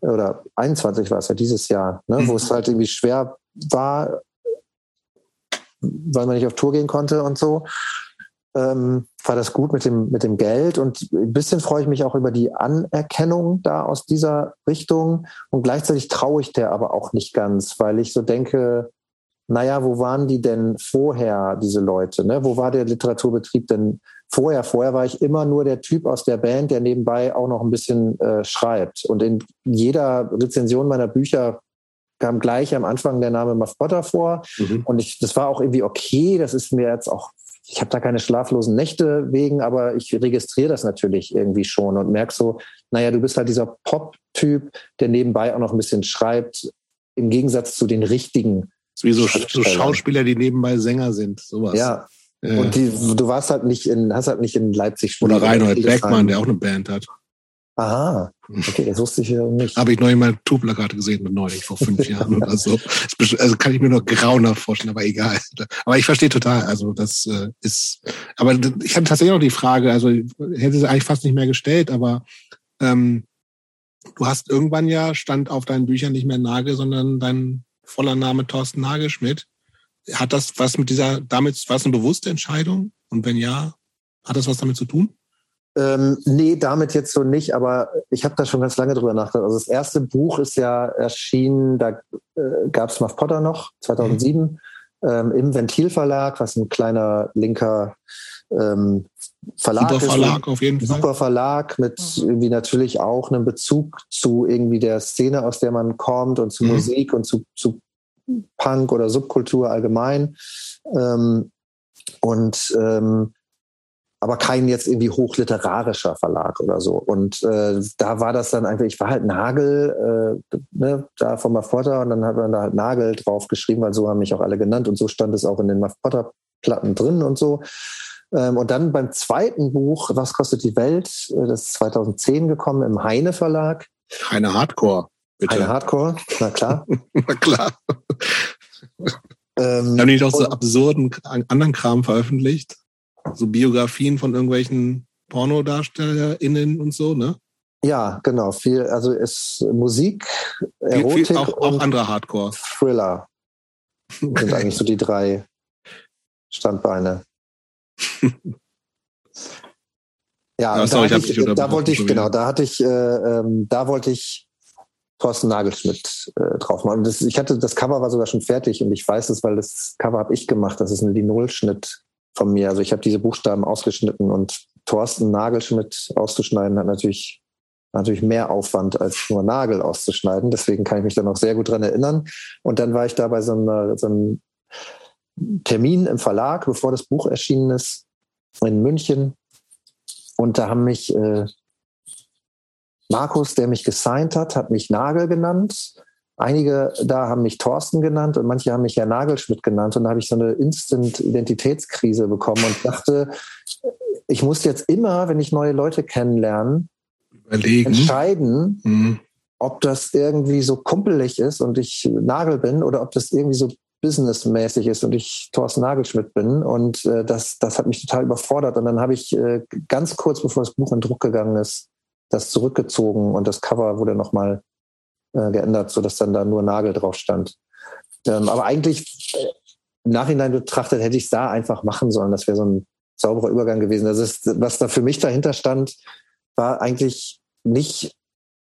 oder 21 war es ja dieses Jahr, ne, wo es mhm. halt irgendwie schwer war, weil man nicht auf Tour gehen konnte und so. ähm, war das gut mit dem, mit dem Geld und ein bisschen freue ich mich auch über die Anerkennung da aus dieser Richtung und gleichzeitig traue ich der aber auch nicht ganz, weil ich so denke, naja, wo waren die denn vorher, diese Leute? Ne? Wo war der Literaturbetrieb denn vorher? Vorher war ich immer nur der Typ aus der Band, der nebenbei auch noch ein bisschen äh, schreibt. Und in jeder Rezension meiner Bücher kam gleich am Anfang der Name Muff Potter vor. Mhm. Und ich, das war auch irgendwie okay. Das ist mir jetzt auch, ich habe da keine schlaflosen Nächte wegen, aber ich registriere das natürlich irgendwie schon und merke so, naja, du bist halt dieser Pop-Typ, der nebenbei auch noch ein bisschen schreibt, im Gegensatz zu den richtigen. Wie so, so Schauspieler, die nebenbei Sänger sind, sowas. Ja. ja. Und die, du warst halt nicht in, hast halt nicht in Leipzig Oder Reinhold Beckmann, der auch eine Band hat. Aha, okay, das wusste ich ja nicht. Habe ich neulich mal Tourplakate gesehen, neulich, vor fünf Jahren oder so. Also kann ich mir noch grauenhaft vorstellen, aber egal. Aber ich verstehe total, also das äh, ist, aber ich hatte tatsächlich noch die Frage, also ich hätte sie eigentlich fast nicht mehr gestellt, aber ähm, du hast irgendwann ja, stand auf deinen Büchern nicht mehr Nagel, sondern dein voller Name Thorsten Nagelschmidt. Hat das was mit dieser, damit, war es eine bewusste Entscheidung? Und wenn ja, hat das was damit zu tun? Ähm, nee, damit jetzt so nicht, aber ich habe da schon ganz lange drüber nachgedacht. Also das erste Buch ist ja erschienen, da äh, gab es Muff Potter noch, 2007, mhm. ähm, im Ventilverlag, was ein kleiner linker ähm, Verlag Super Verlag auf jeden Fall. Super Verlag mit mhm. irgendwie natürlich auch einem Bezug zu irgendwie der Szene, aus der man kommt und zu mhm. Musik und zu, zu Punk oder Subkultur allgemein. Ähm, und ähm, aber kein jetzt irgendwie hochliterarischer Verlag oder so. Und äh, da war das dann einfach, ich war halt Nagel, äh, ne, da von Muff Potter und dann hat man da halt Nagel drauf geschrieben, weil so haben mich auch alle genannt und so stand es auch in den Muff Potter Platten drin und so. Ähm, und dann beim zweiten Buch, Was kostet die Welt, äh, das ist 2010 gekommen im Heine Verlag. Heine Hardcore. Bitte. Heine Hardcore, na klar. na klar. Ähm, haben die nicht auch so absurden anderen Kram veröffentlicht? So Biografien von irgendwelchen PornodarstellerInnen und so, ne? Ja, genau. Viel, also ist Musik, Erotik viel, auch, auch andere Hardcore. Thriller okay. sind eigentlich so die drei Standbeine. ja, ja sorry, da, ich, ich da wollte ich, genau, da hatte ich, äh, ähm, da wollte ich Thorsten Nagelschmidt äh, drauf machen. Das, ich hatte, das Cover war sogar schon fertig und ich weiß es, weil das Cover habe ich gemacht. Das ist ein Linolschnitt von mir. Also ich habe diese Buchstaben ausgeschnitten und Thorsten Nagelschmidt auszuschneiden hat natürlich natürlich mehr Aufwand als nur Nagel auszuschneiden. Deswegen kann ich mich da noch sehr gut dran erinnern. Und dann war ich da bei so, einer, so einem Termin im Verlag, bevor das Buch erschienen ist, in München. Und da haben mich äh, Markus, der mich gesigned hat, hat mich Nagel genannt. Einige da haben mich Thorsten genannt und manche haben mich Herr Nagelschmidt genannt. Und da habe ich so eine Instant-Identitätskrise bekommen und dachte, ich muss jetzt immer, wenn ich neue Leute kennenlerne, Überlegen. entscheiden, mhm. ob das irgendwie so kumpelig ist und ich Nagel bin oder ob das irgendwie so businessmäßig ist und ich Thorsten Nagelschmidt bin. Und äh, das, das hat mich total überfordert. Und dann habe ich äh, ganz kurz bevor das Buch in Druck gegangen ist, das zurückgezogen und das Cover wurde nochmal äh, geändert, sodass dann da nur Nagel drauf stand. Ähm, aber eigentlich äh, im Nachhinein betrachtet hätte ich es da einfach machen sollen. Das wäre so ein sauberer Übergang gewesen. Das ist, was da für mich dahinter stand, war eigentlich nicht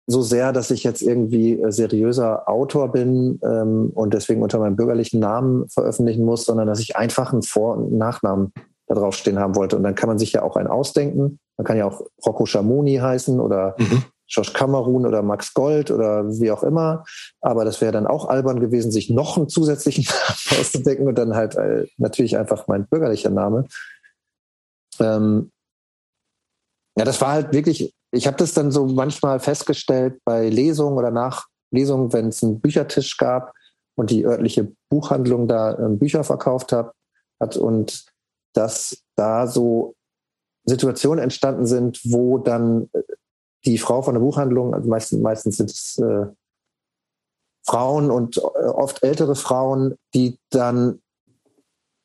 so sehr, dass ich jetzt irgendwie äh, seriöser Autor bin ähm, und deswegen unter meinem bürgerlichen Namen veröffentlichen muss, sondern dass ich einfach einen Vor- und Nachnamen da drauf stehen haben wollte. Und dann kann man sich ja auch einen ausdenken. Man kann ja auch Rocco Schamoni heißen oder mhm. Josh Kamerun oder Max Gold oder wie auch immer. Aber das wäre dann auch albern gewesen, sich noch einen zusätzlichen Namen auszudenken und dann halt äh, natürlich einfach mein bürgerlicher Name. Ähm, ja, das war halt wirklich, ich habe das dann so manchmal festgestellt bei Lesungen oder Nachlesungen, wenn es einen Büchertisch gab und die örtliche Buchhandlung da äh, Bücher verkauft hat, hat und dass da so Situationen entstanden sind, wo dann äh, die Frau von der Buchhandlung, also meistens, meistens sind es äh, Frauen und äh, oft ältere Frauen, die dann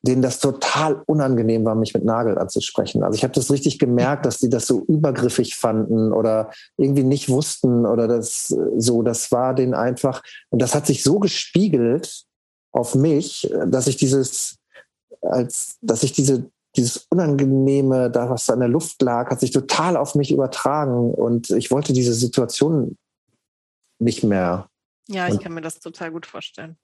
denen das total unangenehm war, mich mit Nagel anzusprechen. Also ich habe das richtig gemerkt, dass die das so übergriffig fanden oder irgendwie nicht wussten oder das so, das war denen einfach, und das hat sich so gespiegelt auf mich, dass ich dieses, als, dass ich diese dieses Unangenehme, da was da in der Luft lag, hat sich total auf mich übertragen und ich wollte diese Situation nicht mehr. Ja, ich kann mir das total gut vorstellen.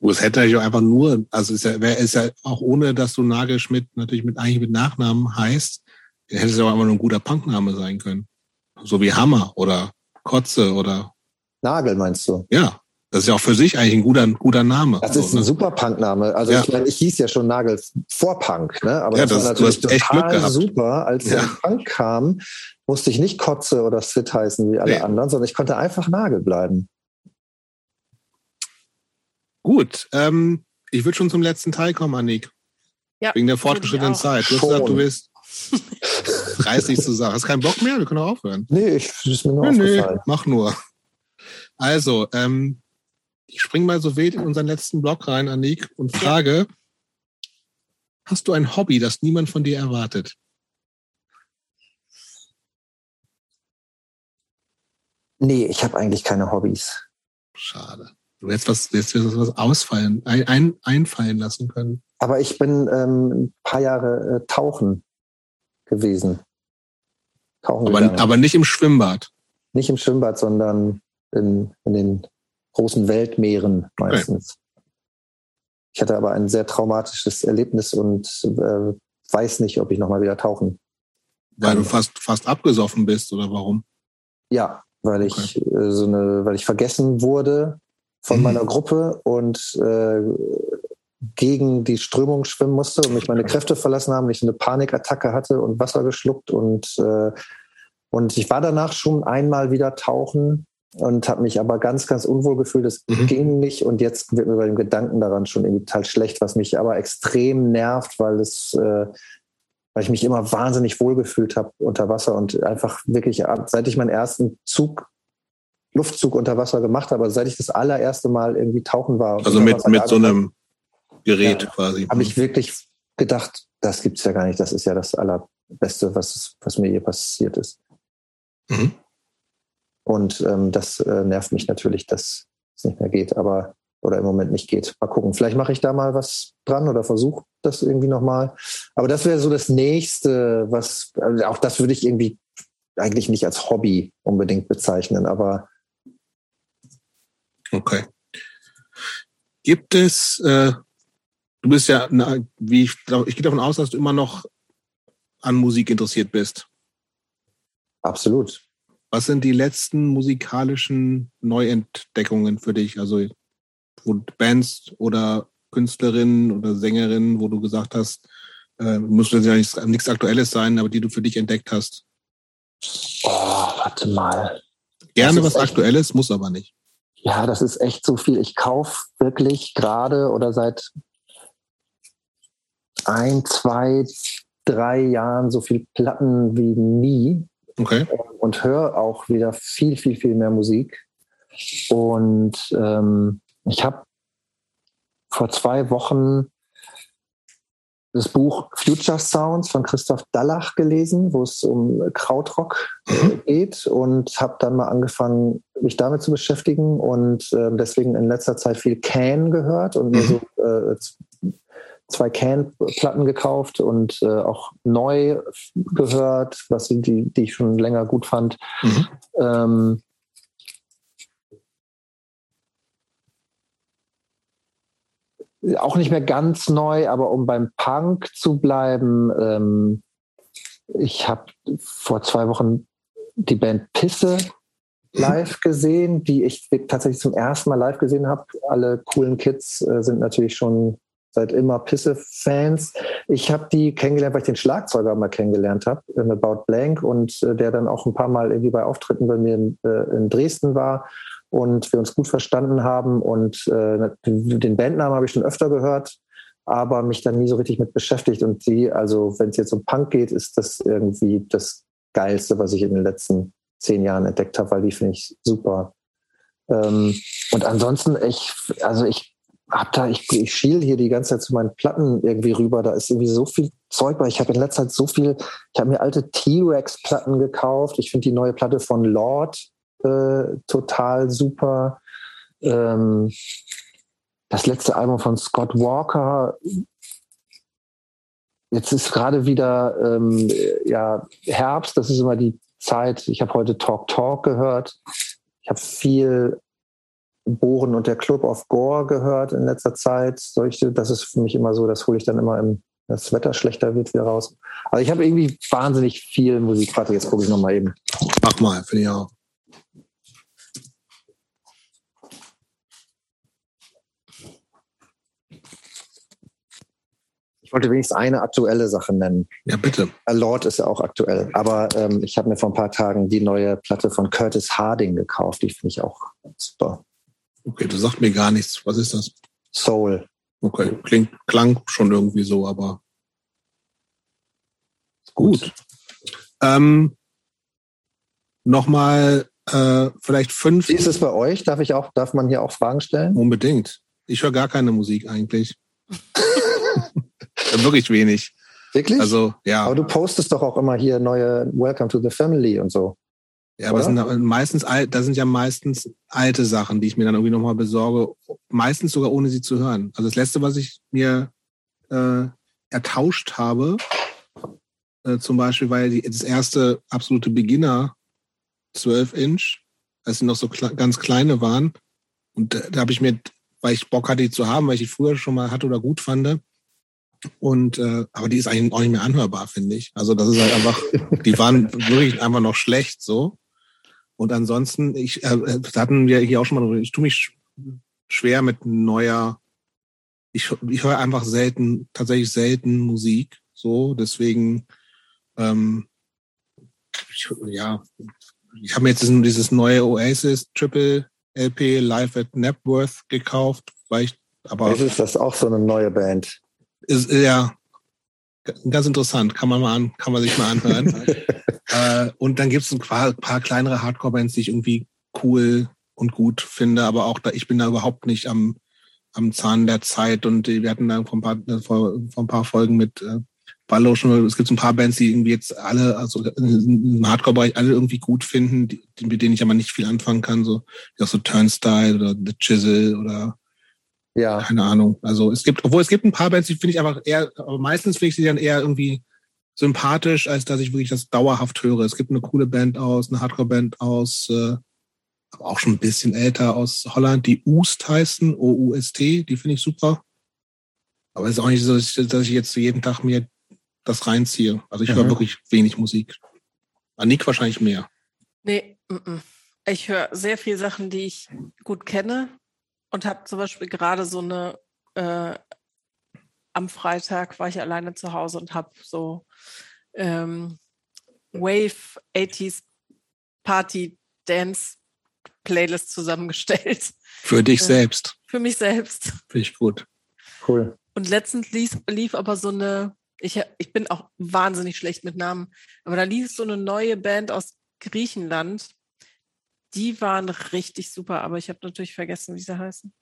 Wo es hätte ja einfach nur, also ist ja, ist ja auch ohne, dass du Nagelschmidt natürlich mit eigentlich mit Nachnamen heißt, hätte es ja auch einfach nur ein guter Punkname sein können. So wie Hammer oder Kotze oder Nagel meinst du? Ja. Das ist ja auch für sich eigentlich ein guter, guter Name. Das ist ein ne? super Punk-Name. Also ja. ich meine, ich hieß ja schon Nagel vor Punk, ne? Aber ja, das, das war natürlich total super. Als ja. der Punk kam, musste ich nicht Kotze oder Sid heißen wie alle nee. anderen, sondern ich konnte einfach Nagel bleiben. Gut, ähm, ich würde schon zum letzten Teil kommen, Annik. Ja, Wegen der fortgeschrittenen Zeit. Du hast gesagt, du willst 30 zu sagen. Hast keinen Bock mehr? Wir können auch aufhören. Nee, ich ist mir nur nee, aufgefallen. Nee, mach nur. Also, ähm, ich springe mal so wild in unseren letzten Blog rein, Annik, und frage, hast du ein Hobby, das niemand von dir erwartet? Nee, ich habe eigentlich keine Hobbys. Schade. Du hättest was, jetzt was ausfallen, ein, ein, einfallen lassen können. Aber ich bin ähm, ein paar Jahre äh, tauchen gewesen. Tauchen aber, aber nicht im Schwimmbad. Nicht im Schwimmbad, sondern in, in den großen Weltmeeren meistens. Okay. Ich hatte aber ein sehr traumatisches Erlebnis und äh, weiß nicht, ob ich nochmal wieder tauchen. Weil du fast, fast abgesoffen bist oder warum? Ja, weil ich okay. äh, so eine, weil ich vergessen wurde von mhm. meiner Gruppe und äh, gegen die Strömung schwimmen musste und mich meine Kräfte verlassen haben, ich eine Panikattacke hatte und Wasser geschluckt und äh, und ich war danach schon einmal wieder tauchen und habe mich aber ganz, ganz unwohl gefühlt. Es mhm. ging nicht und jetzt wird mir bei dem Gedanken daran schon irgendwie total schlecht, was mich aber extrem nervt, weil es, äh, weil ich mich immer wahnsinnig wohl gefühlt habe unter Wasser und einfach wirklich, seit ich meinen ersten Zug Luftzug unter Wasser gemacht habe, also seit ich das allererste Mal irgendwie tauchen war. Also mit, mit so einem Gerät ja, quasi. Habe ich wirklich gedacht, das gibt's ja gar nicht. Das ist ja das Allerbeste, was, was mir hier passiert ist. Mhm. Und ähm, das äh, nervt mich natürlich, dass es nicht mehr geht, aber oder im Moment nicht geht. Mal gucken. Vielleicht mache ich da mal was dran oder versuche das irgendwie nochmal. Aber das wäre so das nächste, was, also auch das würde ich irgendwie eigentlich nicht als Hobby unbedingt bezeichnen, aber. Okay. Gibt es, äh, du bist ja, na, wie ich, ich gehe davon aus, dass du immer noch an Musik interessiert bist. Absolut. Was sind die letzten musikalischen Neuentdeckungen für dich? Also Bands oder Künstlerinnen oder Sängerinnen, wo du gesagt hast, äh, muss ja nichts, nichts Aktuelles sein, aber die du für dich entdeckt hast? Oh, warte mal. Gerne was echt, Aktuelles, muss aber nicht. Ja, das ist echt so viel. Ich kaufe wirklich gerade oder seit ein, zwei, drei Jahren so viel Platten wie nie. Okay. Und höre auch wieder viel, viel, viel mehr Musik. Und ähm, ich habe vor zwei Wochen das Buch Future Sounds von Christoph Dallach gelesen, wo es um Krautrock mhm. geht und habe dann mal angefangen, mich damit zu beschäftigen und äh, deswegen in letzter Zeit viel Can gehört und mir mhm. so äh, zwei Can-Platten gekauft und äh, auch neu gehört, was die, die ich schon länger gut fand. Mhm. Ähm, auch nicht mehr ganz neu, aber um beim Punk zu bleiben, ähm, ich habe vor zwei Wochen die Band Pisse live gesehen, die ich tatsächlich zum ersten Mal live gesehen habe. Alle coolen Kids äh, sind natürlich schon seit immer Pisse-Fans. Ich habe die kennengelernt, weil ich den Schlagzeuger mal kennengelernt habe, in About Blank, und äh, der dann auch ein paar Mal irgendwie bei Auftritten bei mir in, äh, in Dresden war und wir uns gut verstanden haben. Und äh, den Bandnamen habe ich schon öfter gehört, aber mich dann nie so richtig mit beschäftigt. Und die, also wenn es jetzt um Punk geht, ist das irgendwie das Geilste, was ich in den letzten zehn Jahren entdeckt habe, weil die finde ich super. Ähm, und ansonsten, ich, also ich hab da, ich, ich schiel hier die ganze Zeit zu meinen Platten irgendwie rüber. Da ist irgendwie so viel Zeug bei. Ich habe in letzter Zeit so viel, ich habe mir alte T-Rex-Platten gekauft. Ich finde die neue Platte von Lord äh, total super. Ähm, das letzte Album von Scott Walker jetzt ist gerade wieder ähm, ja, Herbst, das ist immer die Zeit. Ich habe heute Talk Talk gehört. Ich habe viel Bohren und der Club of Gore gehört in letzter Zeit. Solche, das ist für mich immer so, das hole ich dann immer im, das Wetter schlechter wird wieder raus. Also ich habe irgendwie wahnsinnig viel Musik. Warte, jetzt gucke ich nochmal eben. Mach mal, finde ich auch. Ich wollte wenigstens eine aktuelle Sache nennen. Ja, bitte. A Lord ist ja auch aktuell. Aber ähm, ich habe mir vor ein paar Tagen die neue Platte von Curtis Harding gekauft. Die finde ich auch super. Okay, du sagst mir gar nichts. Was ist das? Soul. Okay, klingt, klang schon irgendwie so, aber gut. Ähm, Nochmal äh, vielleicht fünf. Wie ist es bei euch? Darf ich auch, darf man hier auch Fragen stellen? Unbedingt. Ich höre gar keine Musik eigentlich. Wirklich wenig. Wirklich? Also, ja. Aber du postest doch auch immer hier neue Welcome to the Family und so. Ja, aber sind meistens da sind ja meistens alte Sachen, die ich mir dann irgendwie nochmal besorge, meistens sogar ohne sie zu hören. Also das letzte, was ich mir äh, ertauscht habe, äh, zum Beispiel, weil die, das erste absolute Beginner 12 Inch, als sie noch so kle ganz kleine waren. Und da, da habe ich mir, weil ich Bock hatte, die zu haben, weil ich die früher schon mal hatte oder gut fand. Und äh, aber die ist eigentlich auch nicht mehr anhörbar, finde ich. Also das ist halt einfach, die waren wirklich einfach noch schlecht so. Und ansonsten, ich äh, das hatten wir hier auch schon mal, ich tue mich schwer mit neuer, ich, ich höre einfach selten, tatsächlich selten Musik. So, deswegen, ähm, ich, ja, ich habe mir jetzt dieses, dieses neue Oasis Triple LP Live at Napworth gekauft, weil ich aber. Das ist das auch so eine neue Band. Ist ja ganz interessant, kann man mal an, kann man sich mal anhören. äh, und dann gibt es ein paar, paar kleinere Hardcore-Bands, die ich irgendwie cool und gut finde, aber auch da, ich bin da überhaupt nicht am, am Zahn der Zeit. Und wir hatten da vor ein paar, vor, vor ein paar Folgen mit äh, Ballo schon, es gibt so ein paar Bands, die irgendwie jetzt alle, also im Hardcore-Bereich alle irgendwie gut finden, die, mit denen ich aber nicht viel anfangen kann, so, auch so Turnstyle oder The Chisel oder ja. keine Ahnung. Also es gibt, obwohl es gibt ein paar Bands, die finde ich einfach eher, aber meistens finde ich sie dann eher irgendwie sympathisch, als dass ich wirklich das dauerhaft höre. Es gibt eine coole Band aus, eine Hardcore-Band aus, äh, aber auch schon ein bisschen älter aus Holland, die Ust heißen, O-U-S-T, die finde ich super. Aber es ist auch nicht so, dass ich jetzt jeden Tag mir das reinziehe. Also ich mhm. höre wirklich wenig Musik. Anik wahrscheinlich mehr. Nee, m -m. ich höre sehr viele Sachen, die ich gut kenne und habe zum Beispiel gerade so eine, äh, am Freitag war ich alleine zu Hause und habe so ähm, Wave 80s Party Dance Playlist zusammengestellt. Für dich äh, selbst. Für mich selbst. Finde ich gut. Cool. Und letztens lief, lief aber so eine ich, ich bin auch wahnsinnig schlecht mit Namen, aber da lief so eine neue Band aus Griechenland. Die waren richtig super, aber ich habe natürlich vergessen, wie sie heißen.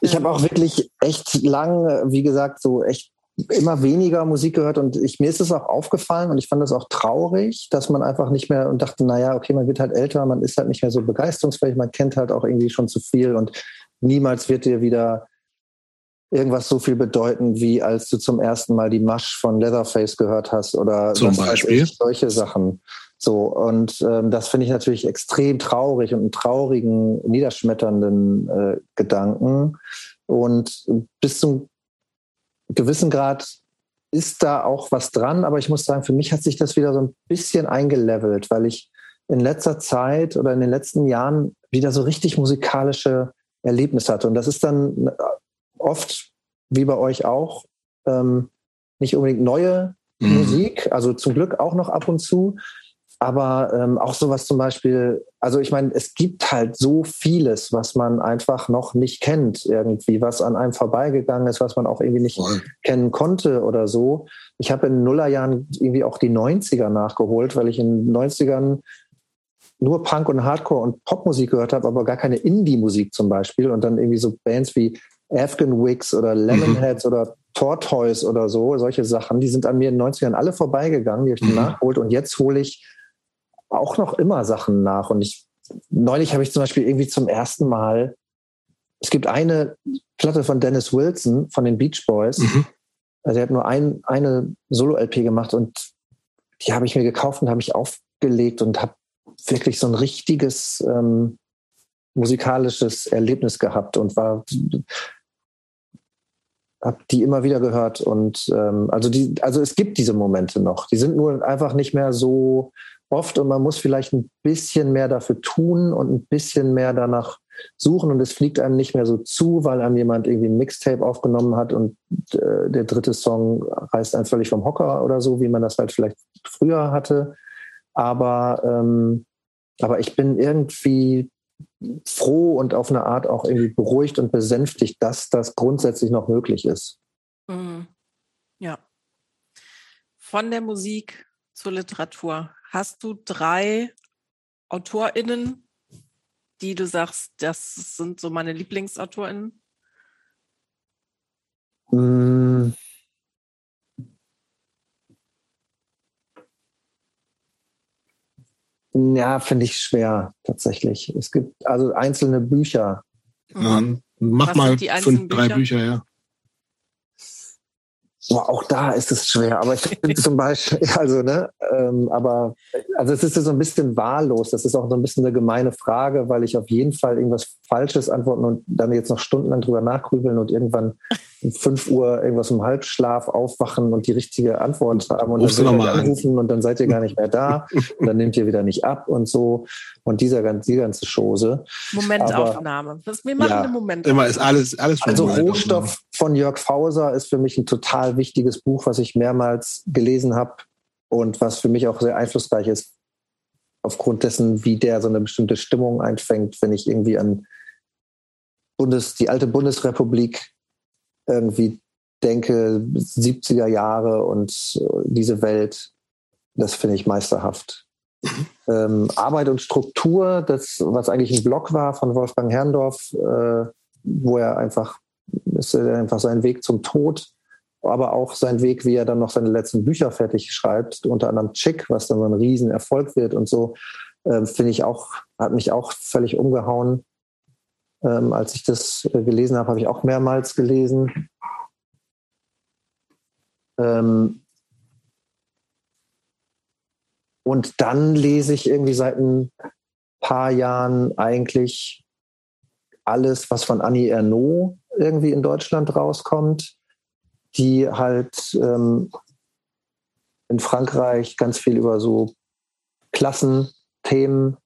Ich habe auch wirklich echt lang, wie gesagt, so echt immer weniger Musik gehört und ich, mir ist es auch aufgefallen und ich fand es auch traurig, dass man einfach nicht mehr und dachte, naja, okay, man wird halt älter, man ist halt nicht mehr so begeisterungsfähig, man kennt halt auch irgendwie schon zu viel und niemals wird dir wieder irgendwas so viel bedeuten, wie als du zum ersten Mal die Masch von Leatherface gehört hast oder zum Beispiel ich, solche Sachen. So und ähm, das finde ich natürlich extrem traurig und einen traurigen, niederschmetternden äh, Gedanken. Und bis zum gewissen Grad ist da auch was dran, aber ich muss sagen, für mich hat sich das wieder so ein bisschen eingelevelt, weil ich in letzter Zeit oder in den letzten Jahren wieder so richtig musikalische Erlebnisse hatte. Und das ist dann oft, wie bei euch auch, ähm, nicht unbedingt neue mhm. Musik, also zum Glück auch noch ab und zu, aber ähm, auch sowas zum Beispiel, also ich meine, es gibt halt so vieles, was man einfach noch nicht kennt, irgendwie, was an einem vorbeigegangen ist, was man auch irgendwie nicht Voll. kennen konnte oder so. Ich habe in den Nullerjahren irgendwie auch die 90er nachgeholt, weil ich in den 90ern nur Punk und Hardcore und Popmusik gehört habe, aber gar keine Indie-Musik zum Beispiel. Und dann irgendwie so Bands wie Afghan Wigs oder Lemonheads mhm. oder Tortoise oder so, solche Sachen, die sind an mir in den 90ern alle vorbeigegangen, die habe ich mhm. nachgeholt und jetzt hole ich auch noch immer Sachen nach. Und ich, neulich habe ich zum Beispiel irgendwie zum ersten Mal, es gibt eine Platte von Dennis Wilson von den Beach Boys, mhm. Also er hat nur ein, eine Solo-LP gemacht und die habe ich mir gekauft und habe ich aufgelegt und habe wirklich so ein richtiges ähm, musikalisches Erlebnis gehabt und war habe die immer wieder gehört und ähm, also die also es gibt diese Momente noch die sind nur einfach nicht mehr so oft und man muss vielleicht ein bisschen mehr dafür tun und ein bisschen mehr danach suchen und es fliegt einem nicht mehr so zu, weil einem jemand irgendwie ein Mixtape aufgenommen hat und äh, der dritte Song reißt einen völlig vom Hocker oder so, wie man das halt vielleicht früher hatte. Aber, ähm, aber ich bin irgendwie froh und auf eine Art auch irgendwie beruhigt und besänftigt, dass das grundsätzlich noch möglich ist. Mhm. Ja. Von der Musik zur Literatur. Hast du drei AutorInnen, die du sagst, das sind so meine LieblingsautorInnen? Mm. Ja, finde ich schwer tatsächlich. Es gibt also einzelne Bücher. Ja, mach Was mal fünf, drei Bücher, ja. Boah, auch da ist es schwer, aber ich finde zum Beispiel, also, ne, ähm, aber, also es ist so ein bisschen wahllos. Das ist auch so ein bisschen eine gemeine Frage, weil ich auf jeden Fall irgendwas Falsches antworten und dann jetzt noch stundenlang drüber nachgrübeln und irgendwann um 5 Uhr irgendwas im Halbschlaf aufwachen und die richtige Antwort haben und Rufst dann anrufen und dann seid ihr gar nicht mehr da und dann nehmt ihr wieder nicht ab und so und dieser die ganze Chose. Momentaufnahme. Was wir machen ja, eine Momentaufnahme. Immer ist alles alles Also Rohstoff von Jörg Fauser ist für mich ein total wichtiges Buch, was ich mehrmals gelesen habe und was für mich auch sehr einflussreich ist aufgrund dessen, wie der so eine bestimmte Stimmung einfängt, wenn ich irgendwie an Bundes, die alte Bundesrepublik irgendwie denke, 70er Jahre und diese Welt, das finde ich meisterhaft. Ähm, Arbeit und Struktur, das, was eigentlich ein Blog war von Wolfgang Herrndorf, äh, wo er einfach, ist einfach sein Weg zum Tod, aber auch sein Weg, wie er dann noch seine letzten Bücher fertig schreibt, unter anderem Chick, was dann so ein Riesenerfolg wird und so, äh, finde ich auch, hat mich auch völlig umgehauen. Ähm, als ich das äh, gelesen habe, habe ich auch mehrmals gelesen. Ähm, und dann lese ich irgendwie seit ein paar Jahren eigentlich alles, was von Annie Ernaux irgendwie in Deutschland rauskommt, die halt ähm, in Frankreich ganz viel über so Klassenthemen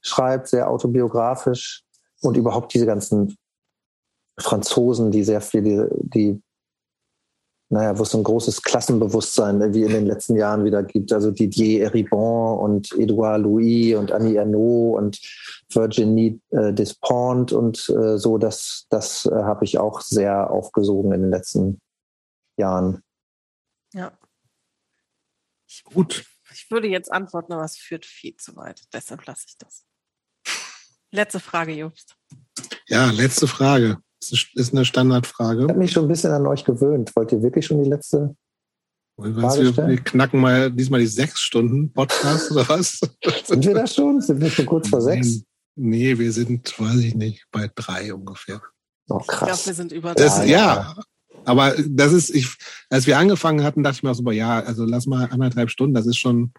schreibt, sehr autobiografisch und überhaupt diese ganzen Franzosen, die sehr viel, die, die naja, wo es so ein großes Klassenbewusstsein wie in den letzten Jahren wieder gibt. Also Didier Eribon und Edouard Louis und Annie Ernaux und Virginie äh, Despont und äh, so, das, das äh, habe ich auch sehr aufgesogen in den letzten Jahren. Ja. Gut. Ich würde jetzt antworten, aber es führt viel zu weit. Deshalb lasse ich das. Letzte Frage, Jobst. Ja, letzte Frage. Das ist eine Standardfrage. Ich habe mich schon ein bisschen an euch gewöhnt. Wollt ihr wirklich schon die letzte Frage wir, wir knacken mal diesmal die sechs Stunden Podcast oder was? sind wir da schon? Sind wir schon kurz vor sechs? Nee, wir sind, weiß ich nicht, bei drei ungefähr. Oh, krass. Ich glaube, wir sind über drei. Das, ja, aber das ist, ich, als wir angefangen hatten, dachte ich mir auch so, ja, also lass mal anderthalb Stunden, das ist schon,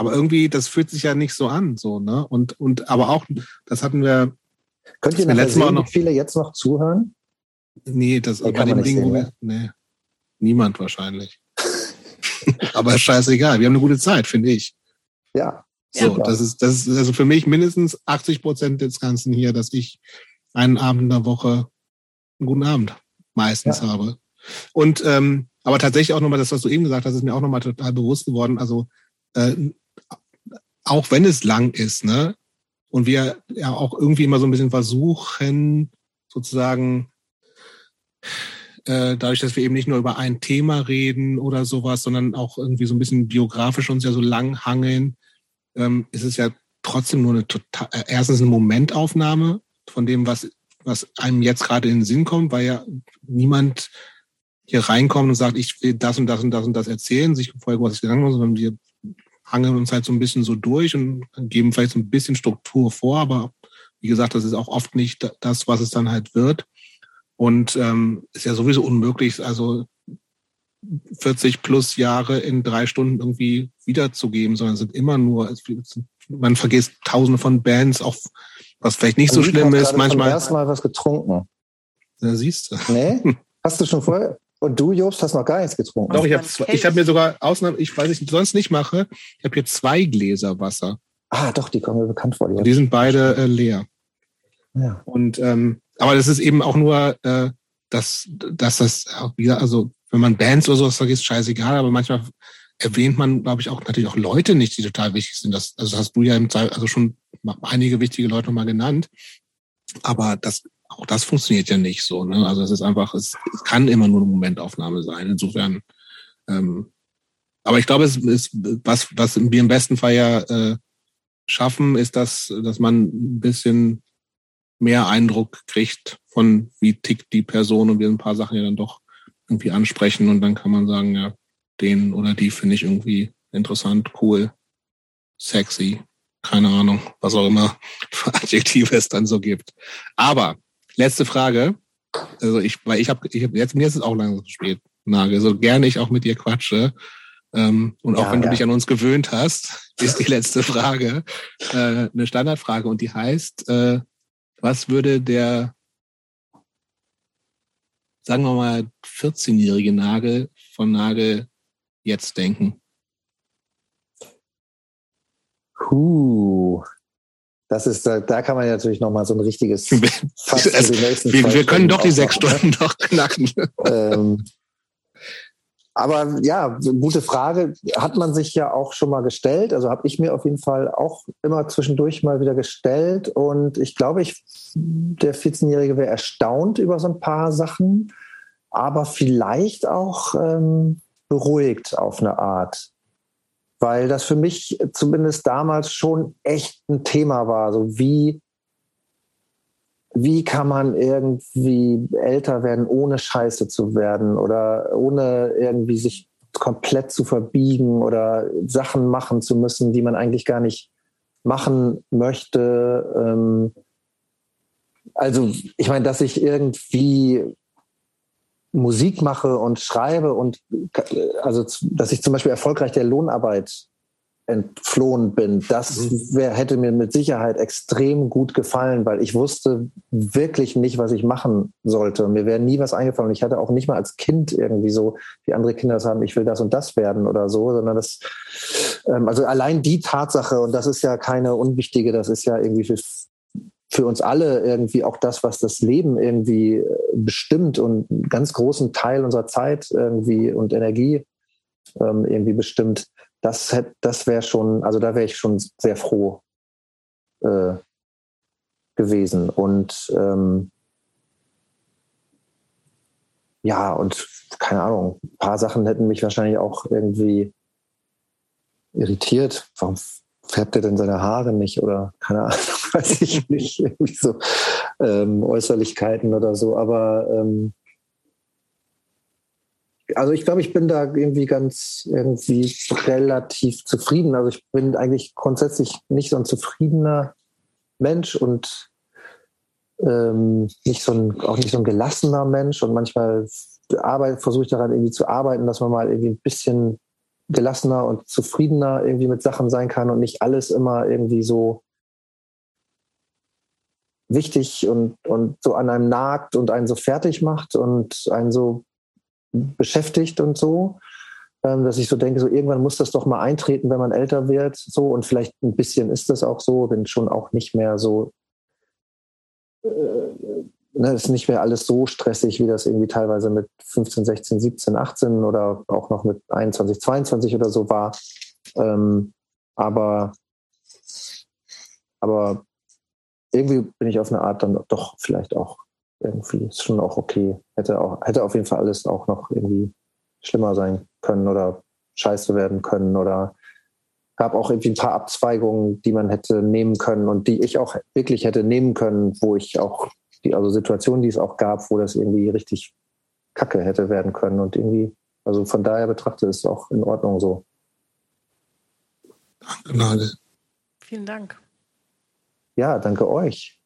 aber irgendwie, das fühlt sich ja nicht so an, so, ne? Und, und, aber auch, das hatten wir. Könnt ihr nachher sehen, noch, viele jetzt noch zuhören? Nee, das bei dem Ding, sehen, wir, nee, niemand wahrscheinlich. aber scheißegal, wir haben eine gute Zeit, finde ich. Ja. So, ja. das ist, das ist also für mich mindestens 80 Prozent des Ganzen hier, dass ich einen Abend in der Woche einen guten Abend meistens ja. habe. Und ähm, aber tatsächlich auch nochmal das, was du eben gesagt hast, ist mir auch nochmal total bewusst geworden. Also äh, auch wenn es lang ist, ne? Und wir ja auch irgendwie immer so ein bisschen versuchen, sozusagen, äh, dadurch, dass wir eben nicht nur über ein Thema reden oder sowas, sondern auch irgendwie so ein bisschen biografisch uns ja so lang hangeln, ähm, ist es ja trotzdem nur eine total, äh, erstens eine Momentaufnahme von dem, was, was einem jetzt gerade in den Sinn kommt, weil ja niemand hier reinkommt und sagt, ich will das und das und das und das erzählen, sich vorher großes Gedanken machen, sondern wir hangeln uns halt so ein bisschen so durch und geben vielleicht so ein bisschen Struktur vor, aber wie gesagt, das ist auch oft nicht das, was es dann halt wird. Und ähm, ist ja sowieso unmöglich. Also 40 plus Jahre in drei Stunden irgendwie wiederzugeben, sondern es sind immer nur, man vergisst tausende von Bands, auch was vielleicht nicht so schlimm ist. Manchmal. Zum Mal was getrunken. Da siehst du. Nee? Hast du schon vorher? Und du, Jobst, hast noch gar nichts getrunken. Doch, ich habe ich hab mir sogar Ausnahmen, ich weiß nicht, sonst nicht mache, ich habe hier zwei Gläser Wasser. Ah, doch, die kommen mir bekannt vor. Die, die sind beide äh, leer. Ja. Und ähm, aber das ist eben auch nur, äh, dass, dass das auch wieder, also wenn man Bands oder sowas vergisst, scheißegal, aber manchmal erwähnt man, glaube ich, auch natürlich auch Leute nicht, die total wichtig sind. Das, also hast du ja im Zeit, also schon einige wichtige Leute nochmal genannt. Aber das, auch das funktioniert ja nicht so. Ne? Also es ist einfach, es, es kann immer nur eine Momentaufnahme sein. Insofern, ähm, aber ich glaube, es ist was, was wir im besten Fall ja äh, schaffen, ist, dass, dass man ein bisschen mehr Eindruck kriegt von wie tickt die Person und wir ein paar Sachen ja dann doch irgendwie ansprechen und dann kann man sagen, ja, den oder die finde ich irgendwie interessant, cool, sexy, keine Ahnung, was auch immer für Adjektive es dann so gibt. Aber letzte Frage, also ich, weil ich habe, ich hab, jetzt mir ist es auch langsam zu spät, Nagel, so gerne ich auch mit dir quatsche. Ähm, und auch ja, wenn ja. du dich an uns gewöhnt hast, ist die letzte Frage äh, eine Standardfrage und die heißt, äh, was würde der, sagen wir mal, 14-jährige Nagel von Nagel jetzt denken? Huh. Das ist, da, da kann man ja natürlich nochmal so ein richtiges Fass es, wir, wir können doch die sechs Stunden noch knacken. Ähm, aber ja, gute Frage. Hat man sich ja auch schon mal gestellt. Also habe ich mir auf jeden Fall auch immer zwischendurch mal wieder gestellt. Und ich glaube, ich, der 14-Jährige wäre erstaunt über so ein paar Sachen, aber vielleicht auch ähm, beruhigt auf eine Art. Weil das für mich zumindest damals schon echt ein Thema war. So wie wie kann man irgendwie älter werden, ohne scheiße zu werden oder ohne irgendwie sich komplett zu verbiegen oder Sachen machen zu müssen, die man eigentlich gar nicht machen möchte. Ähm, also ich meine, dass ich irgendwie Musik mache und schreibe und also dass ich zum Beispiel erfolgreich der Lohnarbeit entflohen bin. Das mhm. wär, hätte mir mit Sicherheit extrem gut gefallen, weil ich wusste wirklich nicht, was ich machen sollte. Mir wäre nie was eingefallen. Ich hatte auch nicht mal als Kind irgendwie so, wie andere Kinder das haben, ich will das und das werden oder so, sondern das, ähm, also allein die Tatsache, und das ist ja keine unwichtige, das ist ja irgendwie für, für uns alle irgendwie auch das, was das Leben irgendwie äh, bestimmt und einen ganz großen Teil unserer Zeit irgendwie und Energie ähm, irgendwie bestimmt das das wäre schon, also da wäre ich schon sehr froh äh, gewesen. Und ähm, ja, und keine Ahnung, ein paar Sachen hätten mich wahrscheinlich auch irgendwie irritiert. Warum färbt er denn seine Haare nicht? Oder keine Ahnung, weiß ich nicht. Irgendwie so ähm, Äußerlichkeiten oder so. Aber ähm, also ich glaube, ich bin da irgendwie ganz irgendwie relativ zufrieden. Also ich bin eigentlich grundsätzlich nicht so ein zufriedener Mensch und ähm, nicht so ein, auch nicht so ein gelassener Mensch. Und manchmal versuche ich daran irgendwie zu arbeiten, dass man mal irgendwie ein bisschen gelassener und zufriedener irgendwie mit Sachen sein kann und nicht alles immer irgendwie so wichtig und, und so an einem nagt und einen so fertig macht und einen so beschäftigt und so, ähm, dass ich so denke, so irgendwann muss das doch mal eintreten, wenn man älter wird, so. Und vielleicht ein bisschen ist das auch so, bin schon auch nicht mehr so, äh, ne, ist nicht mehr alles so stressig, wie das irgendwie teilweise mit 15, 16, 17, 18 oder auch noch mit 21, 22 oder so war. Ähm, aber, aber irgendwie bin ich auf eine Art dann doch vielleicht auch irgendwie ist schon auch okay. Hätte auch, hätte auf jeden Fall alles auch noch irgendwie schlimmer sein können oder scheiße werden können oder gab auch irgendwie ein paar Abzweigungen, die man hätte nehmen können und die ich auch wirklich hätte nehmen können, wo ich auch die, also Situationen, die es auch gab, wo das irgendwie richtig kacke hätte werden können und irgendwie, also von daher betrachtet ist es auch in Ordnung so. Danke, Nagel. Vielen Dank. Ja, danke euch.